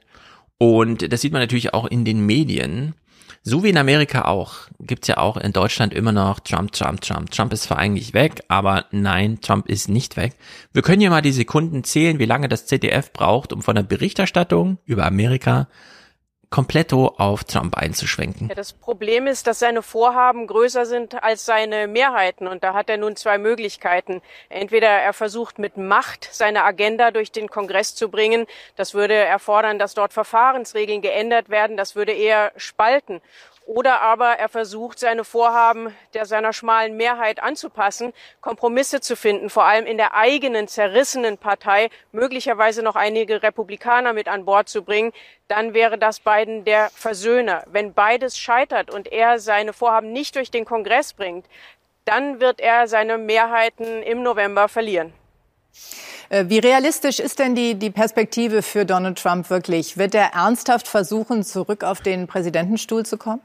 Und das sieht man natürlich auch in den Medien. So wie in Amerika auch, gibt's ja auch in Deutschland immer noch Trump, Trump, Trump. Trump ist zwar eigentlich weg, aber nein, Trump ist nicht weg. Wir können ja mal die Sekunden zählen, wie lange das ZDF braucht, um von der Berichterstattung über Amerika kompletto auf Trump einzuschwenken. Ja, das Problem ist, dass seine Vorhaben größer sind als seine Mehrheiten. Und da hat er nun zwei Möglichkeiten. Entweder er versucht mit Macht seine Agenda durch den Kongress zu bringen. Das würde erfordern, dass dort Verfahrensregeln geändert werden. Das würde eher spalten. Oder aber er versucht, seine Vorhaben der seiner schmalen Mehrheit anzupassen, Kompromisse zu finden, vor allem in der eigenen zerrissenen Partei, möglicherweise noch einige Republikaner mit an Bord zu bringen. Dann wäre das Biden der Versöhner. Wenn beides scheitert und er seine Vorhaben nicht durch den Kongress bringt, dann wird er seine Mehrheiten im November verlieren. Äh, wie realistisch ist denn die, die Perspektive für Donald Trump wirklich? Wird er ernsthaft versuchen, zurück auf den Präsidentenstuhl zu kommen?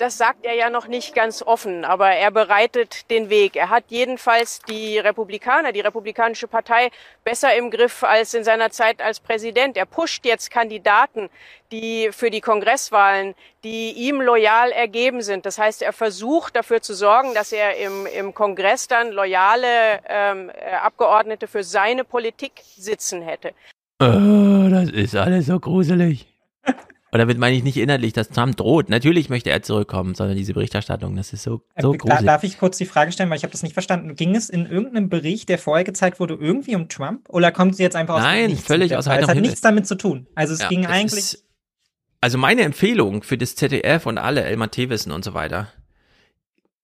Das sagt er ja noch nicht ganz offen, aber er bereitet den Weg. Er hat jedenfalls die Republikaner, die Republikanische Partei besser im Griff als in seiner Zeit als Präsident. Er pusht jetzt Kandidaten, die für die Kongresswahlen, die ihm loyal ergeben sind. Das heißt, er versucht dafür zu sorgen, dass er im, im Kongress dann loyale ähm, Abgeordnete für seine Politik sitzen hätte. Oh, das ist alles so gruselig. Und damit meine ich nicht inhaltlich, dass Trump droht. Natürlich möchte er zurückkommen, sondern diese Berichterstattung, das ist so, so äh, gruselig. Darf ich kurz die Frage stellen, weil ich habe das nicht verstanden. Ging es in irgendeinem Bericht, der vorher gezeigt wurde, irgendwie um Trump? Oder kommt sie jetzt einfach aus Nein, völlig aus heiterem Es hat nichts damit zu tun. Also es ja, ging eigentlich... Ist, also meine Empfehlung für das ZDF und alle, Elmar Thewissen und so weiter,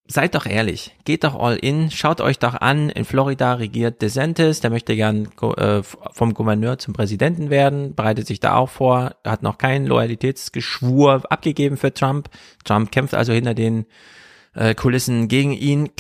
seid doch ehrlich, geht doch all in, schaut euch doch an, in Florida regiert DeSantis, der möchte gern äh, vom Gouverneur zum Präsidenten werden, bereitet sich da auch vor, hat noch keinen Loyalitätsgeschwur abgegeben für Trump. Trump kämpft also hinter den äh, Kulissen gegen ihn.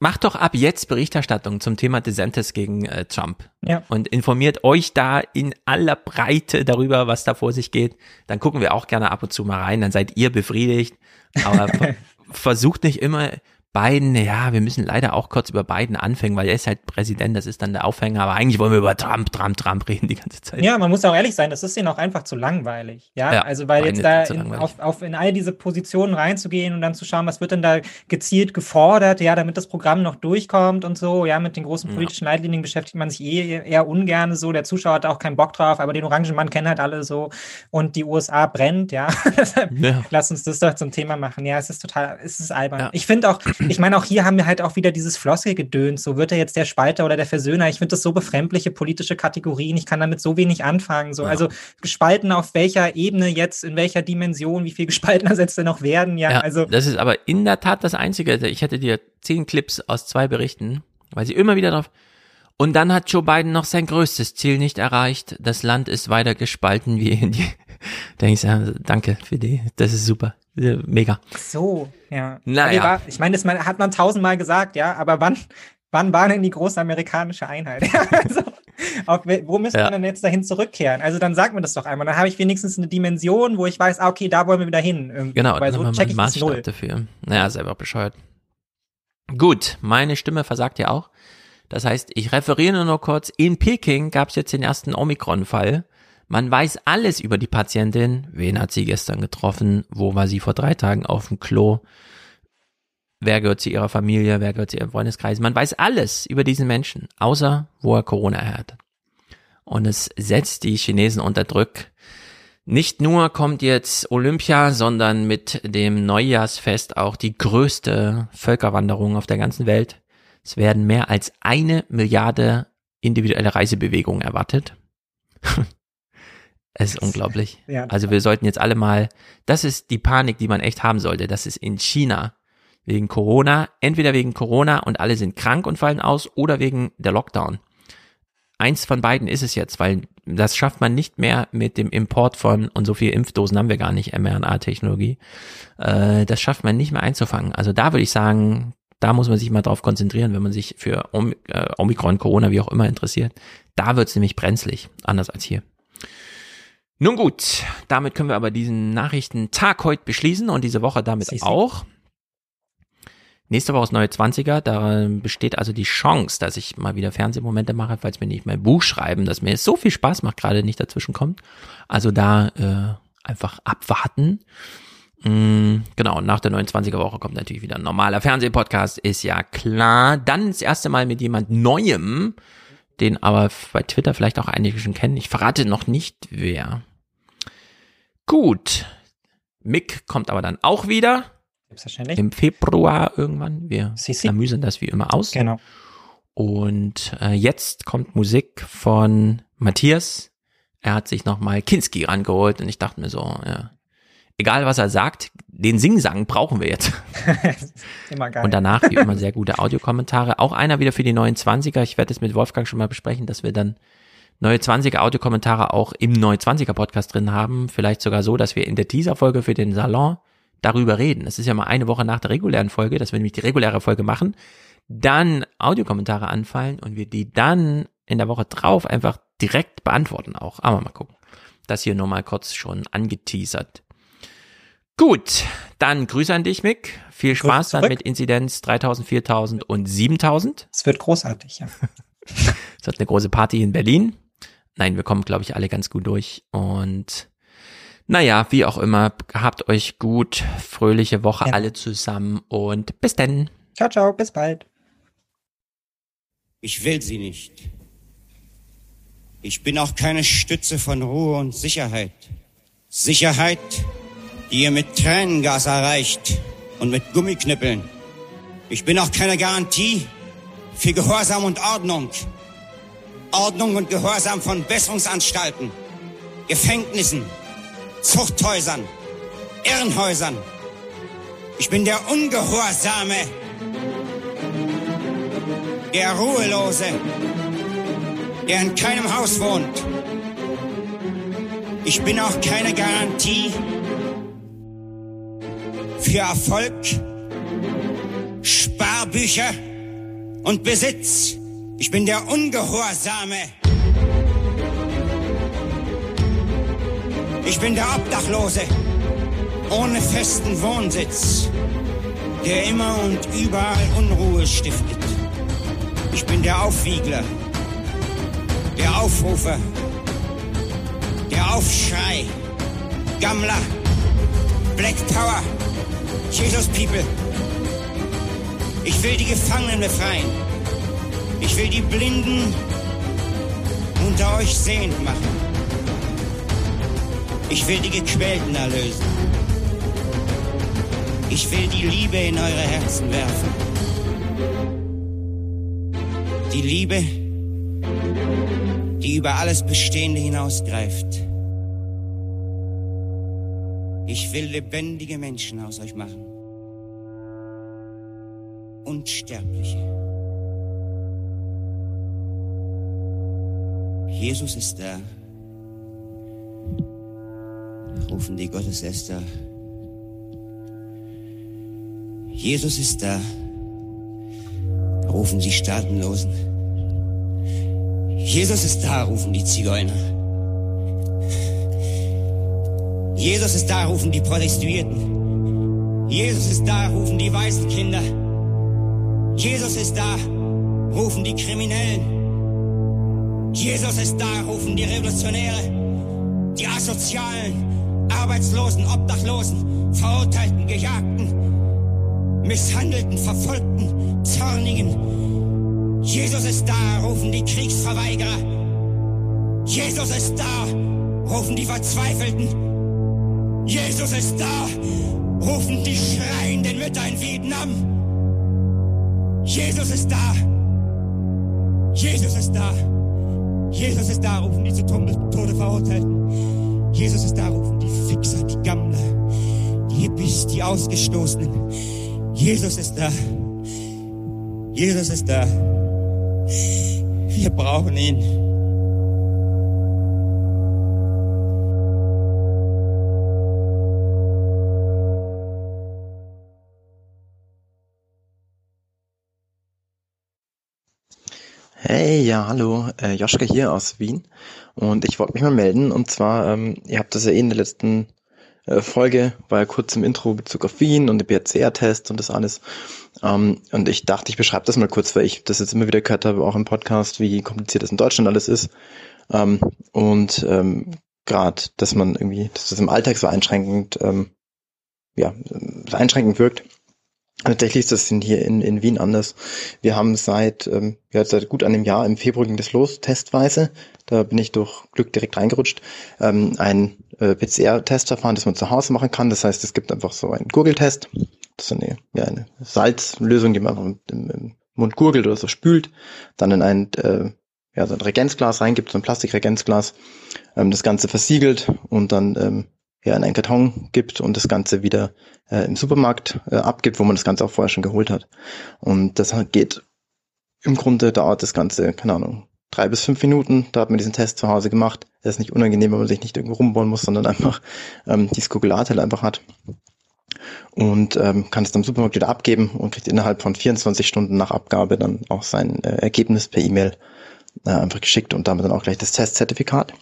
Macht doch ab jetzt Berichterstattung zum Thema DeSantis gegen äh, Trump. Ja. Und informiert euch da in aller Breite darüber, was da vor sich geht. Dann gucken wir auch gerne ab und zu mal rein, dann seid ihr befriedigt. Aber versucht nicht immer Biden, ja, wir müssen leider auch kurz über Biden anfangen, weil er ist halt Präsident, das ist dann der Aufhänger, aber eigentlich wollen wir über Trump, Trump, Trump reden die ganze Zeit. Ja, man muss auch ehrlich sein, das ist ihnen auch einfach zu langweilig. Ja, ja also weil jetzt da in, auf, auf in all diese Positionen reinzugehen und dann zu schauen, was wird denn da gezielt gefordert, ja, damit das Programm noch durchkommt und so, ja, mit den großen politischen ja. Leitlinien beschäftigt man sich eh eher ungern so, der Zuschauer hat auch keinen Bock drauf, aber den Orangenmann kennen halt alle so und die USA brennt, ja. ja. Lass uns das doch zum Thema machen. Ja, es ist total, es ist albern. Ich finde auch, ich meine, auch hier haben wir halt auch wieder dieses Floskelgedöns. So wird er jetzt der Spalter oder der Versöhner. Ich finde das so befremdliche politische Kategorien. Ich kann damit so wenig anfangen. So, ja. also gespalten auf welcher Ebene jetzt, in welcher Dimension, wie viel gespaltener setzt er noch werden? Ja, ja, also. Das ist aber in der Tat das Einzige. Ich hätte dir zehn Clips aus zwei Berichten, weil sie immer wieder drauf, und dann hat Joe Biden noch sein größtes Ziel nicht erreicht. Das Land ist weiter gespalten wie in die. Denke ich, ja, danke für die. Das ist super. Mega. So, ja. Naja. War, ich meine, das hat man tausendmal gesagt, ja, aber wann, wann war denn die große amerikanische Einheit? also, auf, wo müssen ja. wir denn jetzt dahin zurückkehren? Also dann sag mir das doch einmal. Dann habe ich wenigstens eine Dimension, wo ich weiß, ah, okay, da wollen wir wieder hin. Irgendwie. Genau, weil so check ich null. dafür. Naja, ist einfach bescheuert. Gut, meine Stimme versagt ja auch. Das heißt, ich referiere nur noch kurz. In Peking gab es jetzt den ersten Omikron-Fall. Man weiß alles über die Patientin. Wen hat sie gestern getroffen? Wo war sie vor drei Tagen auf dem Klo? Wer gehört zu ihrer Familie? Wer gehört zu ihrem Freundeskreis? Man weiß alles über diesen Menschen, außer wo er Corona hat. Und es setzt die Chinesen unter Druck. Nicht nur kommt jetzt Olympia, sondern mit dem Neujahrsfest auch die größte Völkerwanderung auf der ganzen Welt. Es werden mehr als eine Milliarde individuelle Reisebewegungen erwartet. es ist unglaublich. Ja, also wir sollten jetzt alle mal, das ist die Panik, die man echt haben sollte. Das ist in China wegen Corona, entweder wegen Corona und alle sind krank und fallen aus oder wegen der Lockdown. Eins von beiden ist es jetzt, weil das schafft man nicht mehr mit dem Import von, und so viele Impfdosen haben wir gar nicht, mRNA-Technologie. Äh, das schafft man nicht mehr einzufangen. Also da würde ich sagen, da muss man sich mal drauf konzentrieren, wenn man sich für Om äh, Omikron, Corona, wie auch immer interessiert. Da wird es nämlich brenzlig, anders als hier. Nun gut, damit können wir aber diesen Nachrichtentag heute beschließen und diese Woche damit Sie auch. Nächste Woche ist neue 20er, da besteht also die Chance, dass ich mal wieder Fernsehmomente mache, falls mir nicht mein Buch schreiben, dass mir so viel Spaß macht, gerade nicht dazwischen kommt. Also da äh, einfach abwarten. Mm, genau, nach der 29er Woche kommt natürlich wieder ein normaler Fernsehpodcast, ist ja klar. Dann das erste Mal mit jemand Neuem, den aber bei Twitter vielleicht auch einige schon kennen. Ich verrate noch nicht, wer. Gut. Mick kommt aber dann auch wieder. Im Februar irgendwann. Wir amüsen das wie immer aus. Genau. Und äh, jetzt kommt Musik von Matthias. Er hat sich nochmal Kinski rangeholt und ich dachte mir so, ja, egal was er sagt, den Singsang brauchen wir jetzt. immer geil. Und danach wie immer sehr gute Audiokommentare. Auch einer wieder für die neuen 20er. Ich werde es mit Wolfgang schon mal besprechen, dass wir dann neue 20er Audiokommentare auch im neue 20er Podcast drin haben. Vielleicht sogar so, dass wir in der Teaser-Folge für den Salon darüber reden. Es ist ja mal eine Woche nach der regulären Folge, dass wir nämlich die reguläre Folge machen, dann Audiokommentare anfallen und wir die dann in der Woche drauf einfach direkt beantworten auch. Aber mal gucken. Das hier nur mal kurz schon angeteasert. Gut, dann Grüße an dich, Mick. Viel Spaß dann mit Inzidenz 3000, 4000 und 7000. Es wird großartig, ja. es wird eine große Party in Berlin. Nein, wir kommen, glaube ich, alle ganz gut durch. Und naja, wie auch immer, habt euch gut, fröhliche Woche ja. alle zusammen und bis denn. Ciao, ciao, bis bald. Ich will sie nicht. Ich bin auch keine Stütze von Ruhe und Sicherheit. Sicherheit die ihr mit Tränengas erreicht und mit Gummiknüppeln. Ich bin auch keine Garantie für Gehorsam und Ordnung. Ordnung und Gehorsam von Besserungsanstalten, Gefängnissen, Zuchthäusern, Irrenhäusern. Ich bin der Ungehorsame, der Ruhelose, der in keinem Haus wohnt. Ich bin auch keine Garantie für Erfolg, Sparbücher und Besitz. Ich bin der Ungehorsame. Ich bin der Obdachlose ohne festen Wohnsitz. der immer und überall Unruhe stiftet. Ich bin der Aufwiegler, der Aufrufer, der Aufschrei, Gammler, Black Power, Jesus People. Ich will die Gefangenen befreien. Ich will die Blinden unter euch sehend machen. Ich will die Gequälten erlösen. Ich will die Liebe in eure Herzen werfen. Die Liebe, die über alles Bestehende hinausgreift. Ich will lebendige Menschen aus euch machen. Unsterbliche. Jesus ist da. Rufen die Gottesläster. Jesus ist da. Rufen die Staatenlosen. Jesus ist da, rufen die Zigeuner. Jesus ist da, rufen die Protestuierten. Jesus ist da, rufen die weißen Kinder. Jesus ist da, rufen die Kriminellen. Jesus ist da, rufen die Revolutionäre, die Asozialen, Arbeitslosen, Obdachlosen, Verurteilten, Gejagten, Misshandelten, Verfolgten, Zornigen. Jesus ist da, rufen die Kriegsverweigerer. Jesus ist da, rufen die Verzweifelten. Jesus ist da, rufen die schreienden Mütter in Vietnam. Jesus ist da. Jesus ist da. Jesus ist da, rufen die zu Tode verurteilten. Jesus ist da, rufen die Fixer, die Gammler, die Hippies, die Ausgestoßenen. Jesus ist da. Jesus ist da. Wir brauchen ihn. Hey, ja, hallo, äh, Joschka hier aus Wien. Und ich wollte mich mal melden. Und zwar, ähm, ihr habt das ja eh in der letzten äh, Folge, war ja kurz im Intro Bezug auf Wien und den PCR-Test und das alles. Ähm, und ich dachte, ich beschreibe das mal kurz, weil ich das jetzt immer wieder gehört habe, auch im Podcast, wie kompliziert das in Deutschland alles ist. Ähm, und ähm, gerade, dass man irgendwie, dass das im Alltag so einschränkend, ähm, ja, einschränkend wirkt Tatsächlich ist das hier in, in Wien anders. Wir haben seit, ähm, ja, seit gut einem Jahr, im Februar ging das los, testweise. Da bin ich durch Glück direkt reingerutscht. Ähm, ein äh, PCR-Testverfahren, das man zu Hause machen kann. Das heißt, es gibt einfach so einen Gurgeltest. Das ist eine, ja, eine Salzlösung, die man einfach im, im Mund gurgelt oder so spült. Dann in ein, äh, ja, so ein Reagenzglas reingibt, so ein Plastikreagenzglas. Ähm, das Ganze versiegelt und dann ähm, ja, in einen Karton gibt und das Ganze wieder äh, im Supermarkt äh, abgibt, wo man das Ganze auch vorher schon geholt hat. Und das geht, im Grunde dauert das Ganze, keine Ahnung, drei bis fünf Minuten. Da hat man diesen Test zu Hause gemacht. Das ist nicht unangenehm, weil man sich nicht irgendwo rumbauen muss, sondern einfach ähm, die Skogulat einfach hat. Und ähm, kann es dann im Supermarkt wieder abgeben und kriegt innerhalb von 24 Stunden nach Abgabe dann auch sein äh, Ergebnis per E-Mail äh, einfach geschickt und damit dann auch gleich das Testzertifikat.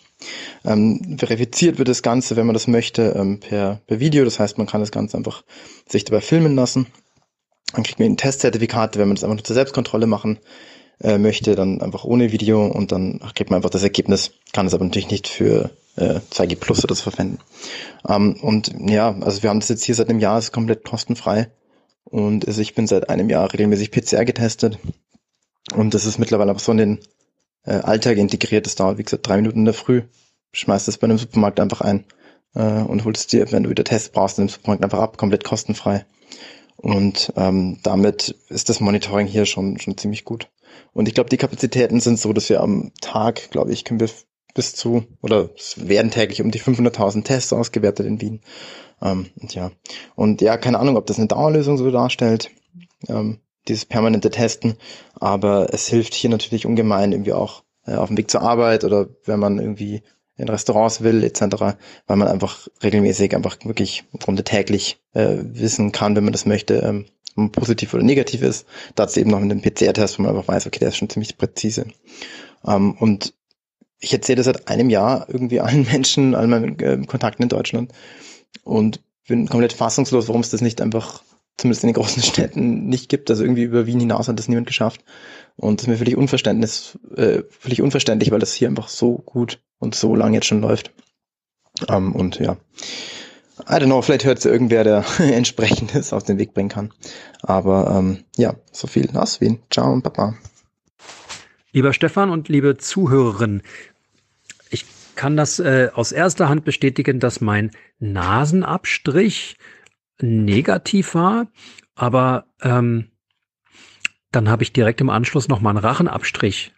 Ähm, verifiziert wird das Ganze, wenn man das möchte, ähm, per, per Video. Das heißt, man kann das Ganze einfach sich dabei filmen lassen. Dann kriegt man ein Testzertifikat, wenn man das einfach nur zur Selbstkontrolle machen äh, möchte, dann einfach ohne Video und dann kriegt man einfach das Ergebnis, kann es aber natürlich nicht für äh, 2G Plus oder so verwenden. Ähm, und ja, also wir haben das jetzt hier seit einem Jahr, ist komplett kostenfrei. Und also ich bin seit einem Jahr regelmäßig PCR getestet. Und das ist mittlerweile aber so in den äh, Alltag integriert. Das dauert, wie gesagt, drei Minuten in der Früh. Schmeißt es bei einem Supermarkt einfach ein äh, und holst dir, wenn du wieder Test brauchst, in dem Supermarkt einfach ab, komplett kostenfrei. Und ähm, damit ist das Monitoring hier schon, schon ziemlich gut. Und ich glaube, die Kapazitäten sind so, dass wir am Tag, glaube ich, können wir bis zu, oder es werden täglich um die 500.000 Tests ausgewertet in Wien. Ähm, und ja, und ja, keine Ahnung, ob das eine Dauerlösung so darstellt. Ähm, dieses permanente Testen. Aber es hilft hier natürlich ungemein irgendwie auch äh, auf dem Weg zur Arbeit oder wenn man irgendwie in Restaurants will etc., weil man einfach regelmäßig einfach wirklich im Grunde täglich äh, wissen kann, wenn man das möchte, ähm, ob man positiv oder negativ ist. Dazu eben noch mit dem PCR-Test, wo man einfach weiß, okay, der ist schon ziemlich präzise. Ähm, und ich erzähle seit einem Jahr irgendwie allen Menschen, allen meinen äh, Kontakten in Deutschland und bin komplett fassungslos, warum es das nicht einfach zumindest in den großen Städten nicht gibt. Also irgendwie über Wien hinaus hat das niemand geschafft. Und das ist mir völlig Unverständnis, äh, völlig unverständlich, weil das hier einfach so gut und so lange jetzt schon läuft. Ähm, und ja. I don't know, vielleicht hört es irgendwer, der entsprechendes auf den Weg bringen kann. Aber ähm, ja, so viel aus Wien. Ciao und Papa. Lieber Stefan und liebe Zuhörerinnen, ich kann das äh, aus erster Hand bestätigen, dass mein Nasenabstrich negativ war, aber ähm, dann habe ich direkt im Anschluss noch mal einen Rachenabstrich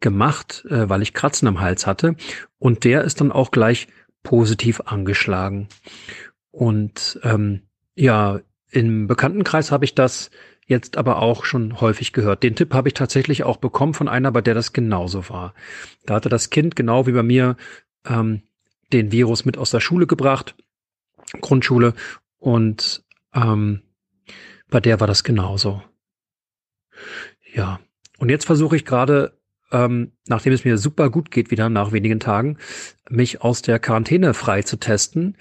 gemacht, äh, weil ich Kratzen am Hals hatte und der ist dann auch gleich positiv angeschlagen. Und ähm, ja, im Bekanntenkreis habe ich das jetzt aber auch schon häufig gehört. Den Tipp habe ich tatsächlich auch bekommen von einer, bei der das genauso war. Da hatte das Kind genau wie bei mir ähm, den Virus mit aus der Schule gebracht, Grundschule, und ähm, bei der war das genauso. Ja, und jetzt versuche ich gerade, ähm, nachdem es mir super gut geht, wieder nach wenigen Tagen, mich aus der Quarantäne frei zu testen.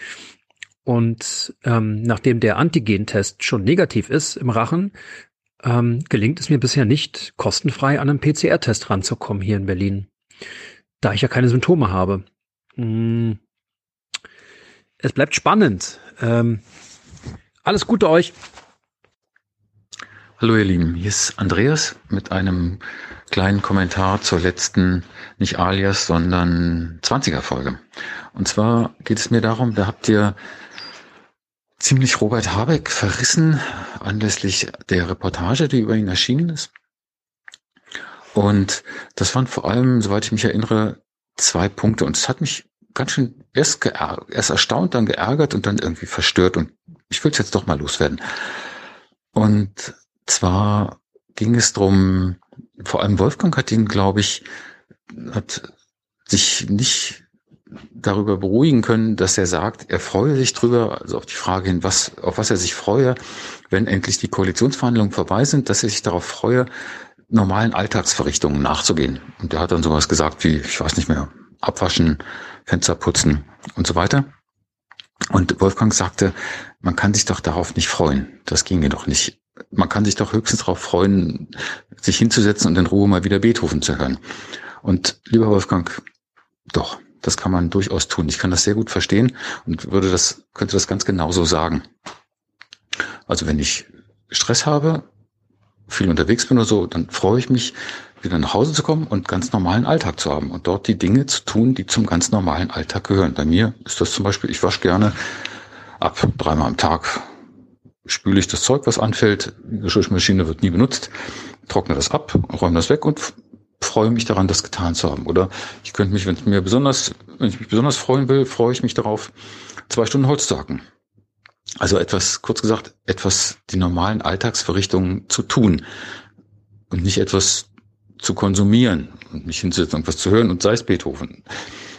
Und ähm, nachdem der Antigen-Test schon negativ ist im Rachen, ähm, gelingt es mir bisher nicht, kostenfrei an einen PCR-Test ranzukommen hier in Berlin, da ich ja keine Symptome habe. Hm. Es bleibt spannend. Ähm, alles Gute euch. Hallo ihr Lieben, hier ist Andreas mit einem kleinen Kommentar zur letzten, nicht Alias, sondern 20er Folge. Und zwar geht es mir darum, da habt ihr ziemlich Robert Habeck verrissen anlässlich der Reportage, die über ihn erschienen ist. Und das waren vor allem, soweit ich mich erinnere, zwei Punkte. Und es hat mich ganz schön erst, erst erstaunt, dann geärgert und dann irgendwie verstört. Und ich will es jetzt doch mal loswerden. Und zwar ging es drum, vor allem Wolfgang hat ihn, glaube ich, hat sich nicht darüber beruhigen können, dass er sagt, er freue sich drüber, also auf die Frage hin, was, auf was er sich freue, wenn endlich die Koalitionsverhandlungen vorbei sind, dass er sich darauf freue, normalen Alltagsverrichtungen nachzugehen. Und er hat dann sowas gesagt wie, ich weiß nicht mehr, abwaschen, Fenster putzen und so weiter. Und Wolfgang sagte, man kann sich doch darauf nicht freuen. Das ginge doch nicht. Man kann sich doch höchstens darauf freuen, sich hinzusetzen und in Ruhe mal wieder Beethoven zu hören. Und lieber Wolfgang, doch, das kann man durchaus tun. Ich kann das sehr gut verstehen und würde das, könnte das ganz genauso sagen. Also wenn ich Stress habe, viel unterwegs bin oder so, dann freue ich mich, wieder nach Hause zu kommen und ganz normalen Alltag zu haben und dort die Dinge zu tun, die zum ganz normalen Alltag gehören. Bei mir ist das zum Beispiel, ich wasche gerne ab dreimal am Tag spüle ich das Zeug, was anfällt. Die Geschirrmaschine wird nie benutzt, trockne das ab, räume das weg und freue mich daran, das getan zu haben. Oder ich könnte mich, wenn es mir besonders, wenn ich mich besonders freuen will, freue ich mich darauf, zwei Stunden Holz zu hacken. Also etwas, kurz gesagt, etwas die normalen Alltagsverrichtungen zu tun und nicht etwas zu konsumieren und mich hinzusetzen was zu hören und sei es Beethoven.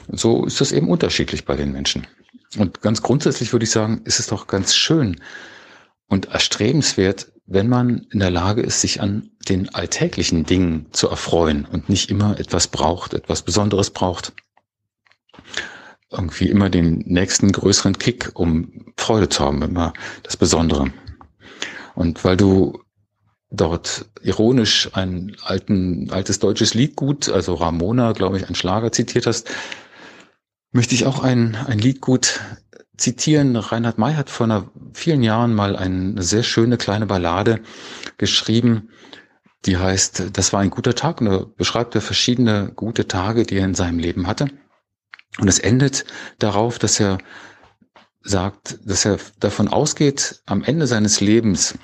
Und so ist das eben unterschiedlich bei den Menschen. Und ganz grundsätzlich würde ich sagen, ist es doch ganz schön und erstrebenswert, wenn man in der Lage ist, sich an den alltäglichen Dingen zu erfreuen und nicht immer etwas braucht, etwas Besonderes braucht. Irgendwie immer den nächsten größeren Kick, um Freude zu haben, immer das Besondere. Und weil du dort ironisch ein alten, altes deutsches Liedgut, also Ramona, glaube ich, ein Schlager zitiert hast, möchte ich auch ein, ein Liedgut zitieren. Reinhard May hat vor einer, vielen Jahren mal eine sehr schöne kleine Ballade geschrieben, die heißt, das war ein guter Tag und da beschreibt er verschiedene gute Tage, die er in seinem Leben hatte. Und es endet darauf, dass er sagt, dass er davon ausgeht, am Ende seines Lebens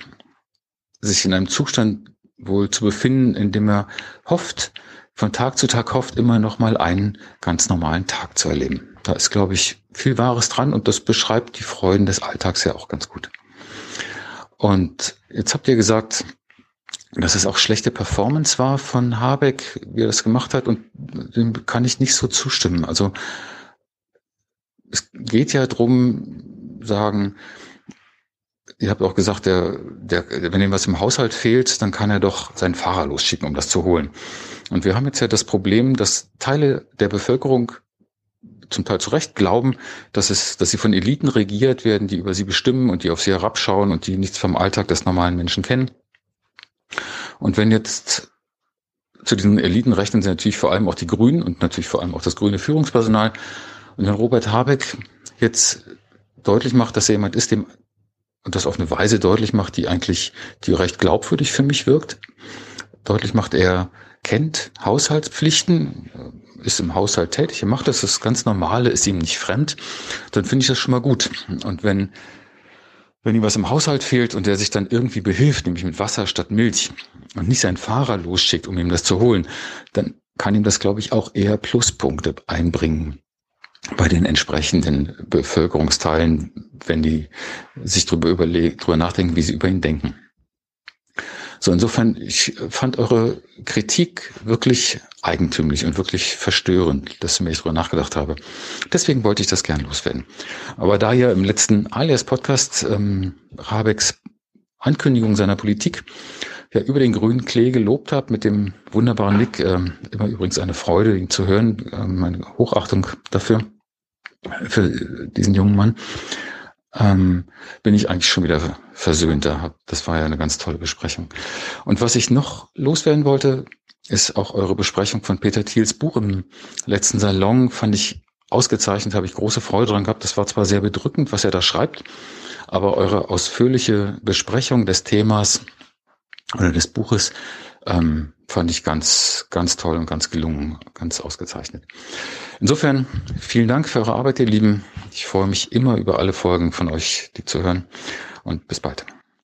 sich in einem Zustand wohl zu befinden, in dem er hofft, von Tag zu Tag hofft, immer noch mal einen ganz normalen Tag zu erleben. Da ist, glaube ich, viel Wahres dran und das beschreibt die Freuden des Alltags ja auch ganz gut. Und jetzt habt ihr gesagt, dass es auch schlechte Performance war von Habeck, wie er das gemacht hat und dem kann ich nicht so zustimmen. Also es geht ja drum, sagen, ihr habt auch gesagt, der, der, wenn ihm was im Haushalt fehlt, dann kann er doch seinen Fahrer losschicken, um das zu holen. Und wir haben jetzt ja das Problem, dass Teile der Bevölkerung zum Teil zu Recht glauben, dass es, dass sie von Eliten regiert werden, die über sie bestimmen und die auf sie herabschauen und die nichts vom Alltag des normalen Menschen kennen. Und wenn jetzt zu diesen Eliten rechnen sie natürlich vor allem auch die Grünen und natürlich vor allem auch das grüne Führungspersonal. Und wenn Robert Habeck jetzt deutlich macht, dass er jemand ist, dem und das auf eine Weise deutlich macht, die eigentlich, die recht glaubwürdig für mich wirkt. Deutlich macht, er kennt Haushaltspflichten, ist im Haushalt tätig, er macht das, das ganz Normale, ist ihm nicht fremd, dann finde ich das schon mal gut. Und wenn, wenn ihm was im Haushalt fehlt und er sich dann irgendwie behilft, nämlich mit Wasser statt Milch und nicht seinen Fahrer losschickt, um ihm das zu holen, dann kann ihm das, glaube ich, auch eher Pluspunkte einbringen bei den entsprechenden Bevölkerungsteilen, wenn die sich darüber überlegen, darüber nachdenken, wie sie über ihn denken. So, insofern, ich fand eure Kritik wirklich eigentümlich und wirklich verstörend, dass ich mir darüber nachgedacht habe. Deswegen wollte ich das gern loswerden. Aber da ja im letzten Alias-Podcast ähm, Rabecks Ankündigung seiner Politik ja über den grünen Klee gelobt habe mit dem wunderbaren Nick, äh, immer übrigens eine Freude, ihn zu hören, äh, meine Hochachtung dafür für diesen jungen Mann, ähm, bin ich eigentlich schon wieder versöhnt. Das war ja eine ganz tolle Besprechung. Und was ich noch loswerden wollte, ist auch eure Besprechung von Peter Thiels Buch im letzten Salon, fand ich ausgezeichnet, habe ich große Freude dran gehabt. Das war zwar sehr bedrückend, was er da schreibt, aber eure ausführliche Besprechung des Themas oder des Buches ähm, fand ich ganz, ganz toll und ganz gelungen, ganz ausgezeichnet. Insofern vielen Dank für eure Arbeit, ihr Lieben. Ich freue mich immer über alle Folgen von euch, die zu hören und bis bald.